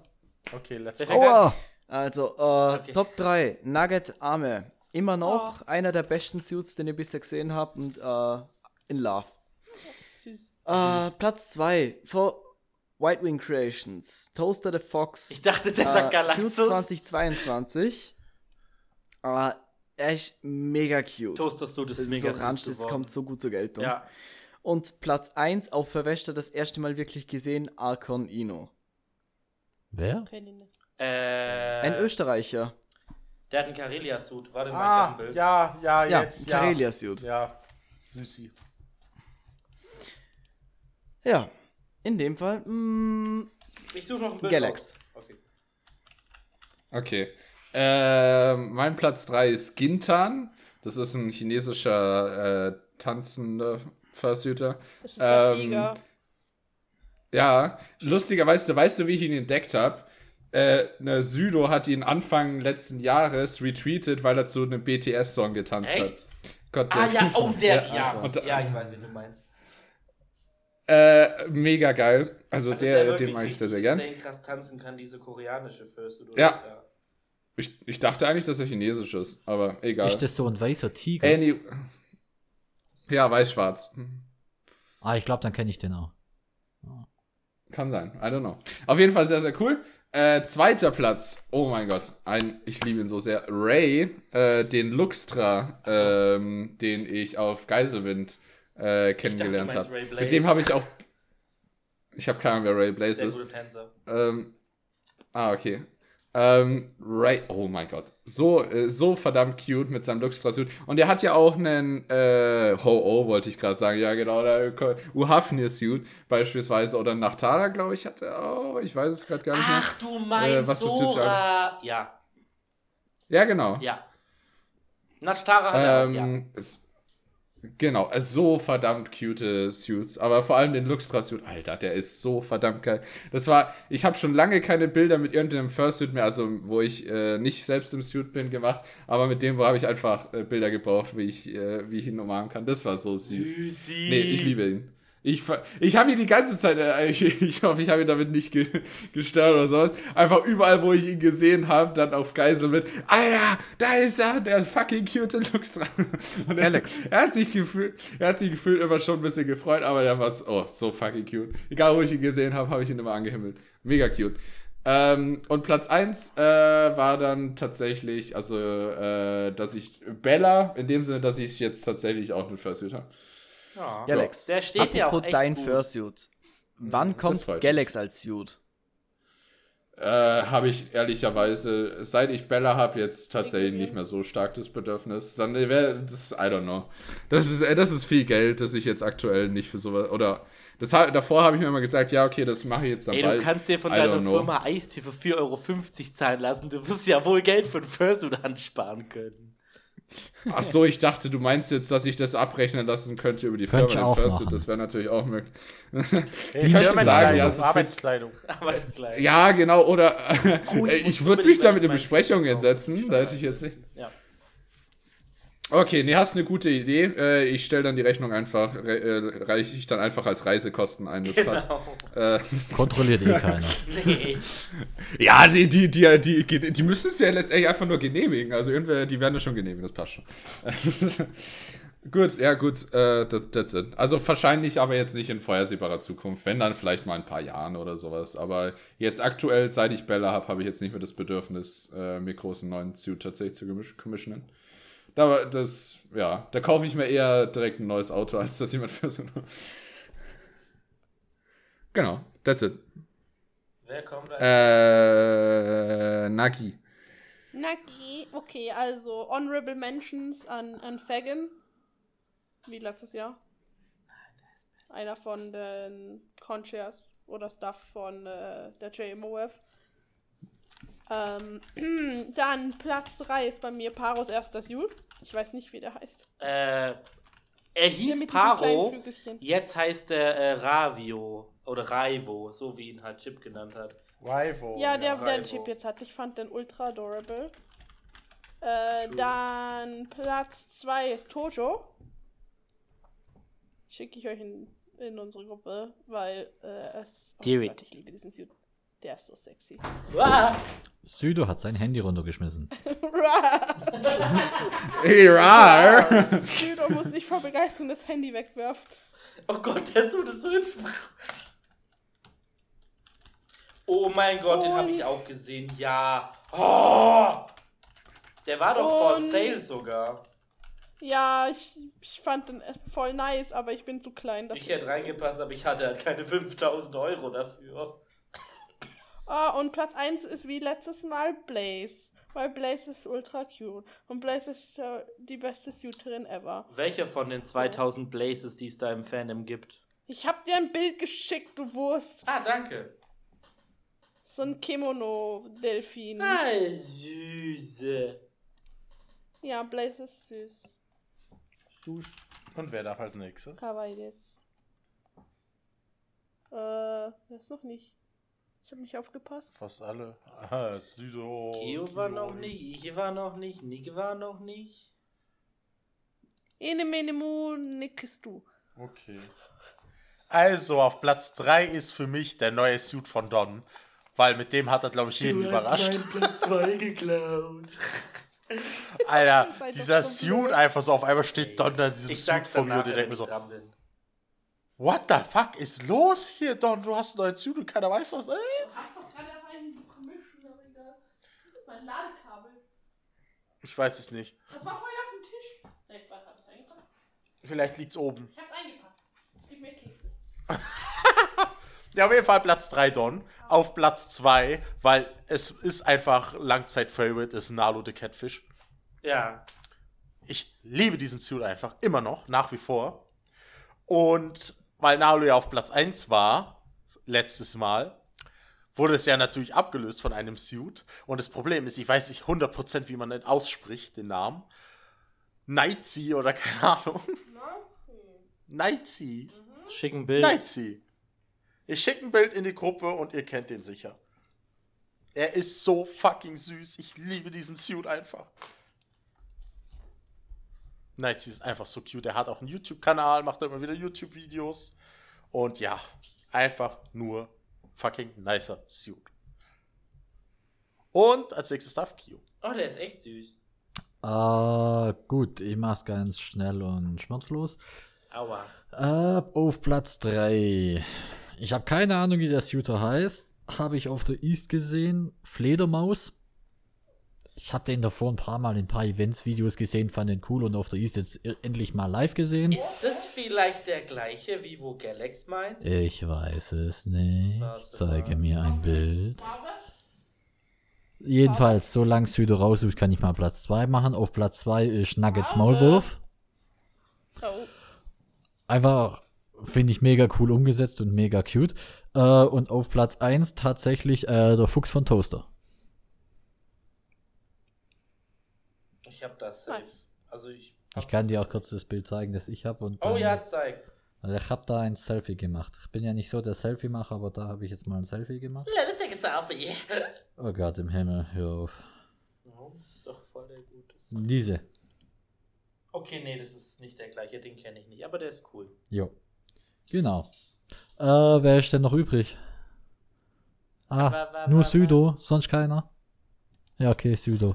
Okay, let's go. Aua! Also, äh, Okay. Top 3, Nugget Arme. Immer noch einer der besten Suits, den ich bisher gesehen habe und äh, in Love. Süß. Äh, Platz 2, für White Wing Creations, Toaster the Fox. Ich dachte, der äh, sagt Galaxus. Suit 2022. Äh, ist mega cute. Toaster ist Das mega so orange, süß das kommt so gut zur Geltung. Ja. Und Platz 1 auf Verwäschter das erste Mal wirklich gesehen, Archon Ino. Wer? Ich. Äh, Ein Österreicher. Der hat einen Karelia-Suit. Warte mal, ich Ah, hab ein Bild. ja, ja, Ja, jetzt, ja. Karelia-Suit. Ja, Süßi. Ja, in dem Fall, mm, Ich suche noch ein Bild. Galax. raus. Okay. Okay. Ähm, mein Platz 3 ist Gintan. Das ist ein chinesischer äh, tanzender Fursuiter. Das ist der Ähm, Tiger. Ja, lustigerweise, weißt du, wie ich ihn entdeckt habe? Äh, ne, Südo hat ihn Anfang letzten Jahres retweetet, weil er zu einem BTS-Song getanzt Echt? hat. Gott, Ah der- ja, oh, der, ja. Ja, und- ja, ich weiß, wen du meinst. Äh, mega geil. Also, Also der, wirklich den mag ich sehr, sehr gern. insane krass tanzen kann, diese koreanische Fursuit. oder? Ja. Ich, ich dachte eigentlich, dass er chinesisch ist, aber egal. Ist das so ein weißer Tiger? Any ja, weiß-schwarz. Ah, ich glaube, dann kenne ich den auch. Kann sein, I don't know. Auf jeden Fall sehr, sehr cool. Äh, zweiter Platz, oh mein Gott, ein, ich liebe ihn so sehr. Ray, äh, den Luxtra, ähm, den ich auf Geiselwind äh, kennengelernt habe. Mit dem habe ich auch. Ich habe keine Ahnung, wer Ray Blaze ist. Ähm, ah, okay. Ähm, Ray, oh mein Gott. So, äh, so verdammt cute mit seinem Luxtra-Suit. Und er hat ja auch einen, äh, Ho-Oh, wollte ich gerade sagen. Ja, genau, der Uhafnir-Suit beispielsweise. Oder Nachtara, glaube ich, hat er auch. Ich weiß es gerade gar nicht mehr. Ach, du meinst was für Suits Sora. Ja, Ja, genau. ja. Natstara hat er auch, ja. Ähm, genau, so verdammt cute Suits, aber vor allem den Luxtra-Suit, Alter, der ist so verdammt geil. Das war, ich habe schon lange keine Bilder mit irgendeinem Fursuit mehr, also wo ich äh, nicht selbst im Suit bin, gemacht, aber mit dem, wo habe ich einfach äh, Bilder gebraucht, wie ich, äh, wie ich ihn umarmen kann. Das war so süß. Süßi. Nee, ich liebe ihn. Ich, ich habe ihn die ganze Zeit, äh, ich, ich hoffe, ich habe ihn damit nicht ge gestört oder sowas. Einfach überall, wo ich ihn gesehen habe, dann auf Geisel mit, Alter, da ist er, der fucking cute Lux dran. Und er, Alex. er hat sich gefühlt, er hat sich gefühlt immer schon ein bisschen gefreut, aber der war so, oh, so fucking cute. Egal, wo ich ihn gesehen habe, habe ich ihn immer angehimmelt. Mega cute. Ähm, und Platz 1 äh, war dann tatsächlich, also, äh, dass ich Bella, in dem Sinne, dass ich jetzt tatsächlich auch einen Fursuit habe. Ja. Galax. Der steht ja auch echt dein gut. Fursuit. Wann kommt. Galax als Suit? Äh, habe ich ehrlicherweise, seit ich Bella habe, jetzt tatsächlich nicht mehr so stark das Bedürfnis. Dann wäre das, I don't know. Das ist, äh, das ist viel Geld, das ich jetzt aktuell nicht für sowas, oder das, davor habe ich mir immer gesagt, ja, okay, das mache ich jetzt dann Ey, bald. du kannst dir von I deiner. Firma Eistee für 4,50 Euro zahlen lassen. Du wirst ja wohl Geld für ein Fursuit ansparen können. Ach so, ich dachte, du meinst jetzt, dass ich das abrechnen lassen könnte über die Könnte Firma. ich machen. Das wäre natürlich auch möglich. Du Firmenkleidung, sagen, ja, es ist für- Arbeitskleidung. Gleich. Ja, genau, oder Oh, ich ich, würde mich da mit in mein- Besprechungen Oh, setzen. Da hätte ich jetzt nicht. Ja. Okay, nee, hast eine gute Idee. Äh, ich stelle dann die Rechnung einfach, re äh, reiche ich dann einfach als Reisekosten ein, das passt. Genau. Äh, Kontrolliert eh keiner. Nee. ja, die, die, die, die, die, die müssen es ja letztendlich einfach nur genehmigen. Also irgendwer, die werden das schon genehmigen, das passt schon. gut, ja gut, äh, das, that's it. Also wahrscheinlich aber jetzt nicht in vorhersehbarer Zukunft, wenn dann vielleicht mal ein paar Jahren oder sowas. Aber jetzt aktuell, seit ich Bella habe, habe ich jetzt nicht mehr das Bedürfnis, äh, mir großen neuen Suit tatsächlich zu commis- commissionen. Da, das, ja, da kaufe ich mir eher direkt ein neues Auto, als dass jemand für so eine. Genau, that's it. Wer kommt da? Äh, Nagi. Naki, okay, also Honorable Mentions an, an Fagin. Wie letztes Jahr. Einer von den Conchairs oder Staff von äh, der JMOF. Ähm, dann Platz 3 ist bei mir Paros erster Suit. Ich weiß nicht, wie der heißt. Äh, er Der hieß Paro, jetzt heißt er äh, Ravio oder Raivo, so wie ihn halt Chip genannt hat. Rival. Ja, der, der Raivo. Chip jetzt hat. Ich fand den ultra adorable. Äh, dann Platz 2 ist Tojo. Schicke ich euch in, in unsere Gruppe, weil äh, es. Oh Gott, ich liebe diesen Suit. Der ist so sexy. Ah! Südo hat sein Handy runtergeschmissen. Rar. Südo muss nicht vor Begeisterung das Handy wegwerfen. Oh Gott, der Suit ist so hübsch. Oh mein Gott, den habe ich Und- auch gesehen. Ja. Oh! Der war doch for Und- sale sogar. Ja, ich, ich fand den voll nice, aber ich bin zu klein dafür. Ich hätte reingepasst, aber ich hatte halt keine 5000 Euro dafür. Ah, und Platz 1 ist wie letztes Mal Blaze. Weil Blaze ist ultra cute. Und Blaze ist äh, die beste Suiterin ever. Welcher von den 2000 Blazes, die es da im Fandom gibt? Ich hab dir ein Bild geschickt, du Wurst. Ah, danke. So ein Kimono-Delfin. Ah, süße. Ja, Blaze ist süß. Und wer darf als nächstes? Kawaii des. Äh, ist noch nicht? Ich hab nicht aufgepasst. Fast alle. Aha, Südo. Kio war noch nicht, ich war noch nicht, Nick war noch nicht. Ene mene mu nickest du. Okay. Also, auf Platz 3 ist für mich der neue Suit von Don. Weil mit dem hat er, glaube ich, jeden überrascht. Platz 2 geklaut. Alter, dieser Suit einfach so auf einmal steht Don da in diesem Ich Suit vor mir und ich denke mir so, dran bin. What the fuck ist los hier, Don? Du hast einen neuen und keiner weiß was. Äh? Hast doch gerade erst einen Commission, aber egal. Das ist mein Ladekabel. Ich weiß es nicht. Das war vorhin auf dem Tisch. Ich weiß, hab ich's eingepackt? Vielleicht liegt's oben. Ich hab's eingepackt. Gib mir Kekse. Ja, auf jeden Fall Platz 3 Don. Auf Platz 2, weil es ist einfach Langzeit-Favorite, ist Nalo the Catfish. Ja. Ich liebe diesen Suit einfach, immer noch, nach wie vor. Und weil Nalo ja auf Platz 1 war, letztes Mal, wurde es ja natürlich abgelöst von einem Suit. Und das Problem ist, ich weiß nicht 100% wie man den ausspricht, den Namen. Nightsea oder keine Ahnung. Nightsea. Schicken Bild. Nightsea. Ich schicke ein Bild in die Gruppe und ihr kennt den sicher. Er ist so fucking süß. Ich liebe diesen Suit einfach. Nightsea ist einfach so cute. Er hat auch einen YouTube-Kanal, macht immer wieder YouTube-Videos. Und ja, einfach nur fucking nicer Suit. Und als nächstes darf Kyo. Oh, der ist echt süß. Äh, gut, ich mach's ganz schnell und schmerzlos. Aua. Äh, auf Platz 3. Ich habe keine Ahnung, wie der Shooter heißt. Habe ich auf der East gesehen. Fledermaus. Ich habe den davor ein paar Mal in ein paar Events-Videos gesehen, fand den cool und auf der East jetzt e- endlich mal live gesehen. Ist das vielleicht der gleiche, wie wo Galax meint? Ich weiß es nicht. Warte Zeige mir ein Bild. Jedenfalls, solange Südo raussucht, kann ich mal Platz 2 machen. Auf Platz 2 ist Nuggets Maulwurf. Oh. Einfach finde ich mega cool umgesetzt und mega cute. Äh, und auf Platz 1 tatsächlich äh, der Fuchs von Toaster. Ich hab das safe. Also ich. Ich kann dir auch kurz das Bild zeigen, das ich habe. Oh ja, zeig. Also ich habe da ein Selfie gemacht. Ich bin ja nicht so der Selfie-Macher, aber da habe ich jetzt mal ein Selfie gemacht. Let us take a selfie. Oh Gott, im Himmel, hör auf. Oh, das ist doch voll der gute. Diese. Okay, nee, das ist nicht der gleiche, den kenne ich nicht, aber der ist cool. Jo. Genau. Äh, wer ist denn noch übrig? Ah, Wa- wa- nur Südo, sonst keiner? Ja, okay, Südo.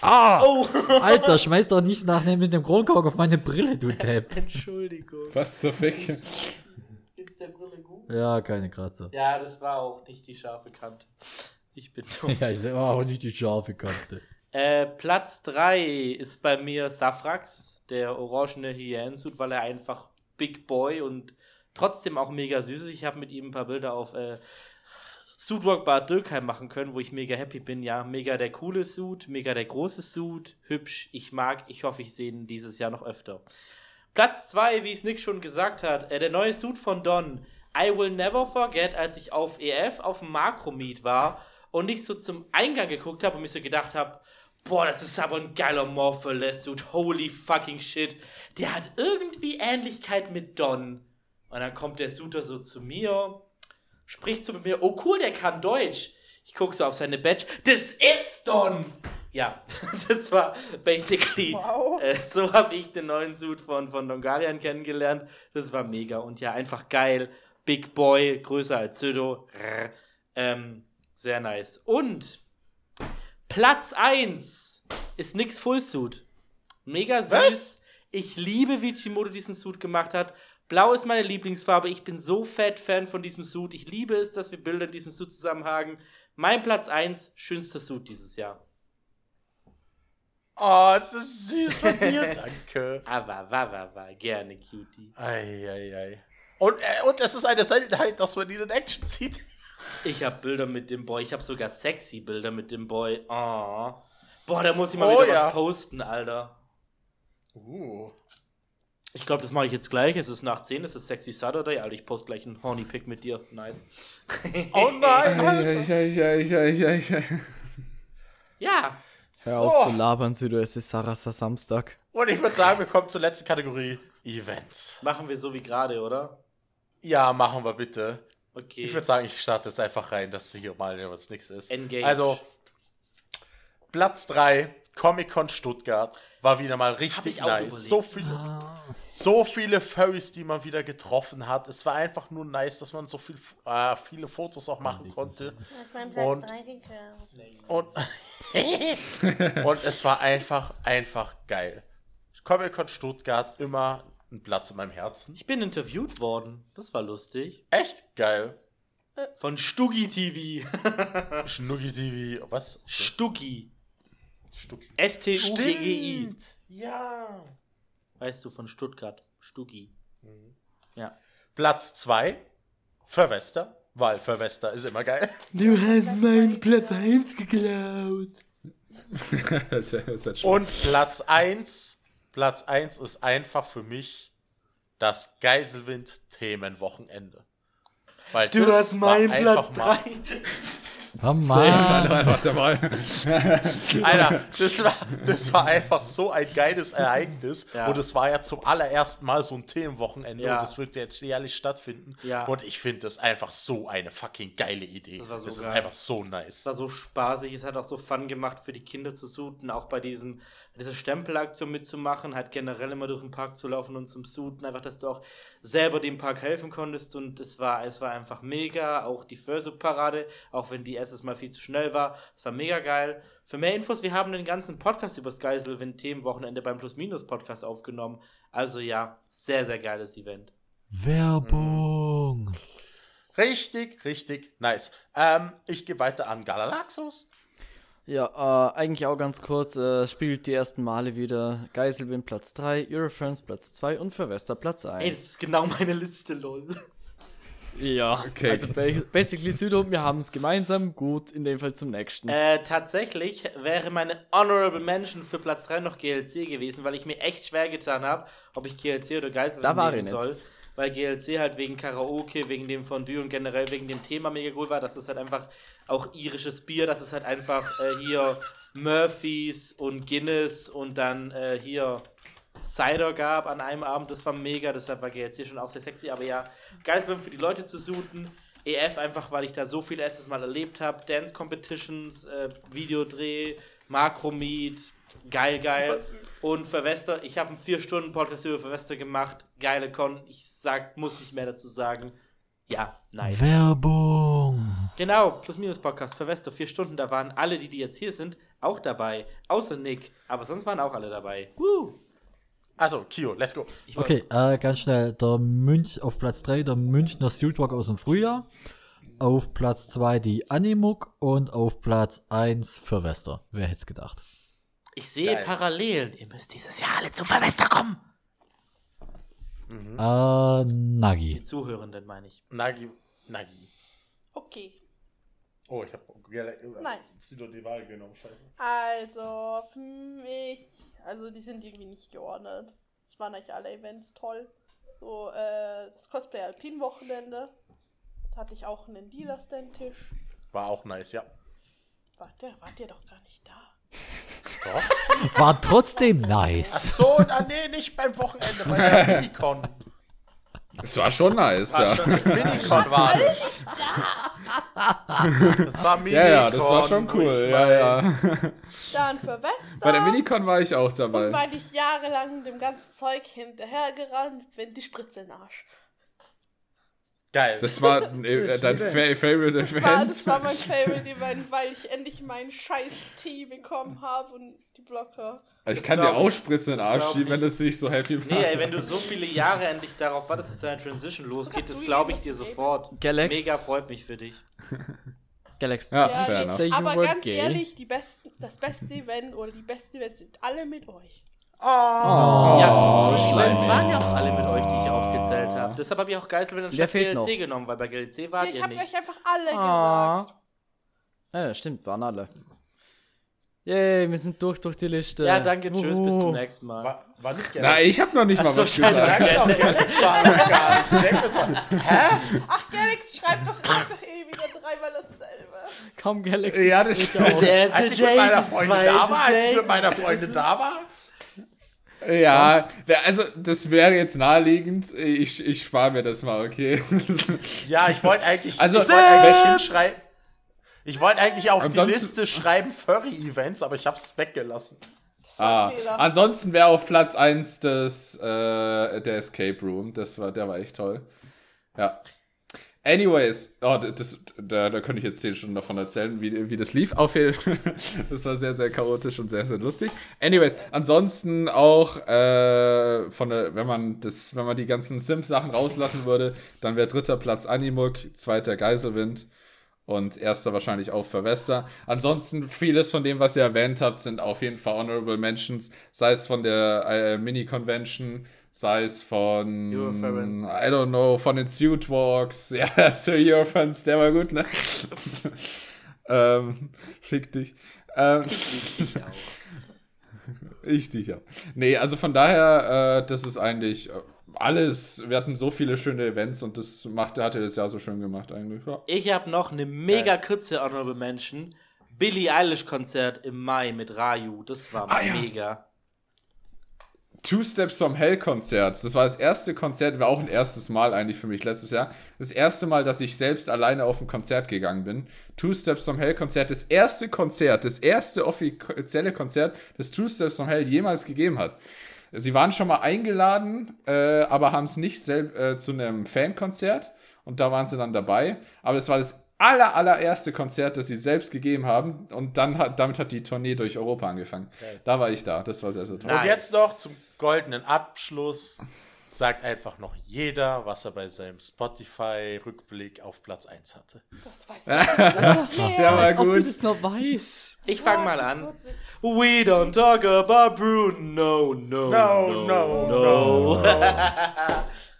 Ah! Oh! Alter, schmeiß doch nicht nachher mit dem Kronkork auf meine Brille, du Depp. Entschuldigung. Was zur Fick? Ist der Brille gut? Ja, keine Kratzer. Ja, das war auch nicht die scharfe Kante. Ich bin dumm. Ja, ich sehe auch nicht die scharfe Kante. Äh, Platz 3 ist bei mir Safrax, der orangene Hyänensuit, weil er einfach Big Boy und trotzdem auch mega süß ist. Ich habe mit ihm ein paar Bilder auf äh, Suitwalk Bad Dürkheim machen können, wo ich mega happy bin. Ja, mega der coole Suit, mega der große Suit, hübsch, ich mag, ich hoffe, ich sehe ihn dieses Jahr noch öfter. Platz 2, wie es Nick schon gesagt hat, äh, der neue Suit von Don. I will never forget, als ich auf EF auf dem Makro-Meet war und ich so zum Eingang geguckt habe und mich so gedacht habe, boah, das ist aber ein geiler Morphle-Suit, holy fucking shit. Der hat irgendwie Ähnlichkeit mit Don. Und dann kommt der Suiter so zu mir, spricht so mit mir, oh cool, der kann Deutsch. Ich gucke so auf seine Badge, das ist Don! Ja, das war basically, Wow. äh, so habe ich den neuen Suit von, von Dongarian kennengelernt. Das war mega und ja, einfach geil. Big Boy, größer als Pseudo. Rrr. Ähm, sehr nice. Und Platz 1 ist nix Fullsuit. Mega süß. Was? Ich liebe, wie Chimoto diesen Suit gemacht hat. Blau ist meine Lieblingsfarbe. Ich bin so fett Fan von diesem Suit. Ich liebe es, dass wir Bilder in diesem Suit zusammenhagen. Mein Platz 1, schönster Suit dieses Jahr. Oh, es ist süß von dir, danke. Aber, war, war, war, gerne, Cutie. Eieiei. Und, äh, und es ist eine Seltenheit, dass man ihn in Action sieht. Ich habe Bilder mit dem Boy. Ich habe sogar sexy Bilder mit dem Boy. Oh. Boah, da muss ich mal Oh, wieder ja. was posten, Alter. Uh. Ich glaube, das mache ich jetzt gleich. Es ist nach 10, es ist Sexy Saturday. Alter, ich poste gleich einen Horny Pick mit dir. Nice. Oh nein! ja. Hör So. auf zu labern, Südo, es ist Sarasa Samstag. Und ich würde sagen, wir kommen zur letzten Kategorie: Events. Machen wir so wie gerade, oder? Ja, machen wir bitte. Okay. Ich würde sagen, ich starte jetzt einfach rein, dass hier mal was nix ist. Engage. Also, Platz 3, Comic-Con Stuttgart. War wieder mal richtig nice. überlegt. So viele, so viele Furries, die man wieder getroffen hat. Es war einfach nur nice, dass man so viel, äh, viele Fotos auch machen konnte. Und- 3 geklaut. Und, und es war einfach, einfach geil. Comic-Con Stuttgart, immer ein Platz in meinem Herzen. ich bin interviewt worden. Das war lustig. Echt geil. Von Stuggi TV. Schnuggi TV, was? Stuggi. Stucki. S-T-U-G-G-I. Ja. Weißt du, von Stuttgart. Stuggi. Ja. Platz 2, Verwester, weil Verwester ist immer geil. Du hast meinen Platz 1 geklaut. Das ist halt Und Platz 1, Platz 1 ist einfach für mich das Geiselwind-Themenwochenende. Weil Du das hast meinen Platz einfach mal- 3. Oh Mann. Einfach dabei. Alter, das war, das war einfach so ein geiles Ereignis. Ja. Und es war ja zum allerersten Mal so ein Themenwochenende. Ja. Und das wird jetzt jährlich stattfinden. Ja. Und ich finde das einfach so eine fucking geile Idee. Das war so ist geil. einfach so nice. Es war so spaßig, es hat auch so Fun gemacht für die Kinder zu suchen, auch bei diesem, dieser Stempelaktion mitzumachen, halt generell immer durch den Park zu laufen und zum Suiten, einfach, dass du auch selber dem Park helfen konntest und es war, es war einfach mega, auch die Fursuit-Parade, auch wenn die erstes Mal viel zu schnell war, es war mega geil. Für mehr Infos, wir haben den ganzen Podcast über das Geiselwind Themenwochenende beim Plus-Minus-Podcast aufgenommen, also ja, sehr, sehr geiles Event. Werbung. Richtig, richtig nice. Ähm, ich gehe weiter an Galalaxus. Ja, äh, eigentlich auch ganz kurz, äh, spielt die ersten Male wieder Geiselwind Platz 3, Eurofriends Platz 2 und Verwester Platz 1. Ey, das ist genau meine Liste, lol. Ja, Okay. also ba basically Südo, wir haben es gemeinsam, gut, in dem Fall zum nächsten. Äh, tatsächlich wäre meine Honorable Mention für Platz 3 noch GLC gewesen, weil ich mir echt schwer getan habe, ob ich GLC oder Geiselwind Da war nehmen ich soll. Weil GLC halt wegen Karaoke, wegen dem Fondue und generell wegen dem Thema mega cool war. Das ist halt einfach auch irisches Bier. Das ist halt einfach äh, hier Murphys und Guinness und dann äh, hier Cider gab an einem Abend. Das war mega. Deshalb war GLC schon auch sehr sexy. Aber ja, Geiselwind für die Leute zu suchen. EF einfach, weil ich da so viel erstes Mal erlebt habe. Dance Competitions, äh, Videodreh, Makromeet, geil, geil. Und für Wester, ich habe einen 4-Stunden-Podcast über für Wester gemacht. Geile Con. Ich sag, muss nicht mehr dazu sagen. Ja, nice. Werbung. Genau, Plus-Minus-Podcast für Wester, vier Stunden. Da waren alle, die, die jetzt hier sind, auch dabei. Außer Nick. Aber sonst waren auch alle dabei. Woo. Also, Kio, let's go. Ich Okay, äh, ganz schnell. Der Münch auf Platz 3 der Münchner Suitwalk aus dem Frühjahr. Auf Platz 2 die Animuk und auf Platz 1 für Wester. Wer hätte es gedacht? Ich sehe Geil. Parallelen. Ihr müsst dieses Jahr alle zu Verwester kommen. Äh, Nagi. Die Zuhörenden, meine ich. Nagi. Nagi. Okay. Oh, ich habe Nice. Sido die Wahl genommen. Scheiße. Also, für mich, also die sind irgendwie nicht geordnet. Es waren eigentlich alle Events toll. So, äh, das Cosplay Alpin Wochenende. Da hatte ich auch einen Dealer-Stand-Tisch. War auch nice, ja. Wart ihr, wart ihr doch gar nicht da. War trotzdem nice. So, na, nee, nicht beim Wochenende, bei der Minicon. Es war schon nice, ja. Minicon war das. Das war Minicon. Ja, ja, das war schon cool. Ja, ja. Dann für Wester. Bei der Minicon war ich auch Und dabei. weil ich jahrelang dem ganzen Zeug hinterhergerannt bin, die Spritze in den Arsch. Geil. Das war äh, dein Fa Favorite Das Event. war, das war mein Favorite Event, weil ich endlich meinen scheiß Tee bekommen habe und die Blocker. ich kann glaub dir ich. auch Spritzen in den Arsch schieben, wenn ich. das dich so happy macht. Nee, ey, wenn du so viele Jahre endlich darauf wartest, dass deine Transition losgeht, das glaube ich dass dir sofort. Galax. Mega freut mich für dich. Galaxy. Ja, Ja, fair ich- enough. Aber ganz gay. ehrlich, die besten, das beste Event oder die besten Events sind alle mit euch. Oh. ja, die Schleimig. Events waren ja auch alle mit euch, die ich aufgezählt habe. Deshalb habe ich auch Geiselwind anstatt fehlt GLC noch? genommen, weil bei GLC Ja, wart ich ihr habe euch nicht. einfach alle Ah. gesagt. Ja, stimmt, waren alle. Yay, wir sind durch durch die Liste. Ja, danke, tschüss, bis Wuhu. zum nächsten Mal. War, war nicht Na, Galaxy. ich habe noch nicht mal so, was gesagt. Galaxy war nicht. Ich so, Ach, Galax, schreibt doch einfach eh wieder dreimal dasselbe. Kaum Galaxy. Ja, das aus. als ich mit meiner Freundin da war, als ich mit meiner Freundin da war. Ja, also das wäre jetzt naheliegend. Ich, ich spare mir das mal, okay? Ja, ich wollte eigentlich, Also, ich wollte eigentlich hinschreiben. Ich wollte eigentlich auf Ansonsten- die Liste schreiben Furry-Events, aber ich hab's weggelassen. Das war ah, ansonsten wäre auf Platz 1 das, äh, der Escape Room. Das war, der war echt toll. Ja. Anyways, oh, das, da, da könnte ich jetzt 10 Stunden davon erzählen, wie, wie das lief. Auf jeden Das war sehr, sehr chaotisch und sehr, sehr lustig. Anyways, ansonsten auch, äh, von der, wenn man das, wenn man die ganzen Sims-Sachen rauslassen würde, dann wäre dritter Platz Animuk, zweiter Geiselwind und erster wahrscheinlich auch für Wester. Ansonsten vieles von dem, was ihr erwähnt habt, sind auf jeden Fall Honorable Mentions, sei es von der äh, Mini-Convention, sei es von, Eurofurence. I don't know, von den Suit Walks, ja, Sir Eurofans, der war gut, ne? ähm, fick dich. Ähm, Ich auch. ich dich ja. Nee, also von daher, äh, das ist eigentlich äh, alles. Wir hatten so viele schöne Events und das macht, hat er das Jahr so schön gemacht eigentlich. Ja. Ich habe noch eine mega kurze Honorable Mention. Billie Eilish Konzert im Mai mit Raju. Das war Ah, ja. Two Steps from Hell Konzert. Das war das erste Konzert, war auch ein erstes Mal eigentlich für mich letztes Jahr. Das erste Mal, dass ich selbst alleine auf ein Konzert gegangen bin. Two Steps from Hell Konzert, das erste Konzert, das erste offizielle Konzert, das Two Steps from Hell jemals gegeben hat. Sie waren schon mal eingeladen, äh, aber haben es nicht äh, zu einem Fankonzert und da waren sie dann dabei. Aber es war das aller, allererste Konzert, das sie selbst gegeben haben und dann hat, damit hat die Tournee durch Europa angefangen. Da war ich da, das war sehr, sehr toll. Nice. Und jetzt noch zum goldenen Abschluss. Sagt einfach noch jeder, was er bei seinem Spotify-Rückblick auf Platz 1 hatte. Das weißt du. Der war Als ob du gut. das noch weiß. Ich fange mal an. ich- We don't talk about Bruno. No, no, no, no.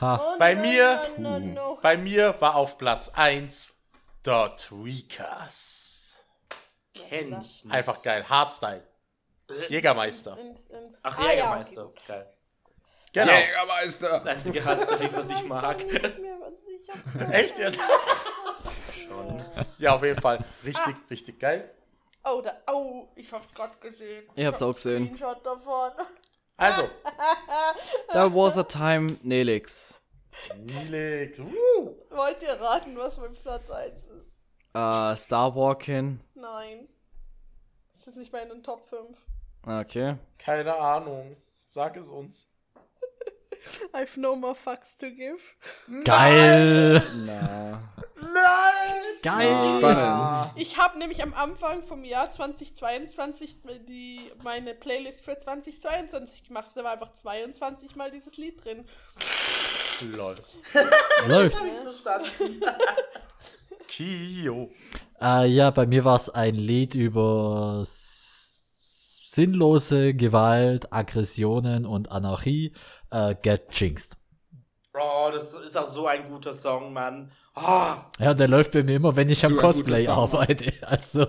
Ha. Oh, Bei no, mir- No, no, no. Bei mir war auf Platz 1 der Tweakers. Kenn ich nicht. Einfach geil. Hardstyle. Jägermeister. In- in- Ach, Ah, ja, Jägermeister. okay, Geil. Genau. Jägermeister. Das einzige Hardstyle-Lied, was ich mag. Ich Echt jetzt? Schon. Ja, auf jeden Fall. Richtig, richtig geil. Oh, da, oh, ich hab's gerade gesehen. Ich hab's hab auch gesehen. Screenshot davon. Also, There was a time, Nelix. Nilix. Uh. Wollt ihr raten, was mein Platz 1 ist? Äh, Starwalking. Nein. Das ist nicht mal in den Top 5. Okay. Keine Ahnung. Sag es uns. I've no more fucks to give. Geil! Na. Nein! Geil! Spannend. Ich habe nämlich am Anfang vom Jahr 2022 die, meine Playlist für 2022 gemacht. Da war einfach 22 mal dieses Lied drin. Lol. Läuft. Kio. Äh, ja, bei mir war es ein Lied über sinnlose Gewalt, Aggressionen und Anarchie. Äh, Get Jinxed. Oh, das ist auch so ein guter Song, Mann. Oh, Ja, der läuft bei mir immer, wenn ich am So Cosplay Song. arbeite. Also,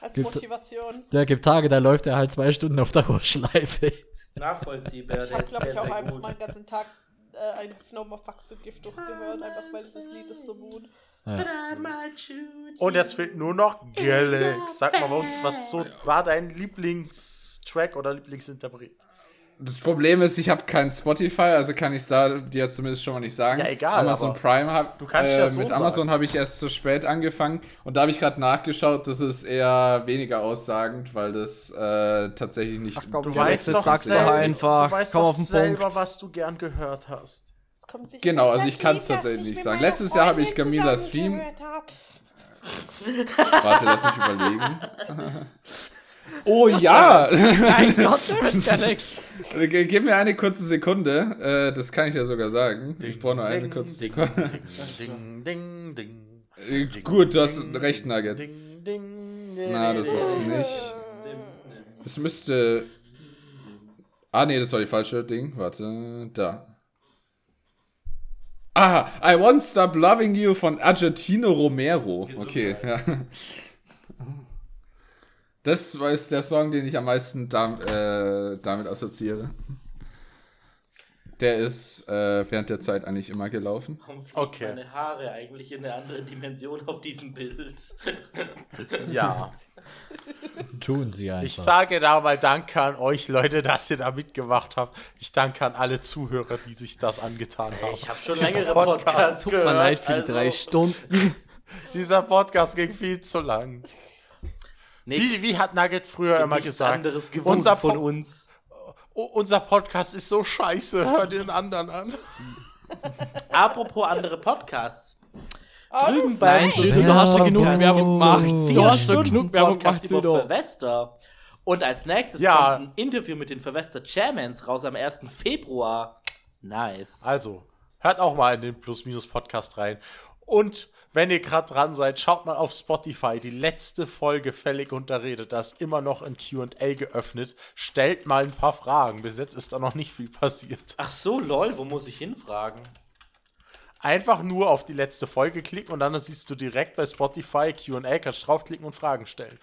Als Gibt- Motivation. der gibt Tage, da läuft er halt zwei Stunden auf der Dauerschleife. nachvollziehbar. Ich habe, glaube ich, auch einfach gut. meinen ganzen Tag äh, ein No More Fucks to Give durchgehört, einfach weil dieses Lied ist so gut. Und jetzt fehlt nur noch Galax. Sag mal bei uns, was so war dein Lieblingstrack oder Lieblingsinterpret? Das Problem ist, ich habe kein Spotify, also kann ich es da dir zumindest schon mal nicht sagen. Ja, egal, Amazon aber Prime hab, du kannst äh, ja so Mit sagen. Amazon habe ich erst zu spät angefangen und da habe ich gerade nachgeschaut, das ist eher weniger aussagend, weil das äh, tatsächlich nicht. Ach komm, Du weißt doch, sag's doch selber, einfach. du weißt Komm doch auf den selber, Punkt. was du gern gehört hast. Es Genau, also ich kann's Lied, das tatsächlich ich nicht sagen. Letztes Jahr habe ich Camilas zusammen Theme. Warte, lass mich überlegen. Oh ja! Mein Gott, Alex. Ge- Gib mir eine kurze Sekunde. Äh, das kann ich ja sogar sagen. Ich brauche nur eine Ding, kurze ding, Sekunde. Ding, ding, ding. Äh, ding, Gut, du hast recht, Nugget. Ding, ding, Na, das ist nicht. Das müsste. Ah, nee, das war die falsche Ding. Warte, da. Ah, I Won't Stop Loving You von Argentino Romero. Okay, ja. Das war ist der Song, den ich am meisten dam äh, damit assoziiere. Der ist äh, während der Zeit eigentlich immer gelaufen. Warum Okay. meine Haare eigentlich in eine andere Dimension auf diesem Bild? Ja. Tun sie einfach. Ich sage da mal Danke an euch, Leute, dass ihr da mitgemacht habt. Ich danke an alle Zuhörer, die sich das angetan haben. Ich habe schon längere Podcast Podcasts Tut gehört. mir leid für die also- drei Stunden. Dieser Podcast ging viel zu lang. Nick, Wie, wie hat Nugget früher immer gesagt? anderes gewohnt Unser, von Po- uns. Unser Podcast ist so scheiße, hör den anderen an. Apropos andere Podcasts. Drüben Nein, bei Südo, du hast schon genug Werbung. Gemacht. Du hast schon genug Werbung Podcast gemacht, über. Verwester. Und als nächstes Ja. kommt ein Interview mit den Verwester Chairmans raus am 1. Februar. Nice. Also, hört auch mal in den Plus-Minus-Podcast rein. Und wenn ihr gerade dran seid, schaut mal auf Spotify. Die letzte Folge Fällig unterredet. Da ist immer noch ein QA geöffnet. Stellt mal ein paar Fragen. Bis jetzt ist da noch nicht viel passiert. Ach so, lol, wo muss ich hinfragen? Einfach nur auf die letzte Folge klicken und dann siehst du direkt bei Spotify QA, kannst draufklicken und Fragen stellen.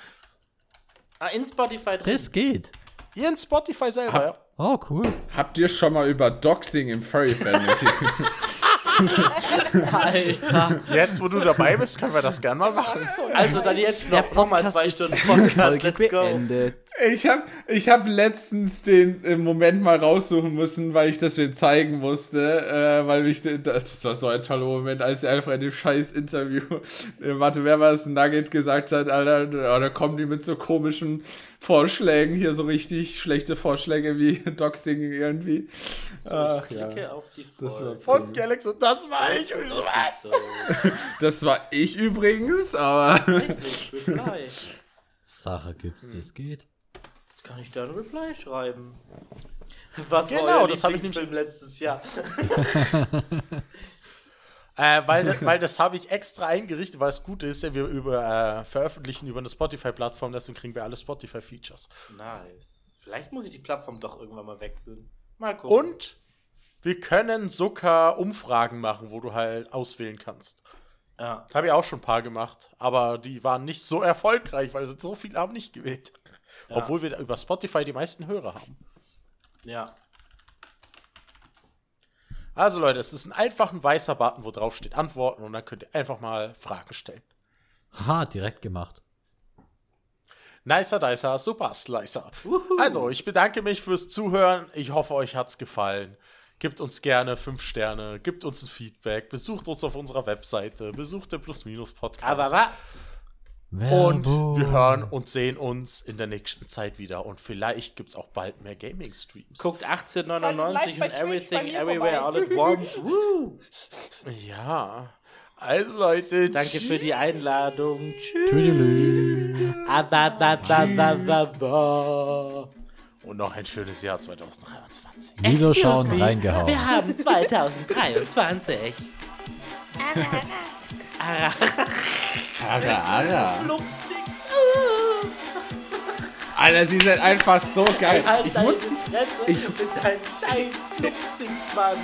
Ah, in Spotify drin. Das geht. Hier in Spotify selber, ja. Oh, cool. Habt ihr schon mal über Doxing im Furry-Fan Alter. Jetzt, wo du dabei bist, können wir das gerne mal machen. Also dann jetzt noch, noch mal zwei Stunden Podcast. Let's go. beendet. Ich habe ich hab letztens den äh, Moment mal raussuchen müssen, weil ich das mir zeigen musste, äh, weil mich, das war so ein toller Moment, als er einfach in dem scheiß Interview, äh, warte, wer war es, Nugget gesagt hat, Alter, da kommen die mit so komischen Vorschlägen, hier so richtig schlechte Vorschläge wie Doxing irgendwie. Ach, Ich ja. klicke auf die Das war Folge. Und Galax, und das war ich. Und so, was? So, Das war ich übrigens, aber Reply. Sache gibt's, das geht. Jetzt kann ich da ein Reply schreiben. Was Genau, war euer das hab ich Lieblingsfilm letztes Jahr? Äh, weil, weil das habe ich extra eingerichtet, weil das Gute ist ja, wir über, äh, veröffentlichen über eine Spotify-Plattform, deswegen kriegen wir alle Spotify-Features. Nice. Vielleicht muss ich die Plattform doch irgendwann mal wechseln. Mal gucken. Und wir können sogar Umfragen machen, wo du halt auswählen kannst. Ja. Habe ich auch schon ein paar gemacht, aber die waren nicht so erfolgreich, weil so viele haben nicht gewählt. Ja. Obwohl wir über Spotify die meisten Hörer haben. Ja. Also Leute, es ist ein einfach ein weißer Button, wo drauf steht Antworten und dann könnt ihr einfach mal Fragen stellen. Haha, direkt gemacht. Nicer Dicer, Super Slicer. Also, ich bedanke mich fürs Zuhören. Ich hoffe, euch hat's gefallen. Gebt uns gerne 5 Sterne, gebt uns ein Feedback, besucht uns auf unserer Webseite, besucht den Plus-Minus-Podcast. Aber wa? Und Werbung. wir hören und sehen uns in der nächsten Zeit wieder. Und vielleicht gibt es auch bald mehr Gaming-Streams. Guckt 1899 Live bei und Everything Everywhere All at vorbei. Once. Woo! Ja. Also Leute, Danke für die Einladung. Tschüss. Da. Und noch ein schönes Jahr 2023. Wiederschauen reingehauen. Wir haben 2023. Ara, ara. Lupsticks. Alter, sie sind einfach so geil. Halt Ich muss. Ich- mit deinen scheiß Lupsticks, Mann.